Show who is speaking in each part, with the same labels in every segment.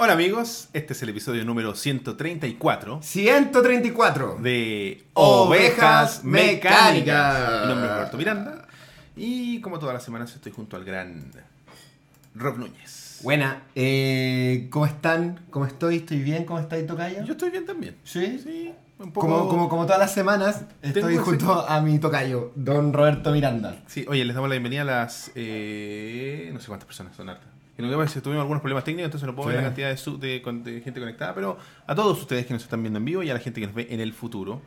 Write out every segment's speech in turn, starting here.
Speaker 1: Hola amigos, este es el episodio número 134
Speaker 2: 134
Speaker 1: de
Speaker 2: Ovejas Mecánicas.
Speaker 1: Mi nombre es Roberto Miranda y como todas las semanas estoy junto al gran Rob Núñez.
Speaker 2: Buena, eh, ¿cómo están? ¿Cómo estoy? ¿Estoy bien? ¿Cómo estáis, Tocayo?
Speaker 1: Yo estoy bien también.
Speaker 2: ¿Sí?
Speaker 1: Sí, un poco...
Speaker 2: Como, como, como todas las semanas, estoy
Speaker 1: Tengo ese-
Speaker 2: junto a mi Tocayo, don Roberto Miranda.
Speaker 1: Sí, oye, les damos la bienvenida a las... eh, no sé cuántas personas son hartas. Y lo que pasa es que tuvimos algunos problemas técnicos, entonces no puedo
Speaker 2: Sí.
Speaker 1: ver la cantidad de, de, de gente conectada, pero a todos ustedes que nos están viendo en vivo y a la gente que nos ve en el futuro.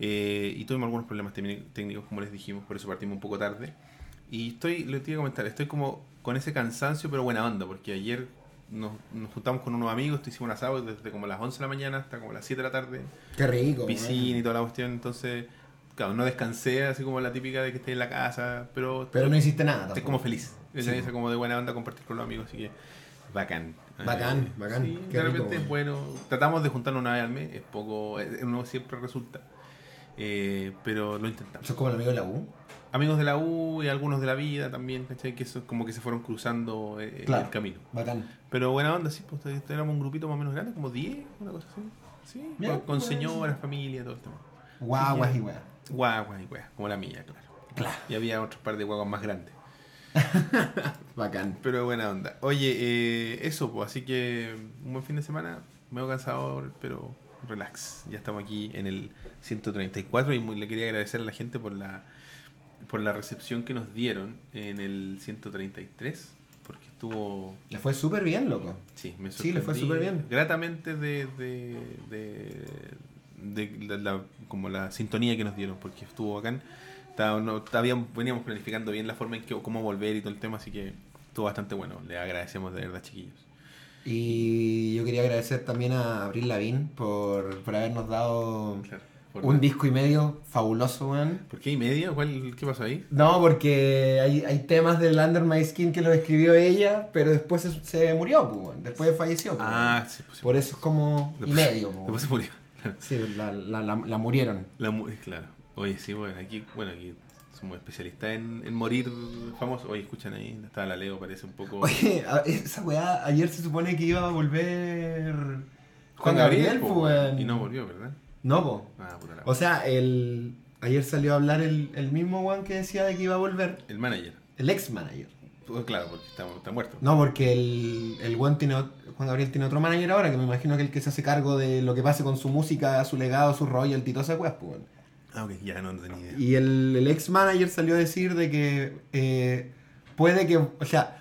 Speaker 1: eh, y tuvimos algunos problemas técnic- técnicos, como les dijimos, por eso partimos un poco tarde. Y estoy, le te iba a comentar, estoy como con ese cansancio, pero buena onda, porque ayer nos, nos juntamos con unos amigos, hicimos un asado desde como las 11 de la mañana hasta como las 7 de la tarde
Speaker 2: Qué rico.
Speaker 1: piscina y toda la cuestión, entonces, claro, no descansé así como la típica de que esté en la casa, pero,
Speaker 2: Pero no hiciste nada.
Speaker 1: estoy
Speaker 2: tampoco.
Speaker 1: como feliz,
Speaker 2: Sí.
Speaker 1: esa como de buena onda compartir con los amigos, así que bacán.
Speaker 2: Bacán,
Speaker 1: Eh,
Speaker 2: bacán,
Speaker 1: Sí, de
Speaker 2: rico,
Speaker 1: repente es bueno, tratamos de juntarnos una vez al mes, es poco, no siempre resulta, eh, pero lo intentamos.
Speaker 2: ¿Sos como el amigo de la U?
Speaker 1: Amigos de la U y algunos de la vida también, ¿cachai? Que eso es como que se fueron cruzando eh,
Speaker 2: Claro.
Speaker 1: el camino.
Speaker 2: Bacán.
Speaker 1: Pero buena onda, sí, pues éramos un grupito más o menos grande, como 10, una cosa así. Sí, con,
Speaker 2: pues,
Speaker 1: señoras, familia, todo el tema.
Speaker 2: Guaguas y weas.
Speaker 1: Guaguas y weas, como la mía, claro.
Speaker 2: Claro.
Speaker 1: Y había otros par de guaguas más grandes.
Speaker 2: Bacán.
Speaker 1: Pero buena onda. Oye, eh, eso, pues, así que un buen fin de semana. Me he cansado, pero relax. Ya estamos aquí en el 134 y muy- le quería agradecer a la gente por la por la recepción que nos dieron en el 133. Porque estuvo.
Speaker 2: Le fue súper bien, loco.
Speaker 1: Sí, me
Speaker 2: Sí, le fue
Speaker 1: sorprendí
Speaker 2: súper bien.
Speaker 1: Gratamente de, de, de, de la, la- como la sintonía que nos dieron, porque estuvo bacán. Estaba- no, habíamos- veníamos planificando bien la forma en que cómo volver y todo el tema, así que estuvo bastante bueno. Le agradecemos de verdad, chiquillos.
Speaker 2: Y yo quería agradecer también a Abril Lavín por, por habernos dado
Speaker 1: Por
Speaker 2: un disco y medio fabuloso, weón.
Speaker 1: ¿Por qué y medio? ¿Cuál, ¿Qué pasó ahí?
Speaker 2: No, porque hay, hay temas del Under My Skin que los escribió ella, pero después se, se murió, pues, weón. después falleció. pues,
Speaker 1: Ah,
Speaker 2: weón.
Speaker 1: sí, pues.
Speaker 2: Por eso es como y
Speaker 1: Después-
Speaker 2: medio. pues,
Speaker 1: Después se
Speaker 2: weón.
Speaker 1: murió.
Speaker 2: Sí, la, la, la, la murieron.
Speaker 1: La claro. Oye, sí, bueno, aquí, bueno, aquí somos especialistas en, en morir famosos. Oye, escuchan ahí, estaba la Leo, parece un poco...
Speaker 2: Oye, esa weá, ayer se supone que iba a volver
Speaker 1: Juan Gabriel,
Speaker 2: pues,
Speaker 1: po,
Speaker 2: weón.
Speaker 1: y no volvió, ¿verdad?
Speaker 2: No, po.
Speaker 1: Ah, puta la
Speaker 2: O sea, el, ayer salió a hablar el, el mismo weón que decía de que iba a volver,
Speaker 1: El manager.
Speaker 2: el ex manager.
Speaker 1: Pues claro, porque está, está muerto.
Speaker 2: No, porque el, el weón tiene, Juan Gabriel tiene otro manager ahora, que me imagino que el que se hace cargo de lo que pase con su música, su legado, su royalty y todas esas weas, pues.
Speaker 1: Ah, ok, ya no tenía idea.
Speaker 2: Y el, el ex manager salió a decir de que eh, puede que, o sea,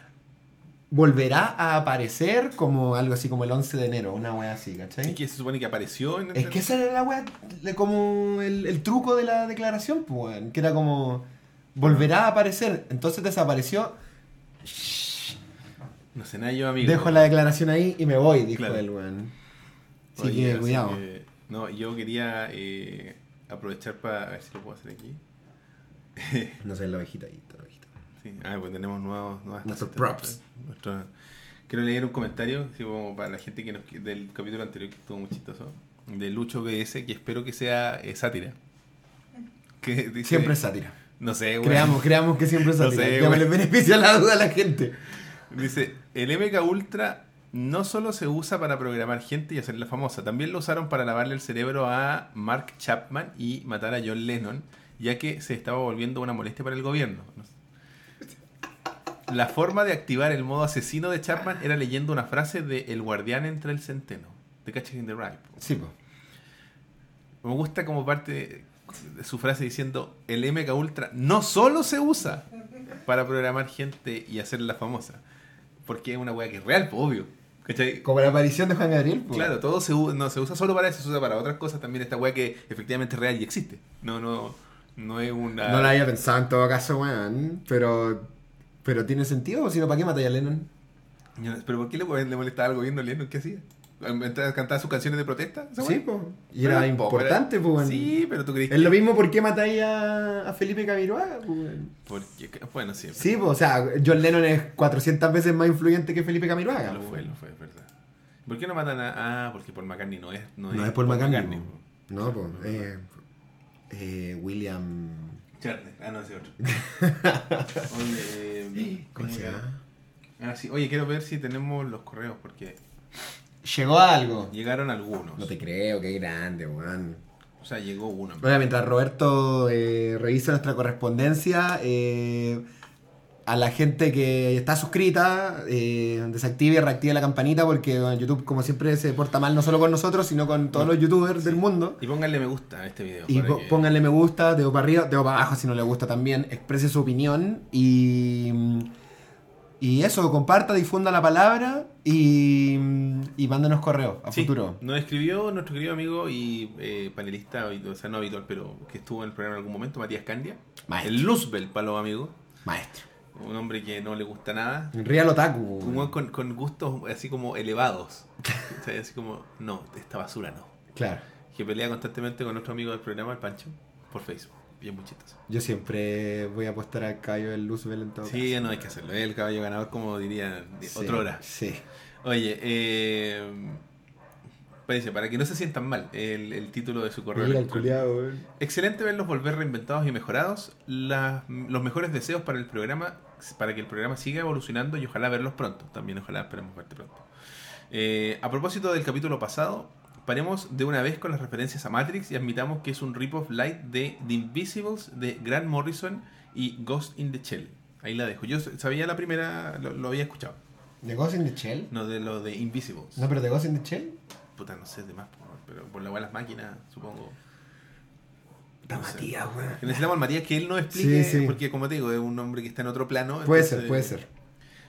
Speaker 2: volverá a aparecer como algo así como el 11 de enero, una wea así,
Speaker 1: ¿Y
Speaker 2: ¿cachai?
Speaker 1: que se supone que apareció en el
Speaker 2: Es que esa era la wea, como el, el truco de la declaración, pues, que era como, volverá a aparecer, entonces desapareció,
Speaker 1: No sé nada yo, amigo.
Speaker 2: dejo la declaración ahí y me voy, dijo
Speaker 1: Claro.
Speaker 2: él, weón. Así
Speaker 1: Oye,
Speaker 2: que
Speaker 1: así
Speaker 2: cuidado.
Speaker 1: que- no, yo quería eh, aprovechar para... A ver si lo puedo hacer aquí.
Speaker 2: No sé, la ovejita ahí, está la ovejita.
Speaker 1: Sí. Ah, pues tenemos nuevos, nuevas
Speaker 2: Nuestros props.
Speaker 1: nuestro- Quiero leer un comentario, como para la gente que nos, del capítulo anterior que estuvo muy chistoso, de Lucho BS, que espero que sea eh, sátira. Que dice-
Speaker 2: Siempre es sátira.
Speaker 1: No sé, güey.
Speaker 2: Creamos, creamos que siempre es
Speaker 1: No
Speaker 2: sátira.
Speaker 1: sé,
Speaker 2: Ya me
Speaker 1: weón.
Speaker 2: le beneficia la duda a la gente.
Speaker 1: Dice, el MK Ultra no solo se usa para programar gente y hacerla famosa, también lo usaron para lavarle el cerebro a Mark Chapman y matar a John Lennon, ya que se estaba volviendo una molestia para el gobierno. La forma de activar el modo asesino de Chapman era leyendo una frase de El guardián entre el centeno, de Catching in the Rye.
Speaker 2: Sí, pues.
Speaker 1: Me gusta como parte de su frase diciendo, el MK Ultra no solo se usa para programar gente y hacerla famosa, porque es una weá que es real, pues, obvio. ¿Cachai?
Speaker 2: Como la aparición de Juan Gabriel, pues.
Speaker 1: Claro, todo se, no se usa solo para eso, se usa para otras cosas también esta weá que efectivamente es real y existe. No, no, no es una...
Speaker 2: No la había pensado en todo caso, weón. Pero. Pero tiene sentido, si no, ¿para qué matáis a Lennon?
Speaker 1: Pero ¿por qué le, le molestaba al gobierno a Lennon? ¿Qué hacía? ¿Cantaba sus canciones de protesta?
Speaker 2: Sí, pues. Y era
Speaker 1: Pero
Speaker 2: importante,
Speaker 1: era-
Speaker 2: pues, weón.
Speaker 1: Sí, pero tú crees
Speaker 2: Es lo mismo por qué matáis a, a Felipe Camiroaga.
Speaker 1: Porque, bueno, sí.
Speaker 2: Sí, pues, o sea, John Lennon es 400 veces más influyente que Felipe Camiroaga.
Speaker 1: Lo
Speaker 2: pues,
Speaker 1: fue, lo fue, es verdad. ¿Por qué no matan a.? Ah, porque Paul McCartney no es. No,
Speaker 2: No es Paul McCartney.
Speaker 1: po.
Speaker 2: po. No, pues. Eh, eh, William.
Speaker 1: Charner. Ah, no, ese otro. Oye, eh,
Speaker 2: ¿Cómo se llama?
Speaker 1: Ah, sí. Oye, quiero ver si tenemos los correos porque
Speaker 2: Llegó algo.
Speaker 1: Llegaron algunos.
Speaker 2: No te creo, qué grande, weón.
Speaker 1: O sea, llegó uno.
Speaker 2: Bueno, mientras Roberto eh, revisa nuestra correspondencia, eh, a la gente que está suscrita, eh, desactive y reactive la campanita porque bueno, YouTube, como siempre, se porta mal no solo con nosotros, sino con todos los youtubers del mundo.
Speaker 1: Y pónganle me gusta a este video.
Speaker 2: Y
Speaker 1: para
Speaker 2: po-
Speaker 1: que-
Speaker 2: pónganle me gusta, dedo para arriba, dedo para abajo si no le gusta también, exprese su opinión y, y eso, comparta, difunda la palabra y, y mándenos correo a
Speaker 1: Sí,
Speaker 2: futuro.
Speaker 1: Nos escribió nuestro querido amigo y eh, panelista, o sea, no habitual, pero que estuvo en el programa en algún momento, Matías Candia.
Speaker 2: Maestro.
Speaker 1: El Luzbel para los amigos.
Speaker 2: Maestro.
Speaker 1: Un hombre que no le gusta nada.
Speaker 2: Real Otaku.
Speaker 1: Un con, con gustos así como elevados. O sea, así como, no, esta basura no.
Speaker 2: Claro.
Speaker 1: Que pelea constantemente con nuestro amigo del programa, el Pancho, por Facebook. Bien.
Speaker 2: Yo siempre voy a apostar al caballo del Luzbel en todo
Speaker 1: Sí, no hay que hacerlo. Es el caballo ganador, como diría
Speaker 2: caso.
Speaker 1: otra hora.
Speaker 2: Sí.
Speaker 1: Oye, eh, parece, para que no se sientan mal, el, el título de su correo
Speaker 2: Mira culiado, weón.
Speaker 1: Excelente verlos volver reinventados y mejorados. Los mejores deseos para el programa, para que el programa siga evolucionando y ojalá verlos pronto. También ojalá esperemos verte pronto. Eh, a propósito del capítulo pasado, paremos de una vez con las referencias a Matrix y admitamos que es un rip-off light de The Invisibles de Grant Morrison y Ghost in the Shell. Ahí la dejo. Yo sabía la primera, lo, lo había escuchado.
Speaker 2: ¿De Ghost in the Shell?
Speaker 1: No de lo de Invisibles.
Speaker 2: No, pero de Ghost in the Shell.
Speaker 1: Puta, no sé de más, pero por la cual las máquinas, supongo. No.
Speaker 2: Matías, weón.
Speaker 1: Necesitamos al Matías que él nos explique,
Speaker 2: Sí, sí.
Speaker 1: porque como te digo, es un hombre que está en otro plano.
Speaker 2: Puede
Speaker 1: entonces-
Speaker 2: ser, puede ser.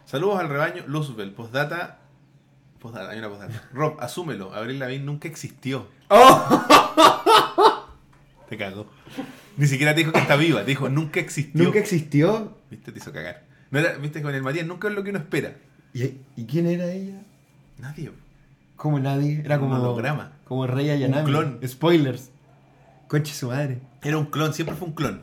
Speaker 1: Saludos al rebaño, Luzbel, postdata. Postdata, hay una postdata. Rob, asúmelo, Abril Lavín nunca existió. Te cago. Ni siquiera te dijo que está viva, te dijo nunca existió.
Speaker 2: ¿Nunca existió?
Speaker 1: Viste, te hizo cagar. No era, viste, con el Matías nunca es lo que uno espera.
Speaker 2: ¿Y, y quién era ella?
Speaker 1: Nadie.
Speaker 2: Como nadie. Era
Speaker 1: Un
Speaker 2: como.
Speaker 1: holograma.
Speaker 2: Como Rey Ayanami.
Speaker 1: clon.
Speaker 2: Spoilers. Coche su madre.
Speaker 1: Era un clon, siempre fue un clon.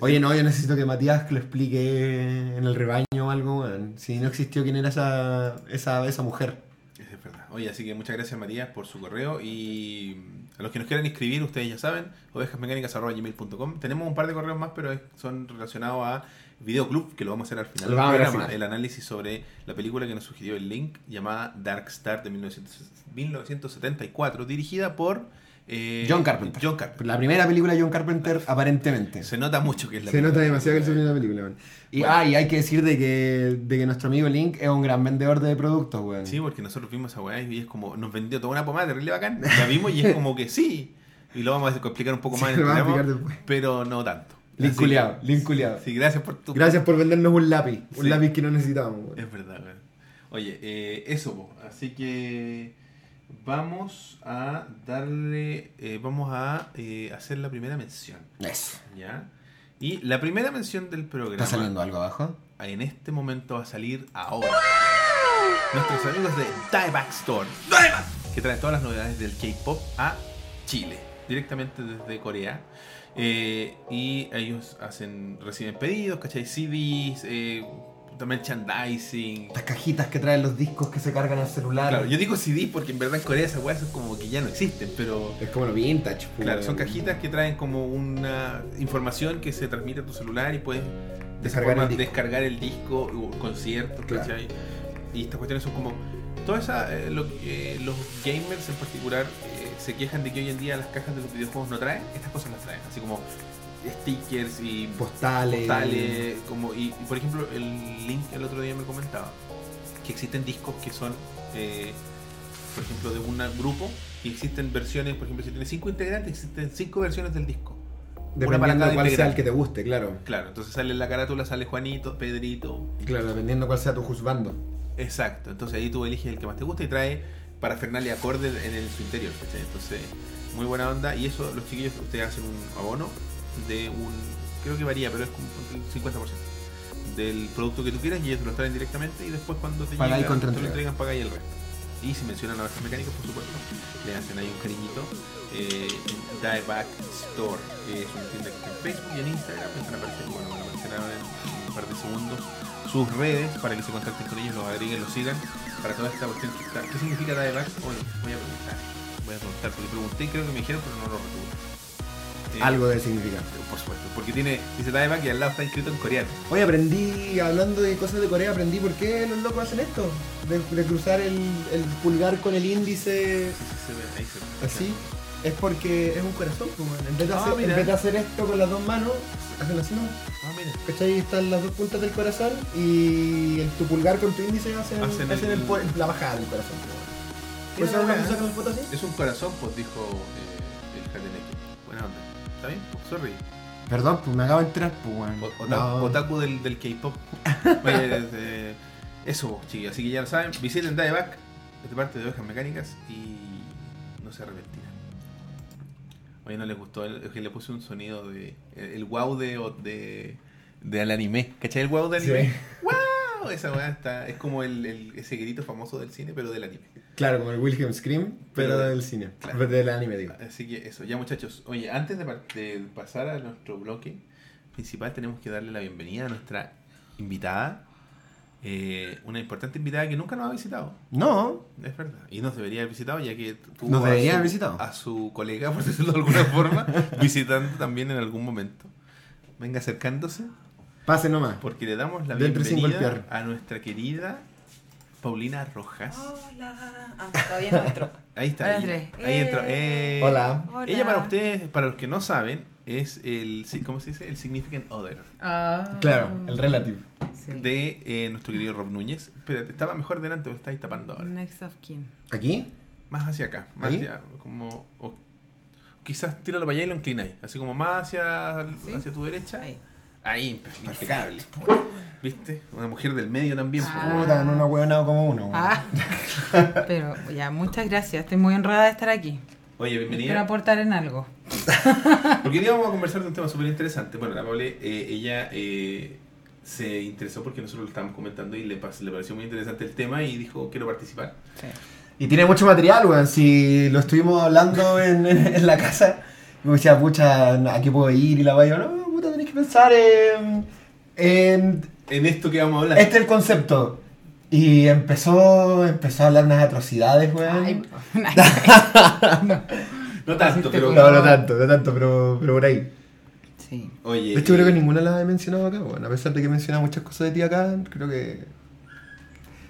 Speaker 2: Oye, no, yo necesito que Matías lo explique en el rebaño o algo. Si no existió quién era esa, esa, esa mujer.
Speaker 1: Es verdad. Oye, así que muchas gracias Matías por su correo y a los que nos quieran inscribir, ustedes ya saben, ovejasmecánicas.gmail.com. Tenemos un par de correos más, pero son relacionados a Videoclub, que lo vamos a hacer al final
Speaker 2: Lo
Speaker 1: del programa. El análisis sobre la película que nos sugirió el link, llamada Dark Star de 1900 1974, dirigida por eh,
Speaker 2: John Carpenter.
Speaker 1: John Carpenter.
Speaker 2: La primera película de John Carpenter, aparentemente.
Speaker 1: Se nota mucho que es la
Speaker 2: Se nota
Speaker 1: película.
Speaker 2: demasiado que es su primera película, weón. Y,
Speaker 1: Bueno.
Speaker 2: ah, y hay que decir de que, de que nuestro amigo Link es un gran vendedor de productos, weón.
Speaker 1: Sí, porque nosotros vimos esa weá y es como, nos vendió toda una pomada terrible bacán. La vimos y es como que sí. Y lo vamos a explicar un poco
Speaker 2: Sí,
Speaker 1: más en el
Speaker 2: a
Speaker 1: programa, pero no tanto.
Speaker 2: Link
Speaker 1: Así
Speaker 2: culiado,
Speaker 1: que-
Speaker 2: link culiado.
Speaker 1: Sí, gracias por tu.
Speaker 2: Gracias por vendernos un lápiz. Un
Speaker 1: Sí.
Speaker 2: lápiz que no necesitábamos.
Speaker 1: Es verdad. Oye, eh, eso, po. así que vamos a darle, eh, vamos a eh, hacer la primera mención,
Speaker 2: Eso.
Speaker 1: ¿ya? Y la primera mención del programa,
Speaker 2: ¿Está saliendo algo abajo?
Speaker 1: en este momento va a salir ahora. Nuestros amigos de Dieback Store, que traen todas las novedades del K-pop a Chile, directamente desde Corea. Eh, y ellos hacen reciben pedidos, ¿cachai? CDs, eh, merchandising.
Speaker 2: Estas cajitas que traen los discos que se cargan al celular.
Speaker 1: Claro, yo digo CD porque en verdad en Corea esas weas como que ya no existen, pero
Speaker 2: Es como lo vintage. pues,
Speaker 1: claro, son cajitas que traen como una información que se transmite a tu celular y puedes de esa
Speaker 2: Descargar
Speaker 1: forma
Speaker 2: el disco.
Speaker 1: descargar el disco o conciertos,
Speaker 2: Claro.
Speaker 1: ¿cachai? Y estas cuestiones son como. Todas esas, eh, lo eh, los gamers en particular eh, se quejan de que hoy en día las cajas de los videojuegos no traen, estas cosas las traen, así como stickers y
Speaker 2: Postales.
Speaker 1: postales, como y, y, por ejemplo el link el otro día me comentaba que existen discos que son eh, por ejemplo de un grupo y existen versiones por ejemplo si tiene cinco integrantes existen cinco versiones del disco
Speaker 2: Dependiendo de cuál sea el que te guste, claro.
Speaker 1: claro entonces sale la carátula sale Juanito Pedrito
Speaker 2: Claro, dependiendo cuál sea tu juzgando.
Speaker 1: exacto entonces ahí tú eliges el que más te gusta y trae para Fernalia acorde en el, su interior entonces muy buena onda y eso los chiquillos ustedes hacen un abono de un creo que varía pero es como el 50% del producto que tú quieras y ellos te lo traen directamente y después cuando te
Speaker 2: Pagáis
Speaker 1: llega te lo
Speaker 2: entrega.
Speaker 1: entregan pagáis el resto y si mencionan a nuestros mecánicos por supuesto le hacen ahí un cariñito eh, Dieback Store que es una tienda que está en Facebook y en Instagram están apareciendo bueno van a en un par de segundos sus redes para que se contacten con ellos los agreguen los sigan para toda esta cuestión que está ¿qué significa Dieback? bueno voy a preguntar voy a preguntar porque pregunté y creo que me dijeron pero no lo recuerdo
Speaker 2: Algo de significado.
Speaker 1: Por supuesto, porque tiene, dice Dieback y al lado está escrito en coreano.
Speaker 2: Oye, aprendí, hablando de cosas de Corea, aprendí por qué los locos hacen esto. De, de cruzar el, el pulgar con el índice
Speaker 1: Sí, sí, se ve, ahí se ve.
Speaker 2: así. Es porque es un corazón, pues, en, vez de
Speaker 1: Ah,
Speaker 2: hacer, en vez de hacer esto con las dos manos, hacen así, ¿no?
Speaker 1: Ah, mira.
Speaker 2: ¿Cachai? Están las dos puntas del corazón y el, tu pulgar con tu índice hacen,
Speaker 1: Hacen
Speaker 2: hacen,
Speaker 1: el-
Speaker 2: la bajada del corazón. pues.
Speaker 1: Es un corazón, pues dijo eh, el Hateneki. ¿Está bien? Pues, sorry.
Speaker 2: Perdón, pues me acabo de entrar, pues, weón.
Speaker 1: O-
Speaker 2: No.
Speaker 1: Otaku, del, del K-pop. Eh, eso, chicos. Así que ya lo saben. Visiten Dieback de parte de Ovejas Mecánicas y no se arrepentirán. Oye, no les gustó. Es que le puse un sonido de. El, el wow de, de. del anime. ¿Cachai el wow de anime?
Speaker 2: Sí.
Speaker 1: ¡Wow! Esa weá está. Es como el, el- ese grito famoso del cine, pero del anime.
Speaker 2: Claro, como el Wilhelm Scream, pero,
Speaker 1: Pero de-
Speaker 2: del cine.
Speaker 1: claro.
Speaker 2: Del anime, digo.
Speaker 1: Así que eso, ya muchachos. Oye, antes de, pasar a nuestro bloque principal, tenemos que darle la bienvenida a nuestra invitada. eh, una importante invitada que nunca nos ha visitado.
Speaker 2: No,
Speaker 1: Es verdad. Y nos debería haber visitado, ya que tuvo
Speaker 2: Nos
Speaker 1: a
Speaker 2: debería
Speaker 1: su-
Speaker 2: haber visitado.
Speaker 1: a su colega, por decirlo de alguna forma, visitando también en algún momento. Venga acercándose,
Speaker 2: pase nomás.
Speaker 1: porque le damos la
Speaker 2: Dentro
Speaker 1: bienvenida a nuestra querida Paulina Rojas.
Speaker 3: Hola. Ah, todavía no entro.
Speaker 1: Ahí está.
Speaker 3: Hola,
Speaker 1: Ahí, ahí entró.
Speaker 3: Eh.
Speaker 1: Eh,
Speaker 2: Hola.
Speaker 3: Hola.
Speaker 1: Ella para ustedes, para los que no saben, es el, ¿cómo se dice? El significant other
Speaker 3: Ah.
Speaker 2: Claro, el relative.
Speaker 3: Sí.
Speaker 1: de eh, nuestro querido Rob Núñez. Espérate, estaba mejor delante, pero estáis tapando ahora.
Speaker 3: Next of kin.
Speaker 2: ¿Aquí?
Speaker 1: Más hacia acá, más
Speaker 2: ¿Ahí?
Speaker 1: hacia, como, o quizás tíralo para allá y lo inclináis, así como más hacia,
Speaker 3: ¿Sí?
Speaker 1: hacia tu derecha.
Speaker 3: Ahí.
Speaker 1: Ahí, impecable. ¿Viste? Una mujer del medio también.
Speaker 3: Ah.
Speaker 1: po.
Speaker 2: Puta, no una como uno.
Speaker 3: Ah. Pero ya, muchas gracias. Estoy muy honrada de estar aquí.
Speaker 1: Oye,
Speaker 3: Quiero
Speaker 1: bienvenida.
Speaker 3: aportar en algo.
Speaker 1: Porque hoy día vamos a conversar de un tema súper interesante. Bueno, la Paule, eh, ella eh, se interesó porque nosotros lo estábamos comentando y le, pareció muy interesante el tema y dijo, quiero participar.
Speaker 3: Sí.
Speaker 2: Y tiene mucho material, weón. Si lo estuvimos hablando en, en la casa, me decía, pucha, aquí puedo ir y la vaya. No, que pensar en. en
Speaker 1: En esto que vamos a hablar.
Speaker 2: este es el concepto. Y empezó, empezó a hablar unas atrocidades, weón.
Speaker 3: Ay,
Speaker 1: no tanto, pero...
Speaker 2: no, no tanto, no tanto, pero, pero por ahí.
Speaker 3: Sí.
Speaker 1: Oye,
Speaker 2: De hecho, creo que
Speaker 1: eh,
Speaker 2: ninguna las he mencionado acá, weón. A pesar de que he mencionado muchas cosas de ti acá, creo que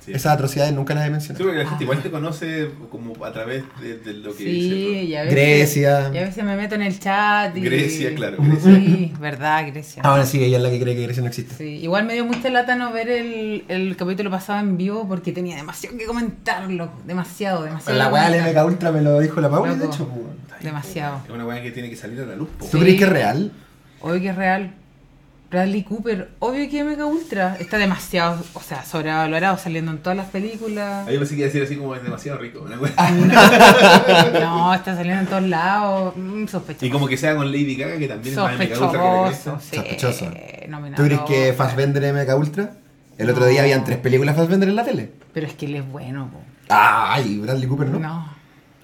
Speaker 1: sí.
Speaker 2: esas atrocidades nunca las he
Speaker 1: Sí,
Speaker 2: mencionado.
Speaker 1: porque la gente igual te conoce como a través de, de lo que
Speaker 3: Sí,
Speaker 1: dice.
Speaker 2: Grecia.
Speaker 3: y a veces me meto en el chat. Y...
Speaker 1: Grecia, claro,
Speaker 3: Sí, verdad, Grecia.
Speaker 2: Ahora sí, ella es la que cree que Grecia no existe.
Speaker 3: Sí, igual me dio mucha lata no ver el, el capítulo pasado en vivo porque tenía demasiado que comentarlo. Demasiado, demasiado.
Speaker 2: La weá del
Speaker 3: comentar.
Speaker 2: MK Ultra me lo dijo la Paula, de hecho.
Speaker 3: Demasiado.
Speaker 1: Es una weá que tiene que salir a la luz. po.
Speaker 2: ¿Tú
Speaker 3: Sí.
Speaker 2: crees que es real?
Speaker 3: Obvio que es real. Bradley Cooper, obvio que Mega Ultra está demasiado, o sea, sobrevalorado saliendo en todas las películas.
Speaker 1: Ahí pensé que iba a decir así como es demasiado rico. una weá.
Speaker 3: No, está saliendo en todos lados. Mm, sospechoso.
Speaker 1: Y como que sea con Lady Gaga, que también es más mega ultra que la
Speaker 3: Sospechoso,
Speaker 1: cresta.
Speaker 3: sí.
Speaker 2: Sospechoso.
Speaker 3: nominado.
Speaker 2: ¿Tú crees que Fassbender es MK Ultra? El otro
Speaker 3: No.
Speaker 2: día habían tres películas Fassbender en la tele.
Speaker 3: Pero es que él es bueno, po.
Speaker 2: Ay, Bradley Cooper, ¿no?
Speaker 3: No.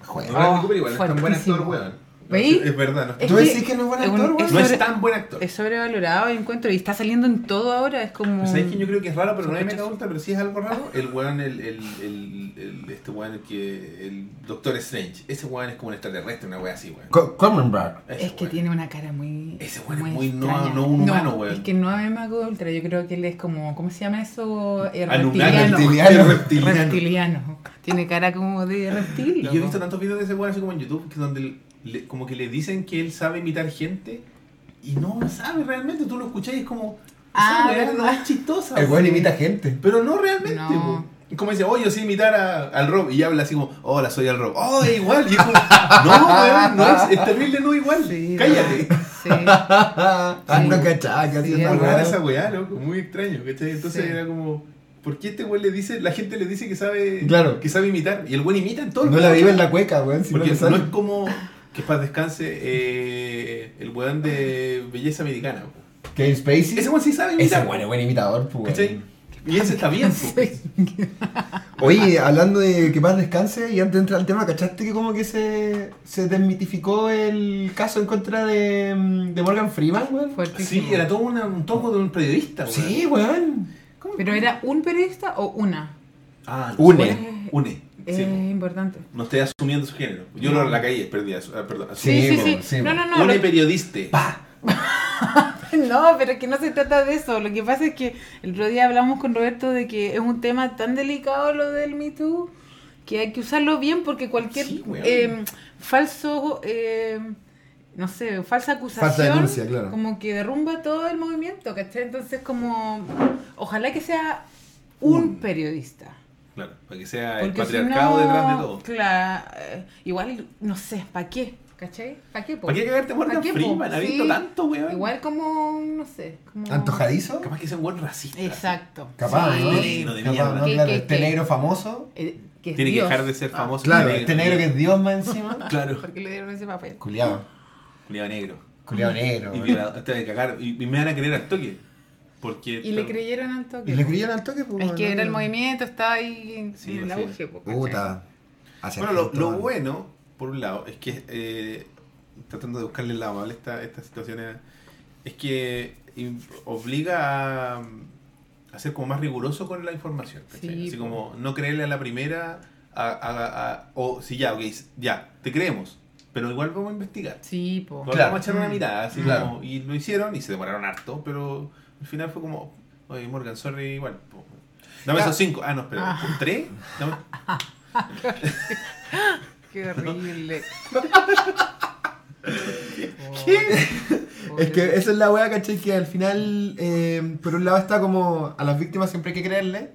Speaker 2: Joder.
Speaker 1: No, Bradley Cooper igual no es tan buen actor, weón. No,
Speaker 3: ¿Veis?
Speaker 1: Es verdad, no es,
Speaker 2: ¿Tú
Speaker 3: que
Speaker 2: decís que no es buen
Speaker 3: es un-
Speaker 2: actor,
Speaker 3: es
Speaker 1: no es tan buen actor.
Speaker 3: Es sobrevalorado, encuentro, y está saliendo en todo ahora, es como...
Speaker 1: Pero ¿Sabes que yo creo que es raro, pero no es mega ultra, pero sí es algo raro? El weón, el, el, el, el- este weón, el que. El Doctor Strange. Ese weón es como un extraterrestre, una wea así, weón. Ese
Speaker 3: Es que
Speaker 1: weón.
Speaker 3: tiene una cara muy.
Speaker 1: Ese weón es muy no-
Speaker 3: extraña.
Speaker 1: no un humano, weón.
Speaker 3: Es que no es Mago Ultra, yo creo que él es como. ¿Cómo se llama eso? Eh,
Speaker 1: Anunnaki,
Speaker 3: reptiliano.
Speaker 2: reptiliano.
Speaker 3: Reptiliano. Tiene cara como de reptil.
Speaker 1: Y yo he visto tantos videos de ese weón así como en YouTube, que donde le- como que le dicen que él sabe imitar gente y no sabe realmente. Tú lo escuchás y es como.
Speaker 3: Ah,
Speaker 1: no
Speaker 3: ¿verdad?
Speaker 1: es chistosa.
Speaker 2: El
Speaker 1: weón.
Speaker 2: weón imita gente.
Speaker 1: Pero no realmente,
Speaker 3: No.
Speaker 1: Como dice, oye, yo sé imitar a- al Rob. Y habla así como, hola, soy al Rob. Oh, es igual. Y es como, no, weón, no es, es terrible, no igual.
Speaker 3: Sí,
Speaker 1: Cállate.
Speaker 3: no. Sí.
Speaker 2: Ah, no que hacía
Speaker 3: Sí,
Speaker 2: esa
Speaker 1: Muy
Speaker 2: weá.
Speaker 1: rara esa weá, loco, muy extraño, ¿cachai? Entonces
Speaker 3: Sí.
Speaker 1: era como, ¿por qué este weón le dice, la gente le dice que sabe,
Speaker 2: Claro.
Speaker 1: que sabe imitar? Y el weón imita en todo el
Speaker 2: No la vive en la cueca, weón. Si no
Speaker 1: Porque no,
Speaker 2: sale.
Speaker 1: es como que para descanse eh, el weón de belleza americana. po.
Speaker 2: Kevin Spacey.
Speaker 1: Ese weón sí sabe imitar.
Speaker 2: Ese weón es buen imitador, pues.
Speaker 1: ¿cachai? Y ese está bien.
Speaker 3: Sí.
Speaker 2: Oye, hablando de que paz descanse, y antes de entrar al tema, ¿cachaste que como que se, se desmitificó el caso en contra de, mm, de Morgan Freeman, weón?
Speaker 1: Sí, era todo una- un toco de un periodista, weón.
Speaker 2: Sí, weón.
Speaker 1: ¿Cómo?
Speaker 3: ¿Pero era un periodista o una?
Speaker 1: Ah, no
Speaker 2: Une.
Speaker 1: Une.
Speaker 3: Es
Speaker 1: Sí.
Speaker 3: importante.
Speaker 1: No estoy asumiendo su género. Yo
Speaker 3: No.
Speaker 1: lo, la caí, perdí. asu- ah, perdón.
Speaker 3: Sí,
Speaker 2: Sí,
Speaker 3: sí, sí. no, no, no.
Speaker 1: Una
Speaker 3: lo-
Speaker 1: periodista.
Speaker 3: No, pero es que no se trata de eso. Lo que pasa es que el otro día hablamos con Roberto de que es un tema tan delicado lo del Me Too que hay que usarlo bien porque cualquier
Speaker 1: Sí,
Speaker 3: eh, falso, eh, no sé, falsa acusación,
Speaker 2: Falsa denuncia, claro.
Speaker 3: como que derrumba todo el movimiento, ¿cachai? Entonces como, ojalá que sea un
Speaker 2: Un.
Speaker 3: periodista.
Speaker 1: Claro, para que sea el
Speaker 3: Porque si
Speaker 1: patriarcado
Speaker 3: no,
Speaker 1: detrás de todo.
Speaker 3: Claro, eh, igual, no sé, ¿para qué? ¿Cachai? ¿Para qué? po?
Speaker 1: ¿Para qué cagarte Morgan. ¿Ha visto
Speaker 3: Sí.
Speaker 1: tanto, weón?
Speaker 3: Igual como, no sé, como...
Speaker 2: ¿Antojadizo?
Speaker 1: Capaz que sea un buen racista.
Speaker 3: Exacto.
Speaker 2: Capaz,
Speaker 3: Sí.
Speaker 2: ¿no?
Speaker 1: Negro, de
Speaker 2: Capaz. ¿no?
Speaker 3: ¿Qué-
Speaker 2: Claro,
Speaker 3: qué-
Speaker 2: este
Speaker 3: qué?
Speaker 2: negro famoso.
Speaker 3: Eh, que
Speaker 1: Tiene que dejar de ser
Speaker 3: Ah,
Speaker 1: famoso.
Speaker 2: Claro, este negro que es Dios más encima.
Speaker 1: Claro.
Speaker 3: ¿Por qué le dieron ese papel?
Speaker 2: Culiado.
Speaker 1: Culiado negro.
Speaker 2: Culiado negro.
Speaker 1: Y violador, de cagar. Y, y me van a creer al toque. Porque.
Speaker 3: Y le creyeron al toque.
Speaker 2: ¿Y le creyeron al toque? pues,
Speaker 3: Es que
Speaker 2: no?
Speaker 3: era el movimiento, estaba ahí en
Speaker 1: Sí,
Speaker 3: el
Speaker 1: sí.
Speaker 3: auge.
Speaker 2: Puta. Hacia
Speaker 1: Bueno, lo, lo bueno, por un lado, es que. eh, tratando de buscarle el lado a esta, esta situación, eh, es que obliga a, a ser como más riguroso con la información.
Speaker 3: Sí,
Speaker 1: Así como no creerle a la primera. A, a- a- o si ya, ok, ya, te creemos. Pero igual vamos a investigar.
Speaker 3: Sí.
Speaker 1: Igual
Speaker 2: Claro.
Speaker 1: Vamos a echar una mirada, así
Speaker 2: Claro.
Speaker 1: como, y lo hicieron y se demoraron harto, pero al final fue como, oye Morgan, sorry, igual. po. Dame
Speaker 2: Ya.
Speaker 1: esos cinco. Ah, no, espera,
Speaker 3: Ah.
Speaker 1: ¿un tres? Dame-
Speaker 3: Qué horrible.
Speaker 2: Es que esa es la wea, ¿cachai? Que al final, eh, por un lado está como a las víctimas siempre hay que creerle,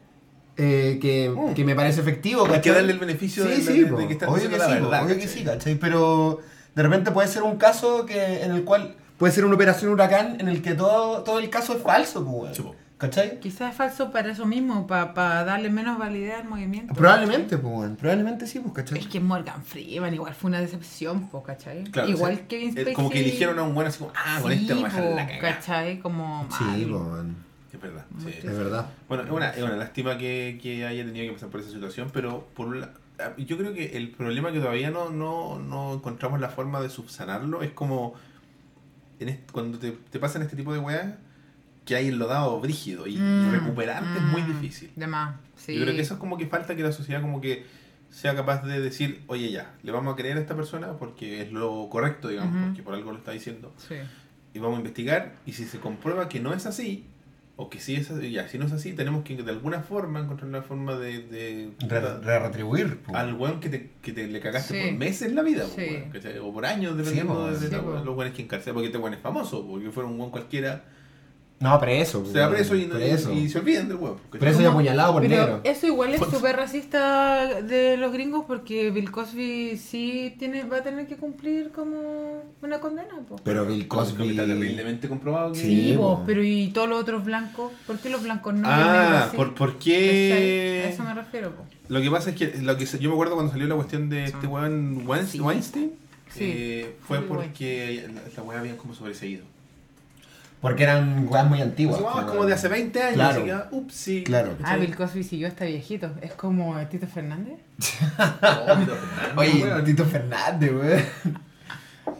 Speaker 2: eh, que,
Speaker 1: Mm.
Speaker 2: que me parece efectivo,
Speaker 1: Hay que darle el beneficio
Speaker 2: sí,
Speaker 1: de,
Speaker 2: sí,
Speaker 1: de-
Speaker 2: po.
Speaker 1: de que están
Speaker 2: obvio
Speaker 1: diciendo
Speaker 2: que
Speaker 1: la
Speaker 2: sí,
Speaker 1: verdad.
Speaker 2: obvio que sí, ¿cachai? Pero de repente puede ser un caso que en el cual puede ser una operación huracán en el que todo, todo el caso es falso, pues.
Speaker 1: Sí.
Speaker 2: ¿cachai?
Speaker 3: Quizás es falso para eso mismo, para darle menos validez al movimiento.
Speaker 2: Probablemente, pues, probablemente sí, pues, ¿cachai?
Speaker 3: Es que Morgan Freeman igual fue una decepción, po, ¿cachai?
Speaker 1: Claro,
Speaker 3: igual
Speaker 1: o sea,
Speaker 3: Kevin
Speaker 1: eh,
Speaker 3: Spacey.
Speaker 1: Como que eligieron a un buen así como, ah, con
Speaker 3: Sí,
Speaker 1: este vamos a dejar
Speaker 3: po,
Speaker 1: la cagada.
Speaker 3: ¿cachai? Como
Speaker 2: Sí, pues.
Speaker 1: Es verdad. Sí.
Speaker 2: es verdad.
Speaker 1: Bueno, es una, es una lástima que, que haya tenido que pasar por esa situación, pero por un la- ah, yo creo que el problema que todavía no, no, no encontramos la forma de subsanarlo es como en cuando te, te pasan este tipo de weas que hay enlodado brígido y,
Speaker 3: Mm,
Speaker 1: recuperarte es muy
Speaker 3: mm,
Speaker 1: difícil.
Speaker 3: De más, sí.
Speaker 1: Yo creo que eso es como que falta que la sociedad como que sea capaz de decir, oye ya, le vamos a creer a esta persona porque es lo correcto, digamos, porque por algo lo está diciendo
Speaker 3: Sí.
Speaker 1: y vamos a investigar y si se comprueba que no es así o que sí es así, ya, si no es así tenemos que de alguna forma encontrar una forma de, de
Speaker 2: Re, re- retribuir. pues.
Speaker 1: al weón que te, que te le cagaste
Speaker 3: Sí.
Speaker 1: por meses en la vida o por años dependiendo de, de
Speaker 3: sí,
Speaker 1: la-
Speaker 3: po.
Speaker 1: los weones que encarcelan porque este weón es famoso porque fuera un weón cualquiera
Speaker 2: No, preso.
Speaker 1: se da preso y, no-
Speaker 2: preso.
Speaker 1: y se olvidan del ¿cachai?
Speaker 2: Preso y apuñalado por
Speaker 3: Pero
Speaker 2: negro.
Speaker 3: eso igual es súper racista de los gringos porque Bill Cosby sí tiene, va a tener que cumplir como una condena. Po.
Speaker 2: Pero Bill Cosby.
Speaker 1: está terriblemente comprobado que
Speaker 2: Sí,
Speaker 3: Sí,
Speaker 2: po.
Speaker 3: pero ¿y todos los otros blancos? ¿Por qué los blancos no? los
Speaker 1: ah? ¿por, por qué
Speaker 3: A eso me refiero. Po.
Speaker 1: Lo que pasa es que lo que se- yo me acuerdo cuando salió la cuestión de este weón
Speaker 3: Sí.
Speaker 1: Weinstein,
Speaker 3: Sí.
Speaker 1: eh, fue porque la, la weá habían como sobreseído.
Speaker 2: Porque eran weas muy antiguas. Pues,
Speaker 1: como de hace 20 años,
Speaker 2: Claro.
Speaker 1: así que, ah, ups, sí.
Speaker 2: Claro.
Speaker 3: Ah, Bill Cosby siguió hasta viejito. Es como Tito Fernández.
Speaker 2: Oye, Tito Fernández, weón.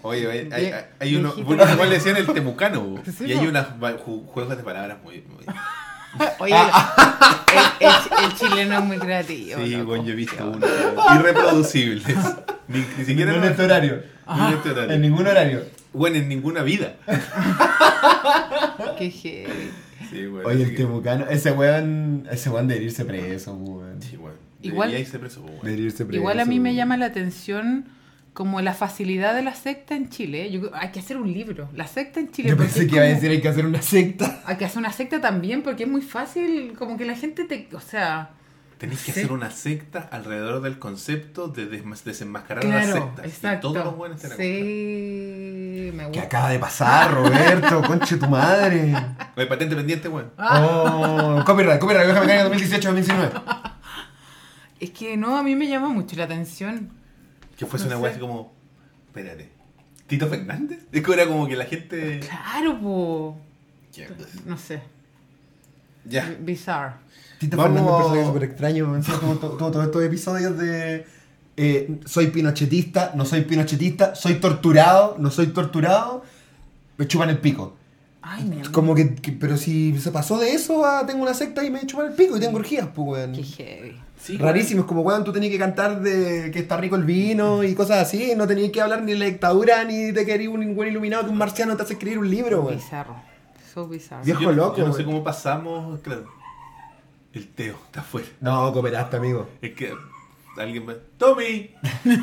Speaker 1: Oye, hay, hay, hay uno, bueno, igual le decían el temucano.
Speaker 3: Sí,
Speaker 1: y hay unos juegos de palabras muy... muy-
Speaker 3: Oye,
Speaker 2: Ah,
Speaker 3: el, el- el chileno es muy creativo.
Speaker 1: sí,
Speaker 3: loco.
Speaker 1: bueno, yo he visto uno. Irreproducibles. Ni, ni siquiera
Speaker 2: No en este horario.
Speaker 1: ni en este horario.
Speaker 2: En ningún horario.
Speaker 1: Bueno, en ninguna vida.
Speaker 3: Qué heavy.
Speaker 1: Sí, bueno,
Speaker 2: Oye, el
Speaker 1: que-
Speaker 2: Temucano, ese weón, ese weón debería irse preso, weón.
Speaker 1: Sí, bueno.
Speaker 3: Igual-
Speaker 1: irse preso.
Speaker 2: Debería irse preso.
Speaker 3: Igual a mí me
Speaker 2: weón.
Speaker 3: llama la atención como la facilidad de la secta en Chile. Yo, creo- hay que hacer un libro. La secta en Chile.
Speaker 2: Yo pensé que iba a decir hay que hacer una secta.
Speaker 3: Hay que hacer una secta también porque es muy fácil, como que la gente te... O sea,
Speaker 1: Tenéis que
Speaker 3: Sí.
Speaker 1: hacer una secta alrededor del concepto de desmas- desenmascarar
Speaker 3: claro,
Speaker 1: las sectas.
Speaker 3: exacto.
Speaker 1: Y todos los buenos
Speaker 3: Sí, me
Speaker 2: ¿Qué
Speaker 3: gusta.
Speaker 2: acaba de pasar, Roberto? Conche tu madre.
Speaker 1: Patente pendiente, weón.
Speaker 2: Oh, copyright, copyright, Vieja Mecánica 2018-2019.
Speaker 3: Es que no, a mí me llama mucho la atención.
Speaker 1: Que fuese
Speaker 3: No
Speaker 1: una weá así como. Espérate. ¿Tito Fernández? Es que era como que la gente.
Speaker 3: Claro, po.
Speaker 1: Ya.
Speaker 3: No sé.
Speaker 1: Ya.
Speaker 3: Bizarre.
Speaker 2: Tito
Speaker 1: Vamos-
Speaker 2: Fernández es un personaje súper extraño. todo- todos estos episodios de. eh, soy pinochetista, no soy pinochetista, soy torturado, no soy torturado, me chupan el pico.
Speaker 3: Ay, mi amor.
Speaker 2: Como que, que- pero si se pasó de eso a tengo una secta y me chupan el pico y tengo orgías, pues, weón.
Speaker 3: Qué heavy.
Speaker 1: Sí,
Speaker 2: Rarísimo, es como, weón, tú tenías que cantar de que está rico el vino y cosas así, no tenías que hablar ni de la dictadura ni de que eres un buen iluminado que un marciano te hace escribir un libro, weón.
Speaker 3: Bizarro. So bizarro.
Speaker 2: Viejo
Speaker 1: yo,
Speaker 2: loco,
Speaker 1: Yo no sé cómo pasamos. Claro. El Teo está afuera.
Speaker 2: No, cooperaste, amigo.
Speaker 1: Es que alguien me. ¡Tommy!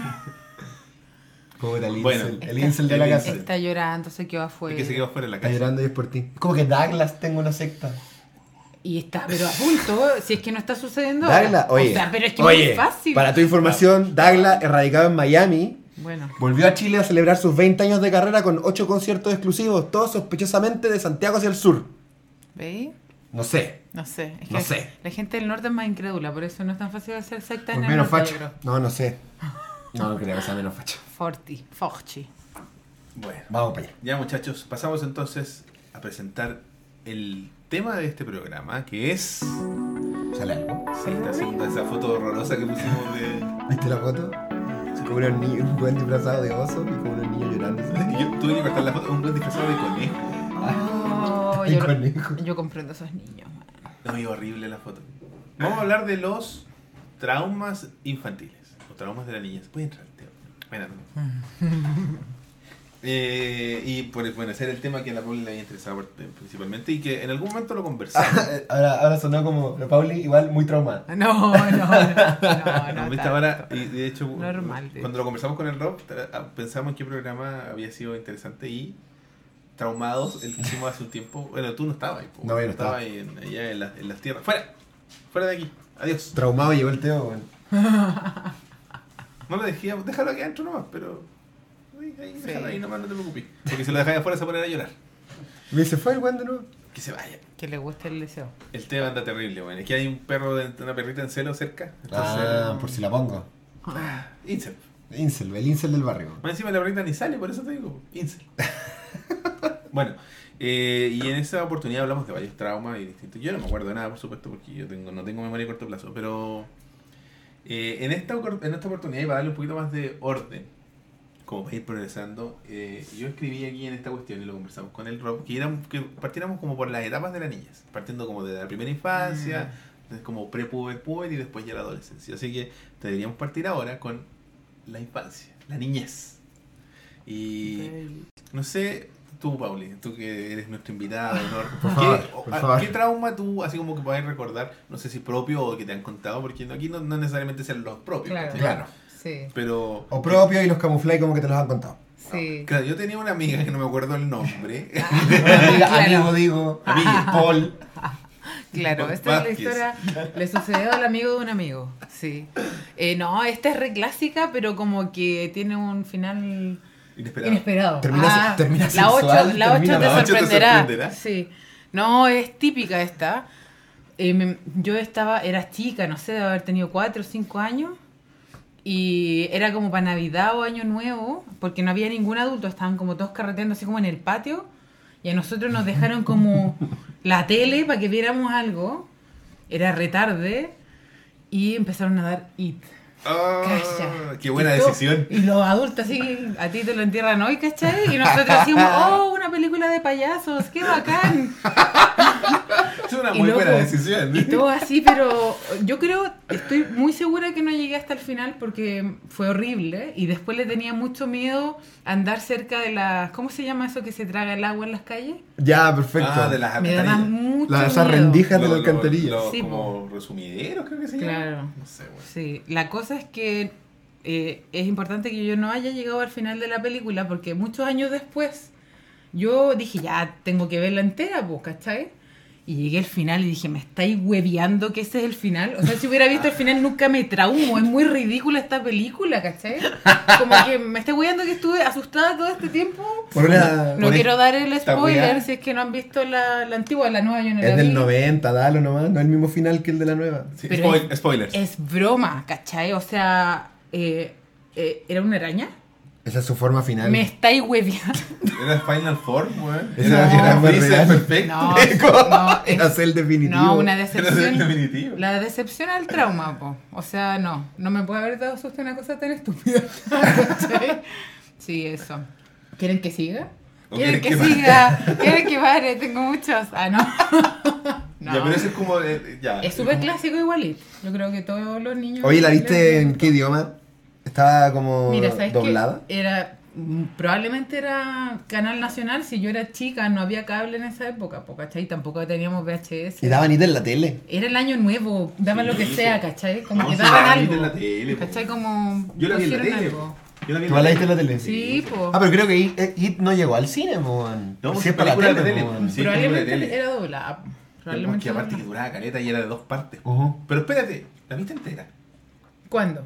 Speaker 2: Era el
Speaker 1: Bueno,
Speaker 2: incel, el incel de la
Speaker 1: el
Speaker 2: casa.
Speaker 1: incel.
Speaker 3: Está llorando, se quedó afuera.
Speaker 1: Es que se quedó afuera en la
Speaker 2: Está
Speaker 1: casa.
Speaker 2: llorando y es por ti. Como que Douglas tengo una secta.
Speaker 3: Y está, pero a punto, si es que no está sucediendo.
Speaker 2: Douglas, oye.
Speaker 3: O sea, pero es que
Speaker 2: oye,
Speaker 3: es muy fácil.
Speaker 2: Para tu información, Douglas, erradicado en Miami,
Speaker 3: Bueno,
Speaker 2: volvió a Chile a celebrar sus 20 años de carrera con 8 conciertos exclusivos, todos sospechosamente de Santiago hacia el sur.
Speaker 3: ¿veis?
Speaker 2: No sé.
Speaker 3: No sé. Es que
Speaker 2: No sé.
Speaker 3: La gente del norte es más incrédula, por eso no es tan fácil hacer secta en
Speaker 2: Pues
Speaker 3: el
Speaker 2: menos
Speaker 3: norte,
Speaker 2: facha. No, no sé. No, no creo que sea menos facha.
Speaker 3: Forti, Forchi.
Speaker 1: Bueno,
Speaker 2: Vamos para allá.
Speaker 1: ya muchachos, pasamos entonces a presentar el tema de este programa, que es.
Speaker 2: ¿Sale algo?
Speaker 1: Sí, está haciendo esa foto horrorosa que pusimos de.
Speaker 2: ¿Viste la foto? Como unos niños, un buen disfrazado de oso y como unos niños llorando.
Speaker 1: Yo tuve que cortar la foto, un buen disfrazado de conejo.
Speaker 3: Oh,
Speaker 2: El
Speaker 3: yo, yo comprendo a esos niños.
Speaker 1: No, y horrible la foto. Vamos a hablar de los traumas infantiles. O traumas de la niñez. Puede entrar, Teo. Bueno, no. Eh, y por bueno, ese era el tema que a la Pauli le había interesado por- principalmente y que en algún momento lo conversamos.
Speaker 2: ahora, ahora sonó como la Pauli igual muy traumada.
Speaker 3: No, no, no. no,
Speaker 1: ¿No
Speaker 3: no
Speaker 1: viste ahora? Y de hecho,
Speaker 3: Normal,
Speaker 1: cuando lo conversamos con el Rob, ah, pensamos en qué programa había sido interesante y traumados, el que hicimos hace un tiempo. Bueno, tú no estabas ahí. po,
Speaker 2: No, yo no
Speaker 1: estabas
Speaker 2: estaba.
Speaker 1: ahí en, allá en, la- en las tierras. ¡Fuera! ¡Fuera de aquí! ¡Adiós!
Speaker 2: Traumado llegó el Teo, weón.
Speaker 1: No lo dejé, déjalo aquí adentro nomás, pero. Ahí, ahí,
Speaker 3: Sí.
Speaker 1: déjalo ahí nomás, no te preocupes. Porque si lo dejáis afuera se va a llorar.
Speaker 2: Me dice, fue el weón de nuevo.
Speaker 1: Que se vaya.
Speaker 3: Que le guste el deseo.
Speaker 1: El tema anda terrible, bueno. Es que hay un perro, de, una perrita en celo cerca. Entonces,
Speaker 2: Ah, por si la pongo.
Speaker 1: Incel.
Speaker 2: Incel, el incel del barrio.
Speaker 1: Más encima la perrita ni sale, por eso te digo. Incel. bueno, eh, y en esa oportunidad hablamos de varios traumas y distintos. Yo no me acuerdo de nada, por supuesto, porque yo tengo, no tengo memoria a corto plazo, pero eh, en, esta, en esta oportunidad, y para darle un poquito más de orden, como para ir progresando, eh, yo escribí aquí en esta cuestión y lo conversamos con el Rob, que, éramos- que partiéramos como por las etapas de la niñez, partiendo como de la primera infancia, desde como prepuber, puber y después ya la adolescencia. Así que deberíamos partir ahora con la infancia, la niñez. Y no sé, tú, Pauli, tú que eres honor,
Speaker 2: Por
Speaker 1: ¿qué,
Speaker 2: favor,
Speaker 1: o-
Speaker 2: por
Speaker 1: a-
Speaker 2: favor.
Speaker 1: ¿qué trauma tú, así como que puedes recordar, no sé si propio o que te han contado, porque aquí no, no necesariamente sean los propios,
Speaker 3: Claro.
Speaker 1: ¿cachai?
Speaker 2: Claro.
Speaker 3: Sí,
Speaker 1: Pero.
Speaker 2: O propio y los camufláis como que te los han contado.
Speaker 3: sí.
Speaker 1: Claro, yo tenía una amiga que no me acuerdo el nombre.
Speaker 2: Amiga,
Speaker 3: Claro.
Speaker 2: Amigo, digo.
Speaker 1: Amiga.
Speaker 2: Paul.
Speaker 3: Claro,
Speaker 1: Paul
Speaker 3: esta es la historia. Le sucedió al amigo de un amigo. Sí. Eh, no, esta es re clásica, pero como que tiene un final
Speaker 1: Inesperado.
Speaker 3: inesperado.
Speaker 2: Termina- termina
Speaker 3: la 8,
Speaker 2: sexual,
Speaker 3: la 8
Speaker 2: termina-
Speaker 3: te
Speaker 1: te
Speaker 3: sorprenderá.
Speaker 1: sorprenderá.
Speaker 3: Sí. No, es típica esta. Eh, me- yo estaba, era chica, no sé, de haber tenido 4 o 5 años. Y era como para Navidad o Año Nuevo, porque no había ningún adulto, estaban como todos carreteando así como en el patio. Y a nosotros nos dejaron como la tele para que viéramos algo. Era retarde. Y empezaron a dar IT. Calla.
Speaker 1: ¡Qué buena
Speaker 3: Y todo-
Speaker 1: decisión!
Speaker 3: Y los adultos así, a ti te lo entierran hoy, ¿cachai? Y nosotros decimos, oh, una película de payasos, qué bacán.
Speaker 1: Es una
Speaker 3: Y
Speaker 1: muy
Speaker 3: loco,
Speaker 1: buena decisión.
Speaker 3: Y todo así, pero yo creo, estoy muy segura que no llegué hasta el final porque fue horrible. Y después le tenía mucho miedo andar cerca de las, ¿cómo se llama eso que se traga el agua en las calles?
Speaker 2: Ya, perfecto.
Speaker 1: Ah, de las
Speaker 3: Me
Speaker 1: alcantarillas.
Speaker 3: mucho
Speaker 2: La- esas
Speaker 3: miedo.
Speaker 2: rendijas de
Speaker 1: Lo-
Speaker 2: la
Speaker 1: lo-
Speaker 2: alcantarilla.
Speaker 1: lo-
Speaker 3: Sí,
Speaker 1: como resumideros, creo que se llama.
Speaker 3: Claro.
Speaker 1: No sé, bueno.
Speaker 3: Sí, la cosa es que eh, es importante que yo no haya llegado al final de la película porque muchos años después yo dije, ya tengo que verla entera, pues, ¿cachai? Y llegué al final y dije, me estáis hueveando que ese es el final. O sea, si hubiera visto el final nunca me traumo. Es muy ridícula esta película, ¿cachai? Como que me estáis hueveando que estuve asustada todo este tiempo.
Speaker 2: Por una-
Speaker 3: No
Speaker 2: por-
Speaker 3: quiero dar el spoiler si es que no han visto la, la antigua, la nueva yo no la
Speaker 2: Es del
Speaker 3: vi.
Speaker 2: 90, dalo nomás. No es el mismo final que el de la nueva.
Speaker 1: Sí,
Speaker 3: Pero
Speaker 1: spoil-
Speaker 3: es-
Speaker 1: spoilers.
Speaker 3: Es broma, ¿cachai? O sea, eh, eh, ¿era una araña?
Speaker 2: Esa es su forma final.
Speaker 3: Me estáis hueveando.
Speaker 1: Era Final Form, weón.
Speaker 2: Esa
Speaker 3: No,
Speaker 2: era más
Speaker 1: Freezer
Speaker 2: real.
Speaker 1: perfecto.
Speaker 3: No, no,
Speaker 2: Era
Speaker 3: es-
Speaker 2: el definitivo.
Speaker 3: no, una decepción.
Speaker 1: definitivo.
Speaker 3: La decepción al trauma, po. O sea, no. No me puede haber dado susto una cosa tan estúpida. Sí, eso. ¿Quieren que siga?
Speaker 1: ¿O
Speaker 3: ¿Quieren que
Speaker 1: que
Speaker 3: siga? ¿Quieren que pare? Tengo muchos. Ah, no. no.
Speaker 1: Ya, pero ese es como. eh, ya.
Speaker 3: Es súper clásico igualito. Yo creo que todos los niños...
Speaker 2: Oye, ¿la viste en qué idioma? Estaba como
Speaker 3: Mira, ¿sabes
Speaker 2: doblada.
Speaker 3: qué? Era... Probablemente era canal nacional. Si yo era chica, no había cable en esa época, po, ¿cachai? Tampoco teníamos VHS.
Speaker 2: Y daban IT en la tele.
Speaker 3: Era el año nuevo, daban
Speaker 1: Sí,
Speaker 3: lo que sea. ¿cachai? Como
Speaker 1: No,
Speaker 3: que daban algo.
Speaker 1: en la tele.
Speaker 3: ¿Cachai? Como
Speaker 1: Yo la vi en la tele.
Speaker 3: algo.
Speaker 1: Yo la vi
Speaker 2: ¿Tú la viste en la tele?
Speaker 3: Sí, po.
Speaker 2: Ah, pero creo que It, eh, It no llegó al cine, po, man.
Speaker 1: No,
Speaker 2: Si
Speaker 1: sí,
Speaker 2: es para la tele,
Speaker 1: tele,
Speaker 2: po, man.
Speaker 1: sí.
Speaker 3: Probablemente
Speaker 1: tele.
Speaker 3: era doblada. Probablemente
Speaker 1: Porque aparte que duraba caleta y era de dos partes. Pero espérate, ¿la viste entera?
Speaker 3: ¿Cuándo?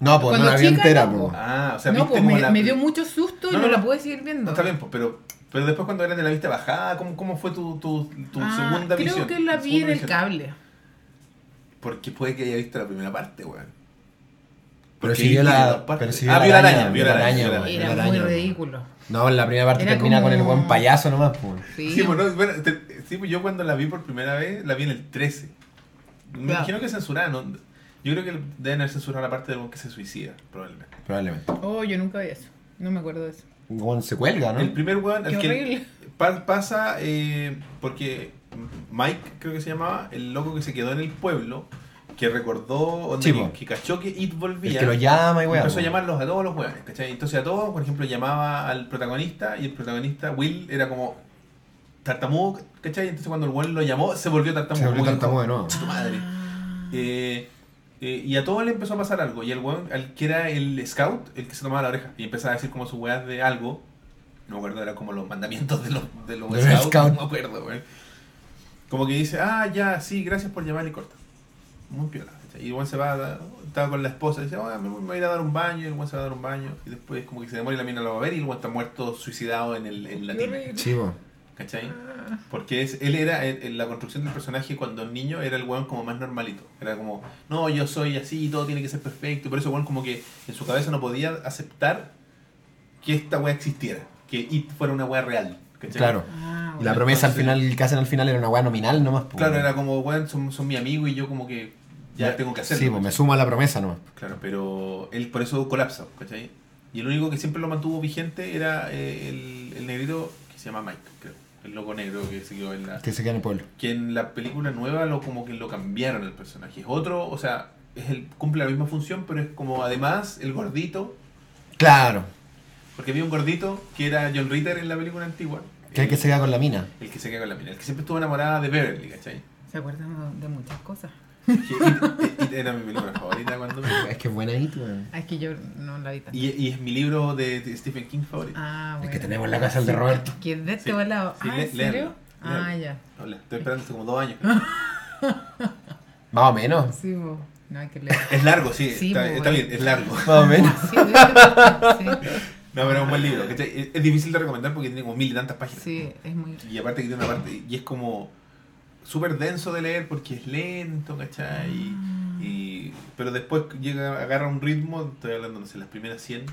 Speaker 2: No, pues no la vi
Speaker 3: chica,
Speaker 2: entera,
Speaker 3: no,
Speaker 2: po.
Speaker 3: po.
Speaker 1: Ah, o sea,
Speaker 3: no,
Speaker 1: viste
Speaker 3: pues
Speaker 1: como
Speaker 3: me,
Speaker 1: la.
Speaker 3: me dio mucho susto y
Speaker 1: No,
Speaker 3: no,
Speaker 1: no,
Speaker 3: la pude seguir viendo.
Speaker 1: No, está bien, pues, pero, pero después cuando grande la viste bajada, ¿cómo, cómo fue tu, tu, tu
Speaker 3: Ah,
Speaker 1: segunda
Speaker 3: creo
Speaker 1: visión?
Speaker 3: que la vi en el cable.
Speaker 1: Porque puede que haya visto la primera parte, weón.
Speaker 2: Pero si vio
Speaker 1: tiene
Speaker 2: la- pero si vio
Speaker 1: ah,
Speaker 2: la
Speaker 1: vio la
Speaker 2: araña,
Speaker 1: vio la araña. vio.
Speaker 2: Era
Speaker 3: Era muy ridículo.
Speaker 2: No, en la primera parte
Speaker 3: Era
Speaker 2: termina con el buen payaso nomás, po.
Speaker 3: Sí.
Speaker 1: Sí, pues, no, bueno, te- sí, pues yo cuando la vi por primera vez, la vi en el 13. Me
Speaker 3: Claro.
Speaker 1: imagino que censurada, ¿no? Yo creo que deben haber censurado la parte del que se suicida, probablemente.
Speaker 2: Probablemente.
Speaker 3: Oh, yo nunca vi eso. No me acuerdo de eso.
Speaker 2: Bueno, se cuelga, ¿no?
Speaker 1: El primer weón, el
Speaker 3: Qué
Speaker 1: que pa- pasa eh, porque Mike, creo que se llamaba, el loco que se quedó en el pueblo, que recordó, que, cachó que It volvía.
Speaker 2: El que lo llama y weá.
Speaker 1: Empezó a llamarlos a todos los weones, ¿cachai? Entonces a todos, por ejemplo, llamaba al protagonista y el protagonista, Will, era como tartamudo, ¿cachai? Entonces cuando el weón lo llamó, se volvió tartamudo.
Speaker 2: Se volvió tartamudo de nuevo.
Speaker 1: "Chu tu madre.
Speaker 3: Ah.
Speaker 1: Eh, eh, y a todos le empezó a pasar algo. Y el weón, al que era el scout, el que se tomaba la oreja, y empezaba a decir como sus weas de algo. No me acuerdo, era como los mandamientos de los, de los scouts. No me acuerdo, weón. Como que dice, ah, ya, sí, gracias por llamar y corta. Muy piola. Y el weón se va, a- estaba con la esposa, y dice, oh, me, voy- me voy a ir a dar un baño, y el weón se va a dar un baño. Y después, como que se demora y la mina lo va a ver, y el weón está muerto, suicidado en, el, en la
Speaker 3: horrible.
Speaker 2: Sí, po.
Speaker 1: ¿Cachai? Porque es, él era, en, en la construcción del personaje cuando niño era el weón como más normalito. Era como, no, yo soy así, todo tiene que ser perfecto. Y por eso weón como que en su cabeza no podía aceptar que esta weá existiera. Que It fuera una weá real. ¿cachai?
Speaker 2: Claro.
Speaker 3: Ah,
Speaker 2: Y
Speaker 3: bueno.
Speaker 2: la promesa al final, que hacen al final era una weá nominal nomás, po.
Speaker 1: Claro, era como, weón, son, son mi amigo y yo como que ya tengo que hacerlo.
Speaker 2: Sí, pues me sumo a la promesa nomás.
Speaker 1: Claro, pero él por eso colapsa, ¿cachai? Y el único que siempre lo mantuvo vigente era eh, el, el negrito que se llama Mike, creo. El loco negro que se quedó en la...
Speaker 2: Que se queda en el pueblo.
Speaker 1: que en la película nueva lo como que lo cambiaron el personaje. Es otro, o sea, es el, cumple la misma función, pero es como además el gordito,
Speaker 2: Claro.
Speaker 1: porque había un gordito que era John Ritter en la película antigua.
Speaker 2: Que es el que se queda con la mina.
Speaker 1: El que se queda con la mina, el que siempre estuvo enamorada de Beverly, ¿cachai?
Speaker 3: Se acuerdan de muchas cosas.
Speaker 1: It- It era mi película favorita cuando me...
Speaker 2: Es que es buena ahí, weón.
Speaker 3: Es que yo no la vi tanto.
Speaker 1: Y, y es mi libro de, de Stephen King favorito.
Speaker 3: Ah,
Speaker 2: Es
Speaker 3: bueno.
Speaker 2: que tenemos la casa del de Roberto.
Speaker 3: Que es de este
Speaker 1: Sí.
Speaker 3: volado.
Speaker 1: Sí,
Speaker 3: ah, ¿en serio?
Speaker 1: léanlo,
Speaker 3: Ah, ya.
Speaker 1: Hola, estoy esperando hace como dos años.
Speaker 2: Más o menos.
Speaker 3: Sí, bo. no hay que leer.
Speaker 1: Es largo, sí,
Speaker 3: Sí,
Speaker 1: está,
Speaker 3: pues,
Speaker 1: está
Speaker 3: bueno.
Speaker 1: bien, es largo.
Speaker 2: Más o menos.
Speaker 3: Sí, sí,
Speaker 1: No, pero es un buen libro. Es, es difícil de recomendar porque tiene como mil y tantas páginas.
Speaker 3: sí, es muy...
Speaker 1: Y aparte que tiene una parte, y es como súper denso de leer porque es lento, ¿cachai? Y, y- pero después llega, agarra un ritmo, estoy hablando, no sé, las primeras 100,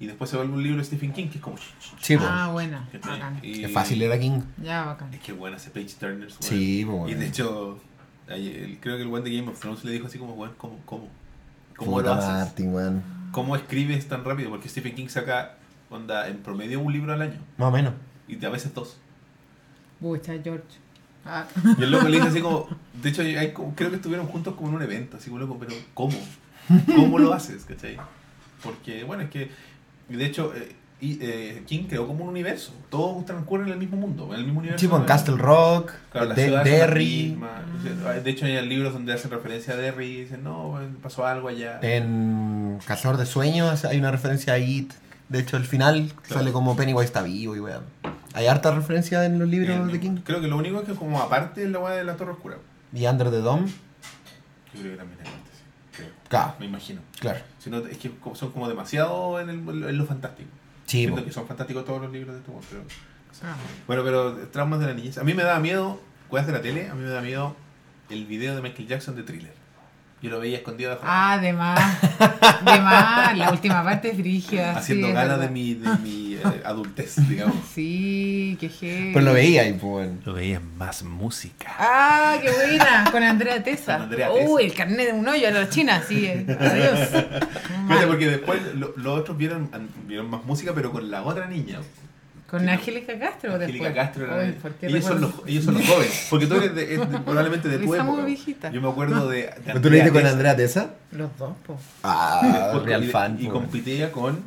Speaker 1: y después se vuelve un libro de Stephen King que es como...
Speaker 2: Sí.
Speaker 3: Ah. Bacán.
Speaker 1: Y-
Speaker 2: Es fácil leer a King.
Speaker 3: Ya, bacán.
Speaker 1: Es que bueno ese Page Turner. weón.
Speaker 2: Sí, po,
Speaker 1: Y de hecho, el- creo que el buen de Game of Thrones le dijo así como, weón, ¿cómo? ¿Cómo, ¿Cómo
Speaker 2: Puta
Speaker 1: lo haces?
Speaker 2: Martin.
Speaker 1: ¿Cómo escribes tan rápido? Porque Stephen King saca, onda, en promedio un libro al año,
Speaker 2: Más o menos.
Speaker 1: y a veces dos.
Speaker 3: Pucha, George. Ah.
Speaker 1: Y el loco le dice así como, de hecho hay como- creo que estuvieron juntos como en un evento, así como loco, pero ¿cómo? ¿Cómo lo haces? ¿Cachai? Porque, bueno, es que, y de hecho, eh, y, eh, King creó como un universo, todo transcurre en el mismo mundo, en el mismo universo.
Speaker 2: Sí, po, en Castle Rock,
Speaker 1: Claro,
Speaker 2: de- Derry.
Speaker 1: De hecho, hay libros donde hacen referencia a Derry y dicen, no, pasó algo allá.
Speaker 2: en Cazador de Sueños hay una referencia a It. De hecho, el final
Speaker 1: Claro.
Speaker 2: sale como Pennywise está vivo y weón. Hay harta referencia en los libros de King.
Speaker 1: Creo que lo único es que como aparte es la weá de la Torre Oscura.
Speaker 2: Y Under the Dome,
Speaker 1: Yo creo que también hay antes, sí. Creo.
Speaker 2: claro,
Speaker 1: Me imagino.
Speaker 2: claro.
Speaker 1: Si no, es que son como demasiado en, el- en lo fantástico.
Speaker 2: Sí,
Speaker 1: Siento que son fantásticos todos los libros de este pero...
Speaker 3: Ah.
Speaker 1: Bueno, pero traumas de la niñez. A mí me daba miedo, weas de la tele, a mí me da miedo el video de Michael Jackson de Thriller. Yo lo veía escondido de afuera.
Speaker 3: Ah, de más. De más. La última parte es frígida.
Speaker 1: haciendo
Speaker 3: sí,
Speaker 1: gala de mi, de mi eh, adultez, digamos.
Speaker 3: Sí, qué heavy.
Speaker 2: Pero lo veía y pues bueno.
Speaker 1: Lo veía más música.
Speaker 3: Ah, qué buena. Con Andrea Tesa.
Speaker 1: Con Andrea Tesa.
Speaker 3: Uy, el carnet de un hoyo a la China, sí. eh. Adiós.
Speaker 1: Fíjate, porque después lo- los otros vieron, vieron más música, pero con la otra niña.
Speaker 3: Con Angélica Castro
Speaker 1: Angélica
Speaker 3: después.
Speaker 1: Castro era-
Speaker 3: Uy, ¿por qué
Speaker 1: ellos, son los, ellos son los jóvenes. Porque tú eres, de- es de- probablemente de tu época.
Speaker 3: viejita.
Speaker 1: Yo me acuerdo de. de
Speaker 2: ¿Pero ¿Tú lo viste con Andrea Tesa?
Speaker 3: Los dos, po.
Speaker 2: Ah,
Speaker 1: porque-
Speaker 2: real
Speaker 1: y-
Speaker 2: fan.
Speaker 1: Y
Speaker 2: po.
Speaker 1: competía con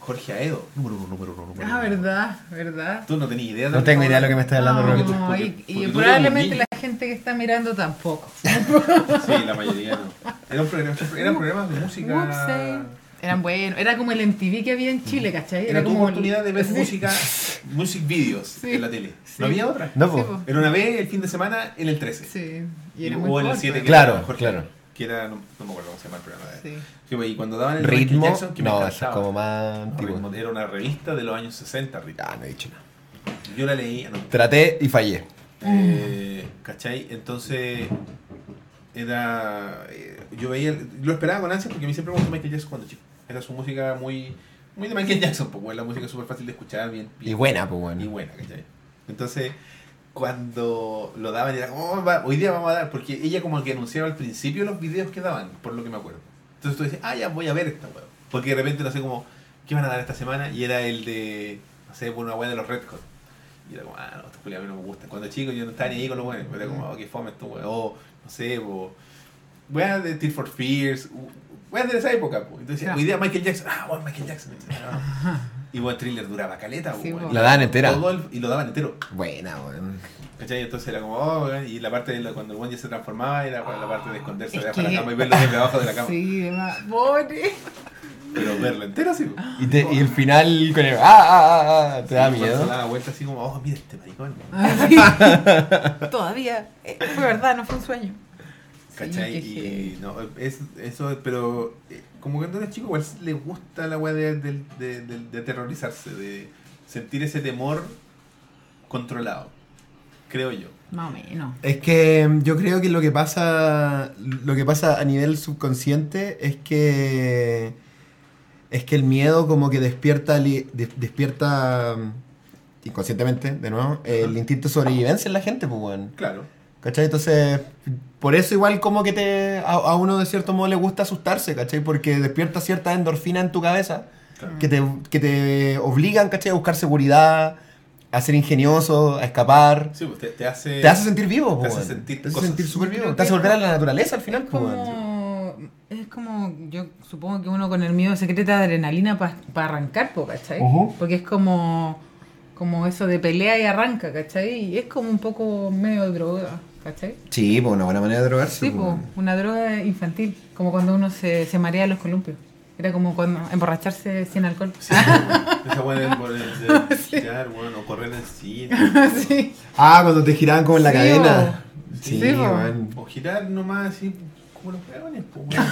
Speaker 1: Jorge Aedo. Número uno, número uno, número
Speaker 3: Ah,
Speaker 1: uno.
Speaker 3: verdad, verdad.
Speaker 1: Tú no tenías idea de
Speaker 2: No tengo idea de lo que me estás hablando,
Speaker 3: No,
Speaker 2: Roque.
Speaker 1: porque-
Speaker 3: y, y probablemente la gente que está mirando tampoco.
Speaker 1: Sí, la mayoría no. Era un programa, eran programas de música.
Speaker 3: Eran buenos. Era como el MTV que había en Chile, ¿cachai?
Speaker 1: Era tu
Speaker 3: como el-
Speaker 1: oportunidad de ver
Speaker 3: Sí.
Speaker 1: música, music videos
Speaker 3: Sí.
Speaker 1: en la tele.
Speaker 3: Sí.
Speaker 1: No había otra.
Speaker 2: No,
Speaker 3: Sí,
Speaker 2: po.
Speaker 1: Era una vez el fin de semana en el 13.
Speaker 3: Sí. Y era muy
Speaker 1: o en el
Speaker 3: corto.
Speaker 1: 7 que
Speaker 2: Claro,
Speaker 1: Jorge,
Speaker 2: claro.
Speaker 1: Que era, no, no me acuerdo cómo se llama el programa.
Speaker 3: Sí.
Speaker 1: Sí, y cuando daban el
Speaker 2: Ritmo.
Speaker 1: Jackson, que me
Speaker 2: No, eso es como más antiguo.
Speaker 1: Ritmo, Era una revista de los años 60, Ritmo.
Speaker 2: Ah, no he dicho nada.
Speaker 1: Yo la leí, no,
Speaker 2: Traté y fallé.
Speaker 1: Eh, ¿Cachai? Entonces, era. eh, yo veía. Lo esperaba con ansia porque a mí siempre me gustó Michael Jackson cuando chico. Era su música muy. Muy de Michael Jackson, pues, bueno, la música súper fácil de escuchar, bien.
Speaker 2: Y buena, pues
Speaker 1: Y
Speaker 2: bueno.
Speaker 1: buena, ¿cachai? Entonces, cuando lo daban, era como, "Oh, va- hoy día vamos a dar, porque ella como que anunciaba al principio los videos que daban, por lo que me acuerdo. Entonces tú dices, ah, ya voy a ver esta weá. Porque de repente no sé cómo, ¿qué van a dar esta semana? Y era el de, no sé, una weá de los Red Hot. Y era como, ah, no, estos culiados a mí no me gustan. Cuando chico yo no estaba ni ahí con los buenos. Era como, oh, qué fome esto, weón. O, no sé, o, weá de Tear for Fears. Weá de esa época, pues. Entonces, hoy día Michael Jackson, ah, bueno, Michael Jackson. Ah. Y buen thriller duraba caleta,
Speaker 3: Sí,
Speaker 1: weón.
Speaker 3: po.
Speaker 2: La daban entera.
Speaker 1: Todo el- y lo daban entero.
Speaker 2: Buena, weón.
Speaker 1: ¿Cachai? Entonces era como, oh, weón, y la parte de lo- cuando el buen ya se transformaba era la parte de esconderse
Speaker 3: Es
Speaker 1: debajo de
Speaker 3: que-
Speaker 1: la cama y verlo desde abajo de la cama.
Speaker 3: Sí, de más. Pobre.
Speaker 1: Pero verlo entero sí. po.
Speaker 2: Y, te- y el final con el. ¡Ah, ah, ah! ah", ¿Te da
Speaker 1: cuando Se
Speaker 2: miedo?
Speaker 1: daba vuelta así como, oh, mira este maricón.
Speaker 3: Ah. Todavía. eh, fue verdad, no fue un sueño.
Speaker 1: ¿Cachai?
Speaker 3: Sí,
Speaker 1: y no, es, eso, pero eh, como cuando eres chico, igual le gusta la weá de, de, de, de- de aterrorizarse, de sentir ese temor controlado. Creo yo.
Speaker 3: Más o menos.
Speaker 2: Es que mm, yo creo que lo que pasa. Lo que pasa a nivel subconsciente es que. Es que el miedo como que despierta. li- de- despierta. mm, Inconscientemente, de nuevo, el instinto de sobrevivencia en la gente, pues, weón.
Speaker 1: Claro.
Speaker 2: ¿Cachai? Entonces, por eso igual como que te a, a uno de cierto modo le gusta asustarse, ¿cachai? Porque despierta cierta endorfina en tu cabeza
Speaker 1: claro.
Speaker 2: que te, que te obligan, ¿cachai? A buscar seguridad, a ser ingenioso, a escapar.
Speaker 1: Sí, pues te, te hace.
Speaker 2: Te hace sentir vivo,
Speaker 1: te
Speaker 2: po,
Speaker 1: hace sentir
Speaker 2: Te hace sentir súper vivo. Te hace volver a la naturaleza al final,
Speaker 3: como, es como, yo supongo que uno con el miedo secreta de adrenalina para arrancar, po, ¿cachai? Porque es como, como eso de pelea y arranca, ¿cachai? Y es como un poco medio droga, ¿cachai?
Speaker 2: Sí, pues una buena manera de drogarse.
Speaker 3: Sí,
Speaker 2: po, weón.
Speaker 3: una droga infantil, como cuando uno se, se marea en los columpios. Era como cuando emborracharse sin alcohol.
Speaker 1: Sí, esa weá de, girar, weón, o correr en el cine.
Speaker 3: sí.
Speaker 2: Ah, cuando te giraban como en la
Speaker 3: Sí,
Speaker 2: cadena.
Speaker 3: po.
Speaker 2: Sí,
Speaker 3: Sí.
Speaker 1: O girar nomás así como los weones, pues weón.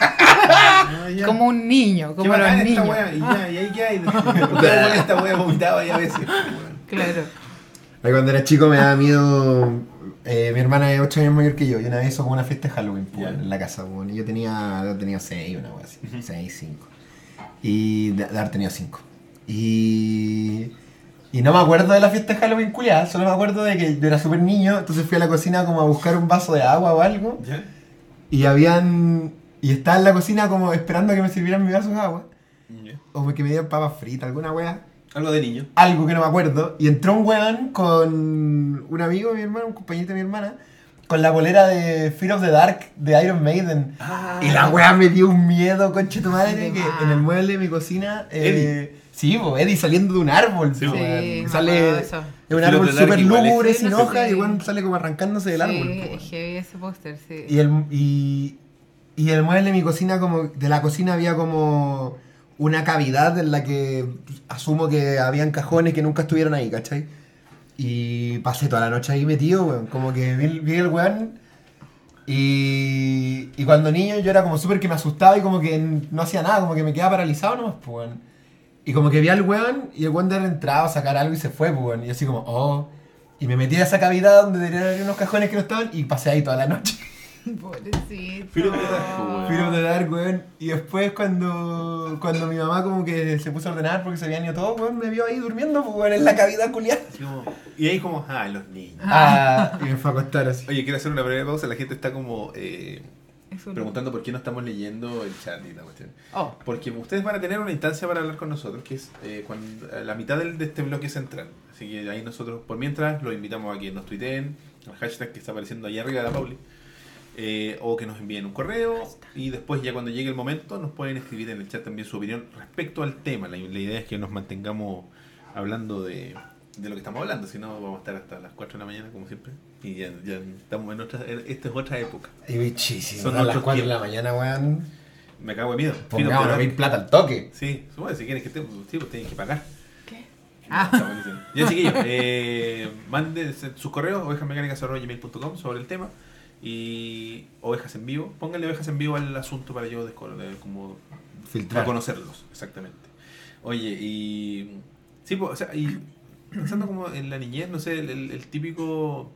Speaker 1: Ah, ya.
Speaker 3: Como un niño, como los
Speaker 1: esta
Speaker 3: niños.
Speaker 1: weá, y ya, y ahí ya, y después esta weá vomitaba ahí a veces. pues, weón.
Speaker 3: Claro.
Speaker 2: Ay, Cuando era chico me daba miedo. Eh, mi hermana es 8 años mayor que yo y una vez hizo como una fiesta de Halloween
Speaker 1: Ya.
Speaker 2: en la casa. po, y yo tenía, yo tenía 6, una wea así. 6, 5. Y de, de haber tenido 5. Y. Y no me acuerdo de la fiesta de Halloween culiada, solo me acuerdo de que yo era súper niño, entonces fui a la cocina como a buscar un vaso de agua o algo.
Speaker 1: ¿Ya?
Speaker 2: Y habían. Y estaba en la cocina como esperando a que me sirvieran mi vaso de agua. O que me dieran papas fritas, alguna wea
Speaker 1: Algo de niño.
Speaker 2: algo que no me acuerdo. Y entró un weón con un amigo de mi hermano, un compañero de mi hermana, con la bolera de Fear of the Dark de Iron Maiden.
Speaker 1: Ah.
Speaker 2: Y la weá me dio un miedo, conche tu madre, que en el mueble de mi cocina. Eh, sí, po, Eddie saliendo de un árbol.
Speaker 1: Sí.
Speaker 3: Sí,
Speaker 2: sale
Speaker 3: de
Speaker 2: un árbol súper lúgubre,
Speaker 3: Sí,
Speaker 2: sin
Speaker 3: no sé
Speaker 2: hoja, y weón sale como arrancándose del árbol.
Speaker 3: Sí,
Speaker 2: weón.
Speaker 3: es heavy ese póster, sí.
Speaker 2: Y el, y, y el mueble de mi cocina, como de la cocina había como una cavidad en la que asumo que habían cajones que nunca estuvieron ahí, ¿cachai? Y pasé toda la noche ahí metido, weón. Como que vi, el weón. Y, y cuando niño yo era como súper que me asustaba y como que no hacía nada, como que me quedaba paralizado nomás, pues, weón. Y como que vi al weón y el weón de entrado a sacar algo y se fue, pues. Y así como, oh. Y me metí a esa cavidad donde haber unos cajones que no estaban y pasé ahí toda la noche.
Speaker 3: Pobrecito.
Speaker 1: Dark, po, weón.
Speaker 2: Y después cuando, cuando mi mamá como que se puso a ordenar porque se habían ido todos, weón, me vio ahí durmiendo, weón, en la cavidad culiada.
Speaker 1: Y ahí como, ah, los niños.
Speaker 2: Ah, y me fue a acostar así.
Speaker 1: Oye, quiero hacer una breve pausa. La gente está como eh, preguntando por qué no estamos leyendo el chat y la cuestión.
Speaker 3: Oh,
Speaker 1: Porque ustedes van a tener una instancia para hablar con nosotros, que es eh, cuando, a la mitad del- de este bloque central. Así que ahí nosotros, por mientras, los invitamos a que nos tuiteen, el hashtag que está apareciendo ahí arriba de la Pauli, eh, o que nos envíen un correo, y después ya cuando llegue el momento nos pueden escribir en el chat también su opinión respecto al tema. La, la idea es que nos mantengamos hablando de, de lo que estamos hablando, si no vamos a estar hasta las 4 de la mañana, como siempre, y ya, ya estamos en otra, esta es otra época.
Speaker 2: Y bichísimo.
Speaker 1: Son
Speaker 2: a las
Speaker 1: otros
Speaker 2: 4 de la mañana, weón.
Speaker 1: Me cago de miedo.
Speaker 2: Pongamos a plata al toque.
Speaker 1: Sí, bueno, si quieren que estén, sí, pues tienen que pagar.
Speaker 3: ¿qué?
Speaker 1: No,
Speaker 3: Ah.
Speaker 1: Ya, chiquillos, eh, manden sus correos, ovejasmecánicas.gmail.com sobre el tema y ovejas en vivo. Pónganle ovejas en vivo al asunto para yo de- como
Speaker 2: Filtrar.
Speaker 1: reconocerlos, exactamente. Oye, y. Sí, pues, o sea, y pensando como en la niñez, no sé, el, el- el típico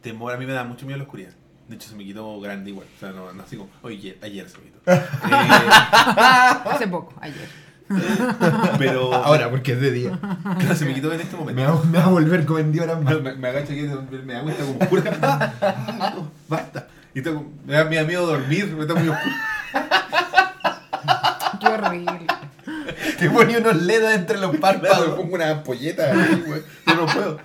Speaker 1: temor, a mí me da mucho miedo la oscuridad. De hecho, se me quitó grande igual. O sea, no, no así como, oye, ayer se me quitó. Eh,
Speaker 3: Hace poco, ayer.
Speaker 1: pero.
Speaker 2: Ahora, porque es de día.
Speaker 1: Claro, se me quitó en este momento.
Speaker 2: Me va, me va a volver como en 10 horas más.
Speaker 1: Me, me, agacho aquí, me da cuenta como. Ah, no, basta. Y tengo, me, da, me da miedo dormir, me está muy oscuro.
Speaker 3: Qué horrible.
Speaker 2: Te ponía unos ledos entre los
Speaker 1: Claro, me
Speaker 2: párpados.
Speaker 1: pongo una ampolleta ahí, güey. Yo no puedo.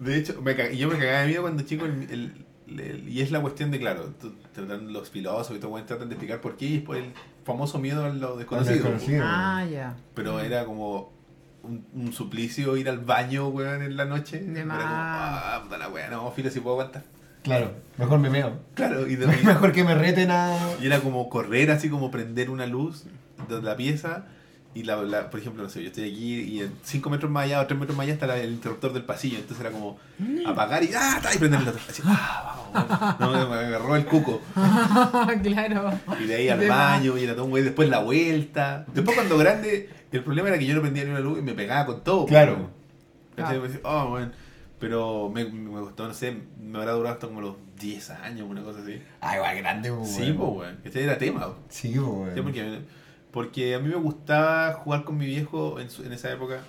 Speaker 1: De hecho, me yo me cagaba de miedo cuando chico. el- el- y es la cuestión de, claro, tratan los filósofos y todo, tratan de explicar por qué. Y es por el famoso miedo a lo desconocido.
Speaker 2: desconocido.
Speaker 3: Ah, ya.
Speaker 1: Pero era como un, un suplicio ir al baño, weón, en la noche.
Speaker 3: De
Speaker 1: Era como,
Speaker 3: más.
Speaker 1: ah, puta la weá, no, fila si puedo aguantar.
Speaker 2: Claro, mejor me meo.
Speaker 1: Claro, y de,
Speaker 2: Mejor que me reten a.
Speaker 1: Y era como correr, así como prender una luz de la pieza. Y la, la- por ejemplo, no sé, yo estoy aquí y en 5 metros más allá o 3 metros más allá está la- el interruptor del pasillo. Entonces era como apagar y ¡ah! y prender el otro. Así, ¡ah! vamos. No, me agarró el cuco.
Speaker 3: claro.
Speaker 1: Y de ahí al
Speaker 3: De más.
Speaker 1: baño y era todo un güey. Después la vuelta. Después cuando grande, el problema era que yo no prendía ni una luz y me pegaba con todo.
Speaker 2: Claro.
Speaker 1: ¿Cachai?
Speaker 3: Ah.
Speaker 1: Me decía, oh, bueno. Pero me, me costó, no sé, me habrá durado hasta como los 10 años, una cosa así.
Speaker 2: Ah, igual grande, pues.
Speaker 1: Sí, pues, weón. Este era tema.
Speaker 2: Sí, pues.
Speaker 1: Sí, porque, porque a mí me gustaba jugar con mi viejo en, su- en esa época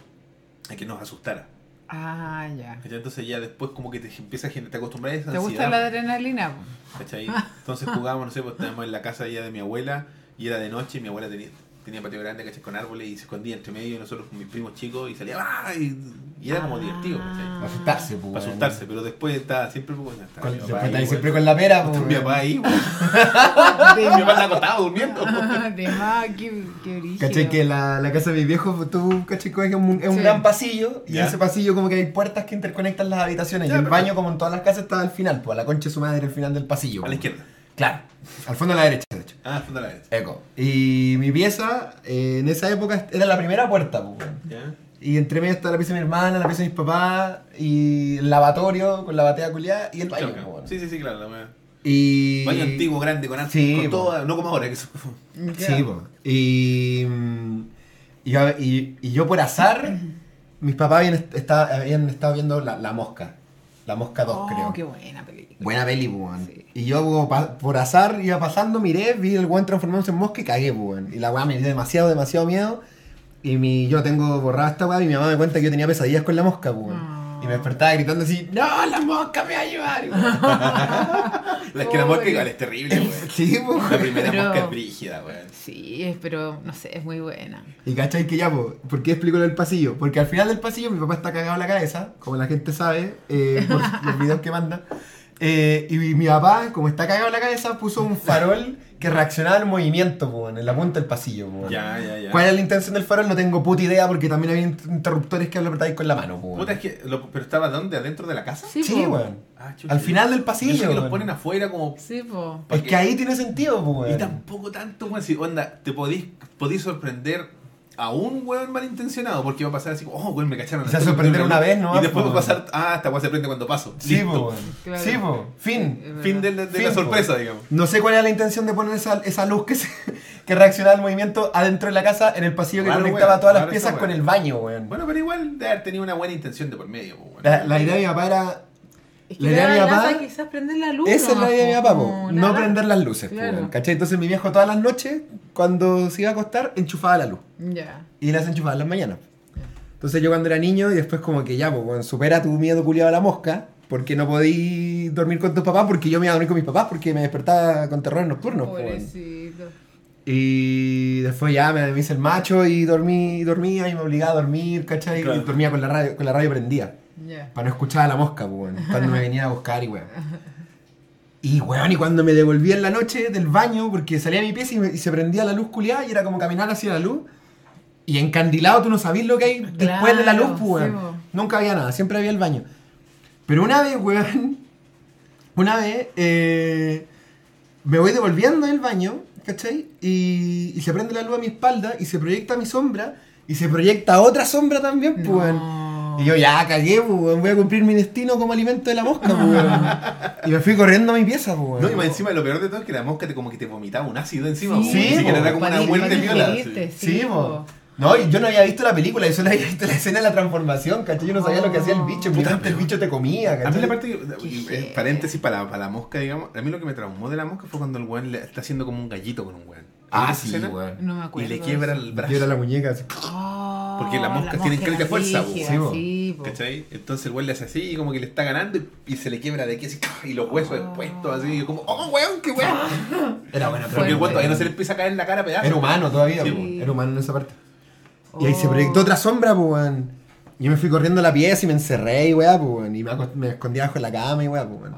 Speaker 1: a que nos asustara.
Speaker 3: Ah, ya.
Speaker 1: ¿cachai? Entonces ya después como que te empieza a te acostumbras a esa
Speaker 3: ¿Te gusta
Speaker 1: ansiedad,
Speaker 3: la adrenalina?
Speaker 1: ¿cachai? Entonces jugábamos, no sé, pues estábamos en la casa ya de mi abuela y era de noche y mi abuela tenía, tenía patio grande, ¿cachai? Con árboles y se escondía entre medio y nosotros con mis primos chicos y salía ¡ah! y, y era como
Speaker 3: Ah.
Speaker 1: divertido, ¿cachai?
Speaker 2: Para asustarse, pues.
Speaker 1: Para asustarse, pero después estaba siempre pues, estaba
Speaker 2: Con,
Speaker 1: papá
Speaker 2: está
Speaker 1: ahí,
Speaker 2: ahí siempre con la pera, pues.
Speaker 1: mi papá ahí.
Speaker 3: De
Speaker 1: mi papá está acostado durmiendo.
Speaker 3: De más, qué, qué.
Speaker 2: ¿Cachai? Que la, la casa de mis viejos, tú, ¿cachai? Que es un, es un
Speaker 3: Sí.
Speaker 2: gran pasillo y en ese pasillo como que hay puertas que interconectan las habitaciones
Speaker 1: Ya,
Speaker 2: y el baño como en todas las casas está al final, pues a la concha de su madre al final del pasillo.
Speaker 1: A la
Speaker 2: pues.
Speaker 1: izquierda.
Speaker 2: Claro, al fondo a la derecha, de hecho.
Speaker 1: Ah, fondo a la derecha.
Speaker 2: Eco. Y mi pieza eh, en esa época era la primera puerta, pues. Y entre medio está la pieza de mi hermana, la pieza de mis papás, y el lavatorio con la batea culiada y el baño. Weón.
Speaker 1: Sí, sí, sí, claro. La wea.
Speaker 2: Y...
Speaker 1: Baño antiguo, grande, con,
Speaker 2: Sí,
Speaker 1: con todo, no como ahora, que eso-.
Speaker 2: Sí, po. Y, y, yo- y- y yo por azar, mis papás habían, est- estaba- habían estado viendo la, La Mosca. La Mosca 2,
Speaker 3: Oh,
Speaker 2: creo.
Speaker 3: qué buena película.
Speaker 2: Buena peli, weón.
Speaker 3: Sí.
Speaker 2: Y yo como por azar iba pasando, miré, vi el weón transformándose en mosca y cagué, weón. Y la weá me dio demasiado, demasiado miedo. Y mi, yo tengo borrada esta weá y mi mamá me cuenta que yo tenía pesadillas con la mosca, weón.
Speaker 3: Ah.
Speaker 2: Y me despertaba gritando así, ¡No, la mosca me va a llevar!
Speaker 1: La es que la mosca igual es terrible, weón.
Speaker 2: sí, po,
Speaker 1: La primera
Speaker 3: Pero-
Speaker 1: mosca es brígida, weón.
Speaker 3: Sí, es- pero no sé, es muy buena.
Speaker 2: Y cachai que ya, po, ¿por qué explico lo del pasillo? Porque al final del pasillo mi papá está cagado en la cabeza, como la gente sabe, eh, por los videos que manda. Eh, y mi papá, como está cagado en la cabeza, puso un farol que reaccionaba al movimiento, po, en la punta del pasillo. po.
Speaker 1: Ya, ya, ya.
Speaker 2: ¿Cuál es la intención del farol? No tengo puta idea porque también había inter- interruptores que lo apretáis con la mano. po,
Speaker 1: Puta, es que. Lo, ¿Pero estaba dónde? ¿Adentro de la casa?
Speaker 3: Sí,
Speaker 2: Sí.
Speaker 1: Ah.
Speaker 2: Al final del
Speaker 1: Yo
Speaker 2: pasillo.
Speaker 1: sé que los ponen afuera como.
Speaker 3: Sí, po.
Speaker 1: ¿pa'
Speaker 2: Es que ahí tiene sentido, po,
Speaker 1: Y tampoco tanto, weón. Si, onda, te podís, podís sorprender a un weón malintencionado porque va a pasar así oh, weón, me cacharon.
Speaker 2: O sea, sorprender
Speaker 1: prende
Speaker 2: una vez, ¿no?
Speaker 1: Y después va a pasar, ah, esta weón se prende cuando paso.
Speaker 2: Sí,
Speaker 1: Listo.
Speaker 2: po, weón.
Speaker 3: Claro.
Speaker 2: Sí, po. Fin.
Speaker 3: Es verdad.
Speaker 1: Fin de,
Speaker 2: Fin,
Speaker 1: la
Speaker 2: po.
Speaker 1: sorpresa, digamos.
Speaker 2: No sé cuál era la intención de poner esa, esa luz que, se, que reaccionaba al movimiento adentro de la casa en el pasillo que
Speaker 1: Claro,
Speaker 2: conectaba
Speaker 1: weón,
Speaker 2: todas las piezas con el baño, weón.
Speaker 1: Bueno, pero igual de haber tenido una buena intención de por medio, po, weón.
Speaker 2: La, la idea de mi papá era.
Speaker 3: Es
Speaker 2: La
Speaker 3: que
Speaker 2: idea de mi
Speaker 3: la
Speaker 2: papá-
Speaker 3: lata quizás prender la luz.
Speaker 2: Esa es la idea de mi
Speaker 3: po,
Speaker 2: papá, po, no prender las luces, po,
Speaker 3: Claro.
Speaker 2: weón, ¿cachai? Entonces mi viejo todas las noches, cuando se iba a acostar, enchufaba la luz.
Speaker 3: Ya.
Speaker 2: Y las enchufaba en las mañanas. Entonces yo cuando era niño y después como que ya, pues, weón, supera tu miedo culiado a la mosca. porque no podí dormir con tus papás, porque yo me iba a dormir con mis papás, porque me despertaba con terrores nocturnos. po, weón.
Speaker 3: Pobrecito.
Speaker 2: Y después ya me, me hice el macho y dormí, dormía y me obligaba a dormir, ¿cachai?
Speaker 1: Claro.
Speaker 2: Y dormía con la radio, con la radio prendida.
Speaker 3: Ya.
Speaker 2: Para no escuchar a la mosca, pues, cuando me venía a buscar y weón. Y weón, y cuando me devolví en la noche del baño, porque salía a mi pieza y, me- y se prendía la luz culiada y era como caminar hacia la luz. Y encandilado tú no sabías lo que hay después de la luz, pues, weón.
Speaker 3: sí, po.
Speaker 2: Nunca había nada, siempre había el baño. Pero una vez, weón, una vez eh, me voy devolviendo del baño, ¿cachai? Y, y se prende la luz a mi espalda y se proyecta mi sombra y se proyecta otra sombra también, pues,
Speaker 3: No.
Speaker 2: weón. Y yo ya cagué, pues, voy a cumplir mi destino como alimento de la mosca, pues, weón. Y me fui corriendo a mi pieza, pues, weón.
Speaker 1: No, y más encima lo peor de todo es que la mosca te como que te vomitaba un ácido encima.
Speaker 3: Sí,
Speaker 1: po, era como una muerte viola. sí.
Speaker 2: Po. No, yo no había visto la película, yo solo había visto la escena de la transformación, ¿cachai? Yo no sabía lo que hacía el bicho, mi
Speaker 1: Puta,
Speaker 2: el bicho te comía,
Speaker 1: A mí
Speaker 2: ¿cachai?
Speaker 1: la parte, que- eh, paréntesis para, para la mosca, digamos, a mí lo que me traumó de la mosca fue cuando el weón le está haciendo como un gallito con un weón.
Speaker 2: Ah,
Speaker 1: ¿Viste
Speaker 2: sí, weón.
Speaker 3: No me
Speaker 1: Y
Speaker 3: acuerdo.
Speaker 1: le quiebra el brazo.
Speaker 2: Quiebra la muñeca así.
Speaker 3: Oh,
Speaker 1: Porque las moscas
Speaker 3: la
Speaker 1: tienen
Speaker 3: mosca
Speaker 1: caleta fuerza, po.
Speaker 3: rígida,
Speaker 2: Sí.
Speaker 1: ¿Cachai? Entonces el weón le hace así y como que le está ganando y, y se le quiebra de aquí así y los huesos expuestos así. Y yo como, ¡oh, weón, qué weón!
Speaker 2: Era bueno,
Speaker 1: Porque el weón todavía no se le empieza a caer en la cara pedazos.
Speaker 2: Era humano todavía,
Speaker 1: Sí,
Speaker 2: era humano en esa parte. Y ahí se
Speaker 3: Oh.
Speaker 2: proyectó otra sombra, pues, weón. Yo me fui corriendo a la pieza y me encerré y weá, pues, weón. Y me, escondí abajo de la cama y weá, pues, weón.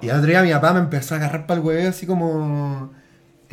Speaker 2: Y al otro día mi papá me empezó a agarrar para el huevo así como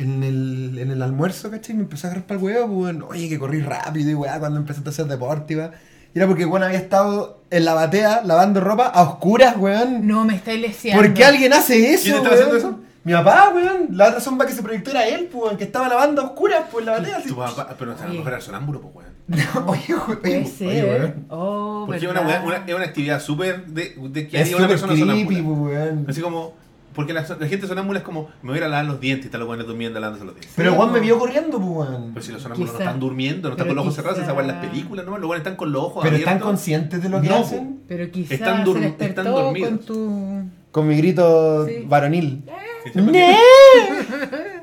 Speaker 2: en el, en el almuerzo, ¿cachai? Me empezó a agarrar para el huevo, pues, weón. Oye, que corrí rápido y weá cuando empezaste a hacer deporte, y weá. Y era porque, weón, había estado en la batea lavando ropa a oscuras, weón.
Speaker 3: No, me estáis leseando.
Speaker 2: ¿Por qué alguien hace eso?
Speaker 1: ¿Quién está
Speaker 2: weón?
Speaker 1: haciendo eso?
Speaker 2: Mi papá, weón. La otra sombra que se proyectó era él, pues, weón, que estaba lavando a oscuras, pues, en la batea.
Speaker 1: Tu papá, pero a lo mejor era sonámbulo, pues weón.
Speaker 2: oye, weón.
Speaker 3: Puede
Speaker 2: Oye,
Speaker 3: ser.
Speaker 2: weón.
Speaker 3: Oh,
Speaker 1: Porque es una, una- es una actividad súper de, de que
Speaker 2: Es
Speaker 1: haría una persona
Speaker 2: creepy,
Speaker 1: sonámbula.
Speaker 2: pues, weón.
Speaker 1: Así como, porque la, la gente sonámbula es como, me voy a ir a lavar los dientes y están los buenos durmiendo lavándose los dientes.
Speaker 2: Pero
Speaker 3: Sí,
Speaker 2: Juan me vio corriendo, pues.
Speaker 1: Pero si los sonámbulos no están durmiendo, no están
Speaker 3: Pero
Speaker 1: con los ojos cerrados, weá en las películas, ¿no? Los buenos están con los ojos
Speaker 2: Pero
Speaker 1: abiertos.
Speaker 2: están conscientes de lo que
Speaker 1: No,
Speaker 2: hacen.
Speaker 3: Pero quizás
Speaker 1: Están dur-
Speaker 3: se
Speaker 1: están dormidos.
Speaker 3: con tu...
Speaker 2: Con mi grito
Speaker 3: Sí.
Speaker 2: varonil.
Speaker 1: Sí, siempre
Speaker 2: ¡Nee!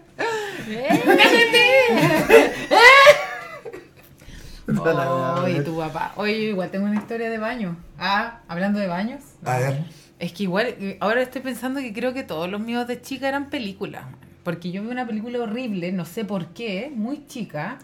Speaker 3: Oye, tu papá. Oye, igual tengo una historia de baño. Ah, hablando de baños.
Speaker 2: A ver.
Speaker 3: Es que igual, eh, ahora estoy pensando que creo que todos los míos de chica eran películas. man. Porque yo vi una película horrible, no sé por qué, muy chica,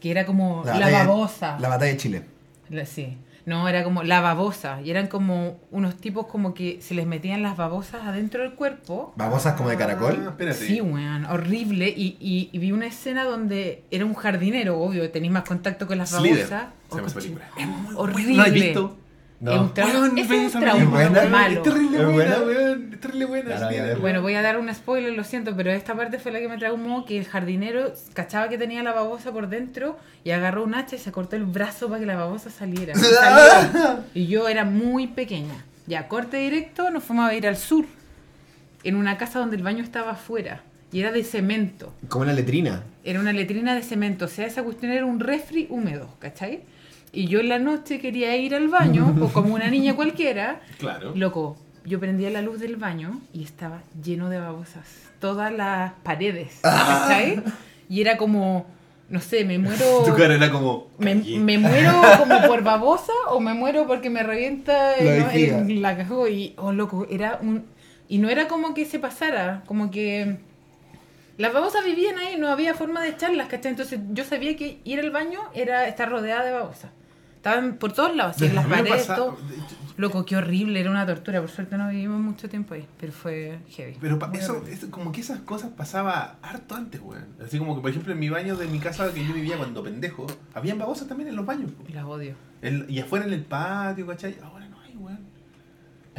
Speaker 3: que era como La,
Speaker 2: batalla-
Speaker 3: babosa.
Speaker 2: La batalla de Chile.
Speaker 3: La- sí. No, era como la babosa. Y eran como unos tipos como que se les metían las babosas adentro del cuerpo.
Speaker 2: Babosas como de
Speaker 1: Ah,
Speaker 2: caracol.
Speaker 1: espérate.
Speaker 3: Sí, weón, horrible. Y, y, y vi una escena donde era un jardinero, obvio, tenéis más contacto con las
Speaker 1: Slither,
Speaker 3: babosas.
Speaker 1: se llama esa
Speaker 3: Oh. Horrible.
Speaker 1: ¿No has visto?
Speaker 2: No.
Speaker 3: Es un trauma. Ese
Speaker 1: ve
Speaker 3: es un trauma.
Speaker 2: Es buena,
Speaker 3: malo.
Speaker 1: Es terrible
Speaker 2: ¿Es
Speaker 1: buena,
Speaker 2: buena?
Speaker 1: weón. Es terrible buena.
Speaker 2: Claro, ya.
Speaker 3: Bueno, voy a dar un spoiler, lo siento, pero esta parte fue la que me traumó, que el jardinero cachaba que tenía la babosa por dentro y agarró un hacha y se cortó el brazo para que la babosa saliera. Y, salió. Y yo era muy pequeña. Ya, corte directo, nos fuimos a ir al sur, en una casa donde el baño estaba afuera y era de cemento.
Speaker 2: Como una letrina.
Speaker 3: Era una letrina de cemento, o sea, esa cuestión era un refri húmedo, ¿cachai? Y yo en la noche quería ir al baño, o como una niña cualquiera,
Speaker 1: Claro.
Speaker 3: Loco, yo prendía la luz del baño y estaba lleno de babosas. Todas las paredes, ¿cachai? Y era como, no sé, me muero.
Speaker 1: Tu cara era como.
Speaker 3: Me, muero como por babosa o me muero porque me revienta
Speaker 2: La
Speaker 3: ¿no? el- la cajó y oh loco era un y no era como que se pasara como que las babosas vivían ahí no había forma de echarlas ¿cachai? entonces yo sabía que ir al baño era estar rodeada de babosas estaban por todos lados así, en las paredes
Speaker 1: pasa-
Speaker 3: todo loco qué horrible era una tortura por suerte no vivimos mucho tiempo ahí pero fue heavy
Speaker 1: Pero eso, eso- como que esas cosas pasaba harto antes, weón. Así como que, por ejemplo, en mi baño de mi casa que yo vivía cuando pendejo, habían babosas también en los baños. po.
Speaker 3: las odio
Speaker 1: El- y afuera en el patio, ¿cachai? Ahora no hay, weón.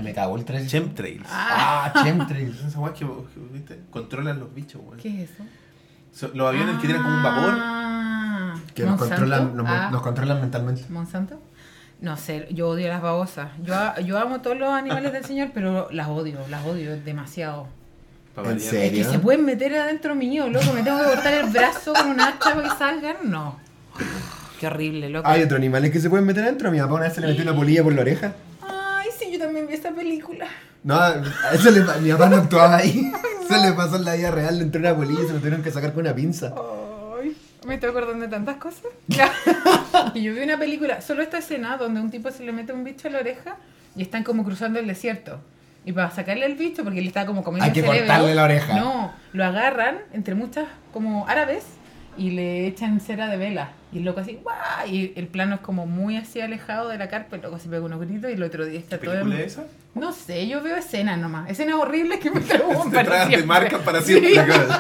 Speaker 2: Me cagó el 3.
Speaker 1: Chemtrails.
Speaker 2: Ah, chemtrails.
Speaker 1: Esas weas que, que, ¿viste? controlan los bichos, weón.
Speaker 3: ¿qué es eso?
Speaker 1: Los aviones que tienen como un vapor.
Speaker 2: Que nos controlan, nos,
Speaker 3: Ah.
Speaker 2: nos controlan mentalmente.
Speaker 3: ¿Monsanto? No sé, yo odio las babosas. Yo, yo amo todos los animales del señor, pero las odio, las odio demasiado.
Speaker 2: ¿En serio?
Speaker 3: Es que se pueden meter adentro mío, loco. Me tengo que cortar el brazo con una hacha para que salgan. No. Qué horrible, loco.
Speaker 2: Hay otros animales que se pueden meter adentro. Mi papá una vez se le metió una polilla por la oreja.
Speaker 3: Ay, sí, yo también vi esta película.
Speaker 2: No, a eso le, mi papá no actuaba ahí. Se le pasó en la vida real, le entró una polilla y se lo tuvieron que sacar con una pinza.
Speaker 3: Ay, me estoy acordando de tantas cosas. y yo vi una película, solo esta escena donde un tipo se le mete un bicho a la oreja y están como cruzando el desierto. Y para sacarle el bicho, porque él está como comiendo
Speaker 2: Hay
Speaker 3: el
Speaker 2: que
Speaker 3: cerebro,
Speaker 2: cortarle la oreja.
Speaker 3: No, lo agarran entre muchas como árabes y le echan cera de vela. Y el loco así, ¡guau! Y el plano es como muy así alejado de la carpa, el loco se pega unos gritos y el otro día está
Speaker 1: ¿Qué
Speaker 3: todo...
Speaker 1: película es esa?
Speaker 3: No sé, yo veo escenas nomás. Escenas horribles que me
Speaker 1: tragan, te marcan para siempre.
Speaker 3: Sí,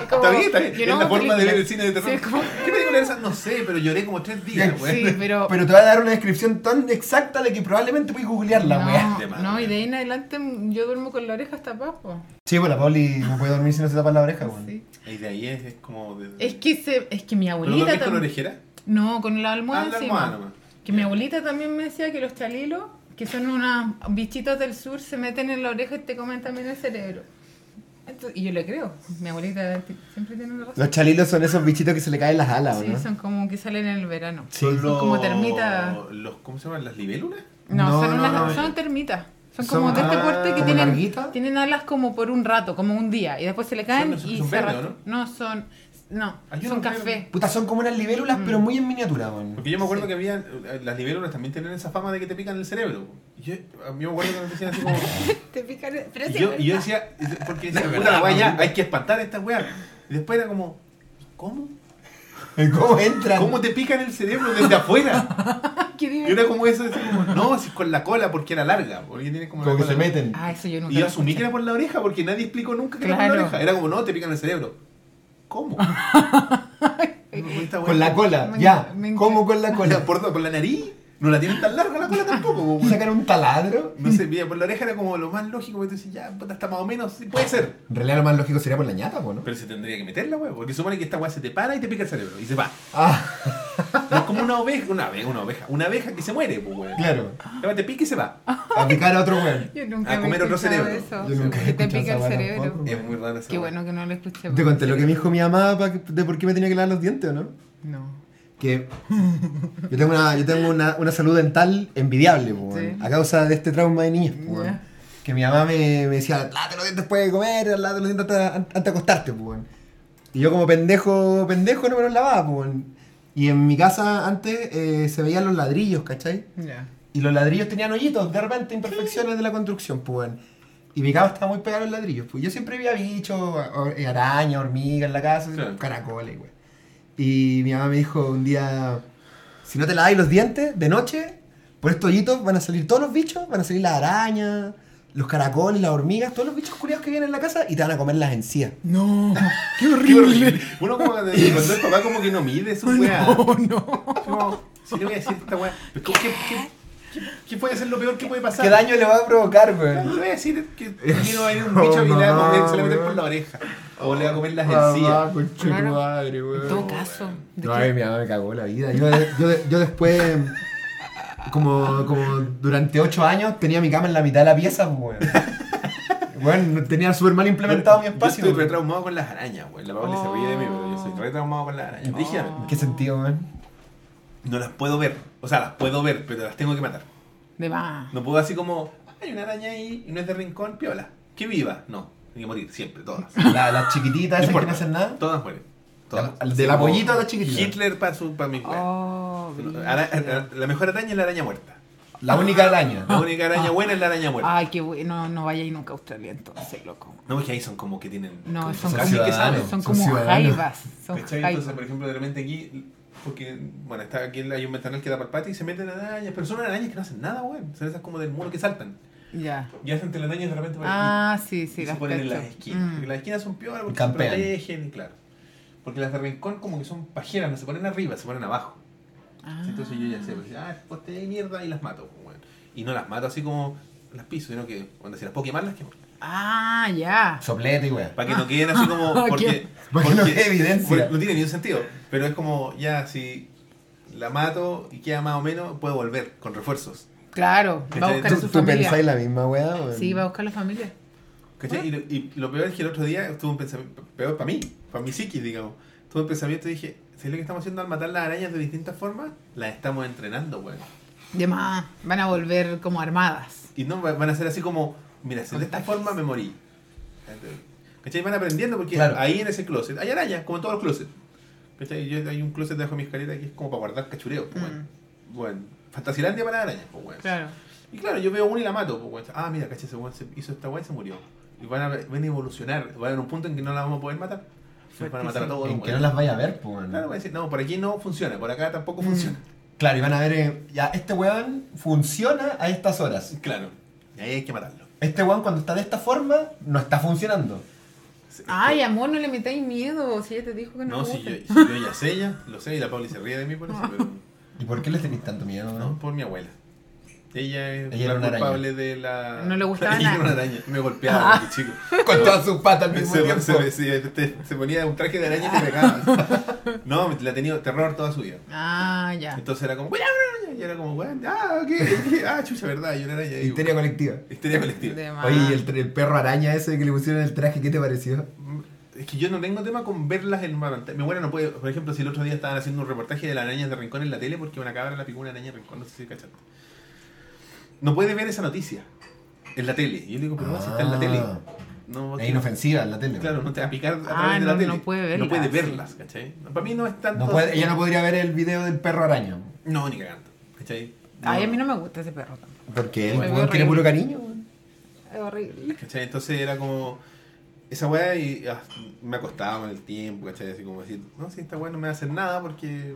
Speaker 3: como-
Speaker 1: Está bien, está bien.
Speaker 3: yo
Speaker 1: Es
Speaker 3: no
Speaker 1: la forma de ver el cine de terror.
Speaker 3: Sí, es como-
Speaker 1: ¿Qué película es esa? No sé, pero lloré como tres días, güey.
Speaker 3: Sí, pero...
Speaker 2: Pero te voy a dar una descripción tan exacta de que probablemente puedes googlearla,
Speaker 1: más,
Speaker 3: no, y de ahí en adelante yo duermo con la oreja hasta abajo.
Speaker 2: Sí, pues la Pauli no puede dormir si no se tapa la oreja, weón.
Speaker 3: Sí.
Speaker 1: Y de ahí es, es como. De...
Speaker 3: Es que se, es que mi
Speaker 1: ¿Pero
Speaker 3: abuelita
Speaker 1: dormís con
Speaker 3: tam-
Speaker 1: orejera?
Speaker 3: No, con la almohada
Speaker 1: Ah, la
Speaker 3: encima.
Speaker 1: almohada nomás.
Speaker 3: Que mi abuelita también me decía que los chalilos, que son unos bichitos del sur, se meten en la oreja y te comen también el cerebro. Entonces- y yo le creo. Mi abuelita siempre tiene razón.
Speaker 2: Los chalilos son esos bichitos que se le caen las alas, ¿o
Speaker 3: Sí,
Speaker 2: ¿no?
Speaker 3: son como que salen en el verano.
Speaker 2: Sí.
Speaker 1: Son
Speaker 3: como termitas.
Speaker 1: Los, ¿Cómo se llaman? ¿Las libélulas?
Speaker 3: No,
Speaker 2: No,
Speaker 3: son,
Speaker 2: no,
Speaker 3: unas-
Speaker 2: no.
Speaker 3: son termitas. Son
Speaker 2: Son-
Speaker 3: como de este
Speaker 2: ah,
Speaker 3: porte que
Speaker 2: ¿como
Speaker 3: tienen, tienen alas como por un rato, como un día. Y después se le caen
Speaker 1: Son-
Speaker 3: y
Speaker 1: son
Speaker 3: se
Speaker 1: verdes,
Speaker 3: arrastran.
Speaker 1: ¿o
Speaker 3: No, son. No,
Speaker 1: Hay
Speaker 3: son
Speaker 1: unos
Speaker 3: café.
Speaker 2: Puta, son como unas libélulas, pero muy en miniatura, weón.
Speaker 1: Porque yo me acuerdo que había. eh, Las libélulas también tienen esa fama de que te pican el cerebro. Y yo, a mí me acuerdo que me decían así como.
Speaker 3: Te pican. el- Pero
Speaker 1: Y yo, y yo
Speaker 3: verdad.
Speaker 1: decía, porque decía,
Speaker 2: De
Speaker 1: puta
Speaker 2: verdad,
Speaker 1: la weá, ya,
Speaker 2: mamita.
Speaker 1: hay que espantar a esta weá. Y después era como, ¿cómo?
Speaker 2: ¿Cómo entran?
Speaker 1: ¿Cómo te pican el cerebro desde afuera?
Speaker 3: Qué
Speaker 1: Y era como eso, así como, no, si es con la cola porque era larga, porque tiene como,
Speaker 2: Como
Speaker 1: la
Speaker 2: que se
Speaker 1: cola-
Speaker 2: meten.
Speaker 3: Ah, eso yo nunca
Speaker 1: Y yo
Speaker 3: lo
Speaker 1: asumí que
Speaker 3: escuché.
Speaker 1: era por la oreja porque nadie explicó nunca que era por la oreja. Era como, no, te pican el cerebro. ¿Cómo?
Speaker 2: Con la cola,
Speaker 3: Me-
Speaker 2: ya.
Speaker 3: me
Speaker 2: ¿Cómo con la cola?
Speaker 1: ¿Por, por la nariz? No la tienen tan larga la cola tampoco. po, weón.
Speaker 2: ¿Sacan un taladro?
Speaker 1: No sé, mira, por la oreja era como lo más lógico, porque tú dices, ya, puta, está más o menos, sí puede ser.
Speaker 2: En realidad lo más lógico sería por la ñata, po, ¿no?
Speaker 1: Pero se tendría que meterla, weón, porque supone que esta weá se te para y te pica el cerebro, y se va.
Speaker 2: Ah,
Speaker 1: No es como una oveja, una abeja, una oveja, una abeja que se muere, pues, weón.
Speaker 2: claro.
Speaker 1: Te pica y se va.
Speaker 2: A picar a otro weón.
Speaker 3: Yo nunca
Speaker 1: A comer otro cerebro.
Speaker 3: Eso.
Speaker 2: Yo nunca he
Speaker 3: que te pica el cerebro.
Speaker 1: Es muy raro esa
Speaker 3: Qué bueno que no lo escuché.
Speaker 2: Te conté lo que me dijo mi mamá de por qué me tenía que lavar los dientes, ¿o no? Que yo tengo una, yo tengo una, una salud dental envidiable, po,
Speaker 3: Sí.
Speaker 2: weón, a causa de este trauma de niñez. po. Que mi mamá me, me decía, lávate los dientes después de comer, lávate los dientes antes, antes de acostarte. po. Y yo como pendejo, pendejo no me los lavaba. Y en mi casa antes eh, se veían los ladrillos, ¿cachai? Y los ladrillos tenían hoyitos, de repente imperfecciones de la construcción, pues. Y mi cama estaba muy pegada a los ladrillos, pues. Yo siempre veía bichos, or- araña, hormigas en la casa,
Speaker 1: Claro.
Speaker 2: caracoles, güey. Y mi mamá me dijo un día, si no te laváis los dientes de noche, por estos hoyitos van a salir todos los bichos, van a salir las arañas, los caracoles, las hormigas, todos los bichos curiados que vienen en la casa y te van a comer las encías.
Speaker 3: No. Qué
Speaker 1: Qué
Speaker 3: horrible.
Speaker 1: horrible. Uno como cuando cuando el papá como que no mide su weá.
Speaker 3: No, no.
Speaker 1: Si le voy a decir esta weá. ¿Qué, qué, qué, puede ser lo peor que puede pasar?
Speaker 2: ¿Qué daño le va a provocar,
Speaker 1: Le
Speaker 2: güey?
Speaker 1: voy a decir que aquí no va a venir un bicho y le va a comer, se le va a meter por la oreja. O le va a comer las encías.
Speaker 2: concha tu madre,
Speaker 3: En
Speaker 2: güey.
Speaker 3: todo caso. ¿de
Speaker 2: No,
Speaker 3: qué?
Speaker 2: ay, mi mamá me cagó la vida. Yo, yo, yo después, como, como durante ocho años, tenía mi cama en la mitad de la pieza, weón. Bueno, tenía súper mal implementado mi
Speaker 1: Yo
Speaker 2: espacio.
Speaker 1: estoy
Speaker 2: weón.
Speaker 1: retraumado con las arañas, güey. La Paula se ríe de mí, pero yo soy retraumado con las arañas.
Speaker 2: ¿En qué sentido, weón?
Speaker 1: No las puedo ver. O sea, las puedo ver, pero las tengo que matar.
Speaker 3: De más.
Speaker 1: No puedo así como, hay una araña ahí y no es de rincón, piola. Que viva. No, tiene que morir, siempre, todas.
Speaker 2: La- Las chiquititas esas que
Speaker 1: importa.
Speaker 2: no hacen nada.
Speaker 1: Todas mueren. Todas.
Speaker 2: La-
Speaker 1: Así como
Speaker 2: apoyito a las chiquititas.
Speaker 1: Hitler para su para mi.
Speaker 3: Oh,
Speaker 1: Ara-
Speaker 3: brígido.
Speaker 1: ara- La mejor araña es la araña muerta.
Speaker 2: La única araña.
Speaker 1: La única araña buena es la araña muerta.
Speaker 3: Ay, qué bueno. No vayáis nunca a Australia entonces, loco.
Speaker 1: No, porque ahí son como que tienen.
Speaker 3: No,
Speaker 1: como
Speaker 3: son,
Speaker 1: casi
Speaker 3: como,
Speaker 1: que
Speaker 2: ciudadanos.
Speaker 3: son
Speaker 2: son
Speaker 3: como
Speaker 2: ciudadanos.
Speaker 3: jaivas. Son
Speaker 1: ¿Cachai?
Speaker 3: jaivas.
Speaker 1: Entonces, por ejemplo, de repente aquí, porque, bueno, está aquí hay un ventanal que da para el patio y se meten arañas, pero son arañas que no hacen nada, weón. Son esas como del muro que saltan.
Speaker 3: Ya.
Speaker 1: Y hacen telarañas de repente aquí.
Speaker 3: Ah, sí,
Speaker 1: y
Speaker 3: sí,
Speaker 1: se
Speaker 3: las
Speaker 1: ponen en las esquinas.
Speaker 3: Mm.
Speaker 1: Porque las esquinas son peor porque
Speaker 2: Campean.
Speaker 1: se protegen, y claro. Porque las de rincón como que son pajeras, no se ponen arriba, se ponen abajo.
Speaker 3: Ah.
Speaker 1: Entonces yo ya sé, pues, ah, pues te hay mierda y las mato, weón. Y no las mato así como las piso, sino que cuando si las puedo quemar, las quemo.
Speaker 3: Ah, ya.
Speaker 2: Soplete y weón.
Speaker 1: Para que no queden así como. Porque,
Speaker 3: Qué-
Speaker 2: Para que no evidencia.
Speaker 1: porque no tiene ni un sentido. Pero es como, ya, si la mato y queda más o menos, puedo volver con refuerzos.
Speaker 3: Claro, va a buscar a
Speaker 2: ¿Tú,
Speaker 3: su
Speaker 2: tú pensáis
Speaker 3: familia.
Speaker 2: la misma weá, weón?
Speaker 3: Sí, va a buscar a la familia.
Speaker 1: ¿Cachai? Y, lo- y lo peor es que el otro día tuve un pensamiento, peor para mí, para mi psiquis, digamos. Tuve un pensamiento y dije, ¿sabes lo que estamos haciendo al matar las arañas de distintas formas? Las estamos entrenando, weón.
Speaker 3: De más, van a volver como armadas.
Speaker 1: Y no va- van a ser así como, mira, si de esta forma me morí. ¿Cachai? Van aprendiendo porque
Speaker 2: Claro.
Speaker 1: ahí en ese closet hay arañas, como en todos los closets. ¿Cachai? Yo, hay un closet debajo de mi escalera que es como para guardar cachureos. Pues,
Speaker 3: Mm.
Speaker 1: bueno. bueno, Fantasilandia para arañas, pues, bueno.
Speaker 3: Claro.
Speaker 1: Y claro, yo veo una y la mato. pues, weón. Ah, mira, caché, ese weón se hizo esta weá y se murió. Y van a, van a evolucionar. Va a haber un punto en que no la vamos a poder matar. Nos van a matar a todos.
Speaker 2: En
Speaker 1: weón.
Speaker 2: que no las vaya a ver, pues. weón.
Speaker 1: Claro, van a decir, no, por aquí no funciona, por acá
Speaker 2: Mm.
Speaker 1: tampoco funciona.
Speaker 2: Claro, y van a ver, eh, ya, este weón funciona a estas horas.
Speaker 1: Claro. Y ahí hay que matarlo.
Speaker 2: Este weón cuando está de esta forma, no está funcionando.
Speaker 3: Ay, amor, no le metáis miedo. Si ella te dijo que no.
Speaker 1: No,
Speaker 3: le
Speaker 1: si yo, si yo ya sé ya, lo sé, y la Pauli se ríe de mí por eso, pero
Speaker 2: ¿Y por qué les tenéis tanto miedo,
Speaker 1: no, por mi abuela. Ella es
Speaker 2: Ella
Speaker 1: la
Speaker 2: era una
Speaker 1: culpable de la...
Speaker 3: No le gustaba
Speaker 1: Ella era una araña, me golpeaba chico.
Speaker 2: Con todas sus patas al mismo
Speaker 1: Se,
Speaker 2: tiempo.
Speaker 1: se, se- te- se ponía un traje de araña y te pegaba. No, le ha tenido terror toda su vida.
Speaker 3: Ah, ya.
Speaker 1: Entonces era como, ¡Cuidado, una araña! Y era como, "Weón, ah, ¿qué? Ah, chucha, verdad, y una araña. Y-
Speaker 2: Histeria colectiva.
Speaker 1: Histeria colectiva.
Speaker 2: Oye, ¿y el, el perro araña ese que le pusieron el traje, qué te pareció?
Speaker 1: Es que yo no tengo tema con verlas en una pantalla. Mi abuela no puede. Por ejemplo, si el otro día estaban haciendo un reportaje de las arañas de rincón en la tele porque una cabra la picó una araña de rincón, no sé si cachaste. No puede ver esa noticia en la tele. Y yo le digo, pero si está en la tele. No,
Speaker 2: Es inofensiva en la tele.
Speaker 1: Claro, no te va a picar a través
Speaker 3: Ah,
Speaker 1: de la
Speaker 3: no,
Speaker 1: tele.
Speaker 3: no puede
Speaker 1: No puede
Speaker 3: verlas,
Speaker 1: verlas, ¿cachai? Para mí no es tanto.
Speaker 2: No puede- ella no podría ver el video del perro araña.
Speaker 1: No, ni cagando. ¿cachai?
Speaker 3: Ay, a mí no me gusta ese perro tampoco.
Speaker 2: Porque weón tiene puro cariño.
Speaker 3: Es horrible.
Speaker 1: ¿Cachai? Entonces era como. Esa weá y ah, me acostaba con el tiempo, ¿cachai? Así como decir, no, si esta weá no me va a hacer nada porque.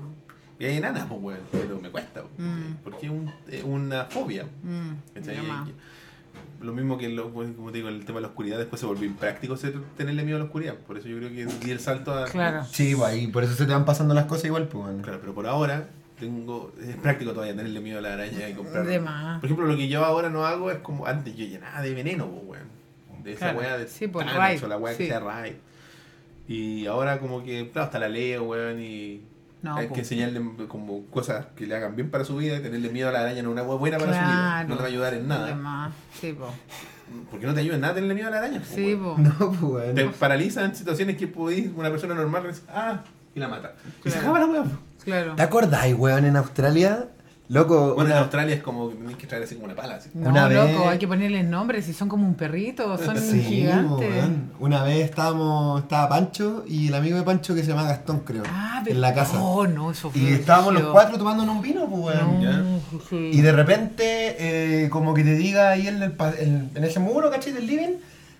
Speaker 1: Y hay enanas, pues weón, pero me cuesta.
Speaker 3: Mm.
Speaker 1: porque es un- es una fobia.
Speaker 3: Mm.
Speaker 1: Lo mismo que lo, pues, como te digo, el tema de la oscuridad, después se volvió impráctico ser- tenerle miedo a la oscuridad. Por eso yo creo que di el salto a.
Speaker 3: Claro.
Speaker 2: Sí, pues ahí por eso se te van pasando las cosas igual, pues. weón.
Speaker 1: Claro, pero por ahora tengo es práctico todavía tenerle miedo a la araña y comprar. Por ejemplo, lo que yo ahora no hago es como antes yo llenaba de veneno, pues, weón. De esa
Speaker 3: Claro.
Speaker 1: weá de
Speaker 3: Sí, por
Speaker 1: Thanos o la weá que
Speaker 3: sí.
Speaker 1: sea Raid. Y ahora como que, claro, hasta la leo, weón, y
Speaker 3: No,
Speaker 1: hay
Speaker 3: po.
Speaker 1: que enseñarle como cosas que le hagan bien para su vida y tenerle miedo a la araña no es una buena para su vida.
Speaker 3: Claro.
Speaker 1: No te va a ayudar en nada.
Speaker 3: más. Sí, po.
Speaker 1: Porque no te ayuda en nada tenerle miedo a la araña. po,
Speaker 3: Sí, po.
Speaker 2: No, pues, weón.
Speaker 1: Te paraliza en situaciones que podéis, una persona normal, ah, y la mata. Y se
Speaker 3: Claro.
Speaker 1: acaba la.
Speaker 3: Claro.
Speaker 2: ¿Te acordáis, weón, en Australia? Loco,
Speaker 1: Bueno, en
Speaker 2: una-
Speaker 1: Australia es como tenés que traer así como una pala. Así.
Speaker 3: No,
Speaker 2: Una
Speaker 3: loco,
Speaker 2: vez-
Speaker 3: hay que ponerles nombres. Si son como un perrito, son
Speaker 2: Sí,
Speaker 3: gigantes.
Speaker 2: Una vez estábamos, estaba Pancho y el amigo de Pancho que se llama Gastón, creo,
Speaker 3: Ah,
Speaker 2: en la casa.
Speaker 3: Oh, no, eso fue.
Speaker 2: y estábamos los cuatro tomándonos un vino, pues, weón.
Speaker 1: Ya.
Speaker 3: No, sí.
Speaker 2: Y de repente, eh, como que te diga ahí en, el, en, en ese muro, ¿cachai? Del living,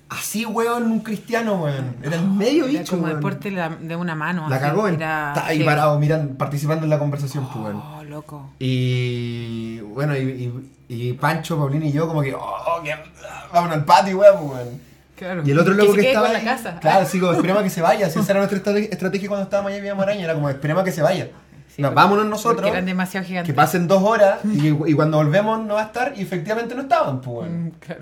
Speaker 2: así, weón, un cristiano, weón. Era el medio
Speaker 3: Era
Speaker 2: bicho,
Speaker 3: como
Speaker 2: weón.
Speaker 3: el porte de una mano.
Speaker 2: La
Speaker 3: así,
Speaker 2: cagó,
Speaker 3: era
Speaker 2: está ahí parado, mirando, participando en la conversación, pues, weón.
Speaker 3: Oh, loco.
Speaker 2: Y bueno, y, y- y Pancho, Paulina y yo, como que, oh, que vámonos al patio, weón, pues, weón.
Speaker 3: Claro.
Speaker 2: Y el otro loco
Speaker 3: se
Speaker 2: que, estaba
Speaker 3: con
Speaker 2: ahí,
Speaker 3: la casa.
Speaker 2: Claro, así como esperemos a que se vaya. Si esa era nuestra estrate- estrategia cuando estábamos allá en Villa Maraña, era como esperemos a que se vaya.
Speaker 3: Sí,
Speaker 2: No,
Speaker 3: porque-
Speaker 2: vámonos nosotros,
Speaker 3: eran demasiado gigantes.
Speaker 2: que pasen dos horas y, y cuando volvemos no va a estar y efectivamente no estaban, pues, weón.
Speaker 3: Mm, claro.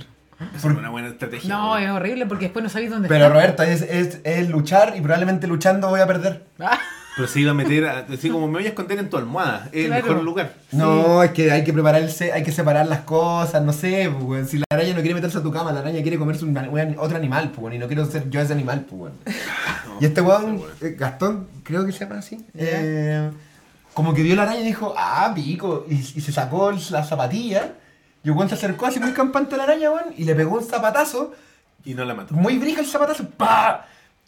Speaker 1: Es una buena estrategia.
Speaker 3: No, es horrible porque después no sabéis dónde
Speaker 2: Pero
Speaker 3: está.
Speaker 2: Roberto, es, es, es luchar y probablemente luchando voy a perder.
Speaker 3: Ah,
Speaker 1: Pero se iba a meter, a- así como me voy a esconder en tu almohada. Es
Speaker 3: Claro.
Speaker 1: el mejor lugar.
Speaker 2: No, es que hay que prepararse, hay que separar las cosas, no sé, pues. Si la araña no quiere meterse a tu cama, la araña quiere comerse un, un- otro animal, pues, y no quiero ser yo ese animal, pues.
Speaker 1: No,
Speaker 2: Y este weón, eh, Gastón, creo que se llama así, eh, como que vio la araña y dijo, ah, pico, y, y se sacó la zapatilla, y el weón se acercó así muy campante a la araña, weón, y le pegó un zapatazo,
Speaker 1: Y no la mató.
Speaker 2: muy brija el zapatazo, ¡pa!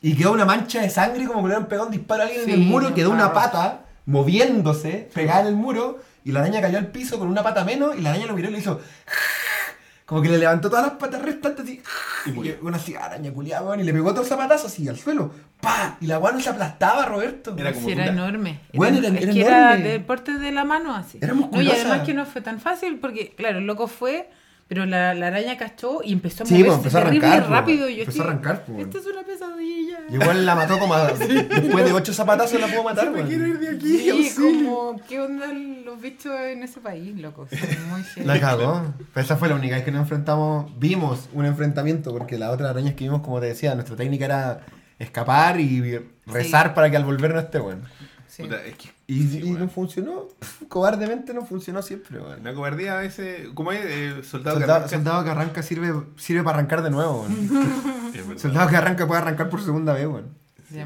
Speaker 2: Y quedó una mancha de sangre como que le habían pegado un disparo a alguien
Speaker 3: Sí,
Speaker 2: en el muro, quedó una pata moviéndose, pegada en el muro, y la araña cayó al piso con una pata menos, y la araña lo miró y le hizo... Como que le levantó todas las patas restantes así.
Speaker 1: Y murió.
Speaker 2: una así, araña culiada, weón, y le pegó otro zapatazo así al suelo. ¡Pa! Y la weá no se aplastaba, Roberto.
Speaker 1: Era como
Speaker 3: sí, era enorme.
Speaker 2: Bueno, era-
Speaker 3: es
Speaker 2: era
Speaker 3: que era
Speaker 2: enorme.
Speaker 3: del porte de la mano así.
Speaker 2: Era
Speaker 3: no, y
Speaker 2: musculosa.
Speaker 3: además que no fue tan fácil porque, claro, el loco fue, pero la, la araña cachó y empezó a
Speaker 2: Sí,
Speaker 3: moverse
Speaker 2: pues, empezó a arrancar, pues,
Speaker 3: rápido. Y yo
Speaker 2: empezó a arrancar, pues.
Speaker 3: Esto es una pesadilla.
Speaker 2: Y igual la mató como a- después de ocho zapatazos la pudo matar,
Speaker 1: Me quiero ir de aquí.
Speaker 3: Sí, como, ¿qué onda los bichos en ese país, loco? Son muy heavy.
Speaker 2: La cagó. Pero esa fue la única vez que nos enfrentamos, vimos un enfrentamiento, porque las otras arañas que vimos, como te decía, nuestra técnica era escapar y rezar para que al volver no esté bueno.
Speaker 3: Sí.
Speaker 1: Puta, es que,
Speaker 2: Y,
Speaker 1: sí,
Speaker 2: y
Speaker 1: weón.
Speaker 2: no funcionó, cobardemente no funcionó siempre, weón.
Speaker 1: La cobardía a veces. ¿Cómo es? Eh, soldado, que
Speaker 2: Soldado,
Speaker 1: arranca-
Speaker 2: soldado que arranca sirve, sirve para arrancar de nuevo, weón. Soldado que arranca puede arrancar por segunda vez, weón.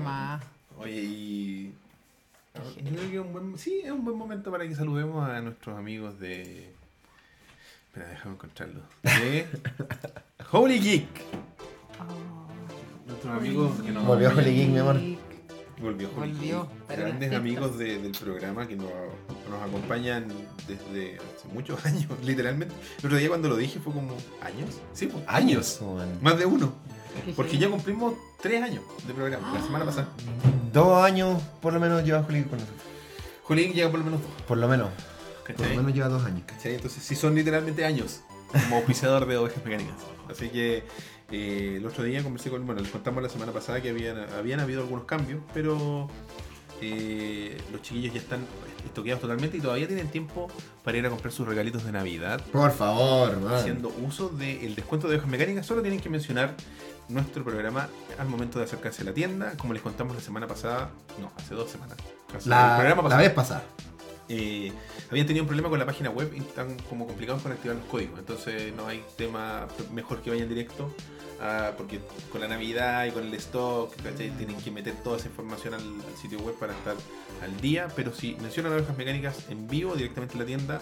Speaker 3: Más.
Speaker 1: Oye, y. Yo creo que es un buen, sí, es un buen momento para que saludemos a nuestros amigos de. Espera, déjame encontrarlo. De. Holy Geek. Nuestros amigos que nos.
Speaker 2: Volvió Holy Geek, mi amor.
Speaker 1: Volvió
Speaker 3: Volvió,
Speaker 1: Grandes amigos de- del programa que nos nos acompañan desde hace muchos años, literalmente. El otro día cuando lo dije fue como, ¿años? Sí, pues,
Speaker 2: Años.
Speaker 1: Más de uno. Porque ya cumplimos tres años de programa, la semana pasada.
Speaker 2: Dos años por lo menos lleva Juli con nosotros.
Speaker 1: Jolín llega por lo menos dos.
Speaker 2: Por lo menos. Por
Speaker 1: ¿cachai?
Speaker 2: lo menos lleva dos años.
Speaker 1: ¿Cachai? Entonces sí son literalmente años como auspiciador de ovejas mecánicas. Así que eh, el otro día conversé con, bueno, les contamos la semana pasada que habían, habían habido algunos cambios, pero eh, los chiquillos ya están estoqueados totalmente y todavía tienen tiempo para ir a comprar sus regalitos de Navidad.
Speaker 2: Por favor, man.
Speaker 1: Haciendo uso del descuento de ovejas mecánicas, solo tienen que mencionar nuestro programa al momento de acercarse a la tienda, como les contamos la semana pasada, no, hace dos semanas. Hace el
Speaker 2: La, la vez pasada.
Speaker 1: eh, habían tenido un problema con la página web y están como complicados con activar los códigos. Entonces no hay tema mejor que vayan directo a- porque con la Navidad y con el stock ¿cachai? tienen que meter toda esa información al, al sitio web para estar al día. Pero si mencionan ovejas mecánicas en vivo directamente en la tienda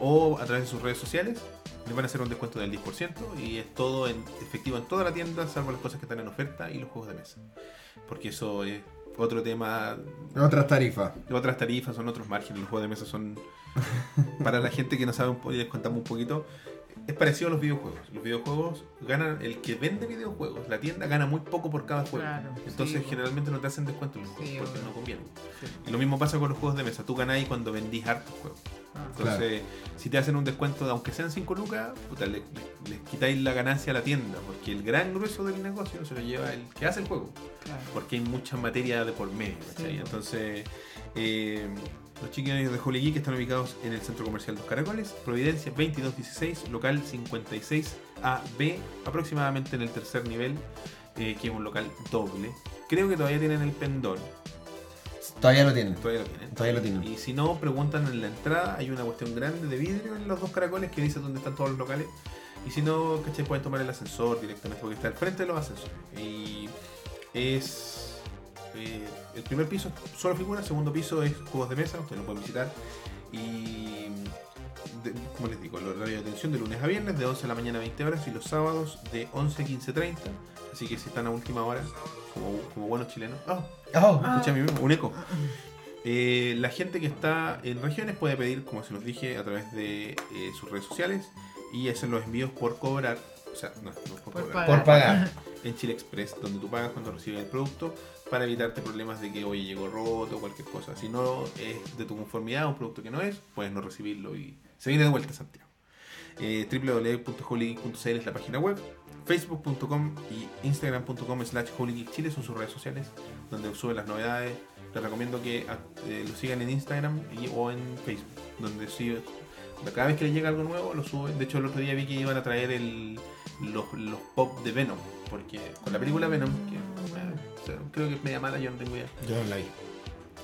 Speaker 1: o a través de sus redes sociales, les van a hacer un descuento del 10% y es todo en efectivo en toda la tienda, salvo las cosas que están en oferta y los juegos de mesa. Porque eso es otro tema
Speaker 2: Otras tarifas.
Speaker 1: otras tarifas, son otros márgenes. Los juegos de mesa son. Para la gente que no sabe un poco, y les contamos un poquito. Es parecido a los videojuegos. Los videojuegos ganan. El que vende videojuegos, la tienda gana muy poco por cada juego.
Speaker 3: Claro,
Speaker 1: Entonces,
Speaker 3: sí,
Speaker 1: generalmente no te hacen descuento en los juegos
Speaker 3: Sí,
Speaker 1: porque
Speaker 3: bueno.
Speaker 1: no conviene.
Speaker 3: Sí.
Speaker 1: Y lo mismo pasa con los juegos de mesa. Tú ganáis cuando vendís hartos juegos.
Speaker 3: Ah.
Speaker 1: Entonces, si te hacen un descuento, aunque sean 5 lucas, puta, le, le- les quitáis la ganancia a la tienda. Porque el gran grueso del negocio se lo lleva el que hace el juego
Speaker 3: Claro.
Speaker 1: porque hay mucha materia de por medio. Entonces, eh, los chiquillos de Holy Geek están ubicados en el Centro Comercial Dos Caracoles, Providencia 2216, local 56AB, aproximadamente en el tercer nivel, eh, que es un local doble. Creo que todavía tienen el pendón,
Speaker 2: Todavía lo tienen.
Speaker 1: todavía lo tienen.
Speaker 2: Todavía lo tienen.
Speaker 1: Y si no, preguntan en la entrada, hay una cuestión grande de vidrio en los dos caracoles que dice dónde están todos los locales. Y si no, ¿cachai? Pueden tomar el ascensor directamente porque está al frente de los ascensores. Y es. eh, el primer piso es solo figuras, el segundo piso es juegos de mesa, ustedes lo pueden visitar. Y. de- como les digo, el horario de atención de lunes a viernes, de 11 de la mañana a 20 horas, y los sábados de 11 a 15.30. Así que si están a última hora, como, como buenos chilenos. ¡Ah!
Speaker 2: Oh,
Speaker 1: Escuché a mí mismo, un eco. Eh, la gente que está en regiones puede pedir, como se los dije, a través de eh, sus redes sociales y hacer los envíos por cobrar. O sea, no, no por,
Speaker 3: Por
Speaker 1: cobrar.
Speaker 2: por pagar.
Speaker 1: En Chile Express, donde tú pagas cuando recibes el producto para evitarte problemas de que oye llegó roto o cualquier cosa. Si no es de tu conformidad un producto que no es, puedes no recibirlo y se viene de vuelta a Santiago. Eh, www.holygeek.cl es la página web, facebook.com y instagram.com slash holygeekchile son sus redes sociales donde suben las novedades. Les recomiendo que ah, eh, lo sigan en Instagram y, o en Facebook, donde sí, cada vez que les llega algo nuevo lo suben. De hecho, el otro día vi que iban a traer el, los, los pop de Venom, porque con la película Venom, que eh, creo que es media mala, yo no tengo idea.
Speaker 2: Yo no la vi.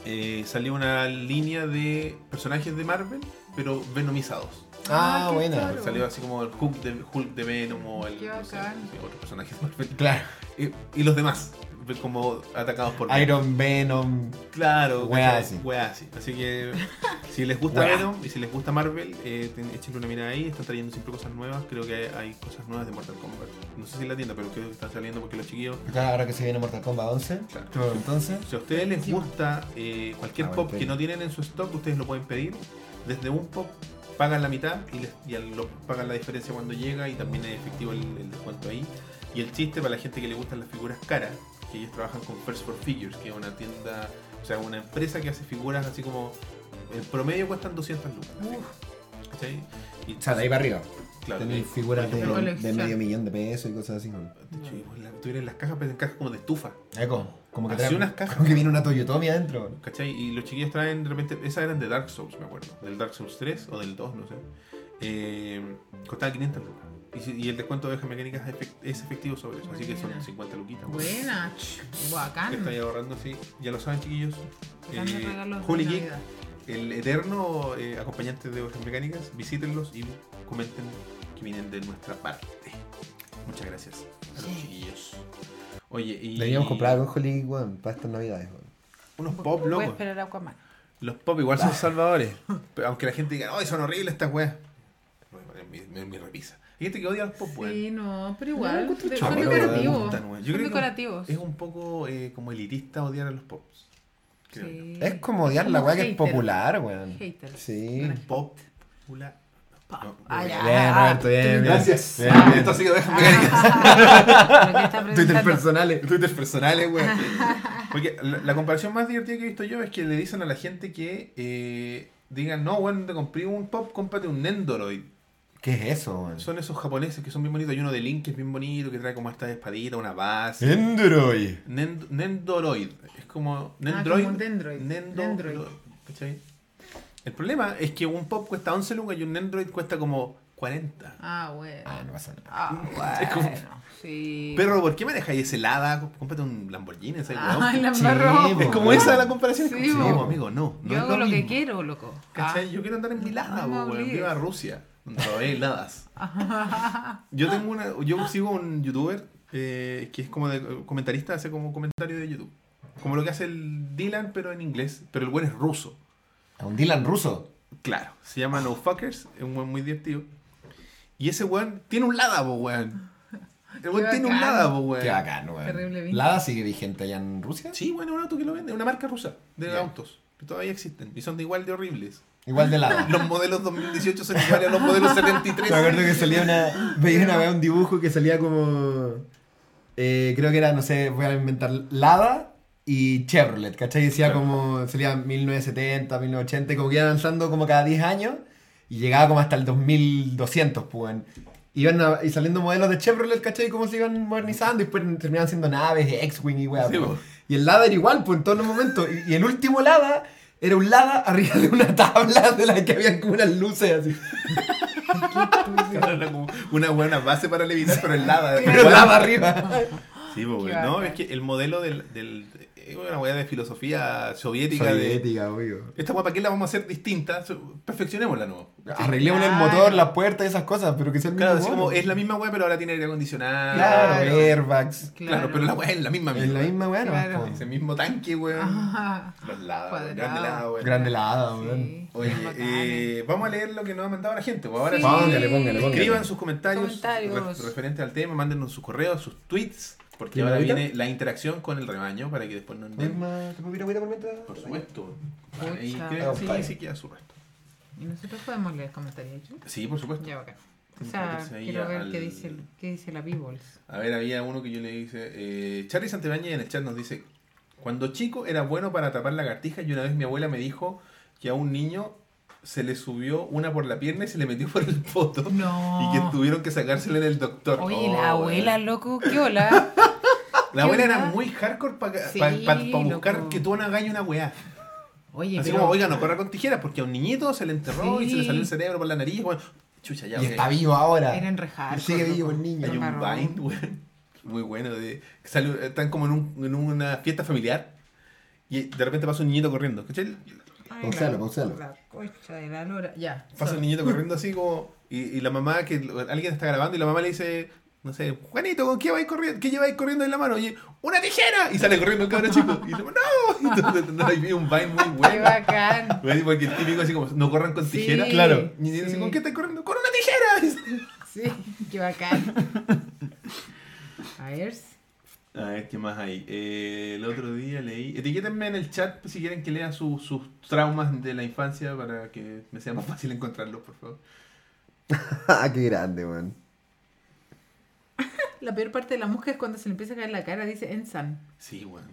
Speaker 1: Eh, salió una línea de personajes de Marvel, pero venomizados.
Speaker 2: Ah,
Speaker 3: Ah,
Speaker 2: buena.
Speaker 3: Claro.
Speaker 1: Salió así como el Hulk de, Hulk de Venom o el
Speaker 3: Qué
Speaker 1: no sé, otros personajes de Marvel.
Speaker 2: Claro.
Speaker 1: Y, y los demás, como atacados por.
Speaker 2: Iron Venom.
Speaker 1: Claro, ¿cachai?
Speaker 2: así.
Speaker 1: Así. Así que si les gusta. Venom y si les gusta Marvel, eh, échenle una mirada ahí. Están trayendo siempre cosas nuevas. Creo que hay, cosas nuevas de Mortal Kombat. No sé si en la tienda, pero creo que están saliendo porque los chiquillos.
Speaker 2: Acá ahora que se viene Mortal Kombat 11.
Speaker 1: Claro.
Speaker 2: Entonces.
Speaker 1: Si a ustedes les gusta eh, cualquier
Speaker 2: Ah,
Speaker 1: pop que no tienen en su stock, ustedes lo pueden pedir. Desde un pop pagan la mitad y, les, y al- lo, pagan la diferencia cuando llega y también es efectivo el, el descuento ahí. Y el chiste para la gente que le gustan las figuras caras, que ellos trabajan con First for Figures, que es una tienda, o sea, una empresa que hace figuras así como, en promedio cuestan 200 lucas. ¿Cachai? Y,
Speaker 2: O sea, de ahí para arriba.
Speaker 1: claro,
Speaker 2: Tenéis
Speaker 1: eh,
Speaker 2: figuras de, medio millón de pesos y cosas así. ¿no?
Speaker 1: tú eres las cajas, pero en cajas como de estufa.
Speaker 2: Eco, como que
Speaker 1: Así
Speaker 2: trae
Speaker 1: unas cajas.
Speaker 2: Como que viene una Toyotomi adentro.
Speaker 1: ¿Cachai? Y los chiquillos traen de repente, esas eran de Dark Souls, me acuerdo, del Dark Souls 3 o del 2, no sé. Eh, costaba 500 lucas. Y, el descuento de ovejas mecánicas es efec- es efectivo sobre eso, así que son
Speaker 3: Buena.
Speaker 1: 50 luquitas.
Speaker 3: Buena, bacán.
Speaker 1: estáis ahorrando así, ya lo saben chiquillos. Eh, Holy Geek, el eterno eh, acompañante de ovejas mecánicas, visítenlos y comenten que vienen de nuestra parte. Muchas gracias a los
Speaker 3: Sí.
Speaker 1: chiquillos. Oye, y
Speaker 2: Deberíamos comprar con Holy weón, para estas navidades. weón.
Speaker 1: unos pop
Speaker 3: Voy a
Speaker 1: locos.
Speaker 3: esperar a Aquaman.
Speaker 1: Los pop igual son salvadores. Pero aunque la gente diga, ¡ay, son horribles estas weas! Voy a poner mi, mi, mi repisa. Hay gente que odia los pop, weón.
Speaker 3: Sí, no, pero igual. de-
Speaker 2: choro,
Speaker 3: son decorativos.
Speaker 1: Gustan. Yo
Speaker 3: Son
Speaker 1: creo que
Speaker 3: decorativos.
Speaker 1: Es un poco eh, como elitista odiar a los pops.
Speaker 3: Sí.
Speaker 2: Es como odiar la weá que es popular, weón.
Speaker 3: Haters.
Speaker 2: Sí.
Speaker 1: Pop. Pula- No,
Speaker 3: Ah.
Speaker 2: Bien, Roberto, bien, bien.
Speaker 1: Gracias.
Speaker 2: Bien, bien.
Speaker 1: Esto ha sido déjame
Speaker 3: que
Speaker 2: Twitter personales.
Speaker 1: Twitter personales, güey. Porque la, la comparación más divertida que he visto yo es que le dicen a la gente que eh, digan, no, bueno, te compré un pop, cómprate un Nendoroid.
Speaker 2: ¿Qué es eso?
Speaker 1: Son esos japoneses que son bien bonitos. Hay uno de Link que es bien bonito, que trae como esta espadita, una base.
Speaker 2: Endroid.
Speaker 1: Nend- Nendoroid. Es como
Speaker 3: Ah,
Speaker 1: Nendroid.
Speaker 3: como un Dendroid.
Speaker 1: Nendo-
Speaker 3: Dendroid.
Speaker 1: ¿cachai? El problema es que un pop cuesta 11 lucas y un Nendroid cuesta como 40.
Speaker 3: Ah, bueno.
Speaker 2: Ah, no pasa nada.
Speaker 3: Ah,
Speaker 1: Es como-
Speaker 3: bueno. Sí.
Speaker 1: Perro, ¿por qué manejáis ese helada? Cómprate un Lamborghini, ese.
Speaker 3: Ay, la
Speaker 2: Sí.
Speaker 1: Es como esa la comparación.
Speaker 3: Sí,
Speaker 1: amigo, no. no
Speaker 3: Yo
Speaker 1: es
Speaker 3: hago lo que quiero, loco.
Speaker 1: ¿Cachai?
Speaker 3: Ah.
Speaker 1: Yo quiero andar en mi lada,
Speaker 3: No obligues.
Speaker 1: Viva Rusia. Donde todavía hay ladas. Yo tengo una. Yo sigo un youtuber eh, que es como de comentarista, hace como comentario de YouTube. Como lo que hace el Dylan, pero en inglés. Pero el buen es ruso.
Speaker 2: ¿A un Dylan ruso?
Speaker 1: Claro. Se llama No Fuckers. Es un buen muy divertido. Y ese weón tiene un lada, po, weón. El weón tiene un lada, po, weón.
Speaker 2: Qué bacán, weón.
Speaker 3: Terrible.
Speaker 2: ¿Lada sigue vigente allá en Rusia?
Speaker 1: Sí, bueno, un auto que lo vende. Una marca rusa de autos. Que todavía existen. Y son de igual de horribles.
Speaker 2: Igual de lada.
Speaker 1: Los modelos 2018 son iguales a los modelos 73.
Speaker 2: Me acuerdo que salía una. Veía una vez un dibujo que salía como. eh, creo que era, no sé, voy a inventar. Lada y Chevrolet, ¿cachai? Decía
Speaker 1: Claro.
Speaker 2: como. Salía 1970, 1980, como que iba avanzando como cada 10 años. Y llegaba como hasta el 2200, pues. Iban a- y saliendo modelos de Chevrolet, ¿cachai? Como se iban modernizando y después terminaban siendo naves, X-Wing y weá.
Speaker 1: Sí,
Speaker 2: po. Y el Lada era igual, pues en todos los momentos. Y, y el último Lada era un Lada arriba de una tabla de la que habían como unas luces así.
Speaker 1: Era como una buena base para levitar, pero el lava.
Speaker 2: Pero Lada arriba.
Speaker 1: Sí, pues. No, es que el modelo del. del es una weá de filosofía soviética. de
Speaker 2: Soviética, obvio.
Speaker 1: Esta weá, ¿para qué la vamos a hacer distinta? Perfeccionémosla, ¿no?
Speaker 2: Arreglémosle el motor, las puertas y esas cosas, pero que sea el mismo
Speaker 1: Claro, así como es la misma weá, pero ahora tiene aire acondicionado.
Speaker 2: Claro,
Speaker 3: Claro.
Speaker 2: airbags.
Speaker 1: Claro, pero la weá es la misma.
Speaker 2: Es la misma weá, no
Speaker 3: Claro.
Speaker 2: po.
Speaker 1: Ese mismo tanque, weón.
Speaker 3: Ajá.
Speaker 1: Los lados, grande lado, weón.
Speaker 2: Grande la hada, weón.
Speaker 3: Sí,
Speaker 1: Oye, eh, vamos a leer lo que nos ha mandado la gente. ahora
Speaker 3: Sí.
Speaker 2: Póngale, póngale, póngale.
Speaker 1: Escriban sus comentarios,
Speaker 3: Comentarios.
Speaker 1: re- referentes al tema, mándenos sus correos, sus tweets, porque
Speaker 2: ¿Tiene
Speaker 1: ahora
Speaker 2: ahorita?
Speaker 1: viene la interacción con el rebaño para que después nos
Speaker 2: ¿Hay
Speaker 1: den.
Speaker 2: más- ¿Te puedo pedir agüita por mientras?
Speaker 1: Por supuesto.
Speaker 3: Ah,
Speaker 1: creo, sí,
Speaker 2: compadre.
Speaker 1: sí queda su resto.
Speaker 3: ¿Y nosotros podemos leer comentarios?
Speaker 1: Sí, por supuesto.
Speaker 3: Ya, bacán. O sea, quiero ver
Speaker 1: al-
Speaker 3: qué dice, qué dice la Beebles.
Speaker 1: A ver, había uno que yo le hice. Eh, Charlie Santibáñez en el chat nos dice: Cuando chico era bueno para atrapar lagartijas y una vez mi abuela me dijo que a un niño se le subió una por la pierna y se le metió por el poto.
Speaker 3: No.
Speaker 1: Y que tuvieron que sacársela en el doctor.
Speaker 3: Oye,
Speaker 1: Oh,
Speaker 3: la abuela, loco, qué hola.
Speaker 1: La abuela
Speaker 3: ¿Qué
Speaker 1: era muy hardcore para
Speaker 3: Sí,
Speaker 1: buscar
Speaker 3: loco.
Speaker 1: que tú no hagas una weá.
Speaker 3: Oye,
Speaker 1: Así
Speaker 3: pero...
Speaker 1: como, oiga, no corra con tijeras porque a un niñito se le enterró y se le salió el cerebro por la nariz. Bueno, chucha, ya.
Speaker 2: Y está vivo ahora.
Speaker 3: Eran re hardcore,
Speaker 2: Sigue vivo el niño.
Speaker 1: Hay un. Vine, weón, muy bueno. De, están como en, un- en una fiesta familiar y de repente pasa un niñito corriendo. ¿Cachai?
Speaker 2: Pausalo,
Speaker 3: la-
Speaker 2: pausalo.
Speaker 3: La concha de la lora. Ya.
Speaker 1: Pasa
Speaker 3: sorry.
Speaker 1: un niñito corriendo así como. Y, y la mamá, que alguien está grabando y la mamá le dice. No sé, Juanito, ¿con qué vais corriendo? ¿Qué lleváis corriendo en la mano? Oye, ¡una tijera! Y sale corriendo el cabrón chico. Y dice, ¡No! Y entonces vi un Vine muy
Speaker 3: Qué
Speaker 1: bueno.
Speaker 3: bacán.
Speaker 1: Güey, Porque el típico así como, no corran con
Speaker 3: Sí,
Speaker 1: tijera.
Speaker 2: Claro.
Speaker 1: Y dice,
Speaker 3: sí.
Speaker 1: ¿con qué estás corriendo? ¡Con una tijera!
Speaker 3: Sí, qué bacán. A ver.
Speaker 1: A ver, ¿qué más hay? Eh, el otro día leí. Etiquétenme en el chat si quieren que lea su- sus traumas de la infancia para que me sea más fácil encontrarlos, por favor.
Speaker 2: Ah, qué grande, weón.
Speaker 3: La peor parte de la mosca es cuando se le empieza a caer la cara, dice Ensan.
Speaker 1: Sí, bueno.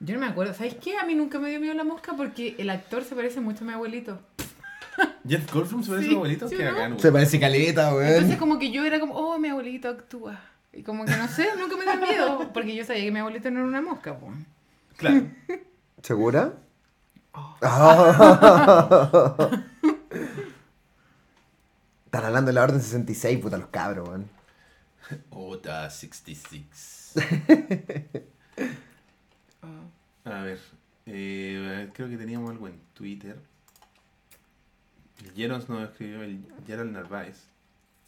Speaker 3: Yo no me acuerdo. ¿Sabes qué? A mí nunca me dio miedo la mosca porque el actor se parece mucho a mi abuelito.
Speaker 1: Jeff Goldblum se parece
Speaker 3: Sí,
Speaker 1: a su abuelito.
Speaker 2: Se parece caleta,
Speaker 3: Entonces
Speaker 2: weón.
Speaker 3: como que yo era como, oh, mi abuelito actúa. Y como que no sé, nunca me dio miedo porque yo sabía que mi abuelito no era una mosca. po.
Speaker 1: Claro.
Speaker 2: ¿Segura?
Speaker 3: Oh.
Speaker 2: Ah. Están hablando de la orden 66, puta los cabros, weón.
Speaker 1: Ota 66.
Speaker 3: Oh.
Speaker 1: A ver. eh, creo que teníamos algo en Twitter. El Jerons nos escribió, el Gerald Narváez.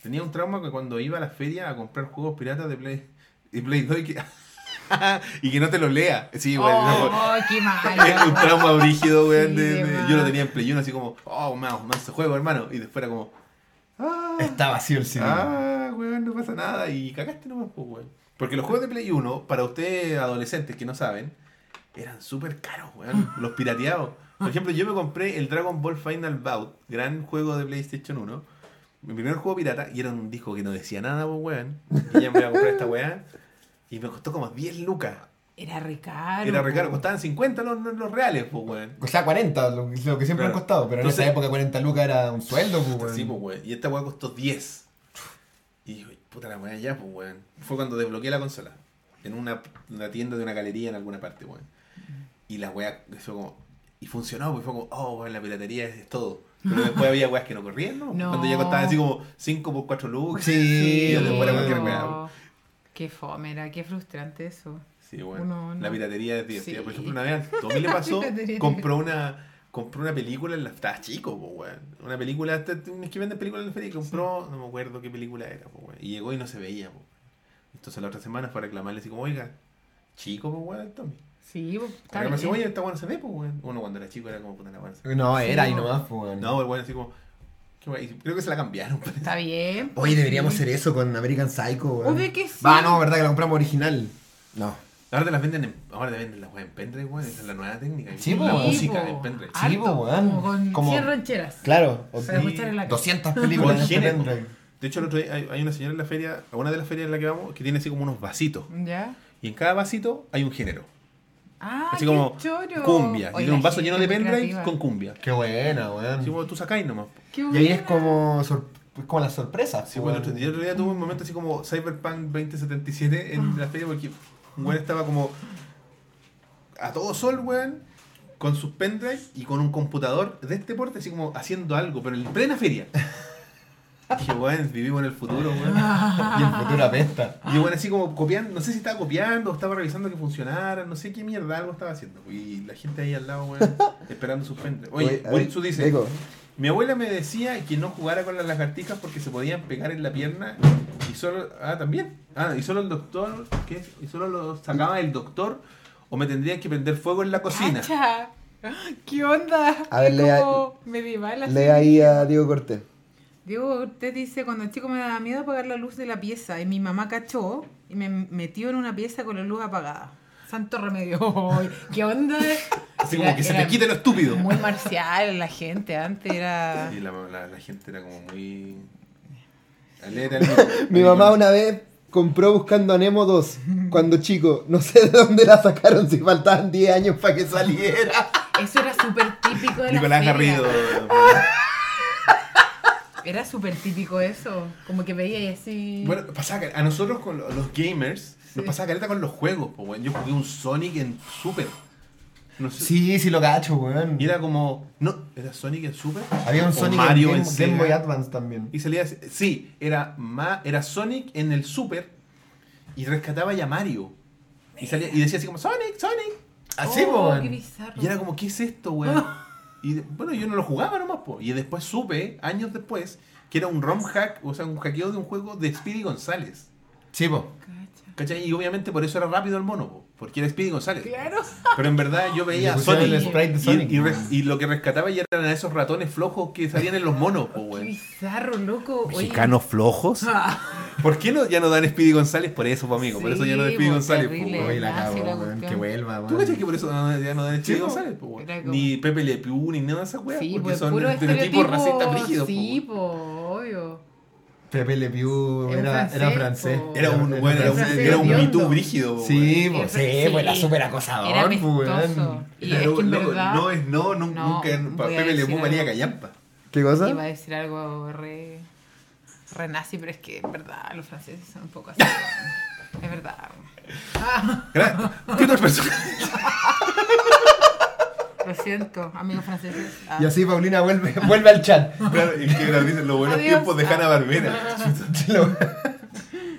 Speaker 1: Tenía un trauma que cuando iba a la feria a comprar juegos piratas de Play, de Play 2 y que, y que no te lo lea. Sí, güey. no,
Speaker 3: Oh, qué malo.
Speaker 1: un trauma brígido, weón.
Speaker 3: Sí,
Speaker 1: de-
Speaker 3: de
Speaker 1: de-
Speaker 3: más.
Speaker 1: yo lo tenía en Play 1 así como, oh, man, más juego, hermano. Y después era como, ah,
Speaker 2: Está vacío el CD.
Speaker 1: ah, weón, no pasa nada. Y cagaste nomás, pues, weón. Porque los juegos de Play 1, para ustedes adolescentes que no saben, eran súper caros, weón. Los pirateados. Por ejemplo, yo me compré el Dragon Ball Final Bout, gran juego de PlayStation 1. Mi primer juego pirata, y era un disco que no decía nada, pues, weón. Y ya me iba a comprar esta weá. Y me costó como 10 lucas.
Speaker 3: Era re caro.
Speaker 1: Era re caro,
Speaker 3: po.
Speaker 1: costaban 50 los, los, reales, pues, weón.
Speaker 2: O sea, 40, lo, lo que siempre
Speaker 1: Claro.
Speaker 2: han costado. Pero en
Speaker 1: Entonces-
Speaker 2: esa época 40 lucas era un sueldo, pues, weón.
Speaker 1: Sí, pues, weón. Y esta weá costó 10. Y dije, puta la weá ya, pues, weón. Fue cuando desbloqueé la consola. En una, una tienda de una galería en alguna parte, weón. Y la weá fue como. Y funcionó, pues fue como, oh, weón, la piratería es, es todo. Pero después había weas que no corrían, ¿no?
Speaker 3: No.
Speaker 1: Cuando ya costaban así como 5 por 4 lucas.
Speaker 2: Sí,
Speaker 1: y después era cualquier weá.
Speaker 3: Qué fome, era, qué frustrante eso.
Speaker 1: Sí, bueno.
Speaker 3: Uno no-
Speaker 1: La piratería es divertida.
Speaker 3: Sí.
Speaker 1: Por ejemplo, una vez a Tommy le pasó, compró una compró una película, en la, estaba chico, po, weón. Una película, es que venden películas en la feria compró, no me acuerdo qué película era, po, weón. Y llegó y no se veía, po. Entonces la otra semana fue a reclamarle así como, oiga, chico, po, weón, Tommy.
Speaker 3: Sí,
Speaker 1: Reclama así,
Speaker 3: bien.
Speaker 1: oye, esta no se ve, po, weón. Uno cuando era chico era como puta la se ve".
Speaker 2: No, era
Speaker 3: Sí,
Speaker 2: ahí
Speaker 3: no.
Speaker 2: nomás, pues, weón.
Speaker 1: No, el weón así como, ¿qué weón? Y creo que se la cambiaron. pues.
Speaker 3: Está bien.
Speaker 2: Oye, deberíamos
Speaker 3: sí.
Speaker 2: hacer eso con American Psycho, weón.
Speaker 3: Obvio que sí.
Speaker 2: Va, no, verdad que la compramos original. No.
Speaker 1: Ahora te las venden en, ahora te venden las weas en pendrive, weón. Esa es la nueva técnica.
Speaker 2: Sí,
Speaker 1: la
Speaker 2: po.
Speaker 1: música en pendrive.
Speaker 2: Sí,
Speaker 3: Harto,
Speaker 2: po, weón.
Speaker 3: Como con
Speaker 2: Como-
Speaker 3: 100 rancheras.
Speaker 2: Claro. o-
Speaker 3: Para escuchar en la casa.
Speaker 2: 200
Speaker 1: Con
Speaker 2: películas en este
Speaker 1: género.
Speaker 2: pendrive.
Speaker 1: De hecho, el otro día hay, hay una señora en la feria, a una de las ferias en la que vamos, que tiene así como unos vasitos.
Speaker 3: ¿Ya?
Speaker 1: Y en cada vasito hay un género.
Speaker 3: Ah,
Speaker 1: Así como
Speaker 3: choro.
Speaker 1: cumbia. Y
Speaker 3: Oye,
Speaker 1: tiene un
Speaker 3: la
Speaker 1: vaso lleno de pendrive con cumbia.
Speaker 2: Qué buena, weón.
Speaker 1: Así como tú sacáis nomás.
Speaker 3: Qué
Speaker 2: Y ahí es como, es como las sorpresas.
Speaker 1: Sí, bueno, el otro- y día tuve un momento así como Cyberpunk 2077 en la feria porque un weón estaba como a todo sol, weón, con sus pendrive y con un computador de este porte, así como haciendo algo, pero en plena feria. Dije, weón, vivimos en el futuro, weón.
Speaker 2: Y el futuro apesta.
Speaker 1: Y bueno, así como copiando, no sé si estaba copiando o estaba revisando que funcionara, no sé qué mierda, algo estaba haciendo. Y la gente ahí al lado, weón, esperando sus pendrive. Oye, Boritsu dice,
Speaker 2: Diego,
Speaker 1: mi abuela me decía que no jugara con las lagartijas porque se podían pegar en la pierna y solo, ah, también, ah, y solo el doctor, ¿qué? Y solo lo sacaba el doctor o me tendrían que prender fuego en la cocina.
Speaker 3: Cacha. ¿Qué onda?
Speaker 2: A ver, lea-
Speaker 3: medieval así.
Speaker 2: lee ahí a Diego Cortés.
Speaker 3: Diego, usted dice, cuando chico me daba miedo apagar la luz de la pieza y mi mamá cachó y me metió en una pieza con la luz apagada. Santo remedio. ¿Qué onda?
Speaker 1: Así como
Speaker 3: Era-
Speaker 1: que se te quite lo estúpido.
Speaker 3: Muy marcial la gente antes era...
Speaker 1: Y la, la- la gente era como muy... alegre al mismo.
Speaker 2: Mi mamá una vez compró Buscando a Nemo 2 cuando chico. No sé de dónde la sacaron si faltaban 10 años para que saliera.
Speaker 3: Eso era súper típico de la
Speaker 1: Nicolás
Speaker 3: feria.
Speaker 1: Garrido.
Speaker 3: Era súper típico eso. Como que veía y así...
Speaker 1: Bueno, pasaba que a nosotros con lo- los gamers
Speaker 3: Sí.
Speaker 1: nos pasaba caleta con los juegos. po, weón. Yo jugué un Sonic en Super. No sé.
Speaker 2: Sí, sí lo cacho, weón.
Speaker 1: Y era como. No, ¿era Sonic en Super?
Speaker 2: Había un Sonic
Speaker 1: Mario
Speaker 2: en
Speaker 1: en
Speaker 2: Game, Game. Boy Advance también.
Speaker 1: Y salía. así- Sí, era, ma, era Sonic en el Super. Y rescataba ya a Mario. Y, salía, y decía así como: Sonic, Sonic.
Speaker 2: Así,
Speaker 3: Oh,
Speaker 2: weón.
Speaker 3: qué bizarro.
Speaker 1: Y era como: ¿qué es esto, weón? Y bueno, yo no lo jugaba nomás, po. Y después supe, años después, que era un ROM hack, o sea, un hackeo de un juego de Speedy González.
Speaker 2: Sí, po.
Speaker 3: Cacha.
Speaker 1: ¿Cachai? Y obviamente por eso era rápido el mono, po, porque era Speedy González.
Speaker 3: Claro.
Speaker 1: Pero en verdad yo veía a Sonic.
Speaker 2: el sprite de
Speaker 1: y-
Speaker 2: Sonic.
Speaker 1: Y, res- y lo que rescataba ya eran a esos ratones flojos que salían en los monos, po,
Speaker 3: Qué bizarro, loco. Oye.
Speaker 1: ¿Mexicanos flojos?
Speaker 3: Ah,
Speaker 1: ¿Por qué no, ya no dan Speedy González? Por eso, po, amigo. por eso ya no dan
Speaker 3: Sí,
Speaker 1: Speedy González, po.
Speaker 2: Oye, la cagó,
Speaker 3: la.
Speaker 2: Que vuelva, weón.
Speaker 1: ¿Tú cachai que por eso no- ya no dan Speedy
Speaker 2: Sí.
Speaker 1: González, po, Ni Pepe Le Pew, ni nada de esas weas.
Speaker 3: Sí,
Speaker 1: porque
Speaker 3: pues
Speaker 1: son estereotipos
Speaker 3: estereotipo.
Speaker 1: racistas brígidos,
Speaker 3: Sí, po, obvio.
Speaker 2: Pepe Le Pew
Speaker 3: Es
Speaker 2: era, era
Speaker 3: francés.
Speaker 1: Era un, bueno, era un,
Speaker 3: francés
Speaker 1: era un brígido,
Speaker 2: Sí, pues sí,
Speaker 3: sí.
Speaker 2: pues era súper acosador,
Speaker 3: Era
Speaker 2: pues, weón.
Speaker 3: amistoso. Y es
Speaker 1: Pero,
Speaker 3: que en
Speaker 1: loco,
Speaker 3: verdad...
Speaker 1: No es no, nu-
Speaker 3: No,
Speaker 1: nunca. Pepe Le Pew valía callampa.
Speaker 2: ¿Qué cosa?
Speaker 3: Iba a decir algo re, re nazi, pero es que en verdad los franceses son un poco así. es verdad. Ah,
Speaker 1: ¿Qué otras personas?
Speaker 3: lo siento, amigos franceses. Ah.
Speaker 2: Y así Paulina vuelve, vuelve al chat.
Speaker 1: Claro, es que nos dicen los buenos
Speaker 3: Adiós.
Speaker 1: tiempos de Hanna Barbera.
Speaker 2: Lo-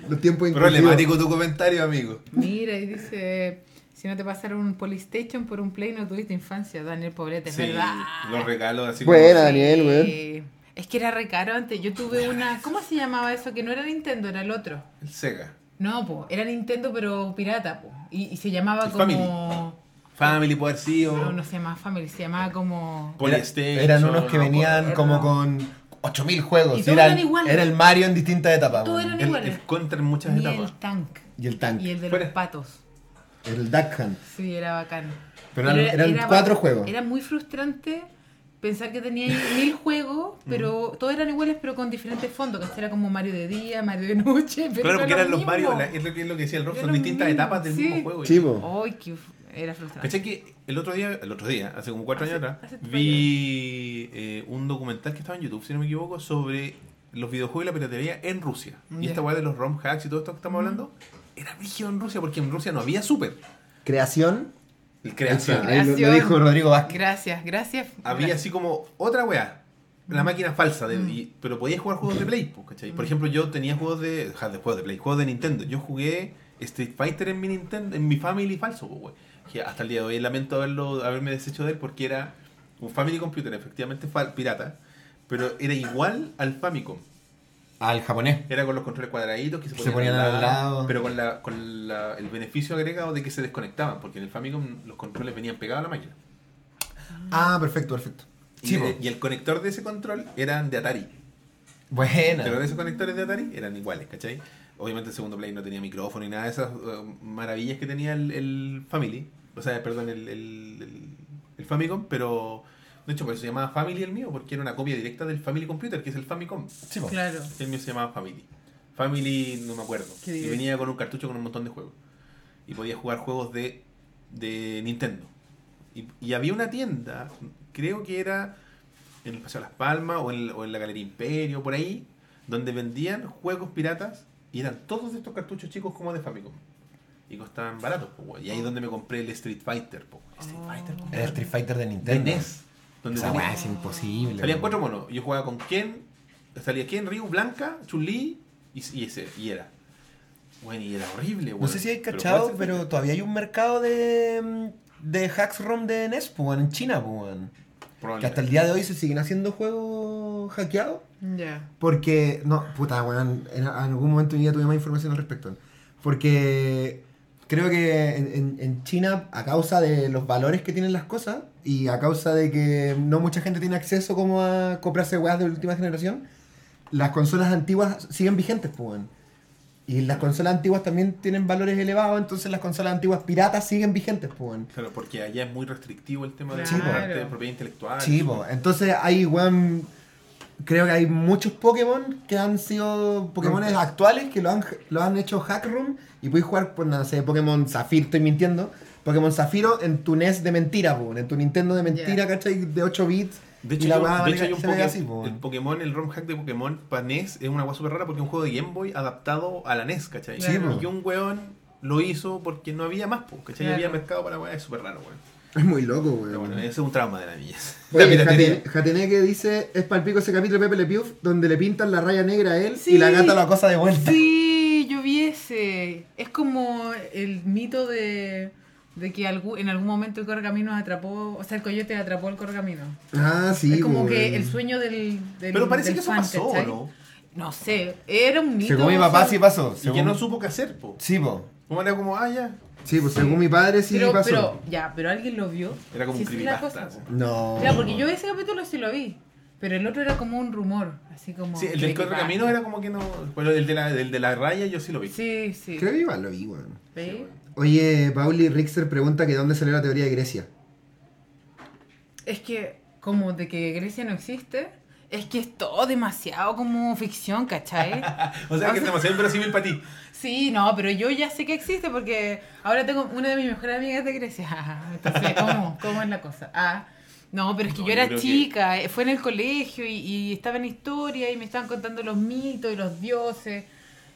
Speaker 2: Los tiempos inclusivos.
Speaker 1: Problemático tu comentario, amigo.
Speaker 3: Mira, y dice, si no te pasaron un Polystation por un Play no tuviste infancia, Daniel Poblete, es
Speaker 1: Sí,
Speaker 3: verdad.
Speaker 1: los regalos así
Speaker 2: Buena,
Speaker 1: como.
Speaker 2: Daniel, weón.
Speaker 3: Sí. Es que era re caro antes. Yo tuve una. ¿Cómo se llamaba eso? Que no era Nintendo, era el otro.
Speaker 1: El Sega.
Speaker 3: No, po. Era Nintendo, pero pirata, po. Y, y se llamaba
Speaker 1: El
Speaker 3: como.
Speaker 1: Family. Family puede haber sido.
Speaker 3: No, no se llamaba Family, se llamaba como.
Speaker 1: Polystation.
Speaker 2: Eran unos que venían
Speaker 3: no.
Speaker 2: como con 8000 juegos.
Speaker 3: Y todos
Speaker 2: Era,
Speaker 3: eran iguales.
Speaker 2: era el Mario en distintas etapas.
Speaker 3: Todos eran
Speaker 1: El,
Speaker 3: iguales.
Speaker 1: el contra en muchas
Speaker 3: Ni
Speaker 1: etapas.
Speaker 3: el tank.
Speaker 2: Y el tanque.
Speaker 3: Y el de
Speaker 1: Fuera.
Speaker 3: los patos.
Speaker 2: El Duck Hunt.
Speaker 3: Sí, era bacán.
Speaker 2: Pero eran- eran cuatro juegos.
Speaker 3: Era muy frustrante pensar que tenía ahí mil juegos, pero todos eran iguales, pero con diferentes fondos. Que era como Mario de día, Mario de noche. Pero
Speaker 1: Claro, porque
Speaker 3: era
Speaker 1: eran
Speaker 3: lo
Speaker 1: los Mario,
Speaker 3: mismo.
Speaker 1: la- es lo que, es lo que decía el Rob, son distintas
Speaker 3: mismo,
Speaker 1: etapas del
Speaker 3: sí.
Speaker 1: mismo juego.
Speaker 2: Po.
Speaker 3: Ay, que era frustrante.
Speaker 1: ¿Cachai que el otro día, el otro día, hace como cuatro
Speaker 3: Hace-
Speaker 1: años atrás, vi eh, un documental que estaba en YouTube, si no me equivoco, sobre los videojuegos y la piratería en Rusia. Y esta weá de los ROM hacks y todo esto que estamos hablando, era brígido en Rusia, porque en Rusia no había super.
Speaker 2: Creación.
Speaker 1: El creación.
Speaker 2: Ahí lo, lo
Speaker 3: Creación.
Speaker 2: dijo Rodrigo Vázquez.
Speaker 3: Gracias, gracias.
Speaker 1: Había así como otra weá. La máquina falsa, de,
Speaker 3: Mm.
Speaker 1: y- pero podías jugar juegos de Play, ¿cachai? Por ejemplo, yo tenía juegos de, ja, de juegos de Play, juegos de Nintendo. Yo jugué Street Fighter en mi Nintendo, en mi Family falso, wey. Que hasta el día de hoy lamento haberlo, haberme deshecho de él porque era un Family Computer, efectivamente pirata, pero era igual al Famicom.
Speaker 2: Al japonés.
Speaker 1: Era con los controles cuadraditos que se
Speaker 2: Se
Speaker 1: ponían,
Speaker 2: al lado.
Speaker 1: pero con, la, con la- el beneficio agregado de que se desconectaban, porque en el Famicom los controles venían pegados a la máquina.
Speaker 2: Ah, perfecto, perfecto.
Speaker 1: Y,
Speaker 2: Sí, po.
Speaker 1: de- y el conector de ese control eran de Atari.
Speaker 2: Buena.
Speaker 1: Pero de esos conectores de Atari eran iguales, ¿cachai? Obviamente el segundo Play no tenía micrófono y nada de esas eh, maravillas que tenía el, el Family. O sea, perdón, el, el, el- el Famicom, pero de hecho por eso se llamaba Family el mío, porque era una copia directa del Family Computer, que es el Famicom.
Speaker 2: Sí.
Speaker 3: Claro.
Speaker 1: El mío se llamaba Family. Family, no me acuerdo.
Speaker 3: Qué
Speaker 1: Y venía con un cartucho con un montón de juegos. Y podía jugar juegos de, de Nintendo. Y, y había una tienda, creo que era en el Paseo Las Palmas o en, o en la Galería Imperio, por ahí, donde vendían juegos piratas y eran todos de estos cartuchos chicos como de Famicom. Y costaban baratos, po, güey. Y ahí es donde me compré el Street Fighter, po. Street
Speaker 3: Oh.
Speaker 1: Fighter, po,
Speaker 2: El Street Fighter de
Speaker 1: de
Speaker 2: Nintendo.
Speaker 1: NES. Donde
Speaker 2: Esa weá es imposible.
Speaker 1: Salían cuatro monos. Yo jugaba con Ken, salía Ken, Ryu, Blanca, Chun-Li y, y ese, y era. Bueno, y era horrible,
Speaker 2: No
Speaker 1: weón.
Speaker 2: sé si hay cachado, pero, todavía hay un mercado de, mm, de hacks ROM de NES, pues, en China, pues, Que hasta el día de hoy se siguen haciendo juegos hackeados.
Speaker 3: Ya.
Speaker 2: Porque, no, puta, weón, en, en algún momento de mi vida tuve más información al respecto. Porque creo que en, en- en China, a causa de los valores que tienen las cosas y a causa de que no mucha gente tiene acceso como a comprarse weas de última generación, las consolas antiguas siguen vigentes, pues, weón. Y las consolas antiguas también tienen valores elevados, entonces las consolas antiguas piratas siguen vigentes, pues.
Speaker 1: Claro, porque allá es muy restrictivo el tema de
Speaker 3: Claro.
Speaker 1: la de propiedad intelectual.
Speaker 2: Sí, po. entonces hay, weón, creo que hay muchos Pokémon que han sido Pokémones
Speaker 1: Rompes.
Speaker 2: actuales que lo han, lo han hecho hack room y puedes jugar, pues, no sé, Pokémon Zafiro, estoy mintiendo, Pokémon Zafiro en tu NES de mentira, po, en tu Nintendo de mentira,
Speaker 3: Ya.
Speaker 2: ¿cachai? De 8 bits.
Speaker 1: De
Speaker 2: y
Speaker 1: hecho,
Speaker 2: la
Speaker 1: yo-
Speaker 2: weá
Speaker 1: de
Speaker 2: vale
Speaker 1: hecho hay
Speaker 2: que
Speaker 1: un
Speaker 2: se ve
Speaker 1: Poké-
Speaker 2: así, po.
Speaker 1: el Pokémon, el ROM hack de Pokémon para NES es una weá súper rara porque es un juego de Game Boy adaptado a la NES, ¿cachai?
Speaker 3: Sí,
Speaker 1: y un weón lo hizo porque no había más, po, ¿cachai?
Speaker 3: Claro.
Speaker 1: Había mercado para weá, es súper raro, weón.
Speaker 2: Es muy loco, weón.
Speaker 1: Pero bueno, ese es un trauma de la niñez.
Speaker 2: Oye, dice, es palpico ese capítulo de Pepe Le Pew donde le pintan la raya negra a él y la gata la cosa de vuelta.
Speaker 3: Sí, yo vi ese. Es como el mito de, de que algú- en algún momento el correcaminos atrapó, o sea, el coyote atrapó al correcaminos.
Speaker 2: Ah, sí,
Speaker 3: es como que el sueño del, del
Speaker 1: Pero parece
Speaker 3: del
Speaker 1: que eso
Speaker 3: fan,
Speaker 1: pasó,
Speaker 3: ¿cachai?
Speaker 1: ¿no?
Speaker 3: No sé, era un mito.
Speaker 2: Según mi papá
Speaker 3: o sea,
Speaker 2: sí pasó.
Speaker 1: Y
Speaker 2: según-
Speaker 1: que no supo qué hacer, po.
Speaker 2: Sí, po.
Speaker 1: Como era como, ah, ya.
Speaker 2: Sí, pues según mi padre sí
Speaker 3: pero,
Speaker 2: pasó.
Speaker 3: pero, ya, pero alguien lo vio.
Speaker 1: Era como
Speaker 3: Sí,
Speaker 1: un creepypasta.
Speaker 3: po.
Speaker 2: No.
Speaker 3: Claro, porque yo ese capítulo sí lo vi. Pero el otro era como un rumor, así como.
Speaker 1: Sí, el del camino era como que no. Pero el de la, el de la raya yo sí lo vi.
Speaker 3: Sí, sí.
Speaker 2: Creo que igual lo vi, weón.
Speaker 3: ¿Ve?
Speaker 2: Oye, Pauli Rixer pregunta que dónde salió la teoría de Grecia.
Speaker 3: Es que, como de que Grecia no existe, es que es todo demasiado como ficción, ¿cachai?
Speaker 1: O sea que es demasiado inverosímil para ti.
Speaker 3: Sí, no, pero yo ya sé que existe porque ahora tengo una de mis mejores amigas de Grecia. Entonces, ¿cómo, cómo es la cosa? Ah, no, pero es que
Speaker 1: No,
Speaker 3: yo era
Speaker 1: que-
Speaker 3: chica, eh, fue en el colegio y, y estaba en historia y me estaban contando los mitos y los dioses.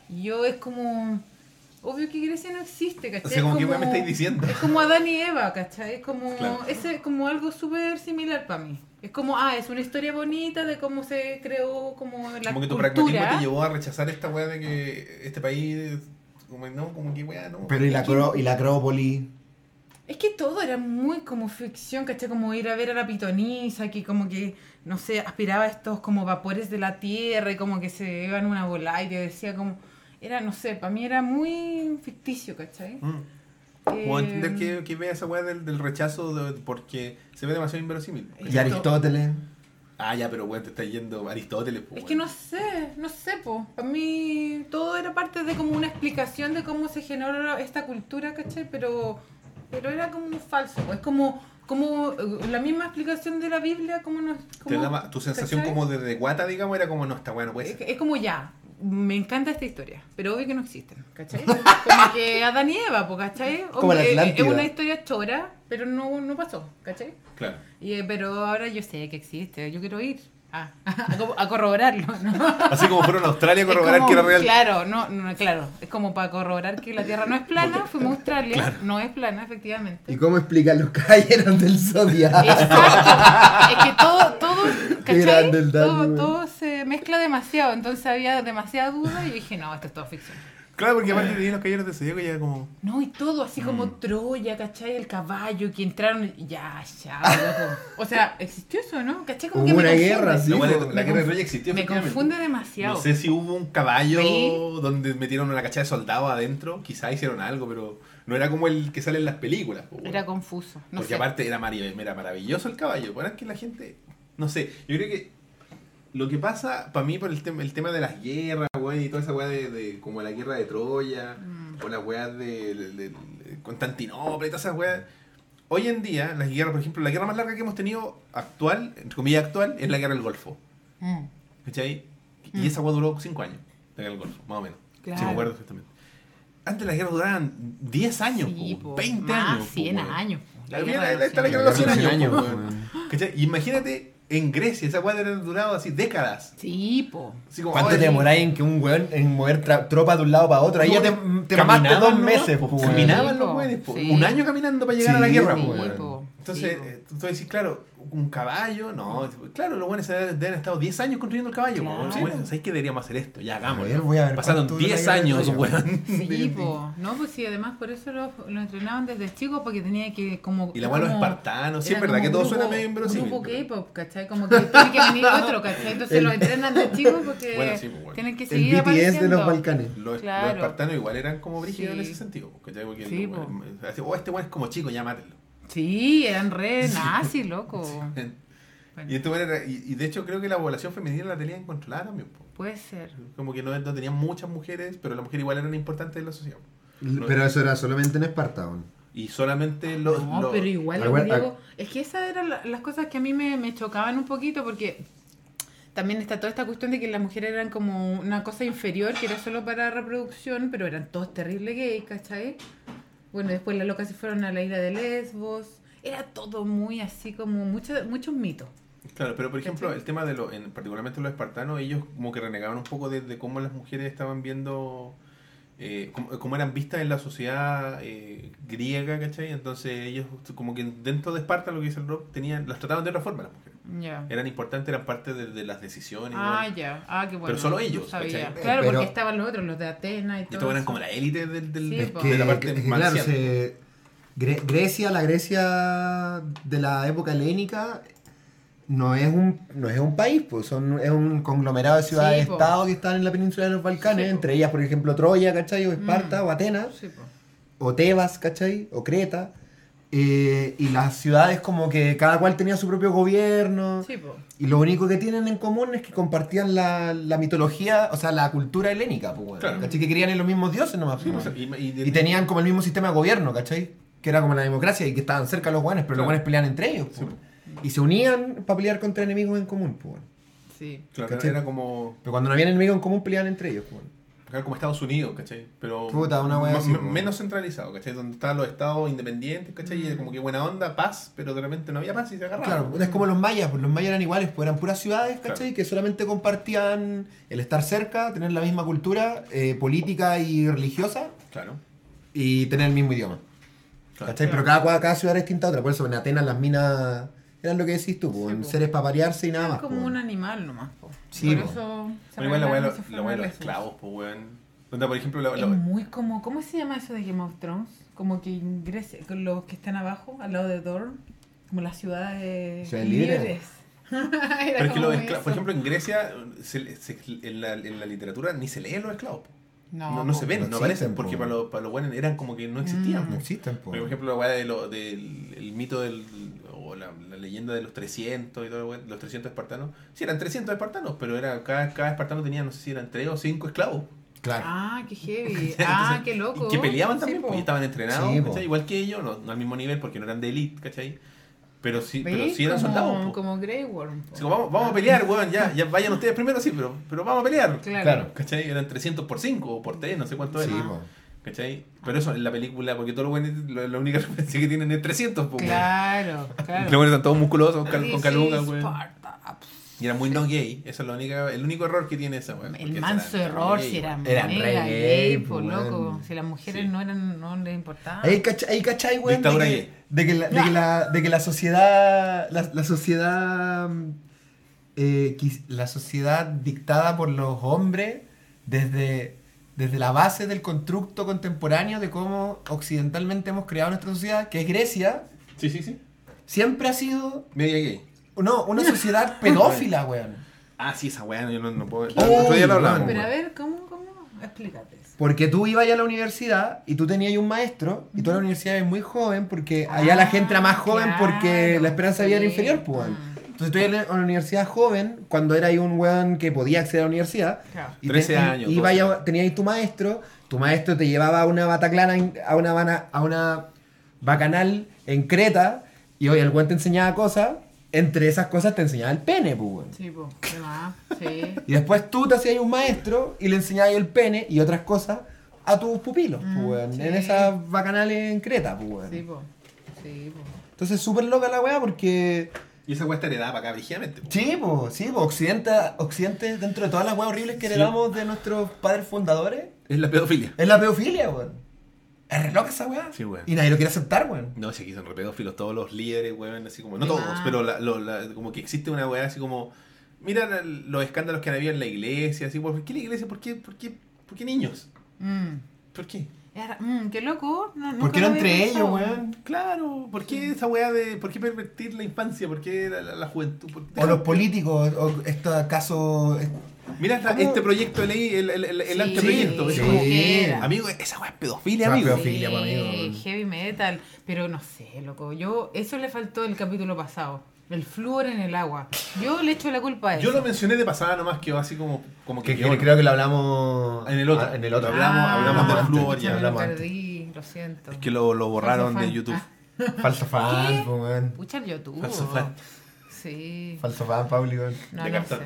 Speaker 3: Y yo es como... Obvio que Grecia no existe, ¿cachai?
Speaker 1: O sea, como
Speaker 3: Es
Speaker 1: que, weón, me estáis diciendo.
Speaker 3: Es como Adán y Eva, ¿cachai? Es como,
Speaker 1: Claro.
Speaker 3: ese, es como algo súper similar para mí. Es como, ah, es una historia bonita de cómo se creó como la
Speaker 1: Como que tu pragmatismo
Speaker 3: cultura.
Speaker 1: te llevó a rechazar esta weá de que este país. Como no, como que weá, no.
Speaker 2: Pero y la, acro- y la Acrópolis.
Speaker 3: Es que todo era muy como ficción, ¿cachai? Como ir a ver a la pitonisa, que como que, no sé, aspiraba a estos como vapores de la tierra y como que se iban una bola y te decía como... Era, no sé, para mí era muy ficticio, ¿cachai?
Speaker 1: Mm.
Speaker 3: Eh,
Speaker 1: Puedo entender que, que vea esa weá del, del rechazo de- porque se ve demasiado inverosímil.
Speaker 2: Y Aristóteles.
Speaker 1: Ah, ya, pero weón, te está yendo Aristóteles. po,
Speaker 3: Es que no sé, no sé, po. Para mí todo era parte de como una explicación de cómo se generó esta cultura, ¿cachai? Pero, pero era como falso, po. Es como, como eh, la misma explicación de la Biblia, como nos...
Speaker 1: Te
Speaker 3: como-
Speaker 1: daba, tu sensación
Speaker 3: ¿cachai?
Speaker 1: como de, de guata, digamos, era como, no, está bueno, pues.
Speaker 3: Es, es como ya, me encanta esta historia, pero obvio que no existen, ¿cachai? Como que Adán y Eva, ¿cachai?
Speaker 2: Como la
Speaker 3: Obvio, es- una historia chora, pero no, no pasó, ¿cachai?
Speaker 1: Claro.
Speaker 3: Y, eh, pero ahora yo sé que existe, yo quiero ir a, a, co- a corroborarlo, ¿no?
Speaker 1: Así como fueron a Australia a corroborar
Speaker 3: como-
Speaker 1: que era real.
Speaker 3: Claro, no, no, claro, es como para corroborar que la Tierra no es plana, fuimos a Australia, no es plana, efectivamente.
Speaker 2: ¿Y cómo explican los caballeros del Zodiac?
Speaker 3: Exacto. Es que todo, todo, ¿cachai? Todo, todo se mezcla demasiado, entonces había demasiada duda y dije, no, esto es todo ficción.
Speaker 1: Claro, porque aparte de los caballeros de Zodíaco ya como.
Speaker 3: No, y todo así como
Speaker 2: Mm.
Speaker 3: Troya, ¿cachai? El caballo, que entraron, y- ya, ya, loco. O sea, existió eso, ¿no? ¿Cachai? Como
Speaker 2: Hubo
Speaker 3: que me
Speaker 2: una
Speaker 3: confunde.
Speaker 2: guerra, sí.
Speaker 1: La, buena-
Speaker 2: po.
Speaker 1: la
Speaker 3: Me
Speaker 1: guerra de Troya existió.
Speaker 3: Me confunde demasiado.
Speaker 1: No sé si hubo un caballo
Speaker 3: Sí.
Speaker 1: donde metieron una cachada de soldados adentro. Quizá hicieron algo, pero no era como el que sale en las películas. po,
Speaker 3: Era confuso. No
Speaker 1: Porque
Speaker 3: sé.
Speaker 1: aparte era maravilloso el caballo. Bueno, es que la gente. No sé, yo creo que. Lo que pasa, para mí, por el, tema el tema de las guerras, güey, y toda esa weá de, de- como la guerra de Troya,
Speaker 3: Mm.
Speaker 1: o la weá de, de- de- Constantinopla y todas esas weas. Hoy en día, las guerras, por ejemplo, la guerra más larga que hemos tenido actual, entre comillas actual, es la guerra del Golfo.
Speaker 3: Mm,
Speaker 1: ¿Cachai? Y
Speaker 3: Mm.
Speaker 1: esa weá duró 5 años, la guerra del Golfo, más o menos.
Speaker 3: Claro.
Speaker 1: Si me acuerdo exactamente. Antes las guerras duraban 10 años,
Speaker 3: Sí,
Speaker 1: po,
Speaker 3: po.
Speaker 1: 20
Speaker 3: Más,
Speaker 1: años. po,
Speaker 3: 100
Speaker 1: weón.
Speaker 3: años. po.
Speaker 1: La
Speaker 3: guerra
Speaker 1: esta la
Speaker 3: 100
Speaker 1: guerra de los 100
Speaker 2: Cien
Speaker 1: años,
Speaker 2: años,
Speaker 1: po,
Speaker 2: po.
Speaker 1: Imagínate en Grecia, esa weá debe haber durado así décadas.
Speaker 3: Sí, po.
Speaker 1: Así como,
Speaker 2: ¿Cuánto
Speaker 1: oye,
Speaker 2: te demoráis en que un weón en mover tropas de un lado para otro? Ahí ya te, te mamaste dos meses,
Speaker 1: po. Caminaban
Speaker 3: Sí,
Speaker 1: los weones, po.
Speaker 3: Sí.
Speaker 1: Un año caminando para llegar a la guerra, po. Entonces,
Speaker 3: Sí,
Speaker 1: eh, tú decís, claro, un caballo, no. Claro, los buenos deben estado 10 años construyendo el caballo.
Speaker 3: Claro.
Speaker 1: Bueno, ¿sabes qué deberíamos hacer esto? Ya
Speaker 2: voy a ver
Speaker 1: Pasaron
Speaker 2: cuánto dura
Speaker 1: 10
Speaker 2: la guerra de
Speaker 1: años, weón.
Speaker 3: Sí, po. No, pues sí, además por eso lo, lo entrenaban desde chico porque tenía que como...
Speaker 1: Y la weá los
Speaker 3: como-
Speaker 1: espartanos, sí, es verdad que todo
Speaker 3: grupo-
Speaker 1: suena medio inverosímil.
Speaker 3: Grupo K-pop, ¿cachai? Como que tiene que venir otro, ¿cachai? Entonces
Speaker 2: El-
Speaker 3: lo entrenan de chico porque
Speaker 1: Bueno, sí, pues, bueno.
Speaker 3: tienen que
Speaker 2: El
Speaker 3: seguir
Speaker 2: BTS de
Speaker 3: apareciendo.
Speaker 2: los Balcanes.
Speaker 1: Los, los
Speaker 3: Claro.
Speaker 1: espartanos igual eran como brígidos en
Speaker 3: Sí.
Speaker 1: ese sentido. ¿cachai? Porque
Speaker 3: Sí,
Speaker 1: los
Speaker 3: po.
Speaker 1: así, oh, este weón es como chico, ya mátenlo.
Speaker 3: Sí, eran re nazis, loco.
Speaker 1: Y, weón era- y, y de hecho creo que la población femenina la tenían controlada también. po.
Speaker 3: Puede ser.
Speaker 1: Como que no, no tenían muchas mujeres, pero las mujeres igual eran importantes en la sociedad.
Speaker 2: Pero eso era solamente en Esparta, weón.
Speaker 1: Y solamente los...
Speaker 3: No,
Speaker 1: los-
Speaker 3: pero igual
Speaker 2: Ah,
Speaker 3: griegos. Es que esas eran la- las cosas que a mí me, me chocaban un poquito porque también está toda esta cuestión de que las mujeres eran como una cosa inferior que era solo para reproducción, pero eran todos terribles gays, ¿cachai? Bueno, después las locas se fueron a la isla de Lesbos. Era todo muy así como muchos muchos mitos.
Speaker 1: Claro, pero por ejemplo, el tema de los, en, particularmente los espartanos, ellos como que renegaban un poco de, de cómo las mujeres estaban viendo, eh, cómo, cómo eran vistas en la sociedad eh, griega, ¿cachai? Entonces ellos como que dentro de Esparta, lo que dice el Rob, tenían, las trataban de otra forma las mujeres. Eran importantes, eran parte de, de las decisiones.
Speaker 3: Ah, ya. Ah, qué bueno.
Speaker 1: solo
Speaker 3: no
Speaker 1: ellos,
Speaker 3: sabía.
Speaker 1: ¿cachai?
Speaker 3: Claro,
Speaker 2: Pero-
Speaker 3: porque estaban los otros, los de Atenas y
Speaker 1: Y
Speaker 3: todo.
Speaker 1: estos eran como la élite del, del-
Speaker 3: Sí,
Speaker 1: de, la parte
Speaker 2: que- que claro,
Speaker 1: marcial.
Speaker 2: se- Gre- Grecia, la Grecia de la época helénica, no es un, no es un país, pues son, es un conglomerado de
Speaker 3: Sí,
Speaker 2: ciudades-estado que están en la península de los Balcanes,
Speaker 3: Sí,
Speaker 2: entre ellas, por ejemplo, Troya, ¿cachai? O Esparta,
Speaker 3: Mm.
Speaker 2: o Atenas,
Speaker 3: Sí,
Speaker 2: o Tebas, ¿cachai? O Creta. Eh, y las ciudades como que cada cual tenía su propio gobierno.
Speaker 3: Sí, po.
Speaker 2: Y lo único que tienen en común es que compartían la, la mitología, o sea, la cultura helénica, pues.
Speaker 1: Claro.
Speaker 2: ¿cachai? Que creían en los mismos dioses nomás. Pues,
Speaker 1: y, y-
Speaker 2: Y tenían como el mismo sistema de gobierno, ¿cachai? Que era como la democracia y que estaban cerca los guanes, pero
Speaker 1: Claro.
Speaker 2: los guanes peleaban entre ellos.
Speaker 1: Sí,
Speaker 2: pues. Y se unían para pelear contra enemigos en común. Pues.
Speaker 3: Sí.
Speaker 1: claro,
Speaker 2: ¿cachai?
Speaker 1: era como,
Speaker 2: Pero cuando no había enemigos en común, peleaban entre ellos. Pues,
Speaker 1: era como Estados Unidos, ¿cachai? Pero
Speaker 2: Puta, una wea así,
Speaker 1: menos centralizado, ¿cachai? Donde estaban los estados independientes, ¿cachai? Y
Speaker 3: Mm.
Speaker 1: como que buena onda, paz, pero de repente no había paz y se agarraban.
Speaker 2: Claro, es como los mayas, pues los mayas eran iguales, pues eran puras ciudades, ¿cachai?
Speaker 1: Claro.
Speaker 2: Que solamente compartían el estar cerca, tener la misma cultura eh, política y religiosa
Speaker 1: Claro.
Speaker 2: y tener el mismo idioma.
Speaker 1: claro.
Speaker 2: ¿Cachai? Pero cada, cada ciudad era distinta a otra. Por eso en Atenas las minas eran lo que decís tú, pues,
Speaker 3: Sí, po.
Speaker 2: seres para parearse y nada
Speaker 3: Es
Speaker 2: más.
Speaker 3: como
Speaker 2: po.
Speaker 3: un animal nomás. po.
Speaker 2: Sí,
Speaker 3: Por
Speaker 2: po.
Speaker 3: eso. se
Speaker 1: Pero igual la weá
Speaker 3: y
Speaker 1: los- esclavos, pues weón. Donde, por ejemplo, la, la-
Speaker 3: Es muy como. ¿Cómo se llama eso de Game of Thrones? Como que en Grecia, con los que están abajo, al lado de Dorne, como las ciudades
Speaker 2: Ciudades libres.
Speaker 3: libres.
Speaker 1: Pero es que
Speaker 3: como
Speaker 1: los esclavos, por ejemplo, en Grecia, se- se- en, la, en la literatura ni se leen los esclavos. po.
Speaker 3: no,
Speaker 1: No, no se
Speaker 3: po.
Speaker 1: ven,
Speaker 2: no
Speaker 1: no, aparecen, porque
Speaker 2: po.
Speaker 1: para los, para los buenos eran como que no existían.
Speaker 3: Mm.
Speaker 2: No existen, po.
Speaker 1: Por ejemplo, la weá de lo- del el mito del, o leyenda de los 300 y todo, los 300 espartanos. Sí, eran 300 espartanos, pero era cada, cada espartano tenía, no sé si eran 3 o 5 esclavos.
Speaker 2: Claro.
Speaker 3: Ah, qué heavy.
Speaker 1: Entonces,
Speaker 3: Ah, qué loco.
Speaker 1: Que peleaban
Speaker 3: Sí,
Speaker 1: también,
Speaker 3: po.
Speaker 1: pues, y estaban entrenados,
Speaker 2: Sí.
Speaker 1: ¿cachai? Igual que ellos, no, no al mismo nivel porque no eran de elite, ¿cachai? Pero sí, pero sí eran
Speaker 3: como,
Speaker 1: soldados. po.
Speaker 3: Como Grey Worm.
Speaker 1: como, vamos, vamos a pelear, weón, ya, ya vayan ustedes primero, sí, pero, pero vamos a pelear.
Speaker 3: Claro.
Speaker 2: Claro.
Speaker 1: ¿Cachai? Eran 300 por 5 o por 3, no sé cuánto
Speaker 2: Sí,
Speaker 1: era.
Speaker 2: po.
Speaker 1: ¿Cachai? Pero eso en la película, porque todos los buenos, la, la única referencia que tienen es 300, pues,
Speaker 3: Claro,
Speaker 1: Los
Speaker 3: claro.
Speaker 1: buenos están todos musculosos, con, calugas.
Speaker 3: Sparta.
Speaker 1: Y era muy no gay. Eso es lo única, el único error que tiene esa, porque
Speaker 3: El manso
Speaker 1: era-
Speaker 3: error si era.
Speaker 2: Eran
Speaker 3: mega
Speaker 2: re
Speaker 3: gay,
Speaker 2: gay,
Speaker 3: por
Speaker 2: pues,
Speaker 3: loco. Si las mujeres
Speaker 1: Sí.
Speaker 3: no eran, no les importaba.
Speaker 2: Ahí cachai, ahí cachai, weón, de que, de que la, de que la, de que la sociedad, la, la sociedad, eh, la sociedad dictada por los hombres desde, desde la base del constructo contemporáneo de cómo occidentalmente hemos creado nuestra sociedad, que es Grecia,
Speaker 1: Sí, sí, sí.
Speaker 2: siempre ha sido,
Speaker 1: Media gay.
Speaker 2: no, una sociedad pedófila, weón.
Speaker 1: Ah, sí, esa weá, yo no, no puedo. Otro día lo hablamos.
Speaker 3: Pero a ver, ¿cómo, cómo? Explícate eso.
Speaker 2: Porque tú ibas a la universidad y tú tenías ahí un maestro y tú a la universidad eres muy joven porque allá la gente era más
Speaker 3: Ah,
Speaker 2: joven porque
Speaker 3: claro,
Speaker 2: la esperanza de vida era inferior, pues. weón. Entonces tú ibas a la universidad joven cuando era ahí un weón que podía acceder a la universidad.
Speaker 3: Claro.
Speaker 2: Y
Speaker 1: 13 años,
Speaker 2: Y,
Speaker 1: 12.
Speaker 2: tenías ahí tu maestro, tu maestro te llevaba a una bataclana, en- a una, a una bacanal en Creta y hoy el weón te enseñaba cosas. Entre esas cosas te enseñaba el pene, pues, weón.
Speaker 3: Sí, po. ¿Qué más? Sí.
Speaker 2: Y después tú te hacías un maestro y le enseñabas el pene y otras cosas a tus pupilos, pues,
Speaker 3: Mm,
Speaker 2: weón,
Speaker 3: sí.
Speaker 2: en esas bacanales en Creta, pues, weón.
Speaker 3: Sí, po. Sí, po.
Speaker 2: Entonces súper loca la weá porque...
Speaker 1: Y esa weá está heredada para acá, brígidamente. po.
Speaker 2: Sí, pues, sí, pues, Occidente, Occidente, dentro de todas las weas horribles que heredamos de nuestros padres fundadores,
Speaker 1: Es la pedofilia.
Speaker 2: es la pedofilia, weón. Es re loca esa weá.
Speaker 1: Sí, weón.
Speaker 2: Y nadie lo quiere aceptar, weón.
Speaker 1: No, si aquí son re pedófilos todos los líderes, weón, así como, no todos, pero la- lo- la- como que existe una weá así como, mira los escándalos que han habido en la iglesia, así, ¿por qué la iglesia? ¿Por qué, por qué, por qué niños?
Speaker 3: Mm.
Speaker 1: ¿Por qué?
Speaker 3: Era- mm, qué loco. No,
Speaker 2: ¿Por
Speaker 3: nunca
Speaker 2: qué
Speaker 3: lo
Speaker 2: no
Speaker 3: había
Speaker 2: entre ellos, weón?
Speaker 1: Claro, ¿por qué esa weá de, por qué pervertir la infancia? ¿Por qué la, la- la juventud? ¿Por qué-
Speaker 2: O los políticos, o este caso...
Speaker 1: Mira esta-
Speaker 2: ¿Cómo?
Speaker 1: este proyecto de ley, el, el, el, el
Speaker 3: Sí,
Speaker 1: anteproyecto. es
Speaker 2: sí.
Speaker 3: que era.
Speaker 1: amigo, esa weá es pedofilia, amigo.
Speaker 2: pedofilia, amigo.
Speaker 3: heavy metal. Pero no sé, loco. Yo, eso le faltó el capítulo pasado. El flúor en el agua. Yo le echo la culpa a eso.
Speaker 1: Yo lo mencioné de pasada nomás, quedó así como, como que
Speaker 2: Que, que creo que lo hablamos...
Speaker 1: En el otro.
Speaker 2: ah, en el otro.
Speaker 1: Hablamos- hablamos del flúor ya,
Speaker 3: lo
Speaker 2: hablamos antes.
Speaker 3: perdí, lo siento.
Speaker 1: Es que lo, lo borraron de. YouTube.
Speaker 3: Ah,
Speaker 2: Falso fan,
Speaker 3: ¿Qué?
Speaker 2: pues, weón.
Speaker 3: Pucha el YouTube.
Speaker 1: Falso fan.
Speaker 3: Sí.
Speaker 2: Falso fan, weón.
Speaker 3: No,
Speaker 1: De
Speaker 3: no sé.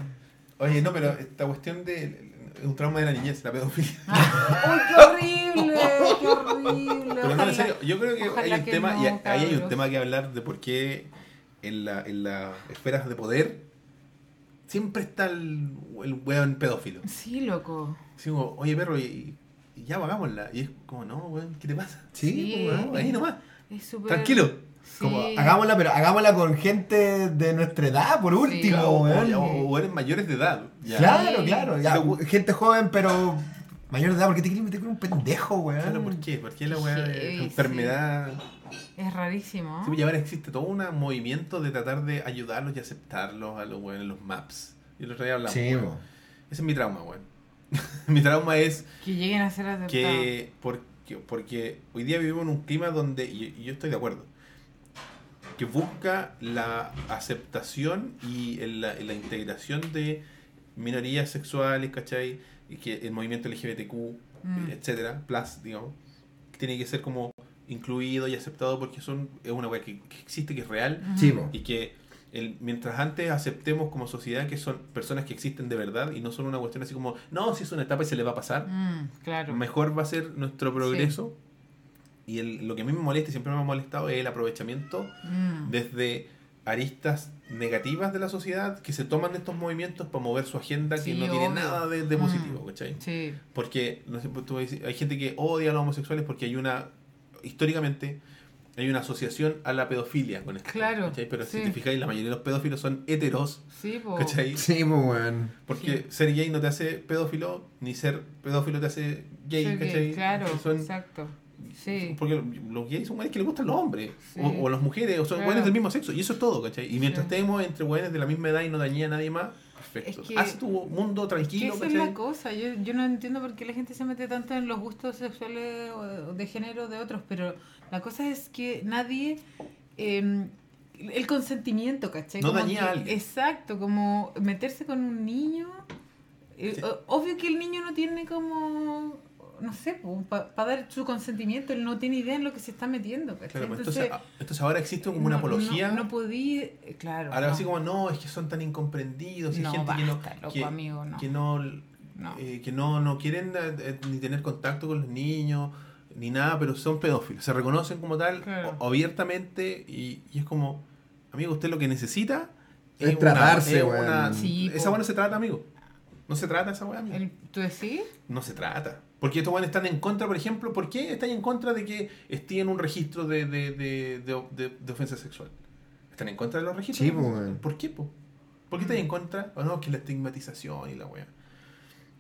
Speaker 1: Oye, no, pero esta cuestión de es un trauma de la niñez, la pedofilia.
Speaker 3: ¡Uy, qué horrible! ¡Qué horrible!
Speaker 1: Pero no, en serio, yo creo que hay un
Speaker 3: que
Speaker 1: tema,
Speaker 3: no,
Speaker 1: y ahí hay un tema que hablar de por qué en la, en las esferas de poder siempre está el, el weón pedófilo.
Speaker 3: Sí, loco.
Speaker 1: Como, oye perro, y, y ya hagámosla. Y es como, no, weón, ¿qué te pasa?
Speaker 2: Sí,
Speaker 3: Sí.
Speaker 2: pues, weón.
Speaker 1: No, ahí nomás.
Speaker 3: Es súper...
Speaker 1: Tranquilo.
Speaker 2: Como,
Speaker 3: Sí.
Speaker 2: hagámosla, pero hagámosla con gente de nuestra edad, por último,
Speaker 1: O,
Speaker 2: weón.
Speaker 1: o- o eres mayores de edad. ya.
Speaker 2: Claro,
Speaker 3: Sí.
Speaker 2: claro. ya, gente joven, pero mayor de edad. ¿Por qué te quieres meter con un pendejo, weón?
Speaker 1: Claro, ¿por qué? ¿Por qué la weá de
Speaker 3: Sí, sí.
Speaker 1: enfermedad?
Speaker 3: Es rarísimo.
Speaker 1: Sí, pues, y ahora existe todo un movimiento de tratar de ayudarlos y aceptarlos a los weones en los maps. Y el otro día hablamos.
Speaker 2: Sí,
Speaker 1: weón. Ese es mi trauma, weón. mi trauma es
Speaker 3: Que lleguen a ser aceptados.
Speaker 1: que porque, porque hoy día vivimos en un clima donde, y, y yo estoy de acuerdo, que busca la aceptación y el- la, la integración de minorías sexuales, ¿cachai? Y que el movimiento LGBTQ,
Speaker 3: Mm.
Speaker 1: etcétera, plus, digamos, tiene que ser como incluido y aceptado porque son es una weá que, que existe, que es real.
Speaker 2: Sí,
Speaker 1: y que el, mientras antes aceptemos como sociedad que son personas que existen de verdad y no son una cuestión así como, no, si es una etapa y se le va a pasar,
Speaker 3: Mm, claro.
Speaker 1: mejor va a ser nuestro progreso. Y el- lo que a mí me molesta y siempre me ha molestado es el aprovechamiento
Speaker 3: Mm.
Speaker 1: desde aristas negativas de la sociedad que se toman de estos movimientos para mover su agenda que
Speaker 3: Sí,
Speaker 1: no tiene nada de, de
Speaker 3: Mm.
Speaker 1: positivo, ¿cachai?
Speaker 3: Sí.
Speaker 1: Porque no sé, tú dices, hay gente que odia a los homosexuales porque hay una, históricamente, hay una asociación a la pedofilia con esto.
Speaker 3: Claro,
Speaker 1: ¿cachai? Pero si te fijáis, la mayoría de los pedófilos son heteros,
Speaker 3: Sí, po.
Speaker 1: ¿cachai?
Speaker 2: Sí, pues, weón.
Speaker 1: Porque ser gay no te hace pedófilo, ni ser pedófilo te hace gay, ¿cachai?
Speaker 3: Claro,
Speaker 1: Son-
Speaker 3: exacto. Sí.
Speaker 1: Porque los gays son güeyes que les gustan los hombres,
Speaker 3: Sí.
Speaker 1: o, o las mujeres, o son
Speaker 3: Claro.
Speaker 1: güeyes del mismo sexo, y eso es todo, ¿cachai? Y mientras
Speaker 3: Sí.
Speaker 1: estemos entre güeyes de la misma edad y no dañe a nadie más, perfecto.
Speaker 3: Es que-
Speaker 1: Haz tu mundo tranquilo,
Speaker 3: esa es la cosa. Yo, yo no entiendo por qué la gente se mete tanto en los gustos sexuales o de género de otros, pero la cosa es que nadie eh, el consentimiento, ¿cachai?
Speaker 1: No
Speaker 3: Como que-
Speaker 1: a alguien.
Speaker 3: Exacto, como meterse con un niño. eh,
Speaker 1: Sí.
Speaker 3: Obvio que el niño no tiene como, no sé, para dar su consentimiento, él no tiene idea en lo que se está metiendo, ¿cachai?
Speaker 1: Claro, pues
Speaker 3: Entonces,
Speaker 1: entonces, ah, entonces ahora existe como una
Speaker 3: no-
Speaker 1: apología.
Speaker 3: No, no podí, eh, claro.
Speaker 1: ahora
Speaker 3: no.
Speaker 1: así como, no, es que son tan incomprendidos. hay
Speaker 3: No,
Speaker 1: gente que no,
Speaker 3: basta, loco,
Speaker 1: que,
Speaker 3: amigo, no.
Speaker 1: que no,
Speaker 3: No.
Speaker 1: eh, que no, no quieren eh, ni tener contacto con los niños, ni nada, pero son pedófilos. Se reconocen como tal
Speaker 3: Claro.
Speaker 1: o- abiertamente y, y es como, amigo, usted lo que necesita
Speaker 2: Es
Speaker 1: una-
Speaker 2: tratarse,
Speaker 1: es
Speaker 2: weón.
Speaker 1: una-
Speaker 3: Sí,
Speaker 1: esa
Speaker 3: po.
Speaker 1: weá no se trata, amigo. No se trata esa weá,
Speaker 3: ¿Tú decís?
Speaker 1: No se trata. Porque estos weones están en contra, por ejemplo, ¿por qué están en contra de que esté en un registro de, de, de, de, de- de ofensa sexual? ¿Están en contra de los registros?
Speaker 2: Sí,
Speaker 1: de
Speaker 2: po?
Speaker 1: ¿Por qué, po? ¿Por qué están en contra? O no, que la estigmatización y la weá.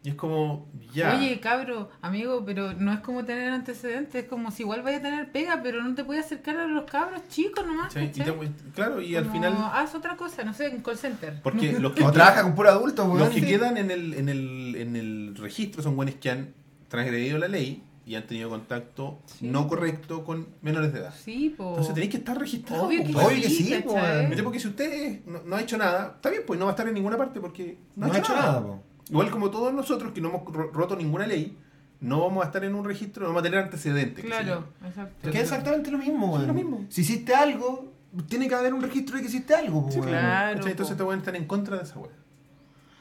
Speaker 1: Y es como, ya.
Speaker 3: Oye, cabro, amigo, pero no es como tener antecedentes, es como si igual vaya a tener pega, pero no te puedes acercar a los cabros chicos nomás.
Speaker 1: ¿cachai? Y te- claro, y al
Speaker 3: Como,
Speaker 1: final.
Speaker 3: Haz otra cosa, no sé, en call center.
Speaker 1: Porque los que,
Speaker 2: O trabaja con puro adulto,
Speaker 1: los
Speaker 2: weón.
Speaker 1: que
Speaker 3: Sí.
Speaker 1: quedan en el, en, el, en el registro son buenos que han transgredido la ley y han tenido contacto
Speaker 3: Sí,
Speaker 1: no correcto con menores de edad.
Speaker 3: Sí, po.
Speaker 1: Entonces tenéis que estar registrados.
Speaker 3: Obvio que.
Speaker 2: Obvio que sí, po.
Speaker 1: Porque si usted no, no ha hecho nada, está bien, pues no va a estar en ninguna parte porque no,
Speaker 2: No ha hecho nada, po.
Speaker 1: Igual como todos nosotros que no hemos ro- roto ninguna ley, no vamos a estar en un registro, no vamos a tener antecedentes.
Speaker 3: Claro, exacto.
Speaker 2: Que es exactamente lo mismo,
Speaker 1: Es
Speaker 2: weón.
Speaker 1: lo mismo.
Speaker 2: Si hiciste algo, tiene que haber un registro de que hiciste algo, weón.
Speaker 3: claro.
Speaker 1: Entonces
Speaker 3: po.
Speaker 1: te pueden estar en contra de esa weá.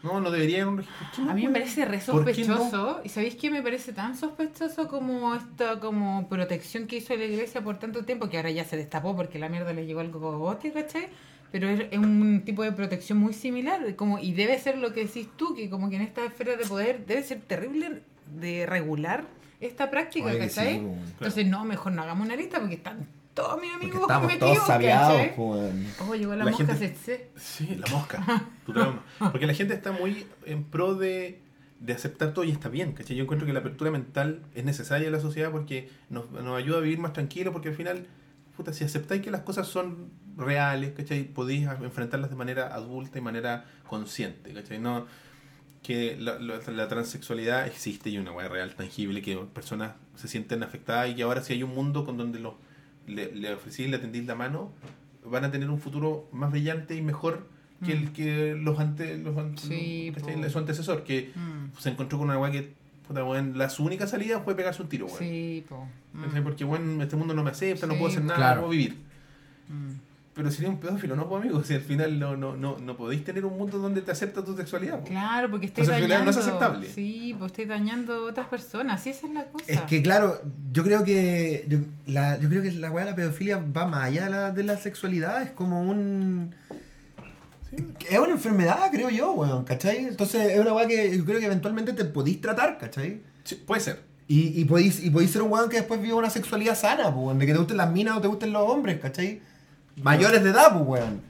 Speaker 1: No, no debería haber un registro. ¿Qué
Speaker 3: A mí me parece re sospechoso. ¿Y sabéis qué me parece tan sospechoso como esta como protección que hizo la iglesia por tanto tiempo? Que ahora ya se destapó porque la mierda le llegó al cogote, ¿cachai? Pero es, es un tipo de protección muy similar. Como, y debe ser lo que decís tú, que como que en esta esfera de poder debe ser terrible de regular esta práctica,
Speaker 2: Oye, que sí,
Speaker 3: ¿cachai?
Speaker 2: weón.
Speaker 3: Entonces, no, mejor no hagamos una lista porque están todos mis
Speaker 2: Porque
Speaker 3: amigos
Speaker 2: estamos
Speaker 3: metidos,
Speaker 2: todos sabiados.
Speaker 3: Oh, llegó la,
Speaker 1: La
Speaker 3: mosca
Speaker 1: gente-. Sí, la mosca. tu trauma. Porque la gente está muy en pro de, de aceptar todo y está bien, ¿cachai? Yo encuentro que la apertura mental es necesaria en la sociedad porque nos, nos ayuda a vivir más tranquilo, porque al final, puta, si aceptáis que las cosas son reales, ¿cachai? Podéis enfrentarlas de manera adulta y manera consciente, ¿cachai? No que la, la- la transexualidad existe y una weá real, tangible, que personas se sienten afectadas y que ahora si hay un mundo con donde los, le, le ofrecís, le atendís la mano, van a tener un futuro más brillante y mejor que el que los ante, los ante-
Speaker 3: Sí, po.
Speaker 1: su antecesor, que
Speaker 3: Mm.
Speaker 1: se encontró con una weá que puta, weón, la su única salida fue pegarse un tiro, weón.
Speaker 3: Sí, po. Mm.
Speaker 1: Porque bueno, este mundo no me acepta, no puedo hacer nada,
Speaker 2: claro.
Speaker 1: no puedo vivir. Pero si eres un pedófilo, no, pues amigo, si al final no, no, no, no podéis tener un mundo donde te acepta tu sexualidad. po.
Speaker 3: Claro, porque estáis dañando.
Speaker 1: no es aceptable.
Speaker 3: Sí, pues estáis dañando a otras personas. Sí, esa es la cosa.
Speaker 2: Es que claro, yo creo que yo, la, yo creo que la weá de la pedofilia va más allá de la, de la sexualidad, es como un
Speaker 1: Sí.
Speaker 2: es una enfermedad, creo yo, weón, ¿cachai? Entonces es una weá que yo creo que eventualmente te podís tratar, ¿cachai?
Speaker 1: Sí, puede ser.
Speaker 2: Y, y, podéis, y podéis ser un weón que después viva una sexualidad sana, pues, weón, de que te gusten las minas o te gusten los hombres, ¿cachai? Mayores de edad, pues, weón.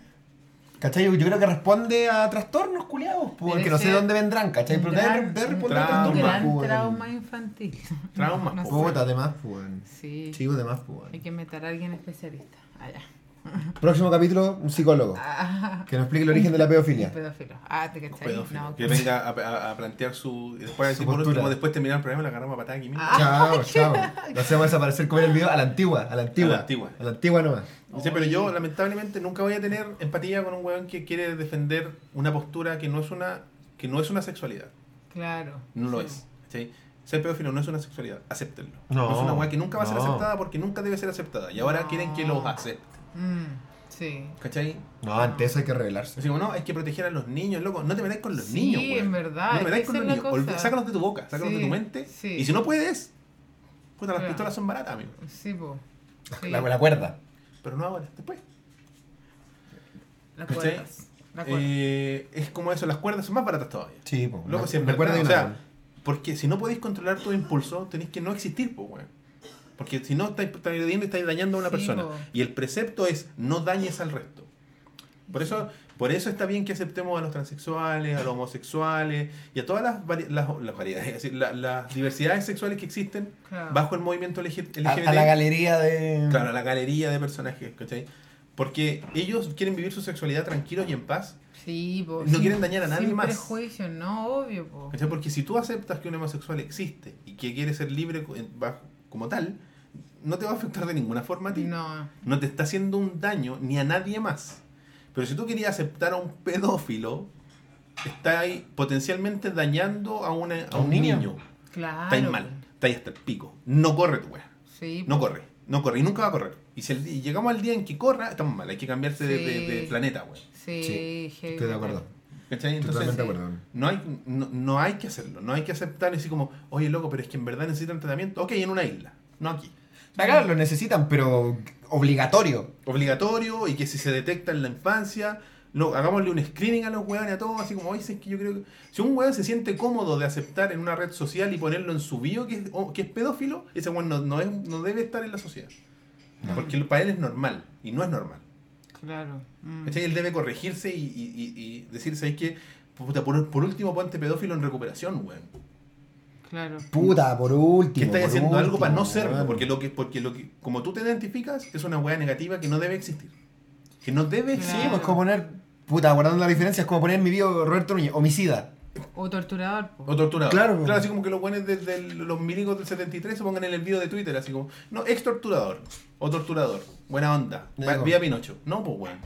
Speaker 2: ¿Cachai? Yo, creo que responde a trastornos culiados, pues,
Speaker 3: Debe
Speaker 2: que no sé
Speaker 3: ser
Speaker 2: de dónde vendrán, ¿cachai?
Speaker 3: un
Speaker 2: Pero debe,
Speaker 3: gran-
Speaker 2: debe responder a
Speaker 3: Un
Speaker 2: trastornos,
Speaker 3: gran
Speaker 2: pues, weón.
Speaker 3: trauma infantil.
Speaker 1: Traumas,
Speaker 3: No sé.
Speaker 2: Puta, además, pues, weón.
Speaker 3: Sí.
Speaker 2: Chico, además, pues,
Speaker 3: Hay que meter a alguien especialista. Allá.
Speaker 2: Próximo capítulo, un psicólogo.
Speaker 3: Ah,
Speaker 2: Que nos explique el origen de la
Speaker 3: un
Speaker 2: pedofilia.
Speaker 3: pedófilo. Ah, ¿te cachai?
Speaker 1: Pedófilo,
Speaker 3: No,
Speaker 1: que venga a, a- a plantear su. y Después,
Speaker 2: Su
Speaker 1: decir, último, después terminar el programa, la agarramos a patada aquí mismo.
Speaker 3: Ah.
Speaker 2: Chao, chao. Lo hacemos desaparecer como en el video a la antigua, a la antigua.
Speaker 1: A la antigua.
Speaker 2: A la antigua nomás.
Speaker 1: Dice, pero yo lamentablemente nunca voy a tener empatía con un weón que quiere defender una postura que no es una que no es una sexualidad.
Speaker 3: Claro.
Speaker 1: No lo
Speaker 3: Sí.
Speaker 1: es. ¿cachai? Ser pedófilo no es una sexualidad. Acéptenlo.
Speaker 2: No,
Speaker 1: es una weá que nunca va a ser
Speaker 2: no.
Speaker 1: aceptada porque nunca debe ser aceptada. Y ahora
Speaker 3: No.
Speaker 1: quieren que los acepten.
Speaker 3: Mm, sí.
Speaker 1: ¿Cachai?
Speaker 2: No, ante eso hay que revelarse.
Speaker 1: Así como, no, hay que proteger a los niños, loco. No te metáis con los
Speaker 3: Sí,
Speaker 1: niños, weón.
Speaker 3: en verdad,
Speaker 1: No
Speaker 3: es
Speaker 1: te metáis con los
Speaker 3: es
Speaker 1: niños.
Speaker 3: la cosa.
Speaker 1: Sácalos de tu boca, sácalos de
Speaker 3: Sí,
Speaker 1: tu mente.
Speaker 3: sí.
Speaker 1: Y si no puedes, puta, las
Speaker 3: Claro.
Speaker 1: pistolas son baratas, amigo.
Speaker 3: Sí, po. Sí.
Speaker 2: La, la cuerda.
Speaker 1: Pero no ahora, después.
Speaker 3: Las
Speaker 1: ¿Cachai?
Speaker 3: cuerdas. La cuerda.
Speaker 1: Eh, es como eso, las cuerdas son más baratas todavía.
Speaker 2: Sí, pues.
Speaker 1: Loco, si en
Speaker 2: recuerda
Speaker 1: verdad,
Speaker 2: de
Speaker 1: o sea, porque si no podéis controlar tu impulso, tenéis que no existir, pues, weón. Porque si no, estáis agrediendo y estáis dañando a una
Speaker 3: Sí,
Speaker 1: persona.
Speaker 3: po.
Speaker 1: Y el precepto es no dañes al resto. Por eso, por eso está bien que aceptemos a los transexuales, a los homosexuales y a todas las, vari- las, las variedades, es decir, la- las diversidades sexuales que existen
Speaker 3: Claro.
Speaker 1: bajo el movimiento LG- LGBT.
Speaker 2: a, a la galería de.
Speaker 1: Claro, a la galería de personajes, ¿cachai? Porque ellos quieren vivir su sexualidad tranquilos y en paz.
Speaker 3: Sí, po.
Speaker 1: No
Speaker 3: sin-
Speaker 1: quieren dañar a nadie
Speaker 3: sin
Speaker 1: más.
Speaker 3: prejuicio, no, obvio, po.
Speaker 1: ¿Cachai? Porque si tú aceptas que un homosexual existe y que quiere ser libre como tal, no te va a afectar de ninguna forma a ti.
Speaker 3: No.
Speaker 1: No te está haciendo un daño ni a nadie más. Pero si tú querías aceptar a un pedófilo, está ahí potencialmente dañando a, una- a
Speaker 2: ¿A un niño?
Speaker 1: niño.
Speaker 3: Claro.
Speaker 1: Está ahí mal, está ahí hasta el pico. No corre tu wea.
Speaker 3: Sí.
Speaker 1: No corre, no corre y nunca va a correr. Y si el- y llegamos al día en que corra, estamos mal. Hay que cambiarse de, de- de
Speaker 3: Sí.
Speaker 1: planeta, wea.
Speaker 3: Sí,
Speaker 2: Sí. Estoy de acuerdo.
Speaker 1: ¿Cachai? Entonces,
Speaker 2: Totalmente de
Speaker 3: sí.
Speaker 2: acuerdo.
Speaker 1: no hay, no, no hay que hacerlo. No hay que aceptar así como, oye, loco, pero es que en verdad necesitan tratamiento. Ok, en una isla, no aquí.
Speaker 2: Acá lo necesitan, pero obligatorio.
Speaker 1: obligatorio y que si se detecta en la infancia, lo, hagámosle un screening a los weones a todos, así como, es que yo creo que si un weón se siente cómodo de aceptar en una red social y ponerlo en su bio que es, o- que es pedófilo, ese weón no, no, es- no debe estar en la sociedad. Porque para él es normal y no es normal.
Speaker 3: Claro. Mm.
Speaker 1: ¿Cachai? Él debe corregirse y, y, y, y decir, ¿sabes qué? Puta, por, por último, ponte pedófilo en recuperación, weón.
Speaker 3: Claro.
Speaker 2: Puta, por último.
Speaker 1: Que estás haciendo algo para no serlo, porque lo que, porque lo que, como tú te identificas, es una weá negativa que no debe existir. Que no debe
Speaker 2: Sí,
Speaker 1: existir.
Speaker 2: pues como poner. Puta, guardando la diferencia, es como poner en mi video Roberto Núñez, homicida.
Speaker 3: O torturador. po.
Speaker 1: O torturador.
Speaker 2: Claro.
Speaker 1: Claro, así como que los buenos de, de los milicos del 73 se pongan en el video de Twitter, así como, no, ex torturador. O torturador. Buena onda. Vía Pinocho. No, pues weón.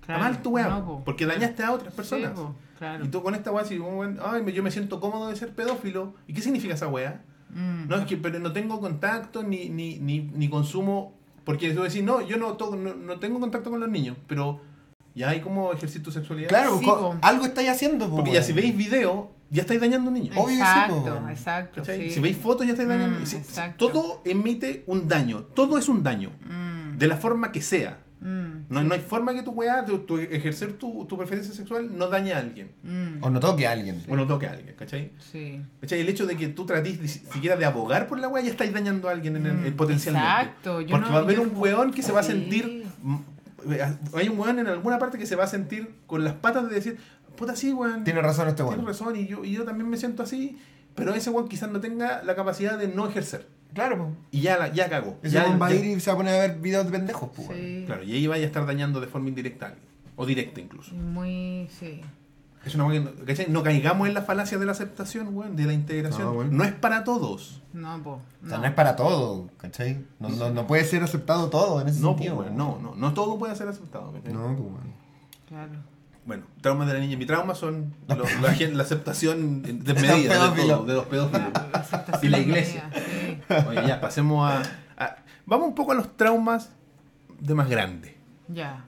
Speaker 1: Está
Speaker 3: Claro.
Speaker 1: mal tu weón.
Speaker 3: No, po.
Speaker 1: porque dañaste a otras personas.
Speaker 3: Sí, po, claro.
Speaker 1: Y tú con esta weá, weón, ay, yo me siento cómodo de ser pedófilo. ¿Y qué significa esa weá?
Speaker 3: Mm.
Speaker 1: No, es que pero no tengo contacto ni, ni, ni, ni consumo. Porque tú decís, no, yo no, to- no, no tengo contacto con los niños, pero ya hay como ejercer tu sexualidad.
Speaker 2: Claro,
Speaker 3: Sí,
Speaker 2: algo estáis haciendo, po,
Speaker 1: Porque ya si veis video, ya estáis dañando a un niño.
Speaker 2: Obvio que sí,
Speaker 3: Exacto,
Speaker 2: po.
Speaker 3: exacto. Sí.
Speaker 1: Si veis fotos ya estáis dañando.
Speaker 3: Mm,
Speaker 1: Si-
Speaker 3: exacto.
Speaker 1: todo emite un daño. Todo es un daño.
Speaker 3: Mm,
Speaker 1: De la forma que sea.
Speaker 3: Mm,
Speaker 1: No, no hay forma que tu weá, tu, tu ejercer tu, tu preferencia sexual no dañe a alguien.
Speaker 3: mm.
Speaker 2: O no toque a alguien.
Speaker 1: O no toque a alguien, ¿cachai?
Speaker 3: Sí.
Speaker 1: ¿Cachai? El hecho de que tú trates de- siquiera de abogar por la weá, ya estáis dañando a alguien en el-
Speaker 3: Mm,
Speaker 1: en- potencialmente.
Speaker 3: exacto, yo
Speaker 1: Porque
Speaker 3: no-
Speaker 1: va a haber un weón que se va a sentir. mm, Hay un weón en alguna parte que se va a sentir con las patas de decir, puta, sí, weón.
Speaker 2: Tiene razón este weón.
Speaker 1: razón y yo, y yo también me siento así. Pero ese weón quizás no tenga la capacidad de no ejercer.
Speaker 2: Claro, po.
Speaker 1: Y ya, la- ya cagó.
Speaker 2: Ese
Speaker 1: Ya-
Speaker 2: va a ir y se va a poner a ver videos de pendejos, po.
Speaker 3: Sí.
Speaker 1: Claro, y ahí vaya a estar dañando de forma indirecta a alguien. O directa incluso.
Speaker 3: Muy, sí.
Speaker 1: Es una weá que no, ¿cachai? No caigamos en la falacia de la aceptación, weón, de la integración.
Speaker 2: No,
Speaker 1: No, es para todos.
Speaker 3: No, po.
Speaker 2: O sea, no es para todo, ¿cachai? No, no, no puede ser aceptado todo en ese
Speaker 1: No,
Speaker 2: sentido.
Speaker 1: pues, weón, no, no, no todo puede ser aceptado. ¿cachai?
Speaker 2: No, pues, weón.
Speaker 3: Claro.
Speaker 1: Bueno, traumas de la niña. Mi trauma son lo- la, aceptación
Speaker 2: De
Speaker 1: desmedida de, todo, de los pedófilos.
Speaker 3: Aceptación
Speaker 1: Y la iglesia. Oye, ya, pasemos a, a- Vamos un poco a los traumas de más grande.
Speaker 3: Ya.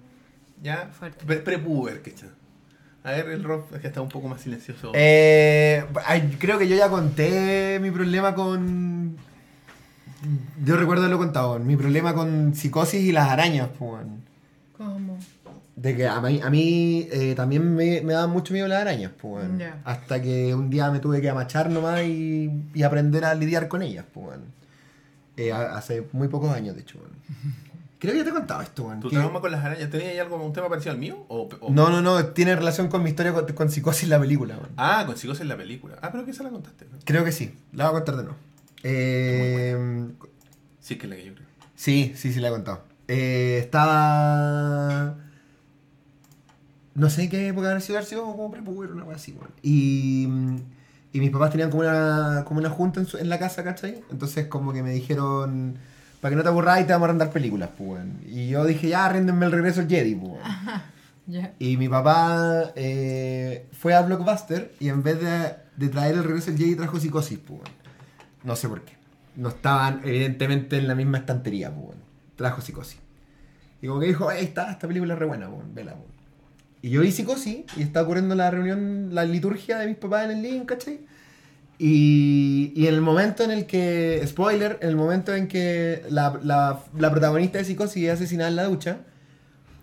Speaker 1: ¿Ya?
Speaker 3: Fuerte.
Speaker 1: Pre- Prepuber, que está. A ver, el Rob que está un poco más silencioso.
Speaker 2: Eh, creo que yo ya conté mi problema con. Yo recuerdo haberlo contado. Mi problema con psicosis y las arañas, pues.
Speaker 3: ¿Cómo?
Speaker 2: De que a mí, a mí eh, también me, me daban mucho miedo las arañas, pues. Hasta que un día me tuve que amachar nomás y, y aprender a lidiar con ellas, pues. Eh, hace muy pocos años, de hecho. weón. Creo que ya te he contado esto, weón.
Speaker 1: ¿Tu
Speaker 2: que-
Speaker 1: trauma con las arañas? ¿Tenía ahí algo, un tema parecido al mío? O, o-
Speaker 2: No, no, no. Tiene relación con mi historia con, con psicosis la película, weón.
Speaker 1: Ah, con psicosis en la película. Ah, pero que esa la contaste. ¿no?
Speaker 2: Creo que sí. La voy a contar de nuevo. Eh,
Speaker 1: Sí, es que es la que yo creo.
Speaker 2: sí, sí, sí, la he contado. Eh, estaba. No sé en qué época haber sido, haber sido como prepuber, una cosa así, weón. Y, y mis papás tenían como una, como una junta en, su- en la casa, ¿cachai? Entonces, como que me dijeron. Para que no te aburras y te vamos a arrendar películas, pues. Y yo dije, ya, arréndenme el regreso al Jedi, pues.
Speaker 3: Ya.
Speaker 2: Y mi papá eh, fue a Blockbuster y en vez de, de traer el regreso del Jedi trajo psicosis, pues. No sé por qué. No estaban evidentemente en la misma estantería, pues. Trajo psicosis. Y como que dijo, ahí está, esta película es re buena, weón, vela, weón. Y yo vi psicosis y estaba ocurriendo la reunión, la liturgia de mis papás en el living, ¿cachai? Y, y en el momento en el que, spoiler, en el momento en que la, la, la protagonista de psicosis es asesinada en la ducha,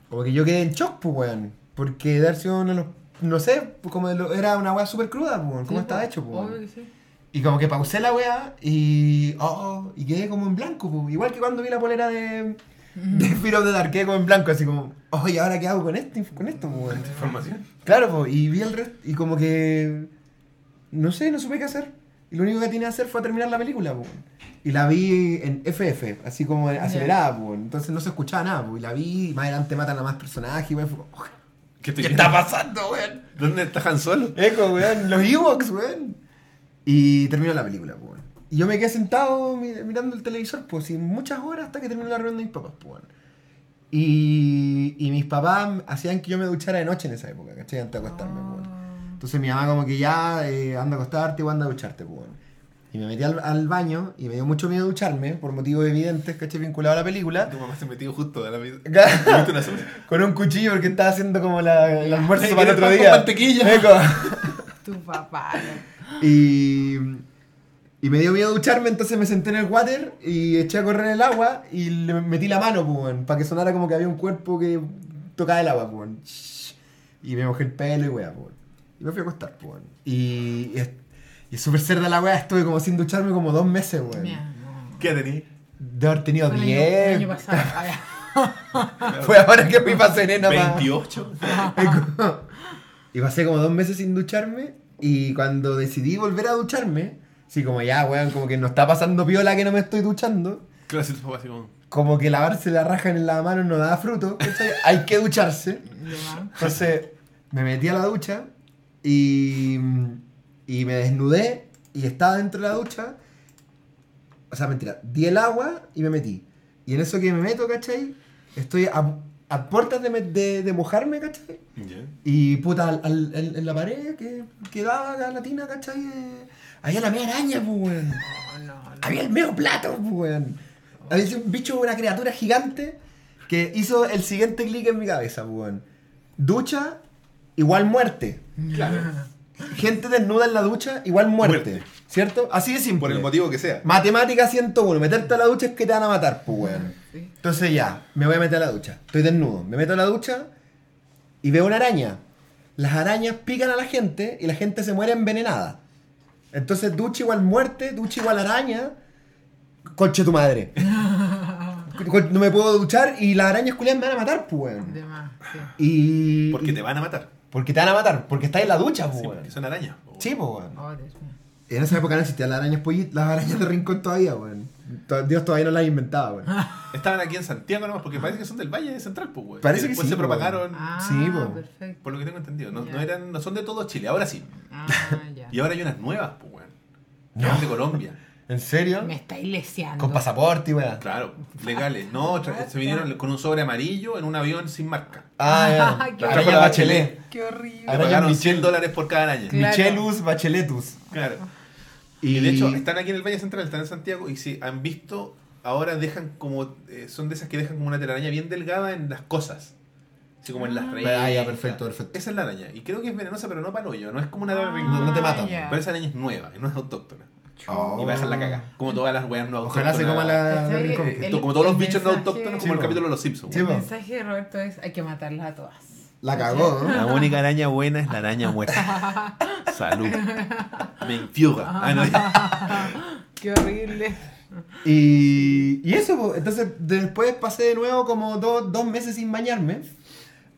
Speaker 2: como que yo quedé en shock, pues, weón. Porque Darcy los. No sé, como lo- era una weá súper cruda, pues, weón. ¿Cómo
Speaker 3: Sí,
Speaker 2: estaba hecho, pues?
Speaker 3: Obvio que sí.
Speaker 2: Y como que pausé la weá y. Oh, y quedé como en blanco, pues. Igual que cuando vi la polera de. De Fear of the Dark, quedé como en blanco, así como. ¿y ahora qué hago con esto? Con esto, pues, weón?
Speaker 1: Información.
Speaker 2: Claro, pues. Y vi el resto. Y como que. No sé, no supe qué hacer. Y lo único que tenía que hacer fue terminar la película, pues. Y la vi en FF, así como acelerada, pues. Entonces no se escuchaba nada, pues. Y la vi, y más adelante matan a más personajes, y fue como, oh,
Speaker 1: ¿Qué,
Speaker 2: ¿Qué está pasando, weón?
Speaker 1: ¿Dónde está Han Solo?
Speaker 2: Eco, weón, los Ewoks, weón. Y terminó la película, weón. Y yo me quedé sentado mi- mirando el televisor, pues, sin muchas horas hasta que terminó la reunión de mis papás, pues. bueno. Y, y mis papás hacían que yo me duchara de noche en esa época, ¿cachai? Antes de acostarme, pues. bueno. Entonces mi mamá como que ya eh, anda a acostarte o anda a ducharte, pues. bueno. Y me metí al, al baño y me dio mucho miedo ducharme, por motivos evidentes, ¿cachai? Vinculado a la película.
Speaker 1: Tu mamá se metió justo de la vida. ¿Viste una?
Speaker 2: Con un cuchillo porque estaba haciendo como la, el almuerzo para el
Speaker 1: ¿quieres
Speaker 2: otro
Speaker 1: pan con
Speaker 2: día.
Speaker 1: mantequilla?
Speaker 3: Tu papá.
Speaker 2: Y, y me dio miedo ducharme, entonces me senté en el water y eché a correr el agua y le metí la mano, pues, para que sonara como que había un cuerpo que tocaba el agua, pues. Y me mojé el pelo y weá, pues. Y me fui a acostar, pues. Y, y es y súper cerda la weá, estuve como sin ducharme como dos meses, weón.
Speaker 1: ¿Qué tenías?
Speaker 2: De haber tenido
Speaker 3: Fue el año- el
Speaker 2: 10.
Speaker 3: año pasado. Ah.
Speaker 2: Fue ahora que fui para Serena, pa-
Speaker 1: 28.
Speaker 2: Y pasé como dos meses sin ducharme. Y cuando decidí volver a ducharme, sí, como ya, weón, como que no está pasando piola que no me estoy duchando.
Speaker 1: Claro, tu papá así como.
Speaker 2: Como que lavarse la raja en la mano no da fruto. ¿cachai? Hay que ducharse. Entonces me metí a la ducha y, y me desnudé y estaba dentro de la ducha. O sea, mentira, di el agua y me metí. Y en eso que me meto, ¿cachai? Estoy a, a puertas de, me- de, de mojarme, ¿cachai? Y puta, al- al- en, en la pared que, que daba la latina, ¿cachai? Eh, había la media araña, pues, weón.
Speaker 3: No, no, no.
Speaker 2: Había el medio plato, pues, weón. Había un bicho, una criatura gigante que hizo el siguiente clic en mi cabeza, pues, weón. Ducha, igual muerte.
Speaker 1: Claro.
Speaker 2: Gente desnuda en la ducha, igual muerte.
Speaker 1: Muerte.
Speaker 2: ¿Cierto? Así de simple.
Speaker 1: Por el motivo que sea.
Speaker 2: Matemática 101, meterte a la ducha es que te van a matar, pues, weón.
Speaker 3: Sí.
Speaker 2: Entonces ya, me voy a meter a la ducha. Estoy desnudo. Me meto a la ducha y veo una araña. Las arañas pican a la gente y la gente se muere envenenada. Entonces ducha igual muerte, ducha igual araña. Conche tu madre. No me puedo duchar y las arañas culiadas me van a matar, pues, weón.
Speaker 3: De más, sí.
Speaker 2: Y...
Speaker 1: Porque te van a matar.
Speaker 2: Porque te van a matar, porque estás en la ducha, pues,
Speaker 1: Sí,
Speaker 2: weón.
Speaker 1: son arañas. po.
Speaker 2: Sí, pues, weón.
Speaker 3: Oh.
Speaker 2: En esa época no existían las arañas pollitas, las arañas de rincón todavía, weón. Dios todavía no las inventaba, weón.
Speaker 1: Estaban aquí en Santiago nomás, porque parece que son del Valle Central, pues, güey.
Speaker 2: Parece
Speaker 1: Y
Speaker 2: que
Speaker 1: después
Speaker 2: sí,
Speaker 1: se
Speaker 2: po.
Speaker 1: propagaron,
Speaker 3: Ah,
Speaker 2: Sí, po.
Speaker 3: perfecto.
Speaker 1: por lo que tengo entendido. No, no eran, no son de todo Chile, ahora sí.
Speaker 3: Ah, ya.
Speaker 1: Y ahora hay unas nuevas, pues, güey. Que van de Colombia.
Speaker 2: ¿En serio?
Speaker 3: Me estáis leseando.
Speaker 2: Con pasaporte y weón.
Speaker 1: Claro, legales. No, se vinieron con un sobre amarillo en un avión sin marca.
Speaker 2: Ah, ya.
Speaker 3: qué
Speaker 2: Trajo
Speaker 1: horrible.
Speaker 2: la bachelet.
Speaker 3: Qué horrible.
Speaker 1: Le
Speaker 2: Araña
Speaker 1: pagaron
Speaker 2: Michel.
Speaker 1: 100 dólares por cada araña.
Speaker 3: Claro.
Speaker 2: Michelus Bacheletus.
Speaker 1: Claro. Y de hecho, están aquí en el Valle Central, están en Santiago, y si han visto, ahora dejan como, eh, son de esas que dejan como una telaraña bien delgada en las cosas. Así como en las raíces.
Speaker 2: Ah, ya, perfecto, perfecto.
Speaker 1: Esa es la araña. Y creo que es venenosa, pero no para el hoyo. No es como una de
Speaker 3: Ah,
Speaker 2: No- no te mata.
Speaker 3: ya.
Speaker 1: Pero esa araña es nueva, no es autóctona.
Speaker 2: Oh.
Speaker 1: Y va a dejar la caga. Como todas las weas no
Speaker 2: Ojalá se coma
Speaker 1: autóctonas.
Speaker 2: la
Speaker 1: como todos los bichos no autóctonos, como el capítulo de los Simpsons.
Speaker 3: El mensaje de Roberto es hay que matarlas a todas.
Speaker 2: La cagó, ¿no?
Speaker 1: La única araña buena es la araña muerta. Salud. Mentira. Ah, no.
Speaker 3: Qué horrible.
Speaker 2: Y, y eso, po. entonces después pasé de nuevo como do- dos meses sin bañarme.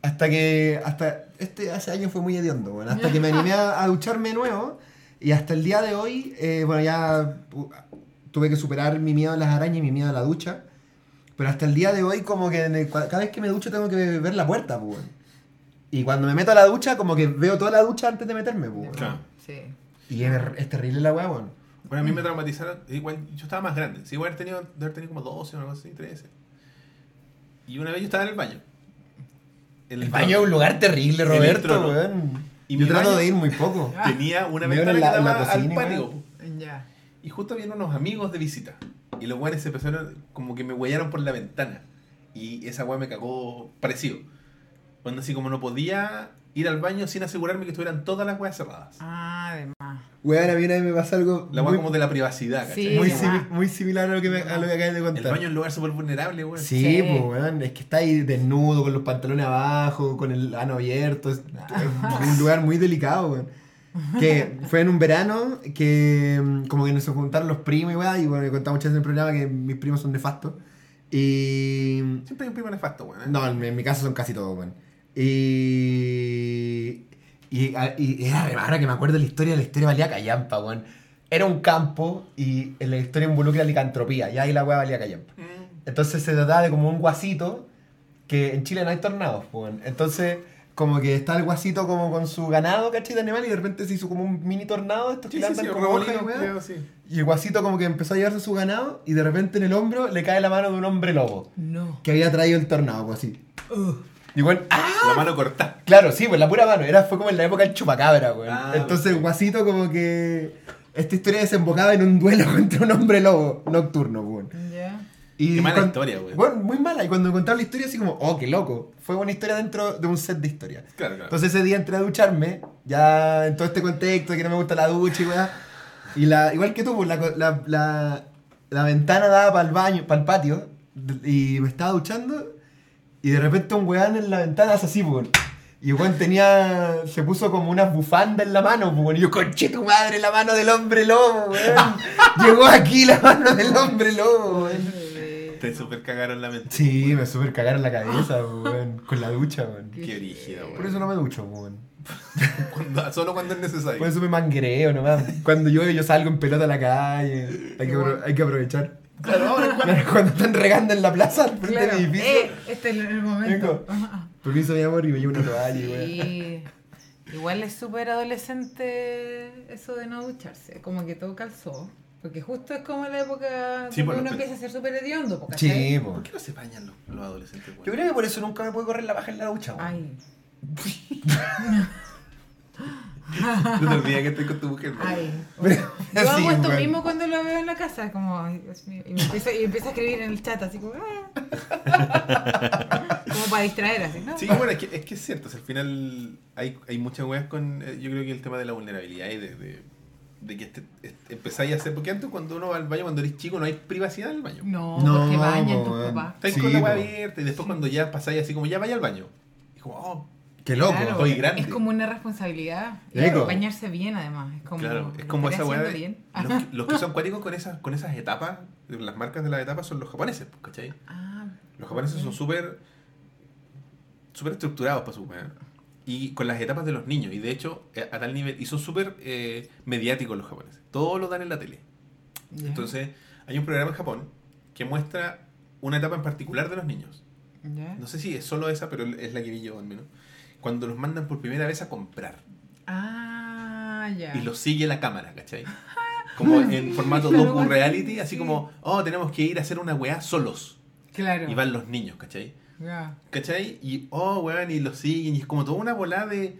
Speaker 2: Hasta que, hasta este hace años fue muy hediondo, bueno, hasta que me animé a, a ducharme de nuevo. Y hasta el día de hoy, eh, bueno, ya tuve que superar mi miedo a las arañas y mi miedo a la ducha. Pero hasta el día de hoy, como que el- cada vez que me ducho tengo que ver la puerta, pues. weón. Y cuando me meto a la ducha, como que veo toda la ducha antes de meterme, pues. weón.
Speaker 1: Claro.
Speaker 3: Sí.
Speaker 2: Y es, es terrible la weá, weón.
Speaker 1: Bueno, a mí me traumatizaron. Igual, yo estaba más grande. Sí, igual haber tenido, de haber tenido como 12 o algo así, 13. Y una vez yo estaba en el baño. En
Speaker 2: El baño es un lugar terrible, Roberto, weón.
Speaker 1: Y
Speaker 2: Yo trato de ir muy poco.
Speaker 1: Tenía una
Speaker 2: Me
Speaker 1: ventana
Speaker 2: en la-
Speaker 1: que
Speaker 2: en la
Speaker 1: daba
Speaker 2: cocina,
Speaker 1: al patio.
Speaker 3: Ya.
Speaker 1: Y justo vienen unos amigos de visita. Y los weones se empezaron, como que me huellaron por la ventana. Y esa weá me cagó parecido. Cuando así como no podía ir al baño sin asegurarme que estuvieran todas las weas cerradas.
Speaker 3: Ah, además.
Speaker 2: Weón, a mí una vez me pasa algo
Speaker 1: La
Speaker 2: muy,
Speaker 1: como de la privacidad, ¿cachai?
Speaker 3: Sí,
Speaker 2: muy, simi- muy similar a lo que, me, a lo que acabas de
Speaker 1: El
Speaker 2: contar.
Speaker 1: baño es un lugar súper vulnerable, weón.
Speaker 2: Sí,
Speaker 3: Sí.
Speaker 2: pues, weón. Es que está ahí desnudo, con los pantalones abajo, con el ano abierto. Es, es un lugar muy delicado, weón. Que fue en un verano que mm, como que nos juntaron los primos y weón, y bueno, he contado muchas veces en el programa que mis primos son nefastos. Y
Speaker 1: Siempre hay un primo nefasto, weón. ¿eh?
Speaker 2: No, en, en mi caso son casi todos, weón. Y, y, era re- ahora que me acuerdo de la historia, la historia valía callampa, weón. Era un campo y en la historia involucra licantropía, y ahí la weá valía callampa.
Speaker 1: Mm.
Speaker 2: Entonces se trataba de como un guasito que en Chile no hay tornados, weón. Entonces como que está el guasito como con su ganado, ¿cachai? De animal y de repente se hizo como un mini tornado, estos
Speaker 1: Sí,
Speaker 2: que
Speaker 1: sí,
Speaker 2: como hojas y
Speaker 1: creo.
Speaker 2: Y el guasito como que empezó a llevarse su ganado y de repente en el hombro le cae la mano de un hombre lobo
Speaker 3: No.
Speaker 2: que había traído el tornado, pues así. Y bueno, ¡ah!
Speaker 1: La mano corta.
Speaker 2: Claro, sí, pues la pura mano. Era, fue como en la época del chupacabra, weón.
Speaker 1: Ah,
Speaker 2: Entonces, Guasito como que... Esta historia desembocaba en un duelo contra un hombre lobo nocturno, weón. Y
Speaker 1: Qué mala historia, weón.
Speaker 2: Bueno, muy mala. Y cuando contaba la historia, así como, oh, qué loco. Fue una historia dentro de un set de historias.
Speaker 1: Claro, claro.
Speaker 2: Entonces ese día entré a ducharme, ya en todo este contexto de que no me gusta la ducha y weá. Y la, igual que tú, pues, la, la, la, la ventana daba para el baño, para el patio, y me estaba duchando, y de repente un weón en la ventana hace así, pues. Y el weón tenía, se puso como unas bufandas en la mano, pues, y yo, conche tu madre, la mano del hombre lobo, weón. Llegó aquí la mano del hombre lobo, weón.
Speaker 1: Te super cagaron la mente.
Speaker 2: Sí, me super cagaron la cabeza, weón, con la ducha, weón.
Speaker 1: Qué brígido,
Speaker 2: Por eso no me ducho, weón.
Speaker 1: Cuando- solo cuando es necesario.
Speaker 2: Por eso me manguereo nomás. Cuando llueve yo salgo en pelota a la calle. Hay que, hay que aprovechar.
Speaker 1: Claro, ahora cuando-
Speaker 2: Cuando están regando en la plaza al frente
Speaker 3: Claro.
Speaker 2: del edificio.
Speaker 3: Eh, este es el momento.
Speaker 2: Vengo. Permiso, mi amor, y me llevo una toalla, güey.
Speaker 3: Sí. Igual es súper adolescente eso de no ducharse. Como que todo calzó. Porque justo es como la época
Speaker 1: Sí,
Speaker 3: donde
Speaker 1: por lo
Speaker 3: uno empieza a ser súper hediondo.
Speaker 2: Sí,
Speaker 3: ¿cachai?
Speaker 2: po.
Speaker 1: ¿Por qué no se bañan los, los adolescentes?
Speaker 2: Yo creo que por eso nunca me puedo correr la baja en la ducha, güey.
Speaker 3: Ay,
Speaker 1: No te olvides que estoy con tu mujer, weón.
Speaker 3: ay.
Speaker 2: Pero-
Speaker 3: Yo hago esto mismo cuando lo veo en la casa, como, ay, Dios mío. Y me empiezo, y empiezo a escribir en el chat, así como, ah. como para distraer, así, ¿no?
Speaker 1: Sí, bueno, es que es, que es cierto. o sea, al final hay, hay muchas weas con. eh, Yo creo que el tema de la vulnerabilidad y de, de, de que este, este- empezáis a hacer. Porque antes, cuando uno va al baño, cuando eres chico, no hay privacidad en el baño.
Speaker 3: No,
Speaker 2: No,
Speaker 3: porque bañan tus papás.
Speaker 1: Estáis
Speaker 2: Sí,
Speaker 1: con la wea abierta y después, cuando ya pasáis así como ya vaya al baño. Y como, oh,
Speaker 2: Qué loco.
Speaker 3: Claro,
Speaker 1: estoy grande.
Speaker 3: Es como una responsabilidad. Y
Speaker 2: Rico.
Speaker 3: bañarse bien, además. Es como,
Speaker 1: claro, es
Speaker 3: ¿lo
Speaker 1: como esa wea de. Los, que- los que son cuáticos con esas, con esas etapas, las marcas de las etapas son los japoneses, pues, ¿cachai?
Speaker 3: Ah,
Speaker 1: Los japoneses son súper súper estructurados para su weá. Y con las etapas de los niños. Y de hecho, eh, a tal nivel. Y son súper eh, mediáticos los japoneses. Todo lo dan en la tele.
Speaker 3: ya.
Speaker 1: Entonces, hay un programa en Japón que muestra una etapa en particular de los niños.
Speaker 3: Ya.
Speaker 1: No sé si es solo esa, pero es la que vi yo al menos. Cuando los mandan por primera vez a comprar.
Speaker 3: Ah, ya.
Speaker 1: Y los sigue la cámara, ¿cachai? Como en formato
Speaker 3: Claro,
Speaker 1: docu
Speaker 3: bueno,
Speaker 1: reality, así
Speaker 3: sí.
Speaker 1: como, oh, tenemos que ir a hacer una weá solos.
Speaker 3: Claro.
Speaker 1: Y van los niños, ¿cachai?
Speaker 3: Ya.
Speaker 1: ¿Cachai? Y, oh, weón, y lo siguen, y es como toda una bola de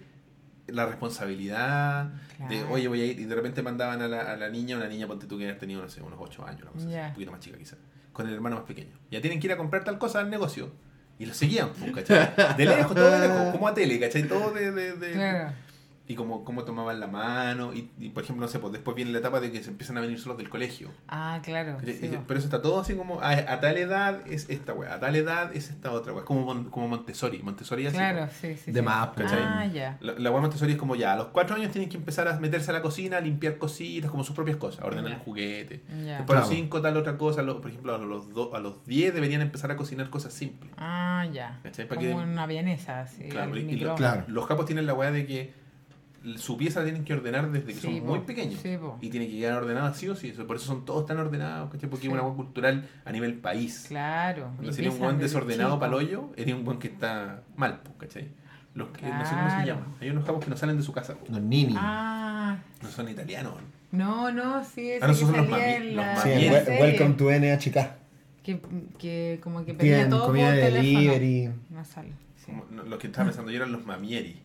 Speaker 1: la responsabilidad, de, oye, voy a ir, y de repente mandaban a la, a la niña, una niña, ponte tú que haber tenido, no sé, unos 8 años, una cosa así, un poquito más chica quizás, con el hermano más pequeño. Ya tienen que ir a comprar tal cosa al negocio. Y lo seguían, pues, ¿cachai? De lejos, todo de lejos, como a tele, ¿cachai? Todo de... de, de-
Speaker 3: Claro.
Speaker 1: Y como, como tomaban la mano, y, y, por ejemplo, no sé, pues después viene la etapa de que se empiezan a venir solos del colegio.
Speaker 3: Ah, claro.
Speaker 1: Pero eso está todo así como, a, a tal edad es esta weá, a tal edad es esta otra weá. Es como, Mon- como Montessori. Montessori así.
Speaker 3: Claro, sí, sí.
Speaker 2: De
Speaker 3: sí.
Speaker 2: más,
Speaker 1: ¿cachai?
Speaker 3: Ah, ya.
Speaker 1: La, la weá Montessori es como ya, a los cuatro años tienen que empezar a meterse a la cocina, a limpiar cositas, como sus propias cosas, a ordenar
Speaker 3: Ya.
Speaker 1: el juguete. Después a los cinco tal otra cosa, por ejemplo a los, do- a los 10 deberían empezar a cocinar cosas simples.
Speaker 3: Ah, ya.
Speaker 1: ¿Cachai? Para
Speaker 3: Como
Speaker 1: que-
Speaker 3: una vienesa, así.
Speaker 1: Claro, y- y lo-.
Speaker 2: Claro.
Speaker 1: Los capos tienen la weá de que su pieza tienen que ordenar desde que
Speaker 3: Sí,
Speaker 1: son
Speaker 3: po.
Speaker 1: muy pequeños.
Speaker 3: Sí, po.
Speaker 1: Y tiene que quedar ordenada sí o sí. Eso- Por eso son todos tan ordenados, ¿cachai? Porque
Speaker 3: Sí.
Speaker 1: es una weá cultural a nivel país.
Speaker 3: Claro.
Speaker 1: Cuando sería un buen desordenado para el hoyo, eres un buen que está mal, ¿cachai? Los que, No sé cómo se
Speaker 3: Claro.
Speaker 1: llama. Hay unos capos que no salen de su casa, po.
Speaker 2: Los nini.
Speaker 3: Ah,
Speaker 1: no son italianos.
Speaker 3: no, no, sí, ese
Speaker 1: Ah, no, son los mami- los
Speaker 3: la,
Speaker 1: mami-
Speaker 2: welcome to NHK.
Speaker 3: Que, que como que pedía todo
Speaker 2: comida
Speaker 3: por
Speaker 2: de
Speaker 3: teléfono.
Speaker 2: delivery.
Speaker 3: No sale. sí.
Speaker 1: Como- no, los que estaba pensando yo eran los mamieri,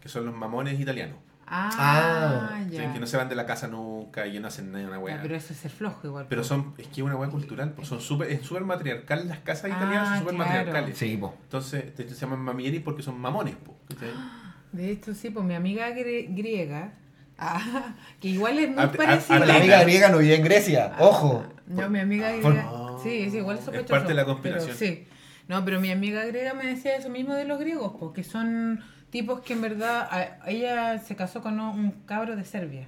Speaker 1: que son los mamones italianos.
Speaker 3: Ah,
Speaker 2: Ah,
Speaker 3: ya.
Speaker 1: Que no se van de la casa nunca y no hacen nada una
Speaker 3: Ya,
Speaker 1: weá.
Speaker 3: pero eso es ser flojo igual.
Speaker 1: Pero son, es que es una weá cultural, pues son súper, es súper matriarcal, las casas
Speaker 3: Ah,
Speaker 1: italianas son súper
Speaker 3: claro.
Speaker 1: matriarcales.
Speaker 2: Sí, po.
Speaker 1: Entonces, de hecho, se llaman mamieri porque son mamones, po.
Speaker 3: De hecho, sí, pues mi amiga griega, ah, que igual es muy
Speaker 1: A- a-
Speaker 3: parecida.
Speaker 2: La amiga griega no vive en Grecia. Ojo.
Speaker 3: No, mi amiga
Speaker 1: Por-
Speaker 3: griega. Sí, es igual
Speaker 1: Es
Speaker 3: sospechoso.
Speaker 1: parte de la
Speaker 3: pero
Speaker 1: conspiración.
Speaker 3: sí. No, pero mi amiga griega me decía eso mismo de los griegos, porque son tipos que en verdad. a- ella se casó con un cabro de Serbia.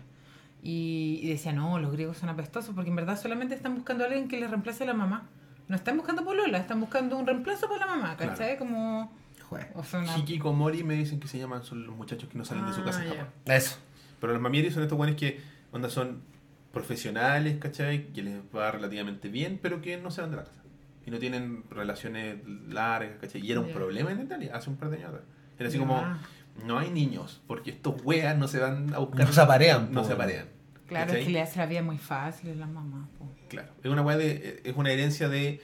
Speaker 3: Y, y decía, no, los griegos son apestosos, porque en verdad solamente están buscando a alguien que les reemplace a la mamá. No están buscando polola, están buscando un reemplazo para la mamá,
Speaker 1: Claro.
Speaker 3: ¿cachai? Como. O sea, una.
Speaker 1: Hikikomori me dicen que se llaman, son los muchachos que no salen de su casa
Speaker 3: Ah,
Speaker 1: en. Japón.
Speaker 2: Eso.
Speaker 1: Pero los mamieri son estos buenos que onda son profesionales, ¿cachai? Que les va relativamente bien, pero que no se van de la casa. Y no tienen relaciones largas, ¿cachai? Y era un problema en Italia hace un par de años atrás. Era así como, no hay niños, porque estos weas no se van a buscar.
Speaker 2: No se aparean,
Speaker 1: No
Speaker 2: po.
Speaker 1: se aparean.
Speaker 3: Claro,
Speaker 1: ¿Cachai?
Speaker 3: es que le hace la vida muy fácil a las mamás.
Speaker 1: Claro, es una, wea de, es una herencia de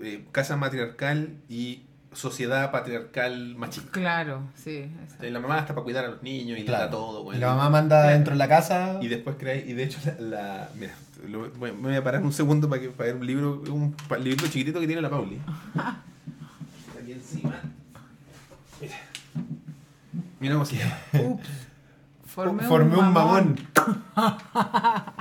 Speaker 1: eh, casa matriarcal y sociedad patriarcal machista.
Speaker 3: Claro, sí.
Speaker 1: O
Speaker 3: exacto.
Speaker 1: sea, la mamá está para cuidar a los niños y
Speaker 2: Claro.
Speaker 1: da todo.
Speaker 2: Y la mamá manda dentro de la casa.
Speaker 1: Y después crea, y de hecho la, la- mira, lo- bueno, me voy a parar un segundo para, que, para ver un libro, un pa- libro chiquitito que tiene la Pauli. Aquí encima. Mira. Cómo se llama.
Speaker 3: Ups. Formé,
Speaker 2: Formé un mamón.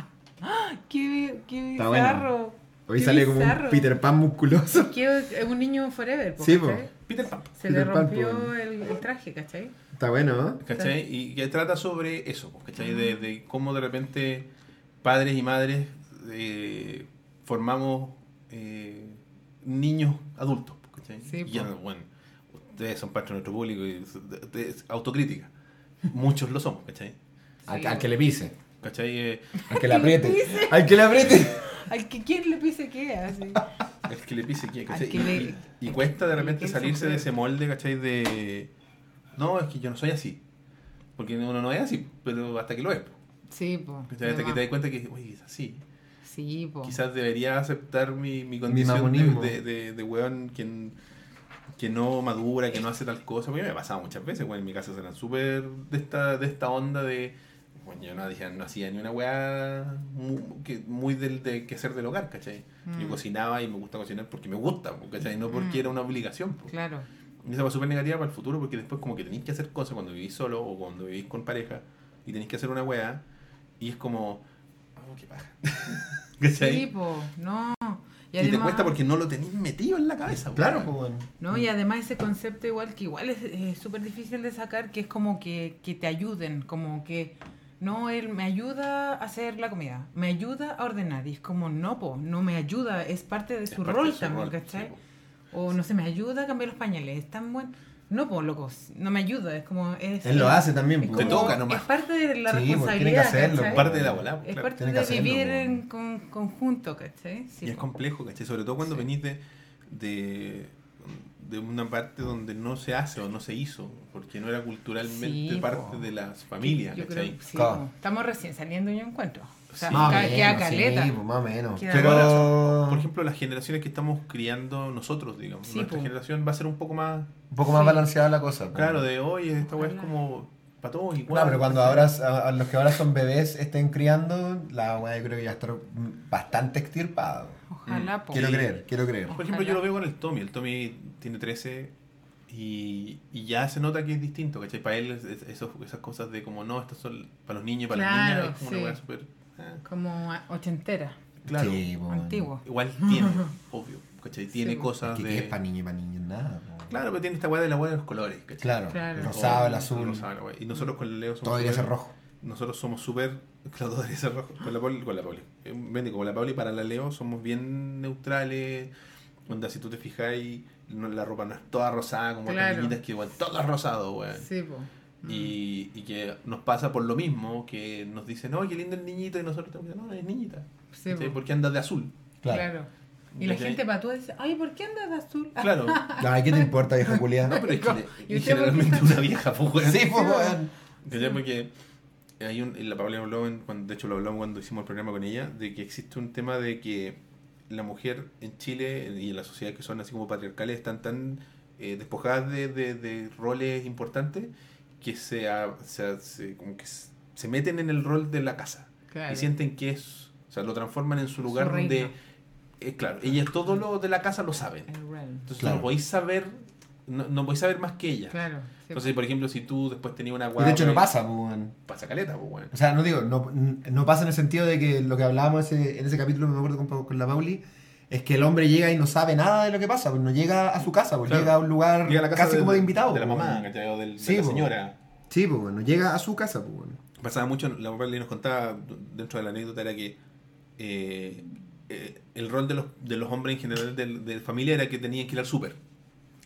Speaker 3: Qué, qué
Speaker 2: Está bueno.
Speaker 3: bizarro.
Speaker 2: Hoy
Speaker 3: Qué
Speaker 2: sale como un
Speaker 3: bizarro.
Speaker 2: Peter Pan musculoso.
Speaker 3: Es un niño forever, po,
Speaker 2: Sí, po.
Speaker 1: Peter Pan.
Speaker 3: Se
Speaker 2: Peter
Speaker 3: le
Speaker 2: Pan,
Speaker 3: rompió
Speaker 2: po.
Speaker 3: el, el traje, ¿cachai?
Speaker 2: Está bueno, ¿no?
Speaker 1: ¿Cachai? Y que trata sobre eso, ¿cachai? De, de cómo de repente padres y madres eh, formamos eh, niños adultos, ¿cachai?
Speaker 3: Sí,
Speaker 1: Y bueno, ustedes son parte de nuestro público y es- autocrítica. Muchos lo somos, ¿cachai?
Speaker 2: Al, al que le pise.
Speaker 1: ¿Cachai? Eh,
Speaker 2: Al que le apriete. Al que le apriete.
Speaker 3: Al que quien le pise qué, así.
Speaker 1: el que le pise quién, ¿cachai?
Speaker 3: Al que
Speaker 1: Y,
Speaker 3: le-
Speaker 1: y- y cuesta de
Speaker 3: al
Speaker 1: repente salirse de ese molde, ¿cachai? De... No, es que yo no soy así. Porque uno no es así, pero hasta que lo es. po.
Speaker 3: Sí, po.
Speaker 1: ¿cachai? Hasta que te das cuenta que, oye, es así.
Speaker 3: Sí, po.
Speaker 1: Quizás debería aceptar mi, mi condición
Speaker 2: mamonismo.
Speaker 1: de, de, de weón que, que no madura, que no hace tal cosa. Porque me ha pasado muchas veces, weón, en mi casa eran súper de esta, de esta onda de. Bueno, yo no, dije, no hacía ni una weá muy, que, muy del de que hacer del hogar, ¿cachai? Yo
Speaker 3: Mm.
Speaker 1: cocinaba y me gusta cocinar porque me gusta, ¿cachai? No porque
Speaker 3: Mm.
Speaker 1: era una obligación.
Speaker 3: Claro.
Speaker 1: Y esa fue súper negativa para el futuro porque después como que tenéis que hacer cosas cuando vivís solo o cuando vivís con pareja y tenéis que hacer una weá y es como, oh, qué paja. ¿Cachai?
Speaker 3: Sí, po. No.
Speaker 1: Y, te cuesta porque no lo tenéis metido en la cabeza.
Speaker 2: Claro, pues bueno.
Speaker 3: No, y además ese concepto igual que igual es súper difícil de sacar, que es como que, que te ayuden, como que no, él me ayuda a hacer la comida, me ayuda a ordenar, y es como no, po, no me ayuda, es parte de su
Speaker 1: parte
Speaker 3: rol
Speaker 1: de su
Speaker 3: también,
Speaker 1: rol,
Speaker 3: ¿cachai?
Speaker 1: sí,
Speaker 3: o no sé, me ayuda a cambiar los pañales, es tan bueno. No, po, locos, no me ayuda, es como... Es,
Speaker 2: Él lo hace también,
Speaker 3: es
Speaker 2: po.
Speaker 1: Te
Speaker 3: como-
Speaker 1: toca nomás.
Speaker 3: Es parte de la
Speaker 2: Sí, pues,
Speaker 3: responsabilidad,
Speaker 2: tiene que hacerlo,
Speaker 3: ¿cachai?
Speaker 1: Parte de la bola.
Speaker 3: Es
Speaker 1: claro.
Speaker 3: parte de
Speaker 2: hacerlo,
Speaker 3: vivir en con- conjunto, ¿cachai? Sí,
Speaker 1: Y es complejo, ¿cachai? Sobre todo cuando
Speaker 3: Sí.
Speaker 1: venís de, de, de una parte donde no se hace o no se hizo, porque no era culturalmente
Speaker 3: Sí,
Speaker 1: parte
Speaker 3: po.
Speaker 1: de las familias,
Speaker 3: Yo
Speaker 1: ¿cachai?
Speaker 3: creo,
Speaker 2: Claro.
Speaker 3: estamos recién saliendo yo encuentro. O sea,
Speaker 1: Sí.
Speaker 2: Más menos,
Speaker 3: queda caleta.
Speaker 2: Sí, pues más o menos.
Speaker 3: Queda
Speaker 2: Pero.
Speaker 1: Ahora, Por ejemplo, las generaciones que estamos criando nosotros, digamos,
Speaker 3: Sí,
Speaker 1: nuestra
Speaker 3: po.
Speaker 1: generación va a ser un poco más,
Speaker 2: un poco más
Speaker 3: Sí.
Speaker 2: balanceada la cosa. po.
Speaker 1: claro, de oye, esta weá es como para todos igual.
Speaker 2: Claro, pero cuando ahora a, a los que ahora son bebés estén criando, la weá yo creo que ya está mm, bastante extirpada.
Speaker 3: Ojalá, po.
Speaker 2: Quiero creer, quiero creer.
Speaker 1: Por ejemplo, yo lo veo con el Tommy. El Tommy tiene 13 y, y ya se nota que es distinto, ¿cachai? Para él es- esas cosas de como, no, estas son para los niños y para las niñas, es como
Speaker 3: sí.
Speaker 1: una weá súper...
Speaker 3: Como ochentera,
Speaker 1: claro,
Speaker 2: Sí,
Speaker 3: antiguo.
Speaker 1: igual tiene, obvio, ¿cachai? Tiene
Speaker 3: Sí,
Speaker 1: cosas
Speaker 2: Que,
Speaker 1: de...
Speaker 2: que es para niños y para niños, nada.
Speaker 1: Claro, pero tiene esta weá de la weá de los colores, ¿cachai?
Speaker 2: Claro,
Speaker 3: Claro.
Speaker 2: el rosado, el azul,
Speaker 1: rosado, la weá. Y nosotros con el Leo somos
Speaker 2: todo debería ser rojo.
Speaker 1: Nosotros somos súper. Claro, todo debería ser rojo. Con la Pauli. Con la Pauli. Eh, vende, como la Pauli para la Leo somos bien neutrales. Onda, si tú te fijáis, no- la ropa no es toda rosada como las
Speaker 3: Claro.
Speaker 1: niñitas que igual todo es rosado, weón.
Speaker 3: Sí, po. Mm.
Speaker 1: Y, y que nos pasa por lo mismo, que nos dicen, no, qué lindo el niñito, y nosotros decir, no, es niñita.
Speaker 3: Sí,
Speaker 1: ¿Cachai?
Speaker 3: po.
Speaker 1: ¿Por qué andas de azul?
Speaker 2: Claro.
Speaker 3: Claro. Y la gente patúa y dice, ay, ¿por qué andas de azul?
Speaker 1: Claro.
Speaker 2: Ay, ¿qué te importa, vieja culiada?
Speaker 1: No, pero es que
Speaker 3: ¿Y
Speaker 1: y
Speaker 3: usted por qué
Speaker 1: generalmente una vieja, pues.
Speaker 2: Sí, pues.
Speaker 1: Porque hay un, la Paula habló, en- cuando, de hecho lo hablamos cuando hicimos el programa con ella, de que existe un tema de que la mujer en Chile y en la sociedad que son así como patriarcales están tan eh, despojadas de, de- de roles importantes que se, a- se, se- como que se meten en el rol de la casa
Speaker 3: Claro.
Speaker 1: y sienten que es, o sea, lo transforman en su lugar
Speaker 3: reino.
Speaker 1: donde, eh, claro, ellas todo lo de la casa lo saben. Entonces
Speaker 2: Claro.
Speaker 1: no podéis saber, no, no podéis saber más que ellas.
Speaker 3: Claro.
Speaker 1: Entonces, por ejemplo, si tú después tenías una
Speaker 2: Y
Speaker 1: guagua...
Speaker 2: de hecho no pasa, pues.
Speaker 1: Pasa caleta, pues, bueno.
Speaker 2: O sea, no digo, no, no pasa en el sentido de que lo que hablábamos ese- en ese capítulo, me acuerdo con, con la Pauli, es que el hombre llega y no sabe nada de lo que pasa, pues no llega a su casa, pues
Speaker 1: Claro.
Speaker 2: llega a un lugar
Speaker 1: Llega a la casa
Speaker 2: casi como de invitado.
Speaker 1: De la
Speaker 2: pues,
Speaker 1: mamá. O del- de la
Speaker 2: po.
Speaker 1: señora.
Speaker 2: Sí, pues bueno, llega a su casa, pues bueno.
Speaker 1: Pasaba mucho, la Pauli nos contaba, dentro de la anécdota, era que eh, eh, el rol de los, de los hombres en general de, de familia era que tenían que ir al súper.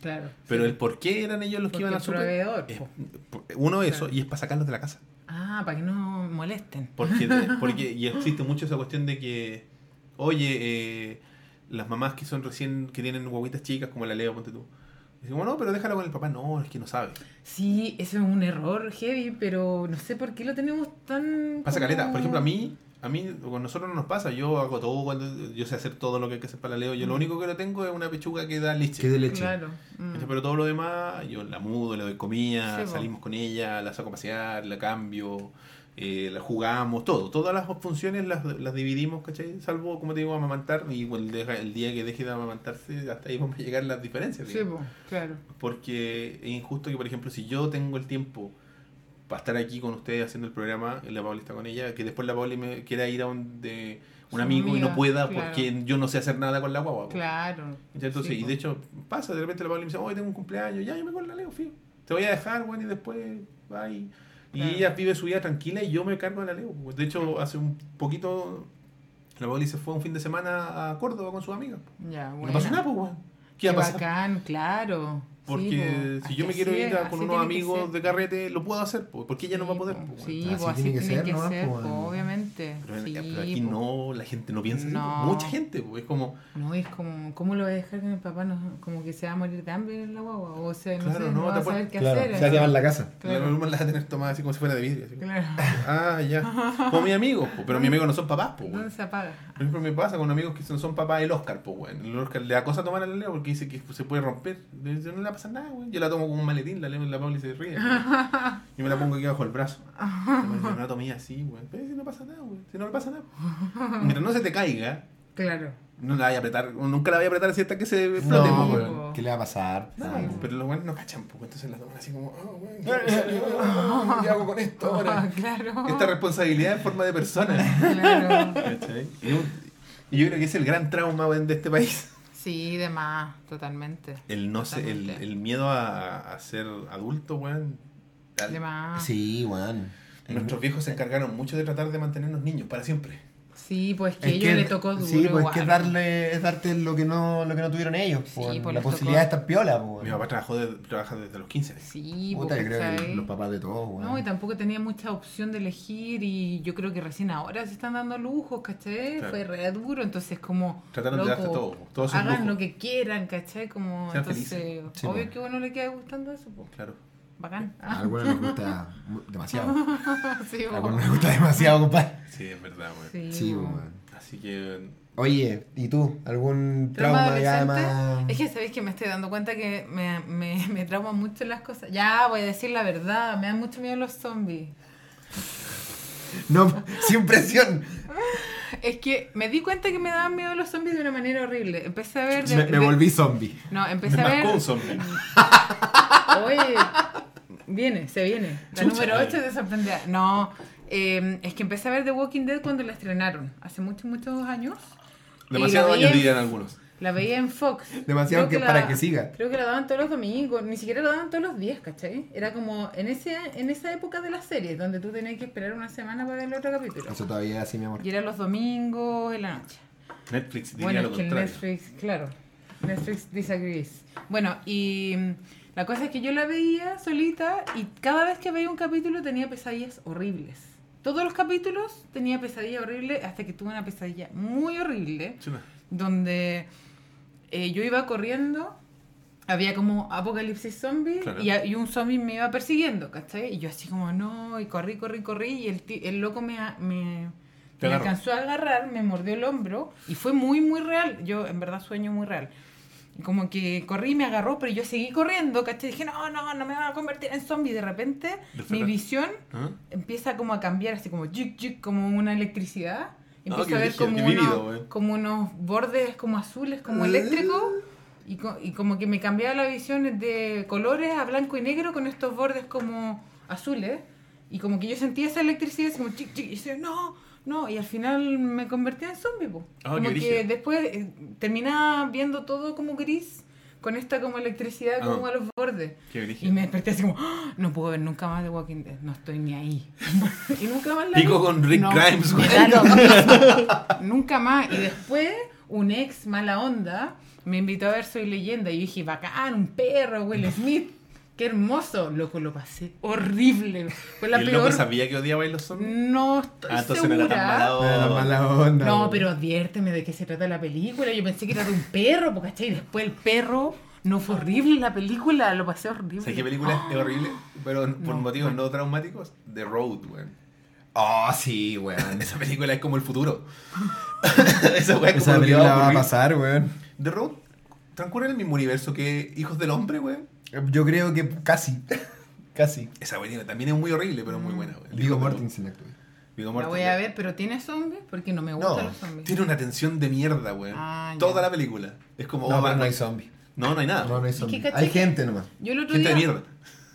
Speaker 3: Claro.
Speaker 1: Pero
Speaker 3: sí.
Speaker 1: el por qué eran ellos los que iban al súper. es- uno, eso,
Speaker 3: Claro.
Speaker 1: y es para sacarlos de la casa.
Speaker 3: Ah, para que no molesten.
Speaker 1: Porque, porque y existe mucho esa cuestión de que, oye, eh, las mamás que son recién, que tienen guaguitas chicas, como la Leo, ponte tú, Y digo, no, pero déjalo con el papá. No, es que no sabe.
Speaker 3: Sí, eso es un error heavy, pero no sé por qué lo tenemos tan...
Speaker 1: Pasa
Speaker 3: como-
Speaker 1: caleta. Por ejemplo, a mí, a mí, con nosotros no nos pasa. Yo hago todo cuando yo sé hacer todo lo que hay que hacer para la Leo. Yo lo único que no tengo es una pechuga que da leche.
Speaker 2: Que de leche.
Speaker 3: Claro. mm.
Speaker 1: Pero todo lo demás, yo la mudo, le doy comida,
Speaker 3: Sí,
Speaker 1: salimos con ella, la saco a pasear, la cambio, eh, la jugamos, todo. Todas las funciones las, las dividimos, ¿cachai? Salvo, como te digo, amamantar. Y el, el día que deje de amamantarse, hasta ahí vamos a llegar las diferencias.
Speaker 3: Sí, po, claro.
Speaker 1: Porque es injusto que, por ejemplo, si yo tengo el tiempo para estar aquí con ustedes haciendo el programa, la Pauli está con ella, que después la Pauli me quiera ir a un, de, un amigo y
Speaker 3: amiga,
Speaker 1: no pueda
Speaker 3: claro.
Speaker 1: porque yo no sé hacer nada con la guagua. po.
Speaker 3: Claro.
Speaker 1: Entonces,
Speaker 3: Sí,
Speaker 1: y de hecho, pasa, de repente la Pauli me dice, hoy tengo un cumpleaños, ya yo me con la Leo, fío. Te voy a dejar, bueno, y después va y... Ella vive su vida tranquila y yo me cargo de la Leo. pues. De hecho, hace un poquito, la Pauli se fue un fin de semana a Córdoba con sus amigas.
Speaker 3: Ya,
Speaker 1: Y
Speaker 3: bueno.
Speaker 1: No pasó nada, pues, weón. ¿Qué
Speaker 3: bacán, claro.
Speaker 1: Porque
Speaker 3: Sí, po.
Speaker 1: si
Speaker 3: Así
Speaker 1: yo me quiero
Speaker 3: así
Speaker 1: ir a- con
Speaker 3: así
Speaker 1: unos amigos de carrete, lo puedo hacer, pues, porque ella no va a poder.
Speaker 3: po. Sí.
Speaker 2: Así
Speaker 3: así
Speaker 2: tiene que
Speaker 3: tiene
Speaker 2: ser,
Speaker 3: que
Speaker 2: ¿no?
Speaker 3: ser,
Speaker 2: Pues,
Speaker 3: po, obviamente.
Speaker 1: Pero,
Speaker 3: Sí,
Speaker 1: pero aquí
Speaker 3: po.
Speaker 1: no, la gente no piensa así.
Speaker 3: No.
Speaker 1: pues. Mucha gente, es como,
Speaker 3: No, es como, ¿cómo lo voy a dejar que mi papá no, como que se va a morir de hambre en la guagua? O sea, no
Speaker 1: Claro,
Speaker 3: sé,
Speaker 1: no,
Speaker 3: no, va a saber qué
Speaker 2: Claro,
Speaker 3: hacer.
Speaker 2: se va a quemar la casa.
Speaker 3: Claro.
Speaker 1: la normal la va a tener tomada así como si fuera de vidrio. así.
Speaker 3: Claro.
Speaker 1: Ah, ya. Como mis amigos, pero mis amigos no son papás, pues,
Speaker 3: ¿Dónde se apaga?
Speaker 1: Por ejemplo, me pasa con amigos que no son papás del Oscar, pues. El Oscar le da cosa tomar a la Leo porque dice que se puede romper. No le pasa nada, weón. Yo la tomo como un maletín, la Leo la Pauli se ríe. weón. Y me la pongo aquí bajo el brazo. Yo no la tomé así, weón. Pero si no pasa nada, weón. Si no le pasa nada. Mientras no se te caiga,
Speaker 3: Claro.
Speaker 1: no la vaya a apretar. Nunca la voy a apretar así hasta que se explote,
Speaker 2: No,
Speaker 3: po.
Speaker 1: weón.
Speaker 2: ¿qué le va a pasar?
Speaker 1: No,
Speaker 2: Ah,
Speaker 1: pero los buenos no cachan, pues entonces la toman así como, oh, ¿qué hago con esto ahora?
Speaker 3: claro.
Speaker 1: Esta responsabilidad en forma de persona.
Speaker 3: Claro.
Speaker 1: ¿Cachai? Y, y yo creo que es el gran trauma de este país.
Speaker 3: Sí, de más, totalmente.
Speaker 1: El no sé, el,
Speaker 3: Totalmente.
Speaker 1: el miedo a, a ser adulto, weón.
Speaker 3: De más.
Speaker 2: Sí, weón.
Speaker 1: Nuestros viejos se encargaron mucho de tratar de mantenernos niños para siempre.
Speaker 3: Sí, pues que a
Speaker 2: Es
Speaker 3: ellos le tocó duro.
Speaker 2: Sí, pues es que darle, es darte lo que no, lo que no tuvieron ellos.
Speaker 3: Sí,
Speaker 2: po,
Speaker 3: pues
Speaker 2: la
Speaker 3: les
Speaker 2: posibilidad de estar piola, po,
Speaker 1: Mi papá trabajó de- trabaja desde los 15.
Speaker 3: Sí,
Speaker 2: Puta,
Speaker 3: pues,
Speaker 2: yo creo que los papás de todos.
Speaker 3: No, y tampoco tenía mucha opción de elegir y yo creo que recién ahora se están dando lujos, ¿cachai?
Speaker 1: Claro.
Speaker 3: Fue re duro, entonces como...
Speaker 1: Trataron de darte todo, todo
Speaker 3: Hagan
Speaker 1: lujo.
Speaker 3: lo que quieran, ¿cachai? Como,
Speaker 1: Sean
Speaker 3: entonces,
Speaker 1: felices.
Speaker 2: Sí,
Speaker 3: obvio
Speaker 2: po.
Speaker 3: que a uno le queda gustando eso, pues,
Speaker 1: Claro.
Speaker 3: Bacán.
Speaker 2: A algunos les gusta demasiado.
Speaker 3: sí,
Speaker 2: A algunos les gusta demasiado, compadre.
Speaker 1: Sí, es verdad, weón.
Speaker 3: Sí,
Speaker 2: weón.
Speaker 1: Así que.
Speaker 2: Oye, ¿y tú? ¿Algún
Speaker 3: ¿Trauma
Speaker 2: ya más...?
Speaker 3: Es que sabéis que me estoy dando cuenta que me, me, me trauman mucho las cosas. Ya, voy a decir la verdad, me dan mucho miedo los zombies.
Speaker 2: No, sin presión.
Speaker 3: Es que me di cuenta que me daban miedo los zombies de una manera horrible. Empecé a ver... de-
Speaker 2: Me, me
Speaker 3: de-
Speaker 2: volví zombie.
Speaker 3: No,
Speaker 1: Me
Speaker 3: empecé a ver...
Speaker 1: un zombie.
Speaker 3: Oye, viene, se viene. La
Speaker 1: Chucha.
Speaker 3: número 8 te sorprenderá. No, eh, es que empecé a ver The Walking Dead cuando la estrenaron, hace muchos, muchos años.
Speaker 1: Demasiado
Speaker 3: Y la
Speaker 1: años dirían algunos.
Speaker 3: La veía en Fox.
Speaker 2: Demasiado
Speaker 3: Creo
Speaker 2: que
Speaker 3: la-
Speaker 2: para que siga.
Speaker 3: Creo que la daban todos los domingos, ni siquiera la daban todos los días, ¿cachai? Era como en ese en esa época de las series, donde tú tenías que esperar una semana para ver el otro capítulo.
Speaker 2: Eso todavía así, mi amor.
Speaker 3: Y eran los domingos en la noche.
Speaker 1: Netflix diría
Speaker 3: Bueno,
Speaker 1: lo
Speaker 3: es que
Speaker 1: contrario.
Speaker 3: Netflix, claro. Netflix disagrees. Bueno, y la cosa es que yo la veía solita y cada vez que veía un capítulo tenía pesadillas horribles. Todos los capítulos tenía pesadillas horribles hasta que tuve una pesadilla muy horrible donde eh, yo iba corriendo, había como apocalipsis zombie
Speaker 1: Claro.
Speaker 3: y, a- y un zombie me iba persiguiendo, ¿cachai? Y yo así como no, y corrí, corrí, corrí y el, el loco me, me, me alcanzó a agarrar, me mordió el hombro y fue muy, muy real. Yo en verdad sueño muy real. Como que corrí y me agarró, pero yo seguí corriendo, ¿cachai? Dije, no, no, no me van a convertir en zombie. De repente, mi
Speaker 1: Despertar.
Speaker 3: visión
Speaker 1: ¿Ah?
Speaker 3: empieza como a cambiar, así como yik, yik, como una electricidad. Empiezo
Speaker 1: Ah,
Speaker 3: a ver
Speaker 1: brígido,
Speaker 3: como,
Speaker 1: qué
Speaker 3: unos,
Speaker 1: güey.
Speaker 3: como unos bordes como azules, como eléctricos. Y, co- y como que me cambiaba la visión de colores a blanco y negro con estos bordes como azules. Y como que yo sentía esa electricidad, así como chic, chic, y decía, no, no. Y al final me convertía en zombie, po.
Speaker 1: Ah,
Speaker 3: como que después eh, terminaba viendo todo como gris, con esta como electricidad como
Speaker 1: Ah.
Speaker 3: a los bordes.
Speaker 1: Qué
Speaker 3: Y me desperté así como, "Ah, no puedo ver nunca más The Walking Dead, no estoy ni ahí. y nunca más la
Speaker 1: Pico
Speaker 3: vi.
Speaker 1: con Rick
Speaker 3: No,
Speaker 1: Grimes,
Speaker 3: me
Speaker 1: güey.
Speaker 3: mismo. nunca más. Y después, un ex mala onda me invitó a ver Soy Leyenda. Y yo dije, bacán, un perro, Will Smith. Qué hermoso. Loco, lo pasé horrible. Fue la
Speaker 1: ¿Y el
Speaker 3: peor.
Speaker 1: loco sabía que odiaba a los zombies?
Speaker 3: No estoy
Speaker 1: Ah, entonces no
Speaker 3: segura.
Speaker 1: era tan mala
Speaker 2: Era
Speaker 1: onda.
Speaker 2: mala onda.
Speaker 3: No,
Speaker 2: weón.
Speaker 3: pero adviérteme de qué se trata la película. Yo pensé que era de un perro, porque ¿cachai? Y después el perro No, fue horrible la película, lo pasé horrible.
Speaker 1: ¿Sabes qué película es horrible? Pero por
Speaker 3: No.
Speaker 1: motivos no traumáticos. The Road, weón.
Speaker 2: Oh, sí, weón.
Speaker 1: Esa película es como el futuro. Esa es
Speaker 2: Esa
Speaker 1: como que
Speaker 2: película va a pasar, weón.
Speaker 1: The Road transcurre en el mismo universo que Hijos del Hombre, weón.
Speaker 2: Yo creo que casi. casi.
Speaker 1: Esa película también es muy horrible, pero muy buena, weón.
Speaker 2: Vigo Mortensen actúa.
Speaker 1: Viggo
Speaker 3: La voy a ver, pero ¿tiene zombies? Porque no me gustan
Speaker 2: No,
Speaker 3: los zombies.
Speaker 1: Tiene una tensión de mierda, weón.
Speaker 3: Ah, ya.
Speaker 1: Toda la película. Es como.
Speaker 2: No,
Speaker 1: oh,
Speaker 2: pero no hay zombies.
Speaker 1: no, no hay nada.
Speaker 2: No, no hay zombies. Hay gente nomás.
Speaker 3: Yo el otro
Speaker 1: Gente de mierda.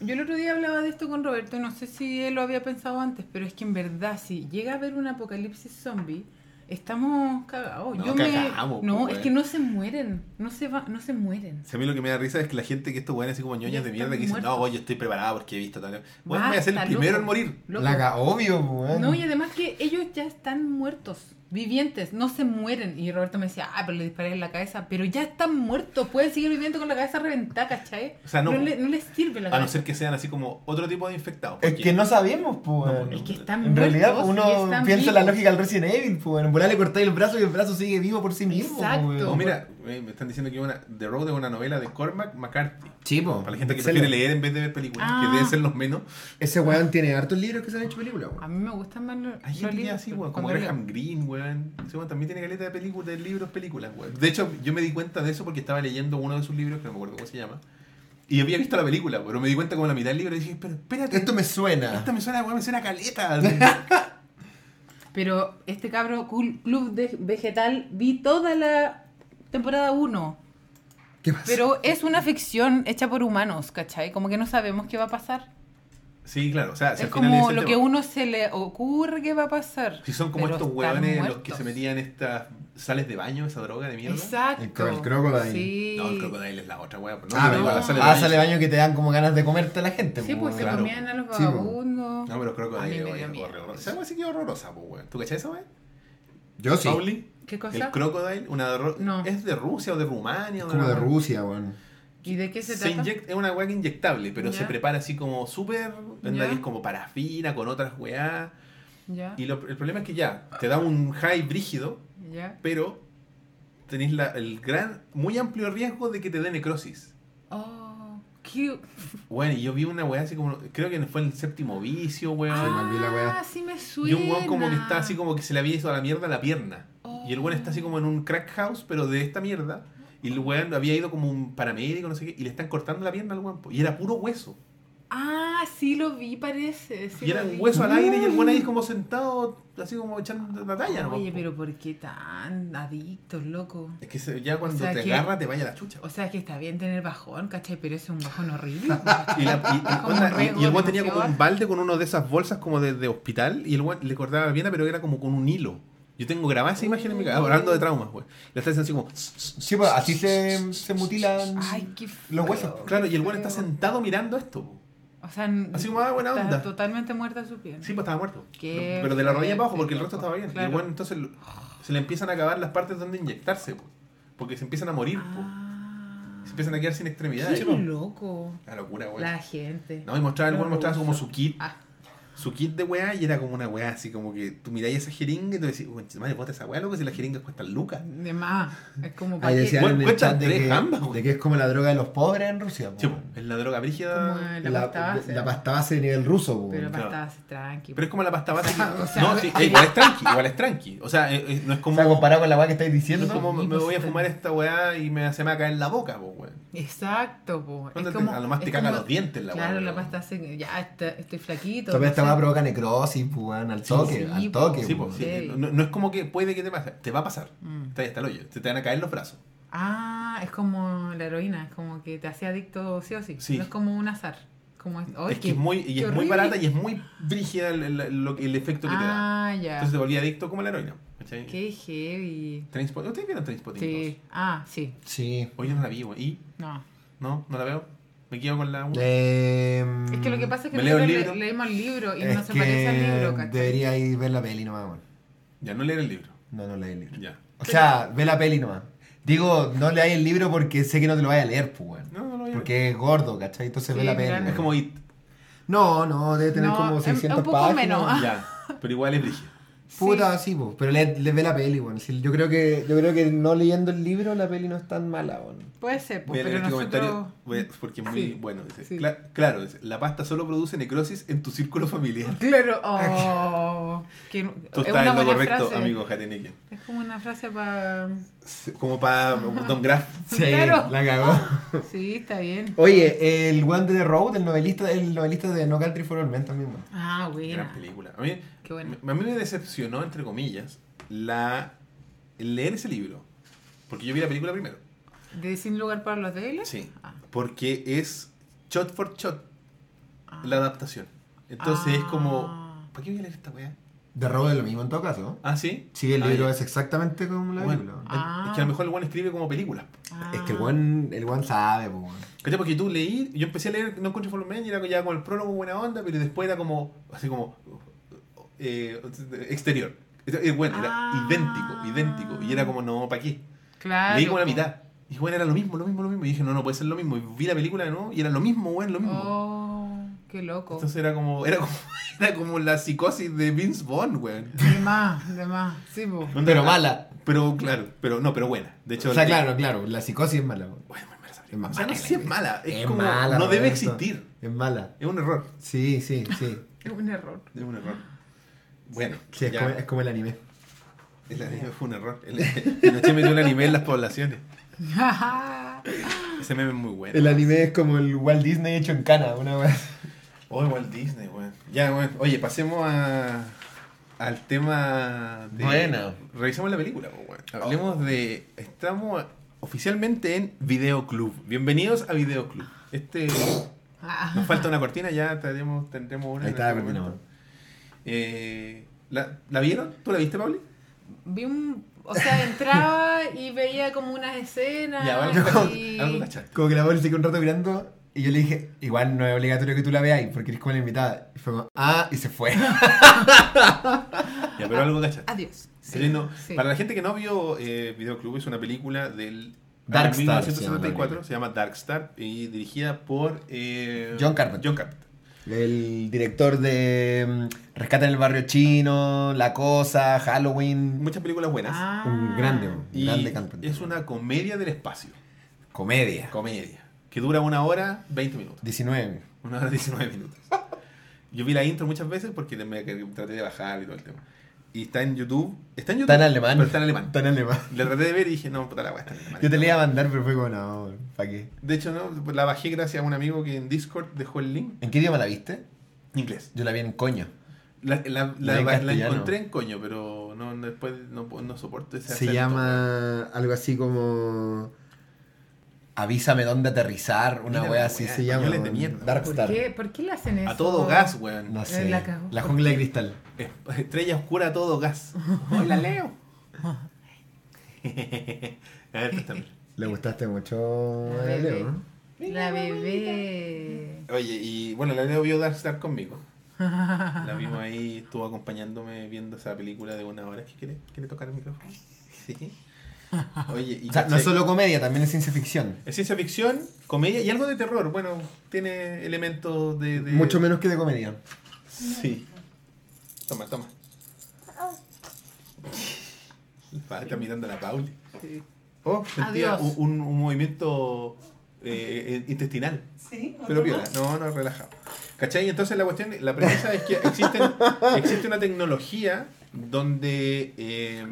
Speaker 3: yo el otro día hablaba de esto con Roberto, no sé si él lo había pensado antes, pero es que en verdad si llega a haber un apocalipsis zombie, estamos cagados.
Speaker 1: No,
Speaker 3: Yo me-
Speaker 1: cagamos,
Speaker 3: no,
Speaker 1: pues,
Speaker 3: es que no se mueren, no se va, no se mueren.
Speaker 1: Si a mí lo que me da risa es que la gente que estos weones así como ñoñas de mierda que dicen, no,
Speaker 3: muertos.
Speaker 1: yo estoy preparado porque he visto tal. Bueno, voy a ser el primero
Speaker 3: loco.
Speaker 1: en morir.
Speaker 3: Loco.
Speaker 2: La obvio, weón.
Speaker 3: No, y además que ellos ya están muertos, vivientes, no se mueren. Y Roberto me decía, ah, pero le disparé en la cabeza, pero ya están muertos, pueden seguir viviendo con la cabeza reventada, ¿cachai?
Speaker 1: O sea, no.
Speaker 3: le- no les sirve la
Speaker 1: A no
Speaker 3: cabeza.
Speaker 1: ser que sean así como otro tipo de infectados.
Speaker 2: Es que no sabemos, pues.
Speaker 1: No.
Speaker 3: Es que están
Speaker 2: En realidad,
Speaker 3: muertos
Speaker 2: uno piensa en la lógica del Resident Evil, pues. En volar le cortáis el brazo y el brazo sigue vivo por sí mismo.
Speaker 3: Exacto.
Speaker 1: Oh, mira, me están diciendo que una, The Road es una novela de Cormac McCarthy.
Speaker 2: Sí, po.
Speaker 1: Para la gente que prefiere leer en vez de ver películas,
Speaker 3: Ah.
Speaker 1: que deben ser los menos.
Speaker 2: Ese weón tiene hartos libros que se han hecho películas,
Speaker 3: A
Speaker 2: weón.
Speaker 3: mí me gustan más los,
Speaker 1: Hay
Speaker 3: los
Speaker 1: gente
Speaker 3: libros,
Speaker 1: así, weón, como Graham Greene, weón. Ese weón también tiene caleta de películas, de libros, películas, weón. De hecho, yo me di cuenta de eso porque estaba leyendo uno de sus libros, que no me acuerdo cómo se llama. Y había visto la película, pero me di cuenta como a la mitad del libro y dije, pero espérate,
Speaker 2: Esto me suena.
Speaker 1: esta me suena, weón, me suena a caleta.
Speaker 3: Pero este cabro Club de Vegetal vi toda la temporada 1.
Speaker 2: ¿Qué pasa?
Speaker 3: Pero es una ficción hecha por humanos, ¿cachai? Como que no sabemos qué va a pasar.
Speaker 1: sí, claro, o sea, si
Speaker 3: es
Speaker 1: al final
Speaker 3: como lo
Speaker 1: tema.
Speaker 3: que uno se le ocurre que va a pasar.
Speaker 1: Si son como estos weones los que se metían estas sales de baño, esa droga de mierda.
Speaker 3: Exacto.
Speaker 2: El cro- el crocodile.
Speaker 3: Sí.
Speaker 1: No, el crocodile es la otra pero
Speaker 2: Ah,
Speaker 1: No,
Speaker 2: pero
Speaker 1: igual, la sal de
Speaker 2: ah,
Speaker 1: baño.
Speaker 2: sale baño que te dan como ganas de comerte a la gente.
Speaker 3: Sí,
Speaker 2: po,
Speaker 3: pues se
Speaker 2: weón.
Speaker 1: claro.
Speaker 3: comían a los
Speaker 2: Sí, po.
Speaker 3: vagabundos.
Speaker 1: No, pero crocodile weón, es horrorosa. Esa weá sí que es horrorosa, pues, weón. ¿Tú cachai esa weá?
Speaker 2: Yo sí.
Speaker 1: Pauli,
Speaker 3: ¿Qué cosa?
Speaker 1: el crocodile, una de
Speaker 3: No.
Speaker 1: ¿es de Rusia o de Rumania? o
Speaker 2: Como de Rusia, weón.
Speaker 3: ¿Y de qué se,
Speaker 1: Se
Speaker 3: trata?
Speaker 1: inyecta, es una weá inyectable, pero
Speaker 3: Ya.
Speaker 1: se prepara así como súper, que es como parafina, con otras weá.
Speaker 3: Ya,
Speaker 1: Y lo- el problema es que ya, te da un high brígido,
Speaker 3: ya.
Speaker 1: pero tenéis la- el gran, muy amplio riesgo de que te dé necrosis.
Speaker 3: Oh, qué...
Speaker 1: Bueno, y yo vi una weá así como, creo que fue el séptimo vicio, weón.
Speaker 2: Ah, la
Speaker 3: sí me suena.
Speaker 1: Y un weón como que está así como que se le había ido a la mierda la pierna. Y el weón está así como en un crack house, pero de esta mierda. Y el weón había ido como un paramédico, no sé qué, y le están cortando la pierna al weón. Y era puro hueso.
Speaker 3: Ah, sí lo vi, parece. sí
Speaker 1: y era un
Speaker 3: vi.
Speaker 1: hueso al aire y el weón ahí como sentado, así como echando la talla. nomás,
Speaker 3: Oye, pero ¿por qué tan adictos, loco?
Speaker 1: Es que ya cuando
Speaker 3: O sea
Speaker 1: te
Speaker 3: que-
Speaker 1: agarra te vaya la chucha.
Speaker 3: O sea, que está bien tener bajón, ¿cachai? Pero es un bajón horrible.
Speaker 1: Y, la- el weón tenía como un balde con uno de esas bolsas como de, de hospital y el weón le cortaba la pierna, pero era como con un hilo. Yo tengo grabada esa imagen en mi cabeza, hablando de traumas, güey. Le está diciendo así como.
Speaker 2: Sí, pues así se, se mutilan
Speaker 3: Ay, qué
Speaker 2: los huesos.
Speaker 1: Claro, y el weón está sentado mirando esto.
Speaker 3: O sea,
Speaker 1: Así como, ah, buena
Speaker 3: está
Speaker 1: onda.
Speaker 3: totalmente muerta su piel.
Speaker 1: Sí, pues estaba muerto.
Speaker 3: Qué
Speaker 1: Pero de la rodilla abajo, porque el resto estaba bien. Y el weón entonces se le empiezan a acabar las partes donde inyectarse, po. porque se empiezan a morir, po.
Speaker 3: Ah,
Speaker 1: se empiezan a quedar sin extremidades.
Speaker 3: qué loco.
Speaker 1: Una locura, weón.
Speaker 3: La gente.
Speaker 1: No, y mostraba el weón mostraba como su kit.
Speaker 3: Ah,
Speaker 1: Su kit de weá y era como una weá así como que tú miráis esa jeringa y tú decís, "Uy, madre, bota esa weá, loco, si las jeringas cuestan lucas.
Speaker 3: de más. Es como
Speaker 2: Ahí
Speaker 3: para
Speaker 2: decían
Speaker 1: Bueno,
Speaker 2: en el
Speaker 1: cuesta
Speaker 2: chat de
Speaker 1: tres
Speaker 2: que, de que es como la droga de los pobres en Rusia. po.
Speaker 1: Sí, po, es la droga brígida.
Speaker 3: Como la,
Speaker 2: la,
Speaker 3: pasta base.
Speaker 2: la pasta base de nivel ruso. po.
Speaker 3: Pero
Speaker 1: Claro.
Speaker 3: pasta base tranqui.
Speaker 1: Pero es como la pasta base.
Speaker 3: O sea,
Speaker 1: no, sí, eh, igual es tranqui, igual es tranqui. O sea, eh, eh, no es
Speaker 2: O
Speaker 1: como.
Speaker 2: sea, comparado con la weá que estáis
Speaker 1: no
Speaker 2: diciendo.
Speaker 1: es como me, me voy a
Speaker 3: pues,
Speaker 1: fumar esta weá y me, se me va a caer en la boca, po, weón.
Speaker 3: Exacto, po. Es
Speaker 1: ¿Dónde te-
Speaker 3: como,
Speaker 1: a lo más te
Speaker 3: es
Speaker 1: caga
Speaker 3: como-
Speaker 1: los dientes la
Speaker 3: Claro,
Speaker 1: weá,
Speaker 3: la
Speaker 1: weón.
Speaker 3: pasta hace. Ya está- estoy flaquito.
Speaker 2: Weá provoca necrosis, pues, weón, al toque,
Speaker 3: sí,
Speaker 2: al
Speaker 3: po.
Speaker 2: toque.
Speaker 1: Sí,
Speaker 2: po.
Speaker 1: pues, sí.
Speaker 3: Sí.
Speaker 1: No, no es como que puede que te pase, te va a pasar.
Speaker 3: Mm.
Speaker 1: Está hasta el hoyo. Te van a caer los brazos.
Speaker 3: Ah, es como la heroína, es como que te hacía adicto sí o sí.
Speaker 1: Sí.
Speaker 3: No es como un azar. Como es, ¡Ay,
Speaker 1: es que
Speaker 3: qué-
Speaker 1: es muy, y es muy barata y es muy brígida el, efecto que te da.
Speaker 3: Ah, ya.
Speaker 1: Entonces te volvía adicto como la heroína. ¿cachai?
Speaker 3: Qué heavy.
Speaker 1: ¿Ustedes vieron Trainspotting
Speaker 3: Sí. Ah, sí.
Speaker 2: Sí.
Speaker 1: 2? Oye, no la vi, güey. ¿Y?
Speaker 3: No.
Speaker 1: ¿No? ¿No la veo? ¿Me quedo con la 1?
Speaker 2: Eh,
Speaker 3: Es que lo que pasa es que
Speaker 1: ¿Me leo el
Speaker 3: nosotros
Speaker 1: libro?
Speaker 3: le- leemos el libro y
Speaker 2: es
Speaker 3: no se parece al libro, ¿cachai?
Speaker 2: debería ir ver la peli nomás, weón.
Speaker 1: Ya, no leer el libro.
Speaker 2: No, no leí el libro.
Speaker 1: Ya.
Speaker 2: O sea, ve la peli nomás. Digo, no leáis el libro porque sé que no te lo vayas a leer, pues, weón.
Speaker 1: No, no lo voy a
Speaker 2: Porque es gordo, ¿cachai? Entonces ve la peli.
Speaker 1: Es como It.
Speaker 2: No, no, debe tener
Speaker 3: No,
Speaker 2: como
Speaker 3: es-
Speaker 2: 600
Speaker 3: es un poco
Speaker 2: páginas.
Speaker 3: menos. Ah.
Speaker 1: Ya. Pero igual es brígido.
Speaker 2: Puta, sí, po, pero le, le ve la peli, bueno. Sí, yo creo que yo creo que no leyendo el libro la peli no es tan mala, bueno.
Speaker 3: Puede ser,
Speaker 1: Voy
Speaker 3: pues,
Speaker 1: a leer
Speaker 3: pero
Speaker 1: este
Speaker 3: nosotros...
Speaker 1: comentario voy a- porque es muy
Speaker 3: Sí,
Speaker 1: bueno. Dice,
Speaker 3: sí.
Speaker 1: "Cla- claro, dice, la pasta solo produce necrosis en tu círculo familiar.
Speaker 3: Claro, oh, que,
Speaker 1: Tú
Speaker 3: es
Speaker 1: estás
Speaker 3: una
Speaker 1: en lo
Speaker 3: buena
Speaker 1: correcto,
Speaker 3: frase.
Speaker 1: amigo Jateneque.
Speaker 3: Es como una frase para...
Speaker 1: Como para Don Graff.
Speaker 2: Sí,
Speaker 3: Claro.
Speaker 2: la cagó.
Speaker 3: Sí, está bien.
Speaker 2: Oye, el One de the Road, el novelista, el novelista de No Country for Old Men también, bueno.
Speaker 3: Ah, bueno.
Speaker 1: Gran película. A mí,
Speaker 3: Qué bueno.
Speaker 1: a mí me decepcionó, entre comillas, la el leer ese libro. Porque yo vi la película primero.
Speaker 3: ¿De Sin lugar para los débiles?
Speaker 1: Sí.
Speaker 3: Ah.
Speaker 1: Porque es shot for shot
Speaker 3: Ah.
Speaker 1: la adaptación. Entonces es
Speaker 3: Ah.
Speaker 1: como. ¿Para qué voy a leer esta weá?
Speaker 2: The Road es lo mismo en todo caso.
Speaker 1: Ah, sí.
Speaker 2: Sí, el
Speaker 1: Ah,
Speaker 2: libro
Speaker 1: ya.
Speaker 2: es exactamente como la
Speaker 1: Bueno,
Speaker 2: película.
Speaker 3: Ah.
Speaker 1: Es que a lo mejor el one escribe como película.
Speaker 3: Ah.
Speaker 2: Es que el one, el one sabe, po.
Speaker 1: Porque tú leí, yo empecé a leer No Country for Men y era ya con el prólogo buena onda, pero después era como, así como, eh, exterior. Eh, Bueno, era
Speaker 3: Ah.
Speaker 1: idéntico, idéntico. Y era como, no, ¿para qué?
Speaker 3: Claro.
Speaker 1: Leí como la mitad. Y bueno, era lo mismo, lo mismo, lo mismo. Y dije, no, no puede ser lo mismo. Y vi la película de nuevo y era lo mismo, bueno, lo mismo.
Speaker 3: Oh, qué loco.
Speaker 1: Entonces era como, era como, era como la psicosis de Vince Vaughn, weón.
Speaker 3: De más, de más. Sí, po.
Speaker 2: Pero mala.
Speaker 1: Pero claro, pero no, pero buena. De hecho,
Speaker 2: O sea, claro, claro, la psicosis es mala.
Speaker 1: Bueno,
Speaker 2: Es mala.
Speaker 1: O sea, no sé si es mala. Es,
Speaker 2: Es
Speaker 1: como,
Speaker 2: mala,
Speaker 1: no debe
Speaker 2: Roberto.
Speaker 1: existir.
Speaker 2: Es mala.
Speaker 1: Es un error.
Speaker 2: Sí, sí, sí.
Speaker 3: Es un error.
Speaker 1: Es un error. Bueno,
Speaker 2: Sí, es, como, es como el anime.
Speaker 1: El anime fue un error. El, Pinochet metió el anime en las poblaciones. Ese meme es muy bueno.
Speaker 2: El anime es como el Walt Disney hecho en cana, una vez.
Speaker 1: Oh, Walt Disney, weón. Ya, bueno. Oye, pasemos a, al tema de...
Speaker 2: Bueno.
Speaker 1: Revisemos la película, pues, weón. Hablemos de... Estamos oficialmente en Videoclub. Bienvenidos a Videoclub. Este... Nos falta una cortina, ya tendremos, tendremos una.
Speaker 2: Ahí está la cortina.
Speaker 1: Eh, ¿la, ¿La vieron? ¿Tú la viste, Pauli?
Speaker 3: Vi un. O sea, entraba y veía como unas escenas.
Speaker 1: Ya,
Speaker 3: y...
Speaker 1: algo cachaste.
Speaker 2: Como que la Pauli se quedó un rato mirando y yo le dije, igual no es obligatorio que tú la veáis porque eres como la invitada. Y fue como, ah, y se fue.
Speaker 1: Ya, pero algo cachaste.
Speaker 3: Adiós.
Speaker 1: Sí, no.
Speaker 3: sí.
Speaker 1: Para la gente que no vio eh, Videoclub, es una película del
Speaker 2: Dark
Speaker 1: año
Speaker 2: Star
Speaker 1: 1974, se llama Dark Star y dirigida por eh,
Speaker 2: John Carpenter.
Speaker 1: John Carpenter.
Speaker 2: El director de mm, Rescate en el Barrio Chino, La Cosa, Halloween.
Speaker 1: Muchas películas buenas.
Speaker 3: Ah.
Speaker 2: Un grande, un
Speaker 1: y
Speaker 2: grande Carpenter.
Speaker 1: es una comedia del espacio.
Speaker 2: Comedia.
Speaker 1: Comedia. Que dura una hora 20 minutos.
Speaker 2: 19.
Speaker 1: Una hora 19 minutos. Yo vi la intro muchas veces porque me traté de bajar y todo el tema. Y está en YouTube. Está en YouTube.
Speaker 2: Está en alemán.
Speaker 1: Pero está en alemán.
Speaker 2: Está en alemán.
Speaker 1: La traté de ver y dije, no, puta la weá, está en alemán.
Speaker 2: Yo te la iba a mandar, pero fue como, no, ¿para qué?
Speaker 1: De hecho, no, la bajé gracias a un amigo que en Discord dejó el link.
Speaker 2: ¿En qué idioma la viste?
Speaker 1: Inglés.
Speaker 2: Yo la vi en coño.
Speaker 1: La, la, la,
Speaker 2: La en
Speaker 1: la
Speaker 2: castellano.
Speaker 1: encontré en coño, pero no, no- después no, no soporto ese
Speaker 2: Se
Speaker 1: acento.
Speaker 2: llama algo así como. Avísame dónde aterrizar, una wea así
Speaker 1: wea,
Speaker 2: se llama.
Speaker 1: de mierda.
Speaker 2: Dark
Speaker 3: ¿Por
Speaker 2: Star.
Speaker 3: qué, ¿Por qué le hacen eso?
Speaker 1: A todo gas, weón.
Speaker 2: No sé.
Speaker 3: La
Speaker 2: jungla de cristal.
Speaker 1: Es- Estrella oscura a todo gas. Hoy la leo. a ver, préstame.
Speaker 2: Le gustaste mucho
Speaker 3: La
Speaker 2: a. Leo, ¿no?
Speaker 3: La bebé.
Speaker 1: Oye, y bueno, la Leo vio Dark Star conmigo. La vimos ahí, estuvo acompañándome viendo esa película de una hora. ¿Qué quiere? ¿Quiere tocar el micrófono? Sí. Oye, y
Speaker 2: O sea, no solo comedia, también es ciencia ficción.
Speaker 1: Es ciencia ficción, comedia y algo de terror. Bueno, tiene elementos de. de-
Speaker 2: Mucho menos que de comedia.
Speaker 1: Sí. Toma, toma. Pa, Está mirando a la Pauli.
Speaker 3: Sí.
Speaker 1: Oh, sentía
Speaker 3: Adiós.
Speaker 1: un, un- movimiento eh, eh, intestinal.
Speaker 4: Sí,
Speaker 1: Pero piola, no, no, relajado. ¿Cachai? Entonces la cuestión, la premisa es que existen, existe una tecnología donde, eh,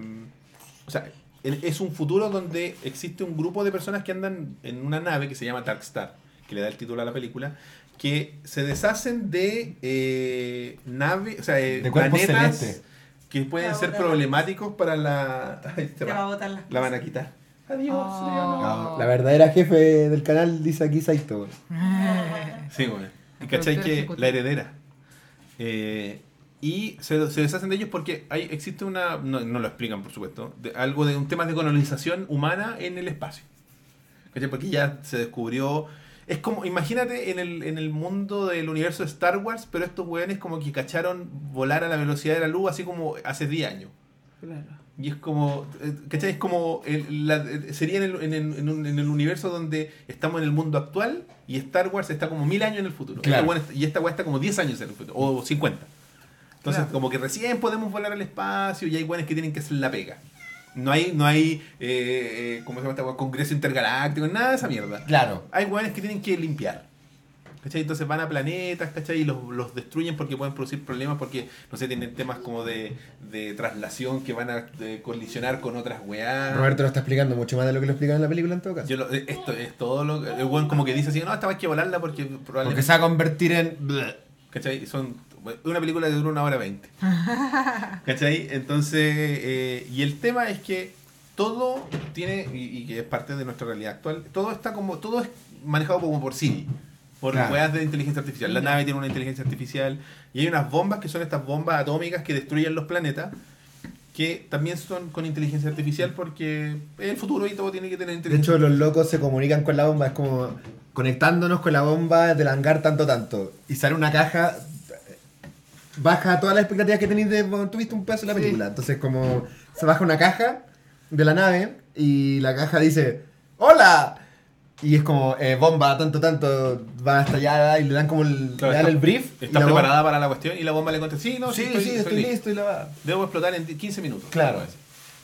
Speaker 1: o sea, es un futuro donde existe un grupo de personas que andan en una nave que se llama Dark Star, que le da el título a la película, que se deshacen de eh, naves, o sea, eh,
Speaker 2: De cuerpos
Speaker 1: planetas que pueden ser problemáticos para la... Ay,
Speaker 4: va a botar las
Speaker 1: La van a quitar. Adiós,
Speaker 3: Oh.
Speaker 2: La verdadera jefe del canal dice aquí Saito.
Speaker 1: Sí, bueno. Y cachai que la heredera. Eh, y se, se deshacen de ellos porque hay, existe una. No, no lo explican, por supuesto. de- algo de un tema de colonización humana en el espacio. ¿Cachai? Porque ya se descubrió. Es como, imagínate en el, en el mundo del universo de Star Wars, pero estos weones como que cacharon volar a la velocidad de la luz así como hace 10 años.
Speaker 3: Claro.
Speaker 1: Y es como, eh, ¿cachai? Es como, el- la- eh, sería en el, en, el, en un- en el universo donde estamos en el mundo actual y Star Wars está como mil años en el futuro.
Speaker 2: Claro.
Speaker 1: Este y esta weá está como 10 años en el futuro, o 50. Entonces,
Speaker 3: Claro.
Speaker 1: como que recién podemos volar al espacio y hay buenos que tienen que hacer la pega. No hay, no hay eh, eh, ¿cómo se llama esta? Congreso intergaláctico, nada de esa mierda.
Speaker 2: Claro.
Speaker 1: Hay weones que tienen que limpiar. ¿Cachai? Entonces van a planetas, ¿cachai? Y los, los destruyen porque pueden producir problemas, porque, no sé, tienen temas como de, de traslación que van a colisionar con otras weas.
Speaker 2: Roberto lo está explicando mucho más de lo que lo explican en la película en todo caso.
Speaker 1: Yo lo- eh, esto es todo lo El weón como que dice así, no, esta vez hay que volarla porque
Speaker 2: Porque
Speaker 1: probablemente...
Speaker 2: se va a convertir en.
Speaker 1: ¿Cachai? Son una película que dura una hora veinte. ¿Cachai? Entonces, eh, y el tema es que todo tiene, y, y que es parte de nuestra realidad actual, todo está como, todo es manejado como por Siri, por
Speaker 2: Claro.
Speaker 1: weas de inteligencia artificial. La nave tiene una inteligencia artificial y hay unas bombas que son estas bombas atómicas que destruyen los planetas, que también son con inteligencia artificial porque es el futuro y todo tiene que tener
Speaker 2: De
Speaker 1: inteligencia
Speaker 2: hecho, los locos se comunican con la bomba, es como conectándonos con la bomba del hangar tanto tanto. Y sale una caja, baja todas las expectativas que tenéis de cuando tuviste un pedazo de la
Speaker 3: Sí.
Speaker 2: película. Entonces como se baja una caja de la nave y la caja dice, ¡Hola! Y es como, eh, bomba, tanto, tanto, va a estallar y le dan como el,
Speaker 1: Claro,
Speaker 2: le dan
Speaker 1: está-
Speaker 2: el brief. y
Speaker 1: Está
Speaker 2: bomba-
Speaker 1: preparada para la cuestión y la bomba le contesta, sí, no,
Speaker 2: sí,
Speaker 1: sí,
Speaker 2: sí, estoy, listo. y la va.
Speaker 1: Debo explotar en 15 minutos.
Speaker 2: Claro.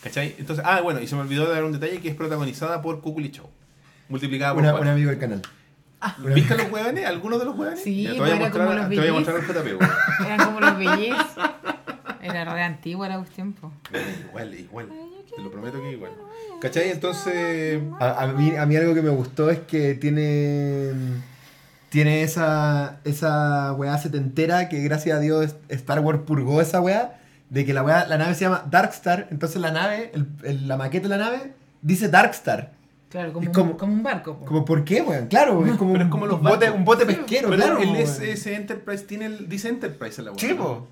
Speaker 1: ¿Cachai? Entonces, ah, bueno, y se me olvidó de dar un detalle que es protagonizada por Kukuli Show. Multiplicada por
Speaker 2: Una- un amigo del canal.
Speaker 1: ¿Viste los hueones? ¿Algunos de los hueones?
Speaker 3: Sí,
Speaker 1: Ya, te voy a
Speaker 3: era
Speaker 1: mostrar,
Speaker 3: como los
Speaker 1: te voy a mostrar el JP. weón.
Speaker 3: Eran como los bellez. Era re antigua la cuestión, po.
Speaker 1: igual, igual. Te lo prometo que igual. ¿Cachai? Entonces.
Speaker 2: A, a mí, a mí algo que me gustó es que tiene tiene esa esa weá setentera que gracias a Dios Star Wars purgó esa weá de que la weá, la nave se llama Darkstar, entonces la nave, el- el- la maqueta de la nave dice Darkstar.
Speaker 3: Claro, como,
Speaker 2: Es
Speaker 3: un,
Speaker 2: como-
Speaker 3: como un barco. po.
Speaker 2: Como ¿por qué, weón? Claro, es como,
Speaker 1: Pero es
Speaker 2: un-
Speaker 1: como los
Speaker 2: un bote, un bote
Speaker 3: Sí,
Speaker 2: pesquero,
Speaker 1: Pero
Speaker 2: claro.
Speaker 1: el
Speaker 2: weón.
Speaker 1: SS Enterprise tiene el, dice Enterprise en la.
Speaker 2: Sí,
Speaker 1: ¿no?
Speaker 2: po.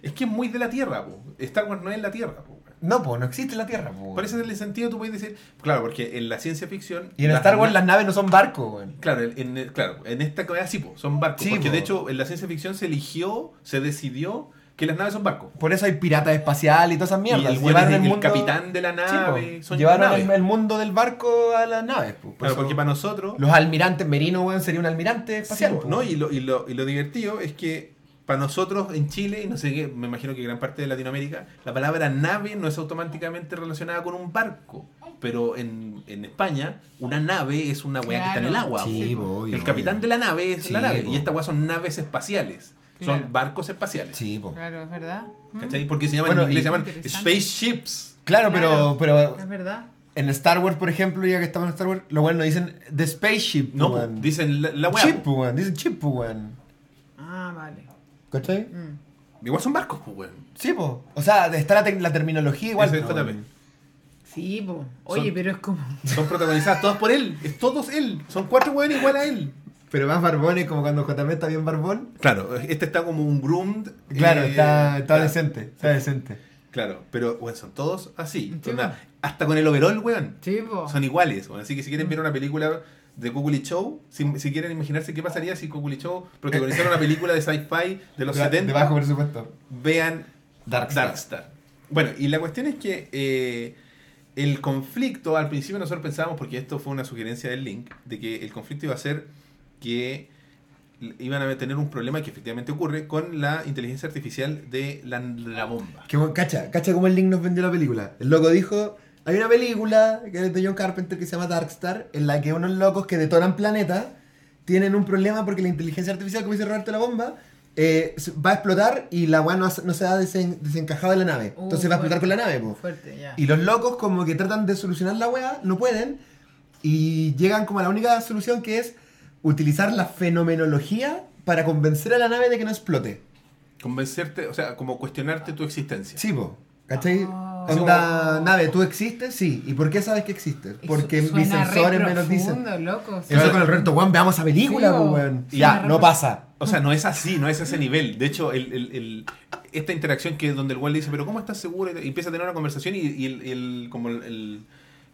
Speaker 1: Es que es muy de la Tierra, po. Star Wars no es la Tierra, po. weón.
Speaker 2: No, pues no existe la Tierra, po.
Speaker 1: Por ese sentido tú puedes decir, claro, porque en la ciencia ficción...
Speaker 2: Y en Star Wars
Speaker 1: na-
Speaker 2: las naves no son barcos, weón.
Speaker 1: Claro, en, en- claro, en esta cosa sí, po, son barcos.
Speaker 2: Sí,
Speaker 1: porque
Speaker 2: po.
Speaker 1: de hecho en la ciencia ficción se eligió, se decidió que las naves son barcos.
Speaker 2: Por eso hay piratas espaciales y todas esas mierdas.
Speaker 1: y el,
Speaker 2: Llevaron el
Speaker 1: el
Speaker 2: mundo-
Speaker 1: capitán de la
Speaker 2: Sí,
Speaker 1: nave.
Speaker 2: po.
Speaker 1: son
Speaker 2: Llevaron
Speaker 1: naves.
Speaker 2: el, el mundo del barco a las naves. po. Por
Speaker 1: Claro, porque para nosotros...
Speaker 2: Los almirantes, Merino, weón, sería un almirante
Speaker 1: Sí,
Speaker 2: espacial.
Speaker 1: po. ¿no? Y, lo, y, lo, y lo divertido es que para nosotros en Chile, y no sé qué, me imagino que gran parte de Latinoamérica, la palabra nave no es automáticamente relacionada con un barco. Pero en, en España, una nave es una weá que está en el agua.
Speaker 2: Sí, obvio,
Speaker 1: el capitán de la nave es
Speaker 2: Sí,
Speaker 1: la nave. Y esta weá son naves espaciales.
Speaker 3: Claro.
Speaker 1: Son barcos espaciales.
Speaker 2: Sí, po.
Speaker 3: Claro, es verdad.
Speaker 1: ¿Cachai? Porque se llaman,
Speaker 2: Bueno,
Speaker 1: en inglés se llaman spaceships.
Speaker 2: Claro,
Speaker 3: Claro.
Speaker 2: pero, pero
Speaker 3: Es verdad.
Speaker 2: en Star Wars, por ejemplo, ya que estamos en Star Wars, lo bueno dicen The Spaceship.
Speaker 1: No,
Speaker 2: weón.
Speaker 1: po, dicen la, la weá.
Speaker 2: Chip, weón. Dicen chip, weón.
Speaker 3: Ah, vale.
Speaker 2: ¿Cachai?
Speaker 3: Mm.
Speaker 1: Igual son barcos, pues, weón.
Speaker 2: Sí, po. O sea, está la, te- la terminología igual.
Speaker 1: Es
Speaker 2: weón.
Speaker 3: Sí, po. Oye,
Speaker 1: Son-
Speaker 3: pero es como.
Speaker 1: Son protagonizadas todas por él. Es todos él. Son cuatro weones igual a él.
Speaker 2: Pero más barbones, como cuando JP está bien barbón.
Speaker 1: Claro, este está como un groomed.
Speaker 2: Claro,
Speaker 1: eh,
Speaker 2: está, está
Speaker 1: claro,
Speaker 2: decente. Está decente.
Speaker 1: Claro, pero bueno, son todos así.
Speaker 3: Sí,
Speaker 1: hasta con el overall, weón.
Speaker 3: Sí.
Speaker 1: Son iguales. Así que si quieren ver una película de Kukuli Show, si, si quieren imaginarse qué pasaría si Kukuli Show protagonizara una película de sci-fi de los
Speaker 2: De-
Speaker 1: 70,
Speaker 2: De bajo presupuesto.
Speaker 1: vean
Speaker 2: Darkstar.
Speaker 1: Darkstar. Bueno, y la cuestión es que eh, el conflicto, al principio nosotros pensábamos, porque esto fue una sugerencia del link, de que el conflicto iba a ser que iban a tener un problema que efectivamente ocurre con la inteligencia artificial de la, la bomba.
Speaker 2: Que, bueno, cacha, cacha cómo el link nos vendió la película. El loco dijo, hay una película que es de John Carpenter que se llama Darkstar, en la que unos locos que detonan planetas tienen un problema porque la inteligencia artificial, como dice Roberto la bomba, eh, va a explotar y la weá no, se- no se ha desen- desencajado de la nave.
Speaker 3: Uh,
Speaker 2: Entonces va a explotar
Speaker 3: fuerte.
Speaker 2: con la nave, po.
Speaker 3: Fuerte, ya.
Speaker 2: Y los locos como que tratan de solucionar la weá, no pueden, y llegan como a la única solución que es utilizar la fenomenología para convencer a la nave de que no explote.
Speaker 1: Convencerte, o sea, como cuestionarte tu existencia.
Speaker 2: Sí, po. ¿Cachai?
Speaker 3: Ah.
Speaker 2: Onda, nave, ¿tú existes? Sí. ¿Y por qué sabes que existes? Porque
Speaker 3: Eso
Speaker 2: mis sensores me lo dicen.
Speaker 3: loco.
Speaker 2: Eso con el reto, weón, veamos esa película,
Speaker 3: Sí,
Speaker 2: weón.
Speaker 3: Sí,
Speaker 2: ya, no pasa.
Speaker 1: O sea, no es así, no es ese nivel. De hecho, el, el- el- esta interacción que donde el weón le dice, pero ¿cómo estás seguro? Y empieza a tener una conversación y, y el, el- como el, el-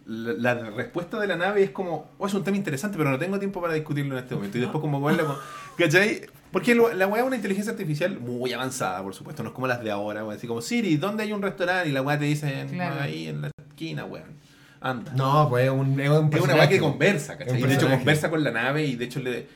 Speaker 1: la, la respuesta de la nave es como, oh, es un tema interesante, pero no tengo tiempo para discutirlo en este momento. Y después como weón, la- ¿cachai? Porque lo- la weá es una inteligencia artificial muy avanzada, por supuesto, no es como las de ahora, weón. Así como, Siri, ¿dónde hay un restaurante? Y la weá te dice,
Speaker 3: Claro.
Speaker 1: ahí en la esquina, weón. Anda.
Speaker 2: No, pues es un, es un
Speaker 1: Es una weá que conversa, ¿cachai? De hecho conversa con la nave y de hecho le,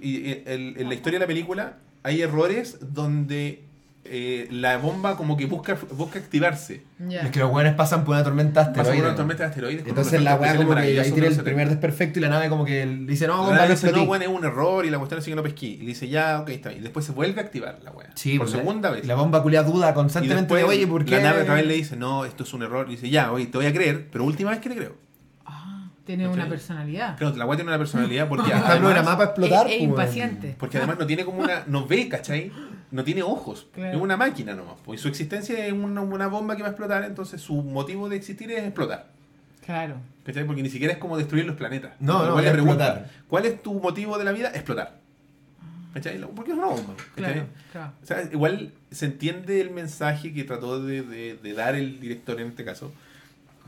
Speaker 1: y- y- el- en la historia de la película hay errores donde eh, la bomba como que busca, busca activarse.
Speaker 3: Ya.
Speaker 2: Es que los weones pasan por una tormenta
Speaker 1: Pasa por
Speaker 2: asteroide.
Speaker 1: una tormenta de asteroides.
Speaker 2: Entonces la weá como que ahí tiene el primer desperfecto y la nave como que le dice, no,
Speaker 1: La
Speaker 2: bomba,
Speaker 1: nave
Speaker 2: no
Speaker 1: dice, no,
Speaker 2: explotí".
Speaker 1: bueno, es un error y la cuestión es que no pesquí. Y le dice, ya, ok, está bien. Y después se vuelve a activar la weá.
Speaker 2: Sí,
Speaker 1: por
Speaker 2: pues,
Speaker 1: segunda
Speaker 2: la,
Speaker 1: vez.
Speaker 2: La bomba culia duda
Speaker 1: y
Speaker 2: constantemente
Speaker 1: después
Speaker 2: de, oye, ¿por qué?
Speaker 1: la nave otra vez le dice, no, esto es un error. Y dice, ya, oye, te voy a creer, pero última vez que le creo.
Speaker 3: Ah, tiene una personalidad.
Speaker 1: Claro, la weá tiene una personalidad porque
Speaker 2: Está programada para explotar.
Speaker 3: Es- es
Speaker 2: pues, weón.
Speaker 3: impaciente.
Speaker 1: porque además no tiene como una, no ve, ¿cachai? No tiene ojos,
Speaker 3: Claro.
Speaker 1: es una máquina nomás. Pues, y su existencia es una, una bomba que va a explotar, entonces su motivo de existir es explotar.
Speaker 3: Claro.
Speaker 1: ¿Cachai? Porque ni siquiera es como destruir los planetas.
Speaker 2: No, no,
Speaker 1: Igual le
Speaker 2: es
Speaker 1: preguntan. ¿cuál es tu motivo de la vida? Explotar. ¿Cachai? Porque es una bomba. ¿cachai?
Speaker 3: Claro, claro.
Speaker 1: O sea, igual se entiende el mensaje que trató de, de- de dar el director en este caso.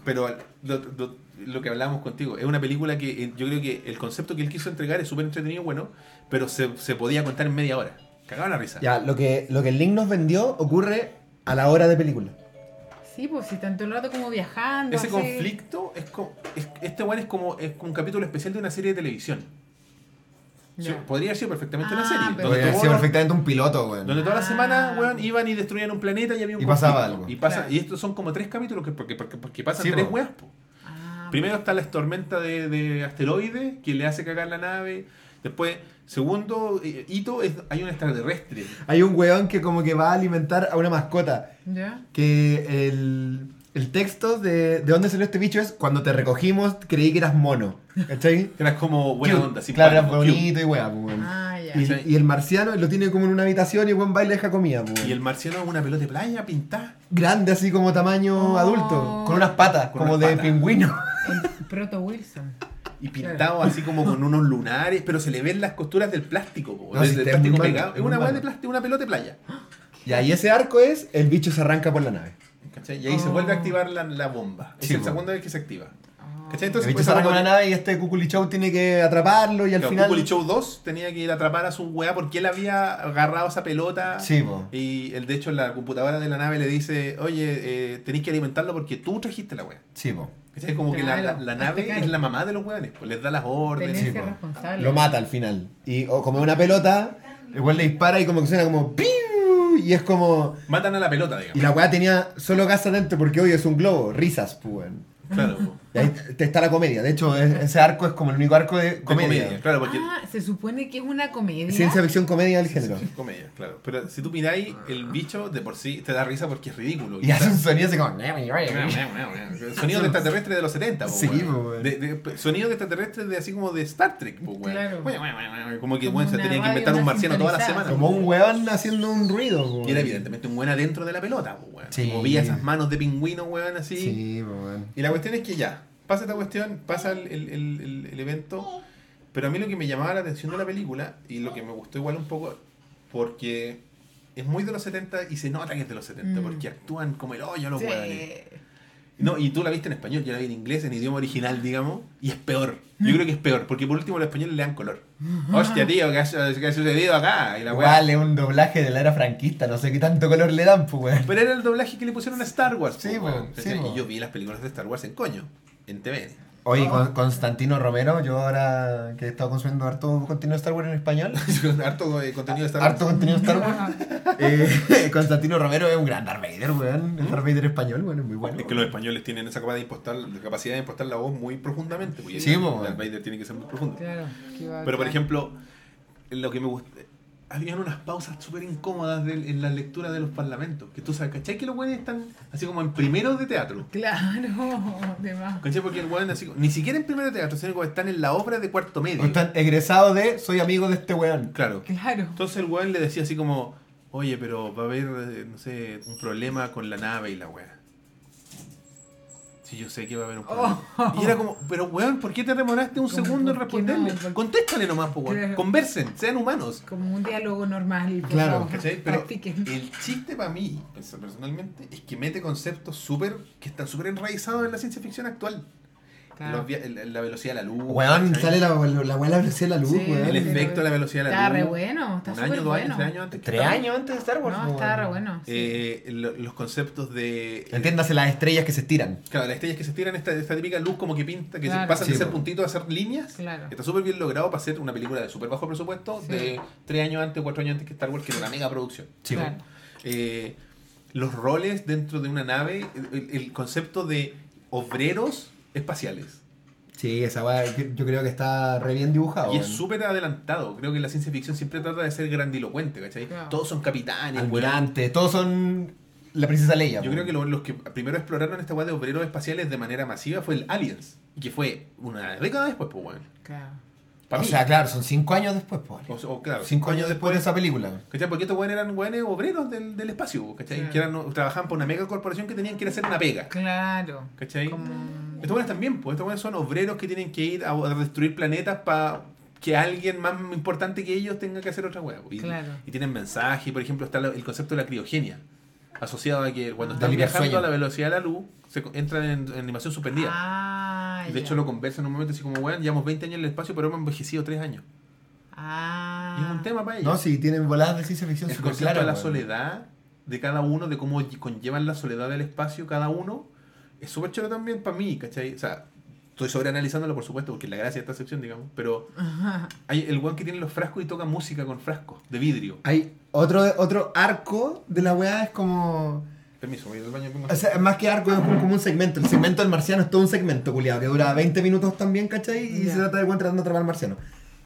Speaker 1: Pero lo, lo- lo que hablábamos contigo, es una película que eh, yo creo que el concepto que él quiso entregar es súper entretenido y bueno, pero se, se podía contar en media hora. Cagaba la risa.
Speaker 2: Ya, lo que, lo que el link nos vendió ocurre a la hora de película.
Speaker 3: Sí, pues si tanto el rato como viajando.
Speaker 1: Ese
Speaker 3: así.
Speaker 1: conflicto es como. es- este one es como es como un capítulo especial de una serie de televisión. Sí, podría haber sido perfectamente
Speaker 3: Ah,
Speaker 1: una serie.
Speaker 3: pero-
Speaker 1: Donde,
Speaker 2: Podría ser
Speaker 1: los-
Speaker 2: perfectamente un piloto, weón.
Speaker 1: donde toda la
Speaker 3: Ah.
Speaker 1: semana, weón, iban y destruían un planeta y había un
Speaker 2: Y pasaba algo.
Speaker 1: Y, pasa,
Speaker 3: Claro.
Speaker 1: y estos son como tres capítulos que porque, porque, porque pasan
Speaker 2: Sí,
Speaker 1: tres weas. po.
Speaker 3: Ah,
Speaker 1: Primero está la tormenta de, de asteroides que le hace cagar la nave. Después, segundo eh, hito, es, hay un extraterrestre.
Speaker 2: Hay un weón que como que va a alimentar a una mascota.
Speaker 3: ¿Ya?
Speaker 2: Que el, el texto de, de dónde salió este bicho es cuando te recogimos creí que eras mono. ¿Cachai?
Speaker 1: Que era como buena
Speaker 2: Cute.
Speaker 1: onda,
Speaker 2: Claro, era
Speaker 1: simpático, cute.
Speaker 2: bonito y weá, pues, weón.
Speaker 3: Ah.
Speaker 2: Y, y el marciano lo tiene como en una habitación y weón va y le deja comida, pues.
Speaker 1: Y el marciano es una pelota de playa pintada.
Speaker 2: Grande así como tamaño
Speaker 3: Oh.
Speaker 2: adulto, con unas patas,
Speaker 1: Con
Speaker 2: como
Speaker 1: unas
Speaker 2: de
Speaker 1: patas.
Speaker 2: pingüino.
Speaker 3: El Proto Wilson.
Speaker 1: Y pintado así como con unos lunares, pero se le ven las costuras del plástico, po,
Speaker 2: No,
Speaker 1: del, del plástico pegado. Es una
Speaker 2: malo.
Speaker 1: de plástico, una pelota de playa.
Speaker 2: Ya, y ese arco es el bicho se arranca por la nave.
Speaker 1: ¿Cachai? Y ahí se
Speaker 3: Oh.
Speaker 1: vuelve a activar la, la bomba. Es
Speaker 2: Sí,
Speaker 1: la
Speaker 2: po.
Speaker 1: segunda vez que se activa. ¿Cachai? Entonces, pues,
Speaker 2: se por la nave y este Cuculi Show tiene que atraparlo y al
Speaker 1: Claro,
Speaker 2: final...
Speaker 1: Kukuli Show 2 tenía que ir a atrapar a su weá porque él había agarrado esa pelota.
Speaker 2: Sí, po.
Speaker 1: Y él, de hecho, la computadora de la nave le dice, oye, eh, tenéis que alimentarlo porque tú trajiste la weá.
Speaker 2: Sí, po.
Speaker 1: ¿Cachai? Como que la, la- nave es la mamá de los weones, pues les da las órdenes.
Speaker 3: Responsable.
Speaker 2: Lo mata al final. Y o como una pelota, igual le dispara y como que suena como... ¡piu! Y es como...
Speaker 1: Matan a la pelota,
Speaker 2: Y
Speaker 1: digamos.
Speaker 2: la weá tenía solo gas adentro porque hoy es un globo, risas, pues.
Speaker 1: Claro, po.
Speaker 2: Y ahí te- está la comedia. De hecho, es- ese arco es como el único arco de
Speaker 1: De
Speaker 2: comedia.
Speaker 1: Claro, porque.
Speaker 3: Ah, se supone que es una comedia.
Speaker 2: Ciencia ficción comedia del género.
Speaker 1: Comedia, claro. Pero si tú miráis, el bicho de por sí te da risa porque es ridículo.
Speaker 2: Y hace un sonido así como...
Speaker 1: Sonido de extraterrestre de los 70, po,
Speaker 2: Sí, po.
Speaker 1: De- de- Sonido de extraterrestre de así como de Star Trek, po, weón.
Speaker 3: Claro.
Speaker 1: Como que
Speaker 3: Como
Speaker 1: weón, se tenía que inventar un marciano toda la semana.
Speaker 2: Como un weón haciendo un ruido. po,
Speaker 1: Y era evidentemente un weón adentro de la pelota, po, weón.
Speaker 2: Sí.
Speaker 1: Movía esas manos de pingüino, weón, así.
Speaker 2: Sí, po, weón.
Speaker 1: Y la cuestión es que ya, pasa esta cuestión, pasa el, el- el- evento, pero a mí lo que me llamaba la atención de la película y lo que me gustó igual un poco, porque es muy de los 70 y se nota que es de los 70,
Speaker 3: Mm.
Speaker 1: porque actúan como el hoyo los
Speaker 3: Sí.
Speaker 1: hueones. No, y tú la viste en español, yo la vi en inglés, en idioma original, digamos, y es peor. Yo creo que es peor, porque por último los españoles le dan color. Hostia, tío, ¿qué ha, qué ha sucedido acá? Y la
Speaker 2: es un doblaje de la era franquista, no sé qué tanto color le dan, pues, weón.
Speaker 1: Pero era el doblaje que le pusieron a Star Wars.
Speaker 2: Sí,
Speaker 1: weón,
Speaker 2: sí,
Speaker 1: y yo vi las películas de Star Wars en coño, en TVN.
Speaker 2: Oye, con Constantino Romero, yo ahora que he estado consumiendo harto contenido de Star Wars en español,
Speaker 1: Harto eh, contenido de Star Wars.
Speaker 2: harto contenido de Star Wars, eh, Constantino Romero es un gran Darth Vader, weón. El Darth Vader español, weón, es muy bueno.
Speaker 1: Es que los españoles tienen esa capacidad de impostar, la capacidad de impostar la voz muy profundamente. porque
Speaker 2: Sí,
Speaker 1: el-
Speaker 2: po,
Speaker 1: Darth
Speaker 2: bueno.
Speaker 1: Vader tiene que ser muy profundo.
Speaker 3: Claro.
Speaker 1: Pero por ejemplo, lo que me gusta. Habían unas pausas súper incómodas de- en la lectura de los parlamentos. Que tú sabes, ¿cachai? Que los güeyes están así como en primero de teatro.
Speaker 3: Claro, de más.
Speaker 1: ¿Cachai? Porque el güey así, ni siquiera en primero de teatro, sino que están en la obra de cuarto medio.
Speaker 2: O están egresados de soy amigo de este weón.
Speaker 1: Claro.
Speaker 3: Claro.
Speaker 1: Entonces el güey le decía así como, oye, pero va a haber, eh, no sé, un problema con la nave y la weá. Sí, yo sé que va a haber un problema.
Speaker 3: Oh.
Speaker 1: Y era como, pero weón, ¿por qué te demoraste un segundo en
Speaker 3: ¿por qué
Speaker 1: responderle?
Speaker 3: no? ¿Por-
Speaker 1: Contéstale nomás, po, weón.
Speaker 3: Claro.
Speaker 1: Conversen, sean humanos.
Speaker 3: Como un diálogo normal. por
Speaker 2: Claro,
Speaker 3: favor,
Speaker 1: ¿Cachai? Pero
Speaker 3: practiquen.
Speaker 1: el chiste para mí, pers- personalmente, es que mete conceptos súper, que están súper enraizados en la ciencia ficción actual.
Speaker 3: Claro.
Speaker 1: los via- la velocidad de la luz.
Speaker 2: Weón,
Speaker 1: ¿cachai?
Speaker 2: sale la, la la velocidad de la luz,
Speaker 3: Sí.
Speaker 2: weón.
Speaker 1: El efecto de la velocidad de la
Speaker 3: Está
Speaker 1: luz.
Speaker 3: re bueno, está
Speaker 1: Un
Speaker 3: súper
Speaker 1: año, dos años,
Speaker 3: bueno.
Speaker 1: tres años antes. que
Speaker 2: Tres años antes de Star Wars.
Speaker 3: No,
Speaker 2: po,
Speaker 3: está
Speaker 2: weón.
Speaker 3: re bueno. sí.
Speaker 1: Eh, lo- los conceptos de.
Speaker 2: Entiéndase las estrellas que se estiran.
Speaker 1: Claro, las estrellas que se tiran, esta, esta típica luz como que pinta, que se
Speaker 3: Claro.
Speaker 1: pasan
Speaker 2: Sí,
Speaker 1: de ser
Speaker 2: po.
Speaker 1: puntitos a ser líneas.
Speaker 3: Claro.
Speaker 1: Está súper bien logrado para hacer una película de súper bajo presupuesto
Speaker 3: Sí.
Speaker 1: de tres años antes, cuatro años antes que Star Wars, que era una mega producción.
Speaker 2: Sí,
Speaker 3: Claro.
Speaker 1: Eh, los roles dentro de una nave, el, el concepto de obreros espaciales.
Speaker 2: Sí, esa weá yo creo que está re bien dibujado.
Speaker 1: Y es súper adelantado. Creo que la ciencia ficción siempre trata de ser grandilocuente, ¿cachai?
Speaker 3: Claro.
Speaker 1: Todos son capitanes.
Speaker 2: Almirantes, todos son la princesa Leia.
Speaker 1: Yo creo que lo- los que primero exploraron esta weá de obreros espaciales de manera masiva fue el Aliens. Y que fue una década después, pues, weón.
Speaker 3: Claro.
Speaker 1: Pa'
Speaker 2: O
Speaker 1: mí.
Speaker 2: sea, claro, son cinco años después, po.
Speaker 1: O- o, claro,
Speaker 2: Cinco años después de esa película.
Speaker 1: ¿Cachai? Porque estos weones eran weones obreros del, del espacio, ¿cachai?
Speaker 3: Sí.
Speaker 1: Que eran, trabajaban por una mega corporación que tenían que ir a hacer una pega,
Speaker 3: Claro.
Speaker 1: ¿cachai?
Speaker 3: Como...
Speaker 1: Estos weones también, pues estos weones son obreros que tienen que ir a, a destruir planetas para que alguien más importante que ellos tenga que hacer otra hueá. Y,
Speaker 3: Claro.
Speaker 1: y tienen mensaje, por ejemplo, está el concepto de la criogenia, asociado a que cuando están viajando a la velocidad de la luz, se entran en, en animación suspendida.
Speaker 3: Ah,
Speaker 1: de
Speaker 3: ya.
Speaker 1: hecho, lo conversan en un momento así como, weón, llevamos 20 años en el espacio, pero hemos envejecido 3 años.
Speaker 3: Ah.
Speaker 1: Y es un tema para ellos.
Speaker 2: No, sí, tienen voladas de ciencia ficción
Speaker 1: el concepto de la soledad de cada uno, de cómo conllevan la soledad del espacio cada uno, es súper chulo también para mí, ¿cachai? O sea, estoy sobreanalizándolo, por supuesto, porque es la gracia de esta sección, digamos, pero hay el weón que tiene los frascos y toca música con frascos de vidrio.
Speaker 2: Hay otro, otro arco de la weá, es como.
Speaker 1: Permiso, voy al baño.
Speaker 2: O sea, más que arco, es como, como un segmento. El segmento del marciano es todo un segmento, culiado, que dura 20 minutos también, ¿cachai? Y se trata de weón tratando de atrapar al marciano.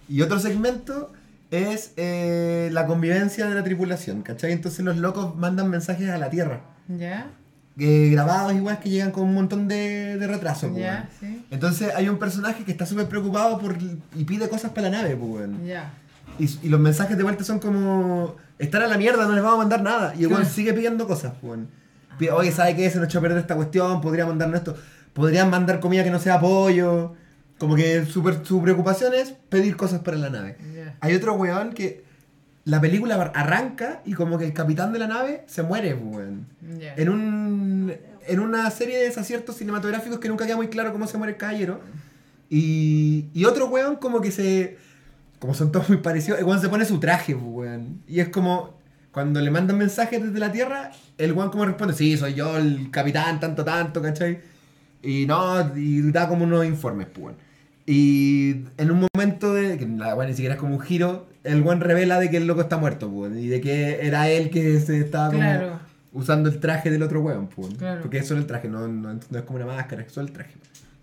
Speaker 2: Y otro segmento es eh, la convivencia de la tripulación, ¿cachai? Entonces los locos mandan mensajes a la Tierra.
Speaker 3: ¿Ya?
Speaker 2: Eh, grabados igual que llegan con un montón de, de retraso, pues, weón.
Speaker 3: sí.
Speaker 2: Entonces hay un personaje que está súper preocupado por y pide cosas para la nave, pues.
Speaker 3: Ya.
Speaker 2: Y, y los mensajes de vuelta son como están a la mierda, no les vamos a mandar nada. Y
Speaker 3: Claro.
Speaker 2: sigue pidiendo cosas, pues, weón. Pide, Oye, ¿sabe qué? Se nos echó a perder esta cuestión, podría mandarnos esto. Podrían mandar comida que no sea pollo. Como que su, su preocupación es pedir cosas para la nave. Hay otro weón que la película arranca y como que el capitán de la nave se muere, pues, weón. En un en una serie de desaciertos cinematográficos que nunca queda muy claro cómo se muere el caballero. Y, y otro weón como que se... Como son todos muy parecidos, el weón se pone su traje, pues, weón. Y es como... Cuando le mandan mensajes desde la Tierra, el weón como responde, sí, soy yo el capitán, tanto, tanto, ¿cachai? Y no, y da como unos informes, pues, weón. Y en un momento de... Que la weón ni siquiera es como un giro, el weón revela de que el loco está muerto, pues, Y de que era él que se estaba como
Speaker 3: Claro.
Speaker 2: usando el traje del otro weón, pues.
Speaker 3: Claro.
Speaker 2: Porque es solo el traje, no, no, no es como una máscara, es solo el traje.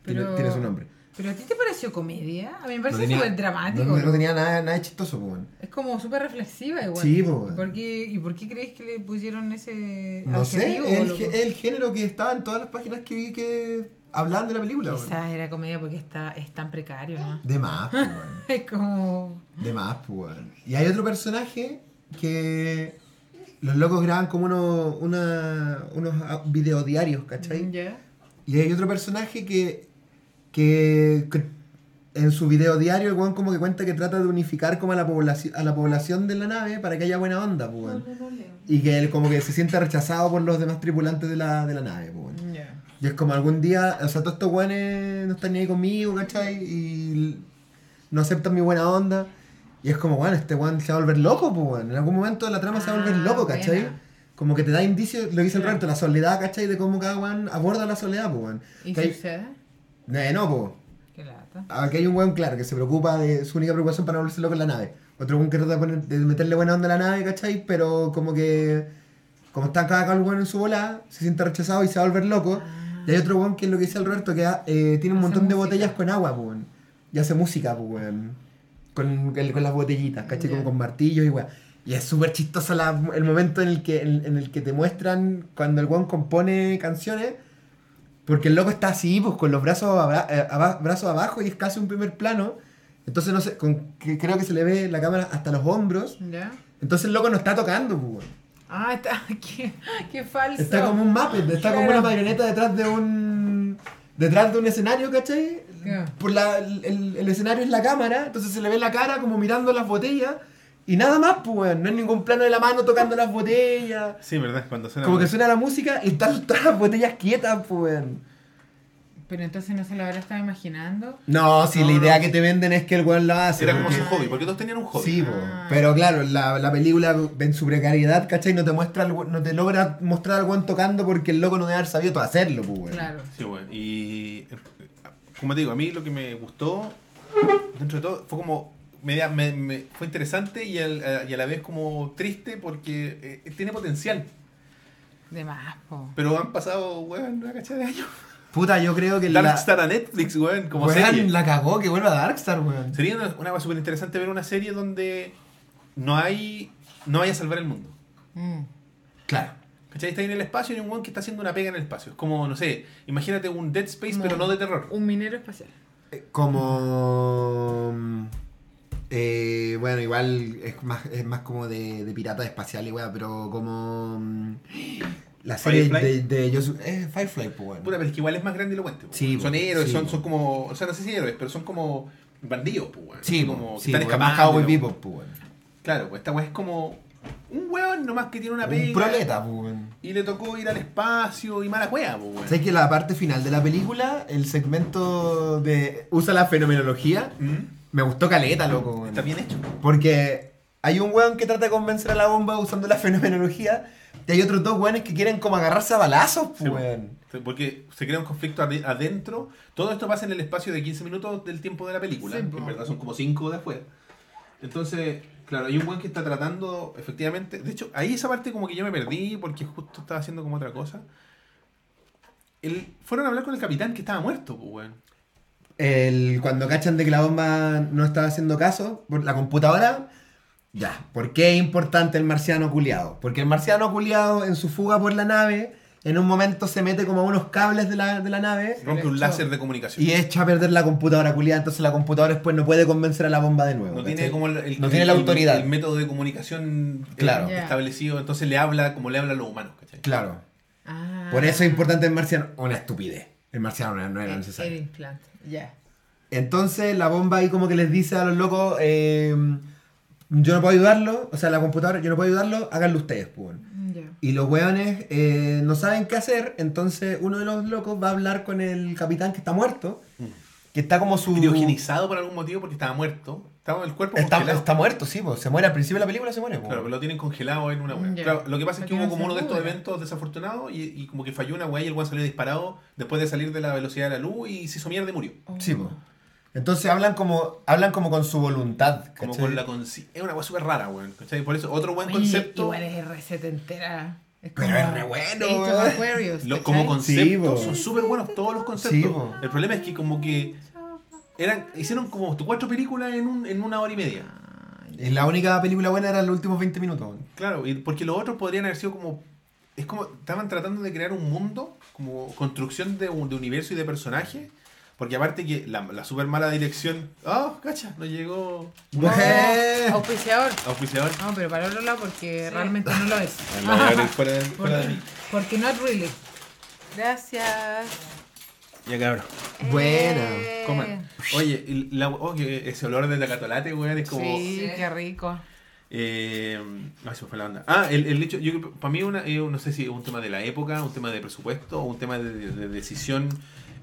Speaker 2: Tiene,
Speaker 3: Pero-
Speaker 2: tiene su nombre.
Speaker 3: ¿Pero a ti te pareció comedia? A mí me parece
Speaker 2: No
Speaker 3: súper dramático.
Speaker 2: No, tenía nada, nada chistoso, pues.
Speaker 3: Es como súper reflexiva igual.
Speaker 2: Sí, po.
Speaker 3: ¿Por qué, ¿Y por qué crees que le pusieron ese
Speaker 2: No sé, el, el género que estaba en todas las páginas que vi que hablaban de la película, weón.
Speaker 3: Quizás era comedia porque está, es tan precario, ¿no?
Speaker 2: De más, pues, weón.
Speaker 3: Es como...
Speaker 2: De más, pues, weón. Y hay otro personaje que los locos graban como unos, una, unos ah, videodiarios, ¿cachai? Y hay otro personaje que, que, que en su video diario el weón como que cuenta que trata de unificar como a la población a la población de la nave para que haya buena onda, pues, weón. Y que él como que se siente rechazado por los demás tripulantes de la, de la nave, pues, weón. Y es como algún día, o sea, todos estos weones no están ni ahí conmigo, ¿cachai? Y no aceptan mi buena onda. Y es como, bueno, este weón se va a volver loco, pues, weón. En algún momento la trama se va a volver
Speaker 3: Ah,
Speaker 2: loco, ¿cachai?
Speaker 3: buena.
Speaker 2: Como que te da indicios, lo dice el
Speaker 3: Claro.
Speaker 2: Roberto, la soledad, ¿cachai? De cómo cada weón aborda la soledad, pues, weón.
Speaker 3: ¿Y
Speaker 2: hay-
Speaker 3: sucede?
Speaker 2: Eh, no, pues.
Speaker 3: Qué lata.
Speaker 2: Aquí hay un weón, claro, que se preocupa de su única preocupación para no volverse loco en la nave. Otro weón que trata de, poner- de meterle buena onda a la nave, ¿cachai? Pero como que, como está cada weón en su bola, se siente rechazado y se va a volver loco. Y hay otro weón que es lo que dice el Roberto, que eh, tiene un
Speaker 3: Hace
Speaker 2: montón de botellas con agua, pues, weón. Y hace música, pues, weón. Con, con- con las botellitas, ¿cachai?
Speaker 3: Ya.
Speaker 2: Como con martillos y weón. Y es súper chistoso la- el momento en el, que, en, en el que te muestran cuando el weón compone canciones. Porque el loco está así, pues con los brazos, abra- eh, aba- brazos abajo y es casi un primer plano. Entonces no sé, con, que creo que se le ve la cámara hasta los hombros.
Speaker 3: ¿Ya?
Speaker 2: Entonces el loco no está tocando, pues. weón.
Speaker 3: Ah, está... Qué, qué falso.
Speaker 2: Está como un Muppet, está como una marioneta detrás de un. Detrás de un escenario, ¿cachai?
Speaker 3: Claro.
Speaker 2: Por la, el, el escenario es la cámara, entonces se le ve la cara como mirando las botellas. Y nada más, pues, weón. No hay ningún plano de la mano tocando las botellas.
Speaker 1: Sí, ¿verdad? Cuando suena.
Speaker 2: Como que suena la música y están todas las botellas quietas, pues, weón.
Speaker 3: Pero entonces no se lo habrá estado imaginando.
Speaker 2: No, si
Speaker 1: No,
Speaker 2: la idea
Speaker 1: no.
Speaker 2: que te venden es que el weón lo hace.
Speaker 1: Era como su hobby, porque todos tenían un hobby.
Speaker 2: Sí, po.
Speaker 3: Ah.
Speaker 2: pero claro, la, la película en su precariedad, ¿cachai? No te muestra al we- no te logra mostrar al weón tocando porque el loco no debe haber sabido todo hacerlo, pues, weón.
Speaker 3: Claro.
Speaker 1: Sí, bueno. Y eh, como te digo, a mí lo que me gustó, dentro de todo, fue como. media- me, me- fue interesante y, al- a- y a la vez como triste porque eh, tiene potencial.
Speaker 3: De más, po.
Speaker 1: Pero han pasado, weón, una cachada de años.
Speaker 2: Puta, yo creo que la,
Speaker 1: Darkstar a Netflix, weón, como
Speaker 2: weón,
Speaker 1: serie.
Speaker 2: la cagó que vuelva Darkstar, weón.
Speaker 1: Sería una, una cosa súper interesante ver una serie donde no hay. no vaya a salvar el mundo.
Speaker 3: Mm.
Speaker 2: Claro.
Speaker 1: ¿Cachai? Está ahí en el espacio y hay un weón que está haciendo una pega en el espacio. Es como, no sé, imagínate un Dead Space,
Speaker 3: Como
Speaker 1: pero no de terror.
Speaker 3: Un minero espacial.
Speaker 2: Eh, Como. eh, bueno, igual es más, es más como de, de pirata espacial y weá, pero como. La serie de,
Speaker 1: Firefly.
Speaker 2: de Josu- eh, Firefly, pues bueno.
Speaker 1: Puta, pero es que igual es más grande y elocuente. po.
Speaker 2: Sí,
Speaker 1: son
Speaker 2: po,
Speaker 1: héroes,
Speaker 2: sí,
Speaker 1: son,
Speaker 2: po.
Speaker 1: son como. O sea, no sé si héroes, pero son como bandidos, pues, weón.
Speaker 2: Sí,
Speaker 1: como que
Speaker 2: sí,
Speaker 1: están
Speaker 2: es
Speaker 1: escapando.
Speaker 2: Cowboy. Bebop, pues bueno.
Speaker 1: Claro, pues esta weá es como. Un weón nomás que tiene una pega.
Speaker 2: Un proleta, pues bueno.
Speaker 1: Y le tocó ir al espacio y mala pues, weón.
Speaker 2: ¿Sabes que la parte final de la película, el segmento de. usa la fenomenología?
Speaker 1: ¿Mm?
Speaker 2: Me gustó caleta, loco, weón.
Speaker 1: Está bien hecho.
Speaker 2: Porque hay un weón que trata de convencer a la bomba usando la fenomenología. Y hay otros dos weones que quieren como agarrarse a balazos,
Speaker 1: Sí,
Speaker 2: weón.
Speaker 1: po. Porque se crea un conflicto ade- adentro. Todo esto pasa en el espacio de 15 minutos del tiempo de la película.
Speaker 3: Sí,
Speaker 1: en verdad son como 5 de afuera. Entonces, claro, hay un buen que está tratando, efectivamente. De hecho, ahí esa parte como que yo me perdí porque justo estaba haciendo como otra cosa. El, fueron a hablar con el capitán que estaba muerto, pues, weón.
Speaker 2: El, cuando cachan de que la bomba no estaba haciendo caso la computadora, ya. ¿Por qué es importante el marciano culiado? Porque el marciano culiado en su fuga por la nave, en un momento se mete como a unos cables de la, de la nave
Speaker 1: Rompe un
Speaker 3: hecho-
Speaker 1: láser de comunicación.
Speaker 2: y echa a perder la computadora culiada. Entonces la computadora después no puede convencer a la bomba de nuevo.
Speaker 1: no tiene como el, el-
Speaker 2: No tiene la
Speaker 1: el-
Speaker 2: autoridad.
Speaker 1: El, método de comunicación eh,
Speaker 2: Claro.
Speaker 1: Establecido. Entonces le habla como le habla a los humanos, ¿cachai?
Speaker 2: Claro.
Speaker 3: Ah.
Speaker 2: Por eso es importante el marciano. Una estupidez. El marciano no, no era
Speaker 3: El-
Speaker 2: necesario.
Speaker 3: El implante. Ya.
Speaker 2: Entonces la bomba ahí como que les dice a los locos, eh, yo no puedo ayudarlo, o sea, la computadora, yo no puedo ayudarlo, háganlo ustedes, pues. Y los weones eh, no saben qué hacer, entonces uno de los locos va a hablar con el capitán que está muerto, que está como su...
Speaker 1: Criogenizado por algún motivo porque estaba muerto. Estaba el cuerpo
Speaker 2: Está,
Speaker 1: congelado.
Speaker 2: está muerto, sí, pues, se muere al principio de la película, se muere. pues.
Speaker 1: Claro, pero lo tienen congelado en una weá. Claro, lo que pasa es que hubo como uno de estos eventos desafortunados y, y como que falló una weá y el weón salió disparado después de salir de la velocidad de la luz y se hizo mierda y murió.
Speaker 2: Sí, pues. Entonces hablan como, hablan como con su voluntad.
Speaker 1: Como con la conci- Es una weá súper rara, weón. ¿cachai? Por eso, otro buen
Speaker 3: Oye,
Speaker 1: concepto.
Speaker 3: Igual es receta entera. Es
Speaker 2: Pero es re bueno,
Speaker 3: Age of
Speaker 2: weón.
Speaker 3: Aquarius,
Speaker 1: lo-
Speaker 3: ¿cachai?
Speaker 1: como conceptos
Speaker 2: Sí,
Speaker 1: son súper buenos todos los conceptos.
Speaker 2: Sí,
Speaker 1: el problema es que como que eran hicieron como cuatro películas en, un, en una hora y media.
Speaker 2: Y la única película buena era los últimos 20 minutos.
Speaker 1: Claro, y porque los otros podrían haber sido como. Es como. Estaban tratando de crear un mundo, como construcción de, un- de universo y de personaje. Porque aparte que la, la super mala dirección. ¡Oh, cacha! Nos llegó.
Speaker 3: Oh,
Speaker 2: Eh.
Speaker 3: auspiciador.
Speaker 1: Auspiciador.
Speaker 3: No, pero para otro lado porque realmente no lo es.
Speaker 1: fuera, de, fuera de mí.
Speaker 3: Porque not really. Gracias.
Speaker 1: Ya cabrón.
Speaker 2: Buena.
Speaker 3: Eh.
Speaker 1: Coman. Oye, y la, oh, ese olor de tacatolate, weón, es como.
Speaker 3: Sí, qué rico.
Speaker 1: Eh, ah, se me fue la onda. Ah, el, el hecho, yo para mí una, eh, no sé si es un tema de la época, un tema de presupuesto, o un tema de, de- de decisión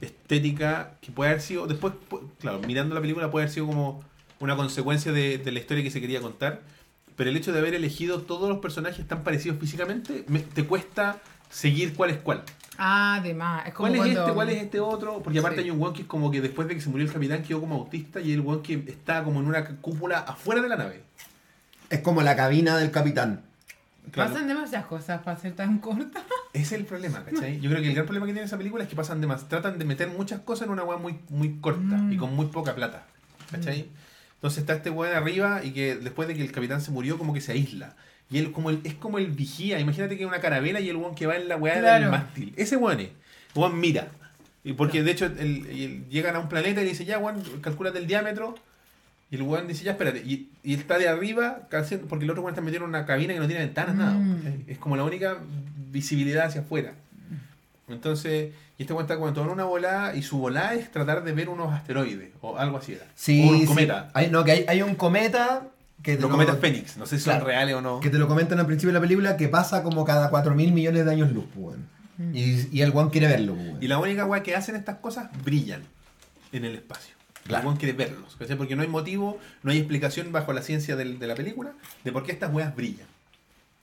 Speaker 1: estética que puede haber sido, después, pu- claro, mirando la película puede haber sido como una consecuencia de, de la historia que se quería contar, pero el hecho de haber elegido todos los personajes tan parecidos físicamente, me- te cuesta seguir cuál es cuál.
Speaker 3: Ah, de más. Es como
Speaker 1: ¿Cuál es este? ¿Cuál es este otro? Porque aparte
Speaker 3: Sí.
Speaker 1: hay un weón que es como que después de que se murió el capitán quedó como autista y el weón que está como en una cúpula afuera de la nave.
Speaker 2: Es como la cabina del capitán.
Speaker 1: Claro.
Speaker 3: Pasan demasiadas cosas para ser tan corta.
Speaker 1: Ese es el problema, ¿cachai? Yo creo que el gran problema que tiene esa película es que pasan de más, tratan de meter muchas cosas en una weá muy, muy corta
Speaker 3: Mm.
Speaker 1: y con muy poca plata, ¿cachai? Entonces está este weón arriba y que después de que el capitán se murió como que se aísla. Y él como el, es como el vigía, imagínate que hay una carabela y el weón que va en la weá
Speaker 3: Claro.
Speaker 1: del mástil. Ese weón es. Weón mira. Y porque de hecho el- el- llegan a un planeta y dice, ya weón, calculate el diámetro. Y el weón dice, ya espérate. Y, y él está de arriba, casi- porque el otro weón está metido en una cabina que no tiene ventanas, nada.
Speaker 3: Mm.
Speaker 1: Es como la única visibilidad hacia afuera. Entonces, y este weón está como en una volada y su volada es tratar de ver unos asteroides o algo así era.
Speaker 2: Sí,
Speaker 1: o
Speaker 2: sí.
Speaker 1: cometas.
Speaker 2: Hay, no, que hay, hay un cometa que te
Speaker 1: Los
Speaker 2: lo-
Speaker 1: cometas Fénix. No sé si son
Speaker 2: Claro.
Speaker 1: reales o no.
Speaker 2: que te lo comentan al principio de la película que pasa como cada 4 mil millones de años luz, pues, weón. Y, y el weón quiere verlo, weón.
Speaker 1: Y la única weá que hacen estas cosas brillan en el espacio.
Speaker 2: Claro.
Speaker 1: El quiere verlos. ¿cachai? Porque no hay motivo, no hay explicación bajo la ciencia del- de la película de por qué estas weas brillan.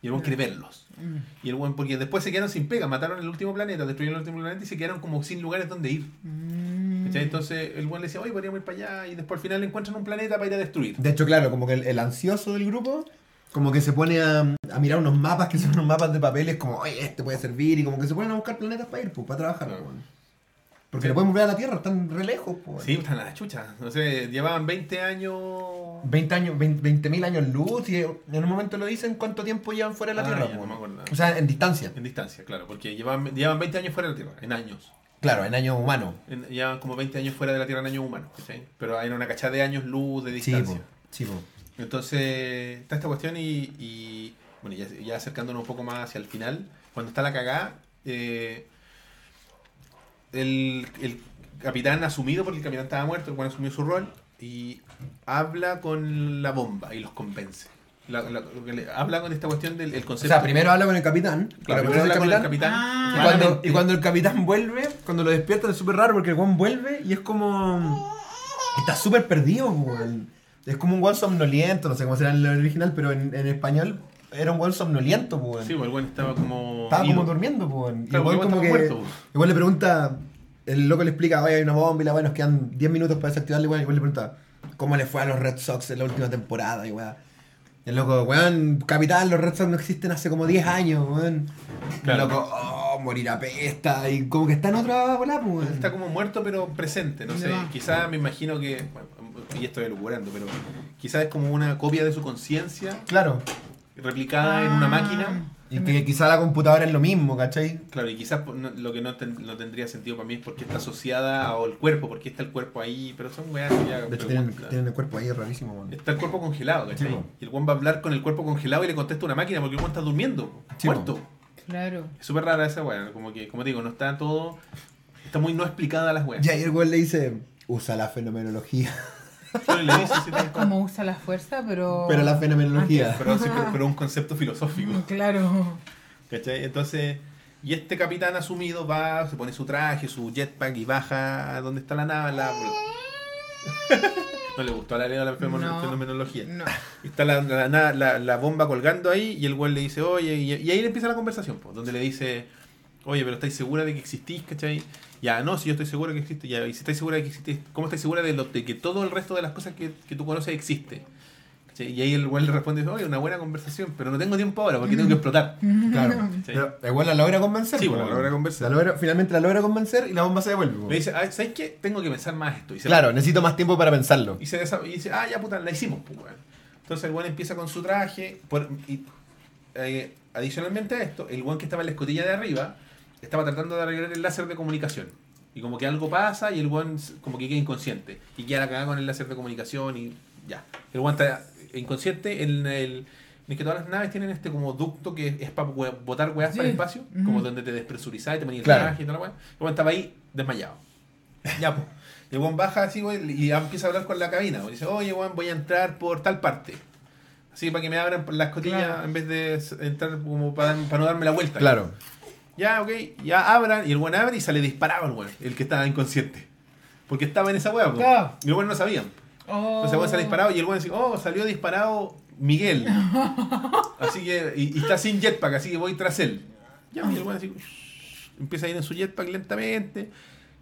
Speaker 1: Y el weón quiere verlos.
Speaker 3: Mm.
Speaker 1: Y el weón, porque después se quedaron sin pega, mataron el último planeta, destruyeron el último planeta y se quedaron como sin lugares donde ir.
Speaker 3: Mm.
Speaker 1: Entonces el weón le decía, oye, podríamos ir para allá. Y después al final encuentran un planeta para ir a destruir.
Speaker 2: De hecho, claro, como que el, el ansioso del grupo, como que se pone a, a mirar unos mapas que son unos mapas de papeles, como, oye, este puede servir, y como que se ponen a buscar planetas para ir, pues, para trabajar,
Speaker 1: Claro.
Speaker 2: weón. Porque no podemos ver a la Tierra, están re lejos, pues.
Speaker 1: Sí, están a la chucha. No sé, llevaban 20 años.
Speaker 2: 20 años, 20 mil años luz, y en un momento lo dicen cuánto tiempo llevan fuera de la
Speaker 1: Ah,
Speaker 2: Tierra,
Speaker 1: ya, no me acuerdo.
Speaker 2: O sea, en distancia.
Speaker 1: En distancia, claro, porque llevaban, llevaban 20 años fuera de la Tierra, en años.
Speaker 2: Claro, en años humanos.
Speaker 1: Llevaban como 20 años fuera de la Tierra en años humanos, ¿cachai? Pero hay una cachada de años luz de
Speaker 2: Sí,
Speaker 1: distancia.
Speaker 2: po. Sí, po.
Speaker 1: Entonces, está esta cuestión y, y, bueno, ya, ya acercándonos un poco más hacia el final, cuando está la cagada, eh, el, el capitán asumido, porque el capitán estaba muerto, el cual asumió su rol, y habla con la bomba y los convence. La- habla con esta cuestión del el
Speaker 2: O
Speaker 1: concepto.
Speaker 2: sea, primero habla con el capitán.
Speaker 1: Claro, primero habla
Speaker 2: el
Speaker 1: con el
Speaker 2: capitán.
Speaker 3: Ah.
Speaker 2: Y cuando,
Speaker 1: malamente.
Speaker 2: y cuando el capitán vuelve, cuando lo despiertan es súper raro porque el weón vuelve y es como. Está súper perdido, weón. Es como un weón somnoliento, no sé cómo será en el original, pero en, en español era un weón somnoliento, weón.
Speaker 1: Sí, pues, el buen estaba como.
Speaker 2: Estaba como durmiendo, weón. Y
Speaker 1: Claro, porque
Speaker 2: como que.
Speaker 1: muerto,
Speaker 2: Igual le pregunta. El loco le explica, oye, hay una bomba y la weón, nos quedan 10 minutos para desactivarla. Igual, igual le pregunta, ¿cómo le fue a los Red Sox en la última temporada? Y weón. El loco, weón, capitán, los Red Sox no existen hace como 10 años, weón.
Speaker 1: Claro.
Speaker 2: El loco, oh, morir a pesta. Y como que está en otra bola, pues, weón.
Speaker 1: Está como muerto pero presente, no sé. Quizás me imagino que, bueno, y estoy elucubrando, pero quizás es como una copia de su conciencia
Speaker 2: Claro.
Speaker 1: Replicada en una
Speaker 3: Ah.
Speaker 1: máquina.
Speaker 2: Y que quizá la computadora es lo mismo, ¿cachai?
Speaker 1: Claro, y quizás no- lo que no, ten- no tendría sentido para mí es porque está asociada al cuerpo, porque está el cuerpo ahí, pero son weas que ya...
Speaker 2: De hecho, tienen, el cuerpo ahí, es rarísimo, weón.
Speaker 1: Está el cuerpo congelado, ¿cachai? Y el Juan va a hablar con el cuerpo congelado y le contesta una máquina porque el Juan está durmiendo, muerto.
Speaker 3: Claro.
Speaker 1: Es súper rara esa wea, como que, como te digo, no está todo... Está muy no explicada las weas.
Speaker 2: Y ahí el weón le dice, usa la fenomenología.
Speaker 1: Pero le dice, sí,
Speaker 3: Es como usa la fuerza, pero.
Speaker 2: Pero la fenomenología.
Speaker 1: pero, sí, pero- pero un concepto filosófico.
Speaker 3: Claro.
Speaker 1: ¿Cachai? Entonces, y este capitán asumido va, se pone su traje, su jetpack y baja a donde está la nave. La... no le gustó la Leo la fenomen-
Speaker 3: No.
Speaker 1: fenomenología.
Speaker 3: No.
Speaker 1: Está la, la, la- la- la bomba colgando ahí y el güey le dice, oye, y, y ahí le empieza la conversación, pues, donde le dice, oye, pero ¿estáis segura de que existís, cachai? Ya, no, si yo estoy seguro que existe, ya, y si estáis segura de que existís, ¿cómo estáis segura de, lo, de que todo el resto de las cosas que, que tú conoces existe? Y ahí el güey le responde, oye, una buena conversación, pero no tengo tiempo ahora porque tengo que explotar.
Speaker 2: Claro.
Speaker 1: Sí.
Speaker 2: Pero igual la logra convencer.
Speaker 1: Sí, bueno, la logra convencer.
Speaker 2: La logra- finalmente la logra convencer y la bomba se devuelve.
Speaker 1: Le dice, ah, ¿sabes qué? Tengo que pensar más esto. Y se
Speaker 2: Claro, necesito más tiempo para pensarlo.
Speaker 1: Y, se desa- y dice, ah, ya puta, la hicimos, pues. Entonces el weón empieza con su traje. por- y, eh, adicionalmente a esto, el weón que estaba en la escotilla de arriba estaba tratando de arreglar el láser de comunicación. Y como que algo pasa y el weón s- como que queda inconsciente. Y queda la cagada con el láser de comunicación y ya. El weón está inconsciente en el. Es que todas las naves tienen este como ducto que es para botar weas
Speaker 3: Sí.
Speaker 1: para el espacio, como donde te despresurizás y te ponías
Speaker 2: Claro.
Speaker 1: y toda la wea. El weón estaba ahí desmayado. Ya, pues. Y el weón baja así, güey, y empieza a hablar con la cabina. güey. Dice, oye, weón, voy a entrar por tal parte. Así para que me abran por la escotilla
Speaker 3: Claro.
Speaker 1: en vez de entrar como para no darme la vuelta.
Speaker 2: Claro.
Speaker 1: Ya, ok, ya abran. Y el weón abre y sale disparado el weón, el que estaba inconsciente. Porque estaba en esa weá.
Speaker 3: Claro.
Speaker 1: Y el weón no sabía.
Speaker 3: Oh.
Speaker 1: Entonces el weón sale disparado y el weón dice, oh, salió disparado Miguel. así que, y, y está sin jetpack, así que voy tras él. Ya, y el weón así, empieza a ir en su jetpack lentamente.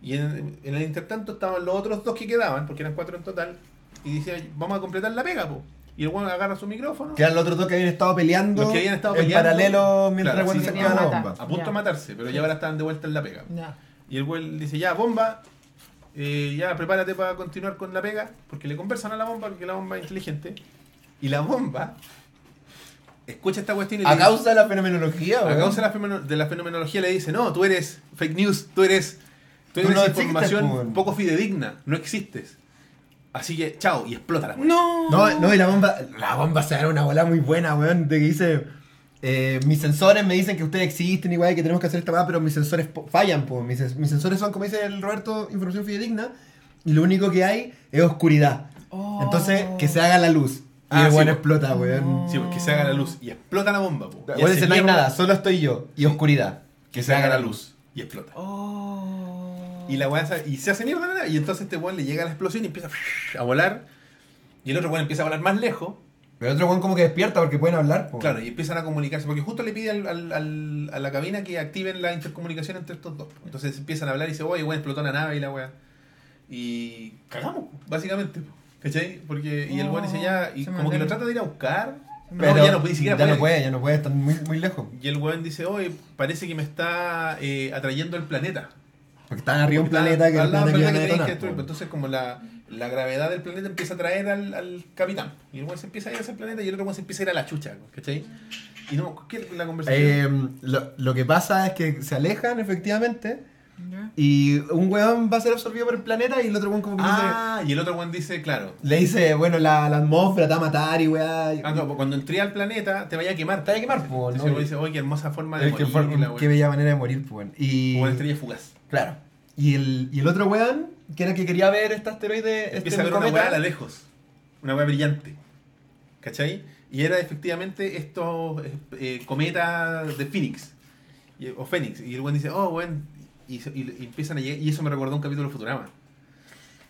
Speaker 1: Y en, en el intertanto estaban los otros dos que quedaban, porque eran cuatro en total. Y dice, vamos a completar la pega, po. Y el weón agarra su micrófono.
Speaker 2: Que eran los otros dos que habían estado peleando.
Speaker 1: Los que habían estado
Speaker 2: en paralelo mientras
Speaker 1: Claro,
Speaker 2: el weón
Speaker 1: sí,
Speaker 2: se activaba la bomba.
Speaker 1: A punto de matarse, pero ya ahora estaban de vuelta en la pega. Y el güey dice, ya, bomba, eh, ya prepárate para continuar con la pega, porque le conversan a la bomba, porque la bomba es inteligente. Y la bomba escucha esta cuestión y
Speaker 2: A
Speaker 1: dice-
Speaker 2: causa de la fenomenología,
Speaker 1: a
Speaker 2: weón.
Speaker 1: causa de la, femeno- de la fenomenología le dice, no, tú eres fake news, tú eres, tú eres
Speaker 2: no
Speaker 1: información
Speaker 2: pues.
Speaker 1: poco fidedigna, no existes. Así que, chao, y explota la weá.
Speaker 3: No.
Speaker 2: No, no, y la bomba, la bomba se da una bola muy buena, weón, de que dice, eh, mis sensores me dicen que ustedes existen igual que tenemos que hacer esta weá, pero mis sensores fallan, pues. Mis, sensores son, como dice el Roberto, información fidedigna, y lo único que hay es oscuridad.
Speaker 3: Oh.
Speaker 2: Entonces, que se haga la luz. Y
Speaker 1: Ah,
Speaker 2: el
Speaker 1: sí,
Speaker 2: explota, weón.
Speaker 1: Sí, porque se haga la luz y explota la bomba. po. Y
Speaker 2: Weón dice, no hay nada, solo estoy yo, y oscuridad. Que se haga la
Speaker 1: luz. Y explota.
Speaker 3: Oh.
Speaker 1: Y la weá y se hace mierda. Y entonces este weón le llega a la explosión y empieza a volar. Y el otro weón empieza a volar más lejos.
Speaker 2: Pero el otro weón como que despierta porque pueden hablar, po.
Speaker 1: Claro, y empiezan a comunicarse. Porque justo le pide al, al- al- a la cabina que activen la intercomunicación entre estos dos. Entonces empiezan a hablar y dice, oye, weón, explotó la nave y la weá. Y cagamos, básicamente. ¿Cachai? Porque, y el weón dice ya, y
Speaker 3: Se me
Speaker 1: como que lo trata de ir a buscar.
Speaker 2: Pero
Speaker 1: no, ya no puede, ni siquiera
Speaker 2: ya
Speaker 1: puede.
Speaker 2: no puede, ya no puede, están muy, muy lejos.
Speaker 1: Y el weón dice, oye, parece que me está eh, atrayendo el planeta.
Speaker 2: Porque están arriba de un planeta que el planeta
Speaker 1: planeta
Speaker 2: que
Speaker 1: que
Speaker 2: a
Speaker 1: tenéis que destruir. Entonces, como la, la gravedad del planeta empieza a atraer al, al capitán. Y el weón se empieza a ir hacia el planeta y el otro weón se empieza a ir a la chucha, ¿cachai? Y no, ¿qué es la conversación?
Speaker 2: Eh, lo, lo que pasa es que se alejan, efectivamente, y un weón va a ser absorbido por el planeta y el otro weón como que dice-
Speaker 1: ah, y el otro weón dice, claro.
Speaker 2: le dice, bueno, la, la atmósfera te va a matar y weá.
Speaker 1: Ah, no, cuando entré al planeta te vaya a quemar.
Speaker 2: Te vaya a quemar,
Speaker 1: Entonces
Speaker 2: ¿no?
Speaker 1: el weón dice, oye, qué hermosa forma de
Speaker 2: Es que
Speaker 1: morir. y la
Speaker 2: qué bella manera de morir, pues. weón. Y,
Speaker 1: Como una estrella fugaz.
Speaker 2: Claro. Y el, y el otro weón, que era el que quería ver este asteroide, este
Speaker 1: Empieza a ver una weá a la lejos. Una weá brillante. ¿Cachai? Y era efectivamente estos eh, cometas de Phoenix. Y- o Fénix. Y el weón dice, oh, weón. Y, se- y- y empiezan a llegar. Y eso me recordó un capítulo de Futurama.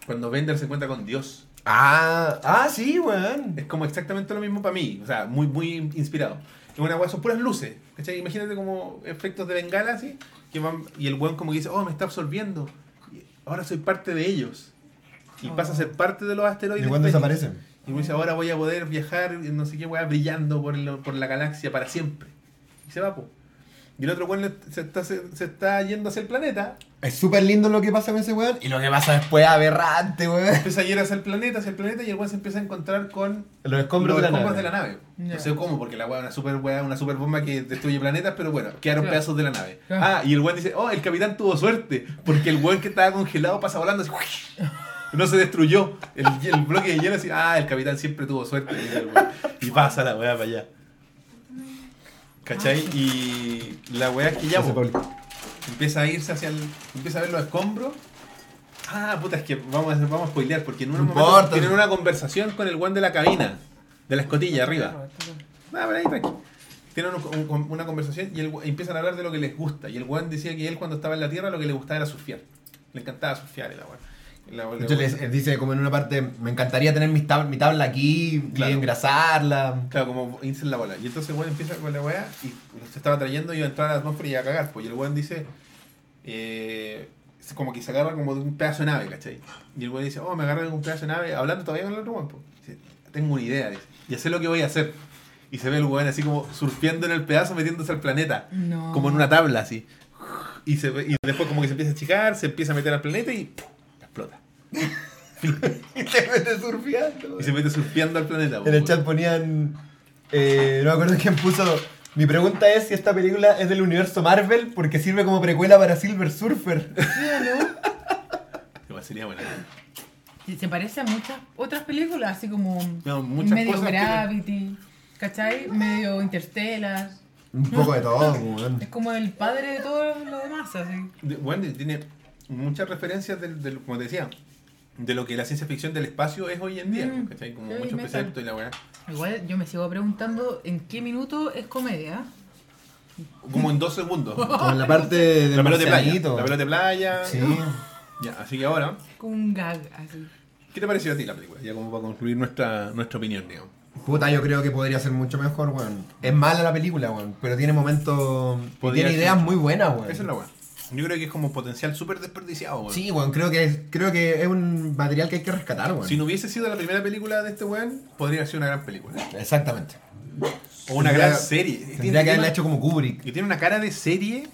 Speaker 1: Cuando Bender se encuentra con Dios.
Speaker 2: Ah, ah, sí, weón.
Speaker 1: Es como exactamente lo mismo para mí. O sea, muy, muy inspirado. Es una weá, son puras luces. ¿Cachai? Imagínate como efectos de bengala así. Que van, y el weón como que dice, oh, me está absorbiendo. Y ahora soy parte de ellos. Y pasa a ser parte de los asteroides.
Speaker 2: ¿Y cuándo desaparecen?
Speaker 1: Y me dice, ahora voy a poder viajar, y no sé qué, weá, brillando por, el- por la galaxia para siempre. Y se va, po. Y el otro weón se está, se, se está yendo hacia el planeta.
Speaker 2: Es súper lindo lo que pasa con ese weón. Y lo que pasa después es aberrante, weón.
Speaker 1: Empieza a ir hacia el planeta, hacia el planeta, y el weón se empieza a encontrar con
Speaker 2: Los escombros,
Speaker 1: los
Speaker 2: de, la
Speaker 1: escombros de la nave. No sé cómo, porque la weá es una super weá, una super bomba que destruye planetas, pero bueno, quedaron
Speaker 3: Claro.
Speaker 1: pedazos de la nave.
Speaker 3: Claro.
Speaker 1: Ah, y el weón dice, oh, el capitán tuvo suerte, porque el weón que estaba congelado pasa volando así. No se destruyó. El, el bloque de hielo así, ah, el capitán siempre tuvo suerte. weón. Y pasa la weá para allá. ¿Cachai? Y la weá es que ya. Empieza a irse hacia el. empieza a ver los escombros. Ah, puta, es que vamos a, vamos a spoilear, porque en un
Speaker 2: No
Speaker 1: momento
Speaker 2: importa.
Speaker 1: tienen una conversación con el weón de la cabina, de la escotilla arriba. Ah, pero ahí tranqui. Tienen un- un- una conversación y el, empiezan a hablar de lo que les gusta. Y el weón decía que él cuando estaba en la tierra lo que le gustaba era surfear. Le encantaba surfear y la la weón-
Speaker 2: De hecho, les- les dice como en una parte, me encantaría tener mi tabla, mi tabla aquí
Speaker 1: Claro.
Speaker 2: y engrasarla.
Speaker 1: Claro, como irse en la bola. Y entonces el weón empieza con la weá y se estaba trayendo y iba a entrar a la atmósfera y iba a cagar. Pues y el weón dice, eh, es como que se agarra como de un pedazo de nave, ¿cachai? Y el weón dice, oh, me agarré de un pedazo de nave, hablando todavía con el otro weón. pues. Dice, tengo una idea, dice, y sé lo que voy a hacer. Y se ve el weón así como surfeando en el pedazo, metiéndose al planeta.
Speaker 3: No.
Speaker 1: Como en una tabla, así. Y, se ve- y después como que se empieza a achicar, se empieza a meter al planeta y ¡pum! Explota.
Speaker 2: Y te metes surfeando.
Speaker 1: Y se mete surfeando al planeta.
Speaker 2: En el
Speaker 1: pues,
Speaker 2: chat ponían. eh, no me acuerdo quién puso. Mi pregunta es si esta película es del universo Marvel porque sirve como precuela para Silver Surfer.
Speaker 1: Igual sería buena.
Speaker 3: Se parece a muchas otras películas, así como
Speaker 1: No, muchas
Speaker 3: medio
Speaker 1: cosas que-
Speaker 3: Gravity, ¿cachai? Medio Interstellar.
Speaker 2: Un poco de todo, weón.
Speaker 3: Es como el padre de todo lo demás, así.
Speaker 1: De- Bueno, tiene muchas referencias del, del- como te decía, de lo que la ciencia ficción del espacio es hoy en día,
Speaker 3: Mm,
Speaker 1: ¿cachai? Como muchos preceptos y la weá.
Speaker 3: Igual yo me sigo preguntando en qué minuto es comedia.
Speaker 1: Como en dos segundos.
Speaker 2: Como en la parte del
Speaker 1: la pelota de playa. La pelota de playa.
Speaker 2: Sí.
Speaker 1: Ya, así que ahora,
Speaker 3: Como un gag, así.
Speaker 1: ¿qué te pareció a ti la película? Ya como para concluir nuestra, nuestra opinión, digamos.
Speaker 2: Puta, yo creo que podría ser mucho mejor, weón. Es mala la película, weón. Pero tiene momentos. Tiene
Speaker 1: ser.
Speaker 2: ideas muy buenas, weón.
Speaker 1: Esa es la weá. Yo creo que es como potencial súper desperdiciado, weón.
Speaker 2: Sí, weón. Creo que, es, creo que es un material que hay que rescatar, weón.
Speaker 1: Si no hubiese sido la primera película de este weón, podría ser una gran película.
Speaker 2: Exactamente.
Speaker 1: O una
Speaker 2: Tendría-
Speaker 1: gran serie. Tiene-
Speaker 2: Tendría que haberla hecho como Kubrick.
Speaker 1: Y tiene una cara de serie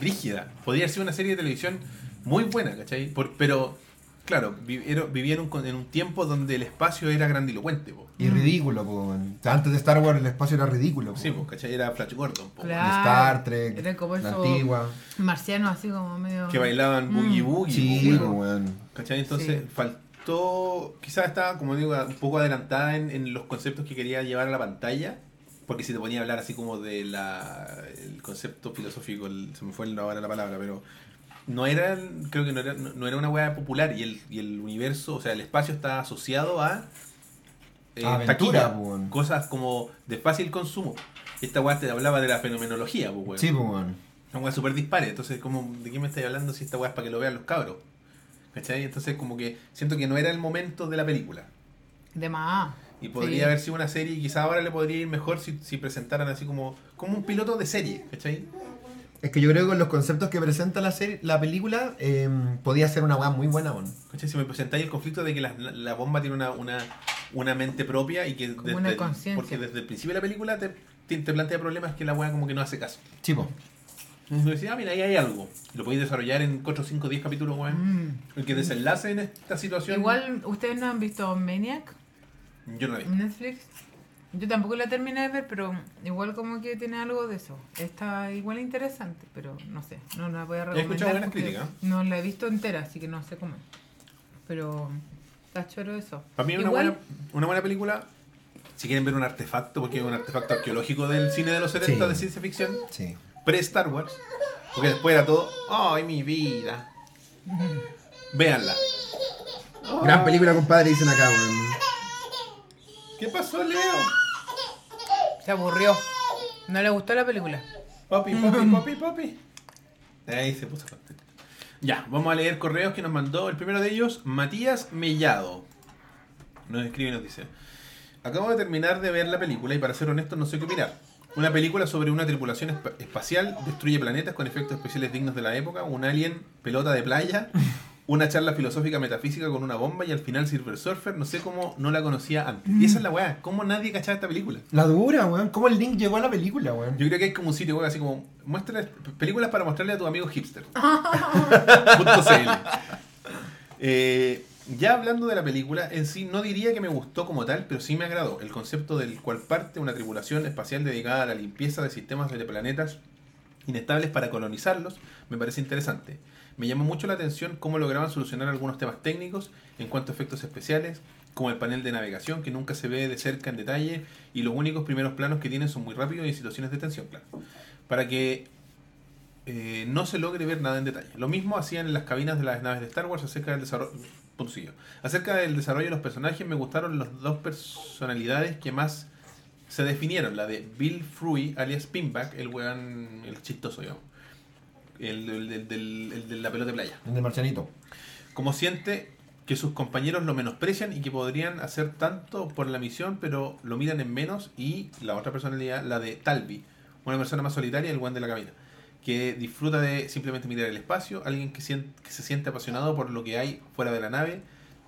Speaker 1: brígida. Podría ser una serie de televisión muy buena, ¿cachai? Por- pero, claro, vivieron, vivieron con- en un tiempo donde el espacio era grandilocuente, po.
Speaker 2: Y ridículo, po, weón. O sea, antes de Star Wars el espacio era ridículo. po.
Speaker 1: Sí, po, ¿cachai? Era Flash Gordon, po.
Speaker 3: Claro.
Speaker 2: Star Trek,
Speaker 3: Era como
Speaker 2: la antigua.
Speaker 3: Marciano así como medio...
Speaker 1: Que bailaban boogie
Speaker 3: Mm.
Speaker 1: boogie.
Speaker 2: Sí,
Speaker 1: weón. ¿Cachai? Entonces
Speaker 3: Sí.
Speaker 1: faltó, quizás estaba, como digo, un poco adelantada en, en los conceptos que quería llevar a la pantalla. Porque si te ponía a hablar así como de la el concepto filosófico, el- se me fue el- ahora la palabra, pero no era, creo que no era, no, no era una weá popular y el, y el universo, o sea, el espacio está asociado a eh,
Speaker 2: Aventura,
Speaker 1: taquilla, cosas como de fácil consumo. Esta weá te hablaba de la fenomenología, weón.
Speaker 2: Sí, po, weón.
Speaker 1: Una weá súper dispare. Entonces, como, ¿de qué me estáis hablando si esta weá es para que lo vean los cabros? ¿Cachai? Entonces, como que siento que no era el momento de la película.
Speaker 3: De más.
Speaker 1: Y podría
Speaker 3: Sí.
Speaker 1: haber sido una serie y quizás ahora le podría ir mejor si, si presentaran así como, como un piloto de serie, ¿cachai?
Speaker 2: Es que yo creo que con los conceptos que presenta la serie, la película, eh, podía ser una weá muy buena, weón.
Speaker 1: ¿Cachai? Si me presentáis el conflicto de que la, la bomba tiene una, una, una mente propia y que
Speaker 3: Como una conciencia.
Speaker 1: porque desde el principio de la película te, te, te plantea problemas que la weá como que no hace caso.
Speaker 2: Chivo.
Speaker 1: Entonces decís, ah, mira, ahí hay algo. Lo podéis desarrollar en 4, 5, 10 capítulos, weón.
Speaker 3: Mm.
Speaker 1: El que desenlace en esta situación.
Speaker 3: Igual, ¿ustedes no han visto Maniac
Speaker 1: Yo no la vi.
Speaker 3: Netflix? Yo tampoco la terminé de ver, pero igual como que tiene algo de eso. Está igual interesante, pero no sé, no la voy a recomendar.
Speaker 1: escuchado buenas críticas.
Speaker 3: No la he visto entera, así que no sé cómo. es. Pero está choro eso.
Speaker 1: Para mí es una buena, una buena película. Si quieren ver un artefacto, porque es un artefacto arqueológico del cine de los 70
Speaker 2: Sí.
Speaker 1: de ciencia ficción,
Speaker 2: Sí.
Speaker 1: pre-Star Wars, porque después era todo, ¡ay, mi vida! Véanla.
Speaker 2: Gran película, compadre, dicen acá, weón.
Speaker 1: ¿Qué pasó, Leo?
Speaker 3: Se aburrió. No le gustó la película.
Speaker 1: Papi, papi, papi, papi. Ahí se puso contento. Ya, vamos a leer correos que nos mandó. El primero de ellos, Matías Mellado. Nos escribe y nos dice: Acabo de terminar de ver la película y para ser honesto no sé qué opinar. Una película sobre una tripulación espa- espacial, destruye planetas con efectos especiales dignos de la época, un alien, pelota de playa, una charla filosófica metafísica con una bomba y al final Silver Surfer, no sé cómo no la conocía antes. Y esa es la weá, ¿cómo nadie cachaba esta película?
Speaker 2: La dura, weón. ¿Cómo el link llegó a la película, weón?
Speaker 1: Yo creo que hay como un sitio web así como muestra películas para mostrarle a tu amigo hipster. Punto CL. Eh, ya hablando de la película, en sí no diría que me gustó como tal, pero sí me agradó. El concepto del cual parte una tripulación espacial dedicada a la limpieza de sistemas de planetas inestables para colonizarlos, me parece interesante. Me llamó mucho la atención cómo lograban solucionar algunos temas técnicos en cuanto a efectos especiales, como el panel de navegación que nunca se ve de cerca en detalle y los únicos primeros planos que tienen son muy rápidos y en situaciones de tensión, claro. Para que eh, no se logre ver nada en detalle. Lo mismo hacían en las cabinas de las naves de Star Wars acerca del desarrollo. Acerca del desarrollo de los personajes, me gustaron las dos personalidades que más se definieron. La de Bill Fruy, alias Pinback, el weón, el chistoso, digamos. El, el- el del- el de la pelota de playa.
Speaker 2: El del marcianito.
Speaker 1: Como siente que sus compañeros lo menosprecian y que podrían hacer tanto por la misión, pero lo miran en menos. Y la otra personalidad, la de Talby, una persona más solitaria, el guan de la cabina, que disfruta de simplemente mirar el espacio, alguien que, sien- que se siente apasionado por lo que hay fuera de la nave,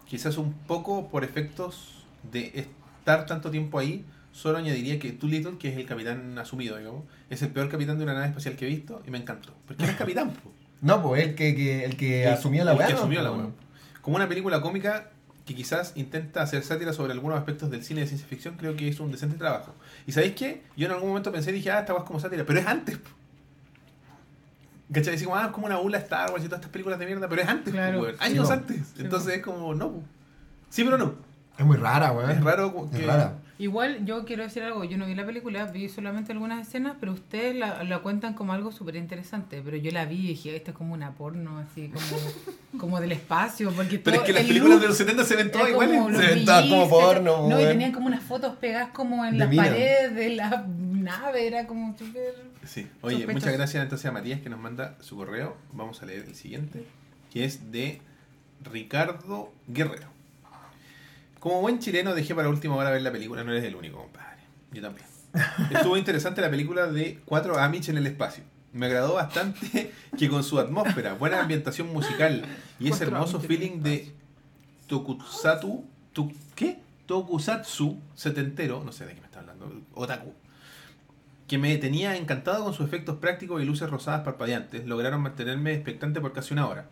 Speaker 1: quizás un poco por efectos de estar tanto tiempo ahí. Solo añadiría que Little, que es el capitán asumido, digamos, es el peor capitán de una nave espacial que he visto y me encantó. Porque él es capitán, po.
Speaker 2: No, pues el que, que- el que
Speaker 1: El-
Speaker 2: asumió la
Speaker 1: el
Speaker 2: weá.
Speaker 1: que
Speaker 2: ¿no?
Speaker 1: asumió la weá. Como una película cómica que quizás intenta hacer sátira sobre algunos aspectos del cine de ciencia ficción, creo que hizo un decente trabajo. ¿Y sabéis qué? Yo en algún momento pensé, dije, ah, esta weá es como sátira, pero es antes. po. ¿Cachai? Decimos, ah, es como una bula Star Wars y todas estas películas de mierda, pero es antes,
Speaker 3: Claro.
Speaker 2: Sí,
Speaker 1: años
Speaker 2: po.
Speaker 1: antes.
Speaker 3: Sí,
Speaker 1: Entonces es como, no. po. Sí, pero no.
Speaker 2: Es muy rara, weón.
Speaker 1: Es raro que...
Speaker 2: Es rara.
Speaker 3: Igual yo quiero decir algo, yo no vi la película, vi solamente algunas escenas, pero ustedes la, la cuentan como algo súper interesante, pero yo la vi y dije, esta es como una porno, así como, como del espacio, porque
Speaker 1: Pero es que las
Speaker 3: el
Speaker 1: películas
Speaker 3: look
Speaker 1: de los 70 se ven todas iguales.
Speaker 2: Se ven todas como porno.
Speaker 3: No, y tenían como unas fotos pegadas como en las paredes de la nave, era como súper...
Speaker 1: Sí. Oye,
Speaker 3: Sospechoso.
Speaker 1: muchas gracias entonces a Matías que nos manda su correo. Vamos a leer el siguiente, que es de Ricardo Guerrero. Como buen chileno dejé para última hora ver la película, no eres el único, compadre. Yo también. Estuvo interesante la película de cuatro Amish en el espacio. Me agradó bastante que con su atmósfera, buena ambientación musical y ese hermoso feeling de Tokusatsu, tu, ¿qué? Tokusatsu setentero, no sé de qué me está hablando, otaku, que me tenía encantado con sus efectos prácticos y luces rosadas parpadeantes, lograron mantenerme expectante por casi una hora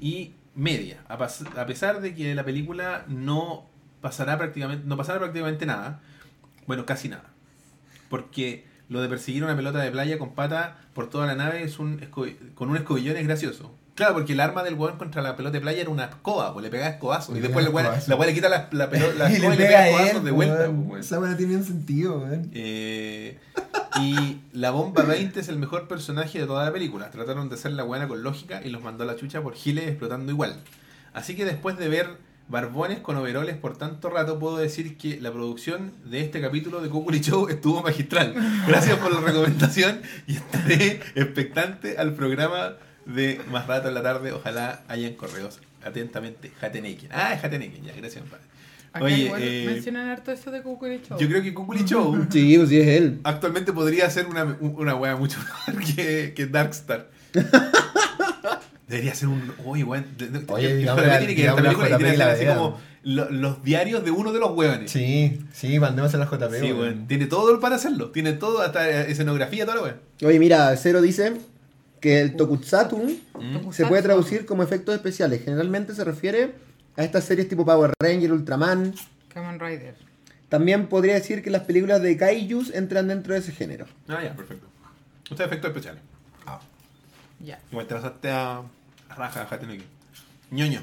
Speaker 1: y media, a pesar de que la película no pasará prácticamente, no pasará prácticamente nada, bueno, casi nada, porque lo de perseguir una pelota de playa con pata por toda la nave es un con un escobillón es gracioso. Claro, porque el arma del weón contra la pelota de playa era una escoba, pues le pegaba escobazos.
Speaker 2: Le
Speaker 1: Y después weón
Speaker 2: escobazo.
Speaker 1: la weón le quita la, la, pelo- la
Speaker 2: y le
Speaker 1: y le
Speaker 2: pega
Speaker 1: escobazos de vuelta.
Speaker 2: weón.
Speaker 1: pues, weón.
Speaker 2: Esa weá tiene un sentido, weón.
Speaker 1: Eh, y la bomba 20 es el mejor personaje de toda la película. Trataron de hacer la buena con lógica y los mandó a la chucha por giles explotando igual. Así que después de ver barbones con overoles por tanto rato, puedo decir que la producción de este capítulo de Cuculi Show estuvo magistral. Gracias por la recomendación y estaré expectante al programa de más rato en la tarde. Ojalá hayan correos. Atentamente, Jateneken. Ah, es Jateneken, ya, gracias, compadre.
Speaker 3: Acá
Speaker 1: Oye,
Speaker 3: igual
Speaker 1: eh,
Speaker 3: mencionan harto eso de Cucuricho.
Speaker 1: yo creo que Cuculi Show
Speaker 2: Sí, pues sí es él.
Speaker 1: actualmente podría ser una, una wea mucho mejor que, que Darkstar. Debería ser un. Uy, weón.
Speaker 2: Oye,
Speaker 1: de-
Speaker 2: digamos
Speaker 1: de-
Speaker 2: la-
Speaker 1: tiene que
Speaker 2: digamos
Speaker 1: esta
Speaker 2: la
Speaker 1: película y
Speaker 2: JP
Speaker 1: tiene que
Speaker 2: la
Speaker 1: ser así como lo- los diarios de uno de los hueones.
Speaker 2: Sí, sí, mandemos a la JP.
Speaker 1: Sí,
Speaker 2: weón.
Speaker 1: weón. Tiene todo para hacerlo. Tiene todo, hasta eh, escenografía, todo lo weón.
Speaker 4: Oye, mira, Cero dice que el tokusatsu
Speaker 1: Mm.
Speaker 4: se puede traducir como efectos especiales. Generalmente se refiere a estas series tipo Power Ranger, Ultraman.
Speaker 3: Kamen Rider.
Speaker 4: También podría decir que las películas de kaijus entran dentro de ese género.
Speaker 1: Ah, ya, perfecto. Usted efectos especiales.
Speaker 3: Ya.
Speaker 1: Igual te pasaste a raja, ñoño.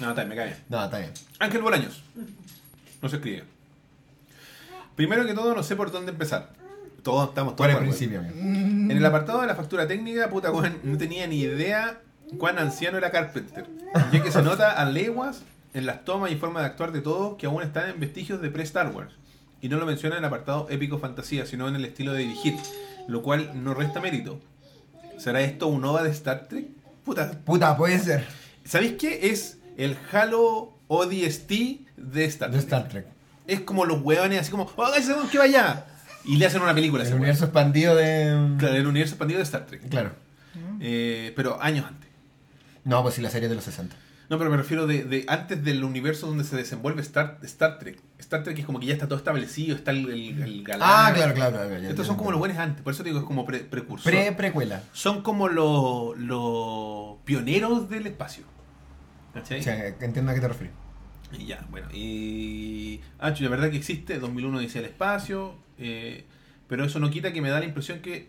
Speaker 1: No, está bien, me cae bien.
Speaker 2: No, está bien.
Speaker 1: Ángel Bolaños. No se escribe. Primero que todo, no sé por dónde empezar. Todos estamos
Speaker 2: Por
Speaker 1: todos
Speaker 2: el
Speaker 1: mal,
Speaker 2: principio.
Speaker 1: En el apartado de la factura técnica, puta, weón, no tenía ni idea cuán anciano era Carpenter. Ya que se nota a leguas en las tomas y forma de actuar de todos que aún están en vestigios de pre-Star Wars. Y no lo menciona en el apartado épico fantasía, sino en el estilo de dirigir, lo cual no resta mérito. ¿Será esto un OVA de Star Trek? Puta,
Speaker 2: Puta, puede ser.
Speaker 1: ¿sabéis qué? Es el Halo ODST de Star
Speaker 2: De
Speaker 1: Trek.
Speaker 2: Star Trek.
Speaker 1: Es como los hueones así como, ¡oh, ese que vaya! Y le hacen una película
Speaker 2: El universo expandido de.
Speaker 1: Claro, el universo expandido de Star Trek.
Speaker 2: Claro.
Speaker 1: Eh, pero años antes.
Speaker 2: No, pues sí, la serie de los 60.
Speaker 1: No, pero me refiero de, de antes del universo donde se desenvuelve Star, Star Trek. Star Trek es como que ya está todo establecido, está el, el, el galán.
Speaker 2: Ah, claro, claro, claro. ya,
Speaker 1: Estos
Speaker 2: ya
Speaker 1: son como los buenos antes, por eso digo es como pre- precursor.
Speaker 2: Pre, precuela.
Speaker 1: Son como los, pioneros del espacio. ¿Cachai?
Speaker 2: O sea, entiendo a qué te refieres.
Speaker 1: Y ya, bueno. Y. Ah, la verdad que existe, 2001 dice el espacio, eh, pero eso no quita que me da la impresión que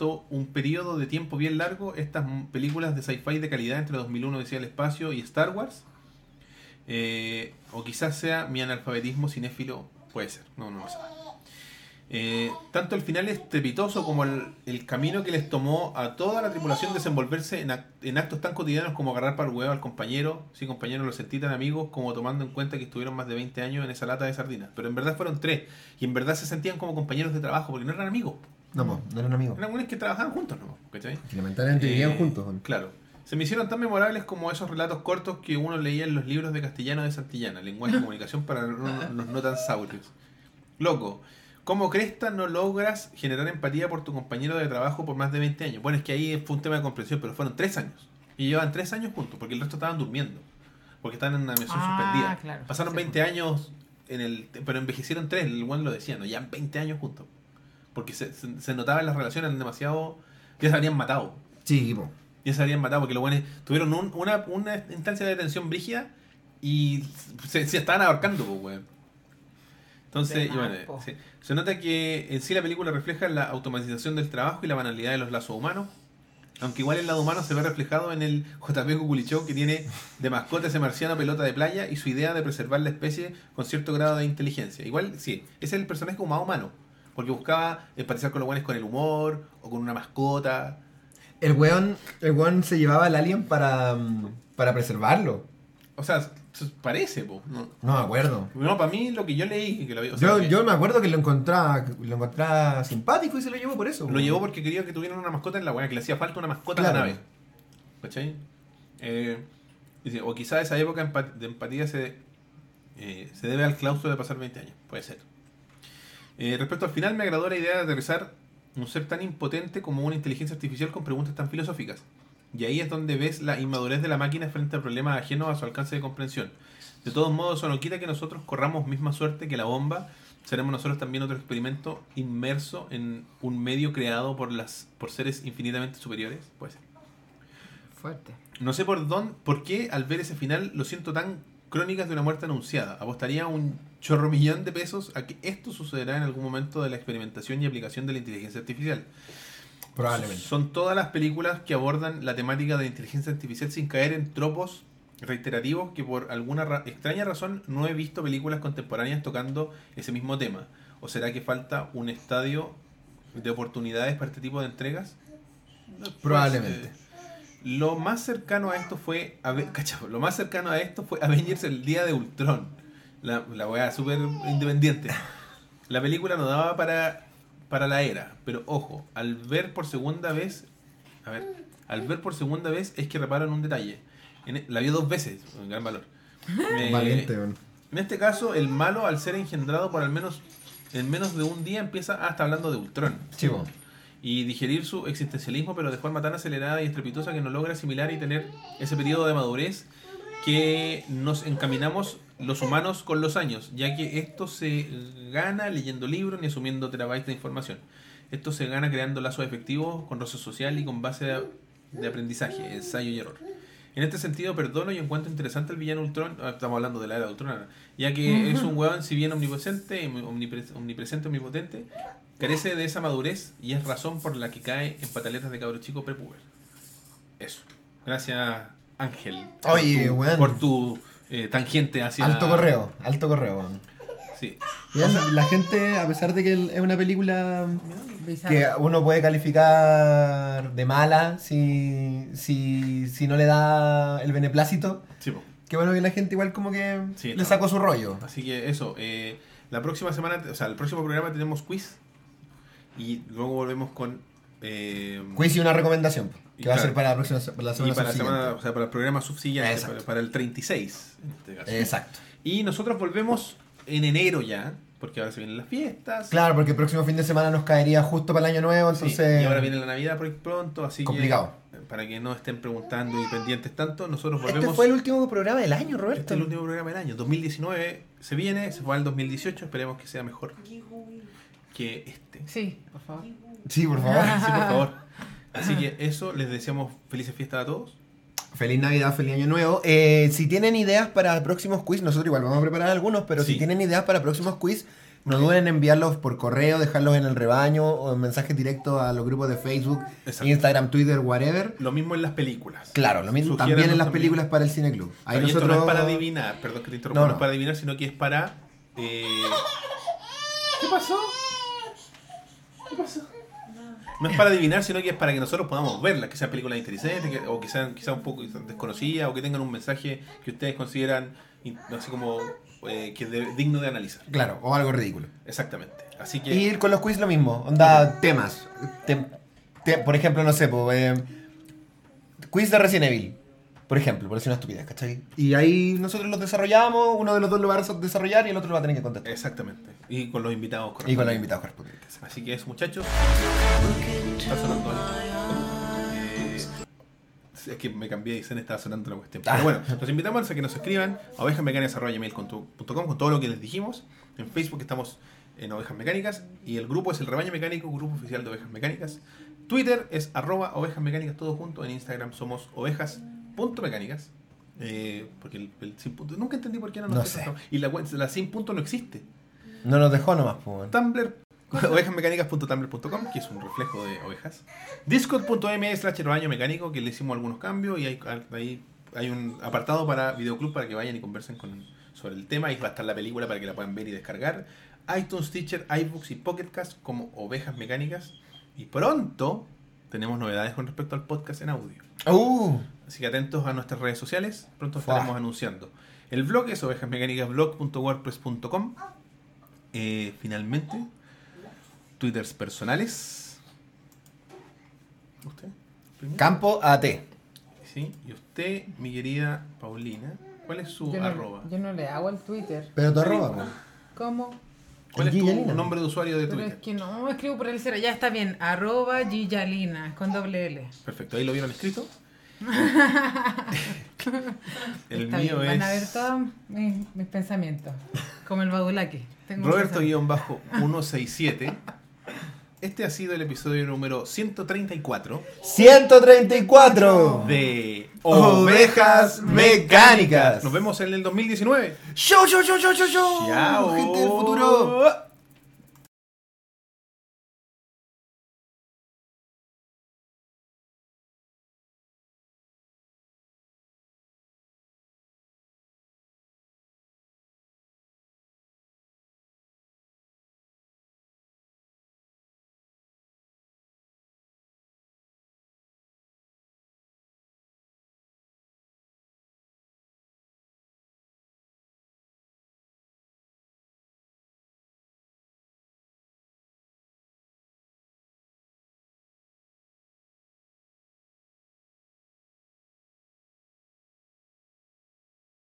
Speaker 1: un periodo de tiempo bien largo estas películas de sci-fi de calidad entre 2001 dice el espacio y Star Wars. Eh, o quizás sea mi analfabetismo cinéfilo, puede ser, no, no lo sé. Eh, tanto el final estrepitoso como el, camino que les tomó a toda la tripulación desenvolverse en actos tan cotidianos como agarrar para el huevo al compañero, si compañero lo sentí tan amigos como tomando en cuenta que estuvieron más de 20 años en esa lata de sardinas. Pero en verdad fueron tres y en verdad se sentían como compañeros de trabajo porque no eran amigos.
Speaker 2: No, pues, no eran amigos.
Speaker 1: Eran unos que trabajaban juntos, ¿no? ¿Cachai?
Speaker 2: Que lamentablemente vivían
Speaker 1: Eh,
Speaker 2: juntos. weón.
Speaker 1: Claro. Se me hicieron tan memorables como esos relatos cortos que uno leía en los libros de castellano de Santillana, lenguaje de comunicación para los no tan saurios. Loco, ¿cómo cresta no logras generar empatía por tu compañero de trabajo por más de 20 años? Bueno, es que ahí fue un tema de comprensión, pero fueron 3 años. Y llevan 3 años juntos, porque el resto estaban durmiendo. Porque estaban en una misión
Speaker 3: Ah,
Speaker 1: suspendida.
Speaker 3: claro.
Speaker 1: Pasaron
Speaker 3: Sí,
Speaker 1: 20 años, en el pero envejecieron 3, el buen lo decía, ¿no? Ya 20 años juntos. Porque se, se, se notaba en las relaciones eran demasiado... Ya se habrían matado.
Speaker 2: Sí, po.
Speaker 1: Ya se habrían matado porque los buenos tuvieron un- una, una instancia de tensión brígida y se, se estaban ahorcando, pues, weón. Entonces, y bueno, se nota que en sí la película refleja la automatización del trabajo y la banalidad de los lazos humanos. Aunque igual el lado humano se ve reflejado en el JP Cuculichó que tiene de mascota ese marciano pelota de playa y su idea de preservar la especie con cierto grado de inteligencia. Igual, sí, ese es el personaje como más humano. Porque buscaba empatizar con los buenos con el humor o con una mascota.
Speaker 2: El weón, el weón se llevaba al alien para, mm, para preservarlo.
Speaker 1: O sea, se- parece, po. No,
Speaker 2: No me acuerdo.
Speaker 1: no para mí lo que yo leí, que lo, o sea,
Speaker 2: Yo,
Speaker 1: que
Speaker 2: yo me acuerdo que lo encontraba, lo encontraba simpático y se lo llevó por eso.
Speaker 1: lo llevó porque quería que tuvieran una mascota en la weá, que le hacía falta una mascota a
Speaker 2: Claro.
Speaker 1: la nave. ¿Cachai? Eh, dice, o quizá esa época de empatía se, eh, se debe al claustro de pasar 20 años. Puede ser. Eh, respecto al final, me agradó la idea de aterrizar un ser tan impotente como una inteligencia artificial con preguntas tan filosóficas. Y ahí es donde ves la inmadurez de la máquina frente a problemas ajenos a su alcance de comprensión. De todos modos, eso no quita que nosotros corramos misma suerte que la bomba. Seremos nosotros también otro experimento inmerso en un medio creado por las por seres infinitamente superiores. Puede ser.
Speaker 3: Fuerte.
Speaker 1: No sé por dónde, por qué al ver ese final lo siento tan crónicas de una muerte anunciada. Apostaría un chorro millón de pesos a que esto sucederá en algún momento de la experimentación y aplicación de la inteligencia artificial.
Speaker 2: Probablemente.
Speaker 1: Son todas las películas que abordan la temática de la inteligencia artificial sin caer en tropos reiterativos que por alguna ra- extraña razón no he visto películas contemporáneas tocando ese mismo tema. ¿O será que falta un estadio de oportunidades para este tipo de entregas?
Speaker 2: Probablemente.
Speaker 1: Pues, Lo más cercano a esto fue. Cachao, lo más cercano a esto fue Avengers el día de Ultron. La, la weá súper independiente. La película no daba para, para la era. Pero ojo, al ver por segunda vez. A ver, al ver por segunda vez es que reparo en un detalle. En e- la vi dos veces, gran valor. Me-
Speaker 2: Valiente, weón.
Speaker 1: en este caso, el malo, al ser engendrado por al menos en menos de un día, empieza hasta hablando de Ultron.
Speaker 2: Po.
Speaker 1: Y digerir su existencialismo, pero de forma tan acelerada y estrepitosa que no logra asimilar y tener ese periodo de madurez que nos encaminamos los humanos con los años, ya que esto se gana leyendo libros ni asumiendo terabytes de información. Esto se gana creando lazos efectivos con roce social y con base de, de aprendizaje, ensayo y error. En este sentido, perdono y encuentro interesante el villano Ultron, ah, estamos hablando de la era de Ultron, ahora, ya que es un weón, si bien omnipresente, omnipre- omnipresente, omnipotente, carece de esa madurez y es razón por la que cae en pataletas de cabro chico prepuber. Eso. Gracias, Ángel. por
Speaker 2: Oye,
Speaker 1: tu-
Speaker 2: weón.
Speaker 1: Por tu eh, tangente hacia.
Speaker 2: Alto correo, alto correo.
Speaker 1: Sí.
Speaker 2: La gente, a pesar de que es una película que uno puede calificar de mala si, si, si no le da el beneplácito,
Speaker 1: Sí, po.
Speaker 2: que bueno que la gente igual como que
Speaker 1: Sí,
Speaker 2: le sacó su rollo.
Speaker 1: Así que eso. eh, la próxima semana, o sea, el próximo programa tenemos quiz. Y luego volvemos con. eh,
Speaker 2: Quiz y una recomendación,
Speaker 1: Y
Speaker 2: que va a ser para la próxima para la
Speaker 1: y
Speaker 2: semana
Speaker 1: para, la semana, o sea, para el programa subsiguiente,
Speaker 2: Exacto.
Speaker 1: para, para el 36. En este caso.
Speaker 2: Exacto.
Speaker 1: Y nosotros volvemos en enero ya, porque ahora se vienen las fiestas.
Speaker 2: Claro, porque el próximo fin de semana nos caería justo para el año nuevo,
Speaker 1: Sí,
Speaker 2: entonces...
Speaker 1: y ahora viene la Navidad por pronto, así
Speaker 2: Complicado.
Speaker 1: que para que no estén preguntando y pendientes tanto, nosotros
Speaker 2: Este
Speaker 1: volvemos.
Speaker 2: fue el último programa del año, Roberto.
Speaker 1: Este es el último programa del año. 2019 se viene, se va al 2018, esperemos que sea mejor que este.
Speaker 3: Sí, por favor.
Speaker 2: Sí, por favor.
Speaker 1: Sí, por favor. Así que eso, les deseamos felices fiestas a todos.
Speaker 2: Feliz Navidad, feliz Año Nuevo. Eh, si tienen ideas para próximos quiz, nosotros igual vamos a preparar algunos, pero
Speaker 1: Sí.
Speaker 2: si tienen ideas para próximos quiz, no duden en enviarlos por correo, dejarlos en el rebaño o en mensajes directos a los grupos de Facebook,
Speaker 1: Exacto.
Speaker 2: Instagram, Twitter, whatever.
Speaker 1: Lo mismo en las películas.
Speaker 2: Claro, lo mismo también en las
Speaker 1: también.
Speaker 2: películas para el Cine Club. Ahí
Speaker 1: Y esto
Speaker 2: nosotros...
Speaker 1: no es para adivinar, perdón que te interrumpa,
Speaker 2: No,
Speaker 1: no,
Speaker 2: no.
Speaker 1: es para adivinar, sino que es para. eh, ¿Qué pasó? ¿Qué pasó? No es para adivinar, sino que es para que nosotros podamos verlas, que sean películas interesantes, que- o que sean quizás un poco desconocidas, o que tengan un mensaje que ustedes consideran así como eh, que de- digno de analizar.
Speaker 2: Claro, o algo ridículo.
Speaker 1: Exactamente. Así que.
Speaker 2: Y con los quiz lo mismo, onda temas. Tem- te- por ejemplo, no sé, po, eh, quiz de Resident Evil. Por ejemplo, por decir una estupidez, ¿cachai? Y ahí nosotros los desarrollamos, uno de los dos lo va a desarrollar y el otro lo va a tener que contestar.
Speaker 1: Exactamente. Y con los invitados
Speaker 2: Y con los
Speaker 1: correspondientes.
Speaker 2: invitados correspondientes.
Speaker 1: Así que eso, muchachos. Está sonando. Eh, es que me cambié de escena, estaba sonando la cuestión. Pero
Speaker 2: Ah.
Speaker 1: bueno, los invitamos a que nos escriban a ovejasmecánicas.com con todo lo que les dijimos. En Facebook estamos en Ovejas Mecánicas y el grupo es el Rebaño Mecánico, grupo oficial de Ovejas Mecánicas. Twitter es arroba ovejas mecánicas todo junto. En Instagram somos ovejas.mecánicas. Eh, porque el, el sin punto, nunca entendí por qué no nos
Speaker 2: No sé.
Speaker 1: Y la, la sin punto no existe.
Speaker 2: No nos dejó nomás, pues.
Speaker 1: Tumblr, ovejasmecánicas.tumblr.com, que es un reflejo de ovejas. Discord.me slash el baño mecánico, que le hicimos algunos cambios y hay, ahí hay un apartado para videoclub para que vayan y conversen con, sobre el tema. Ahí va a estar la película para que la puedan ver y descargar. iTunes, Teacher, iBooks y Pocketcast como ovejas mecánicas. Y pronto tenemos novedades con respecto al podcast en audio.
Speaker 2: Uh,
Speaker 1: Así que atentos a nuestras redes sociales, pronto
Speaker 2: Fua.
Speaker 1: estaremos anunciando. El blog es ovejasmecánicasblog.wordpress.com. Eh, finalmente, twitters personales. ¿Usted? primero?
Speaker 2: campo AT.
Speaker 1: Sí. Y usted, mi querida Paulina, ¿cuál es su
Speaker 3: Yo no,
Speaker 1: arroba?
Speaker 3: yo no le hago al Twitter.
Speaker 2: Pero tu arroba.
Speaker 3: ¿Cómo?
Speaker 1: ¿Cuál es tu nombre de usuario de
Speaker 3: Pero es
Speaker 1: Twitter?
Speaker 3: que no, escribo por el cero. Ya está bien. Arroba Gillalina con doble L.
Speaker 1: Perfecto, ahí lo vieron escrito. el
Speaker 3: Está
Speaker 1: mío
Speaker 3: bien,
Speaker 1: es
Speaker 3: Van a ver todos mis, mis pensamientos. Como el pensamiento.
Speaker 1: Roberto-167. Este ha sido el episodio número 134
Speaker 2: 134
Speaker 1: de
Speaker 2: Ovejas Mecánicas.
Speaker 1: Nos vemos en el 2019.
Speaker 2: Show, show, show, show, show, show.
Speaker 1: Chao.
Speaker 2: Gente del futuro.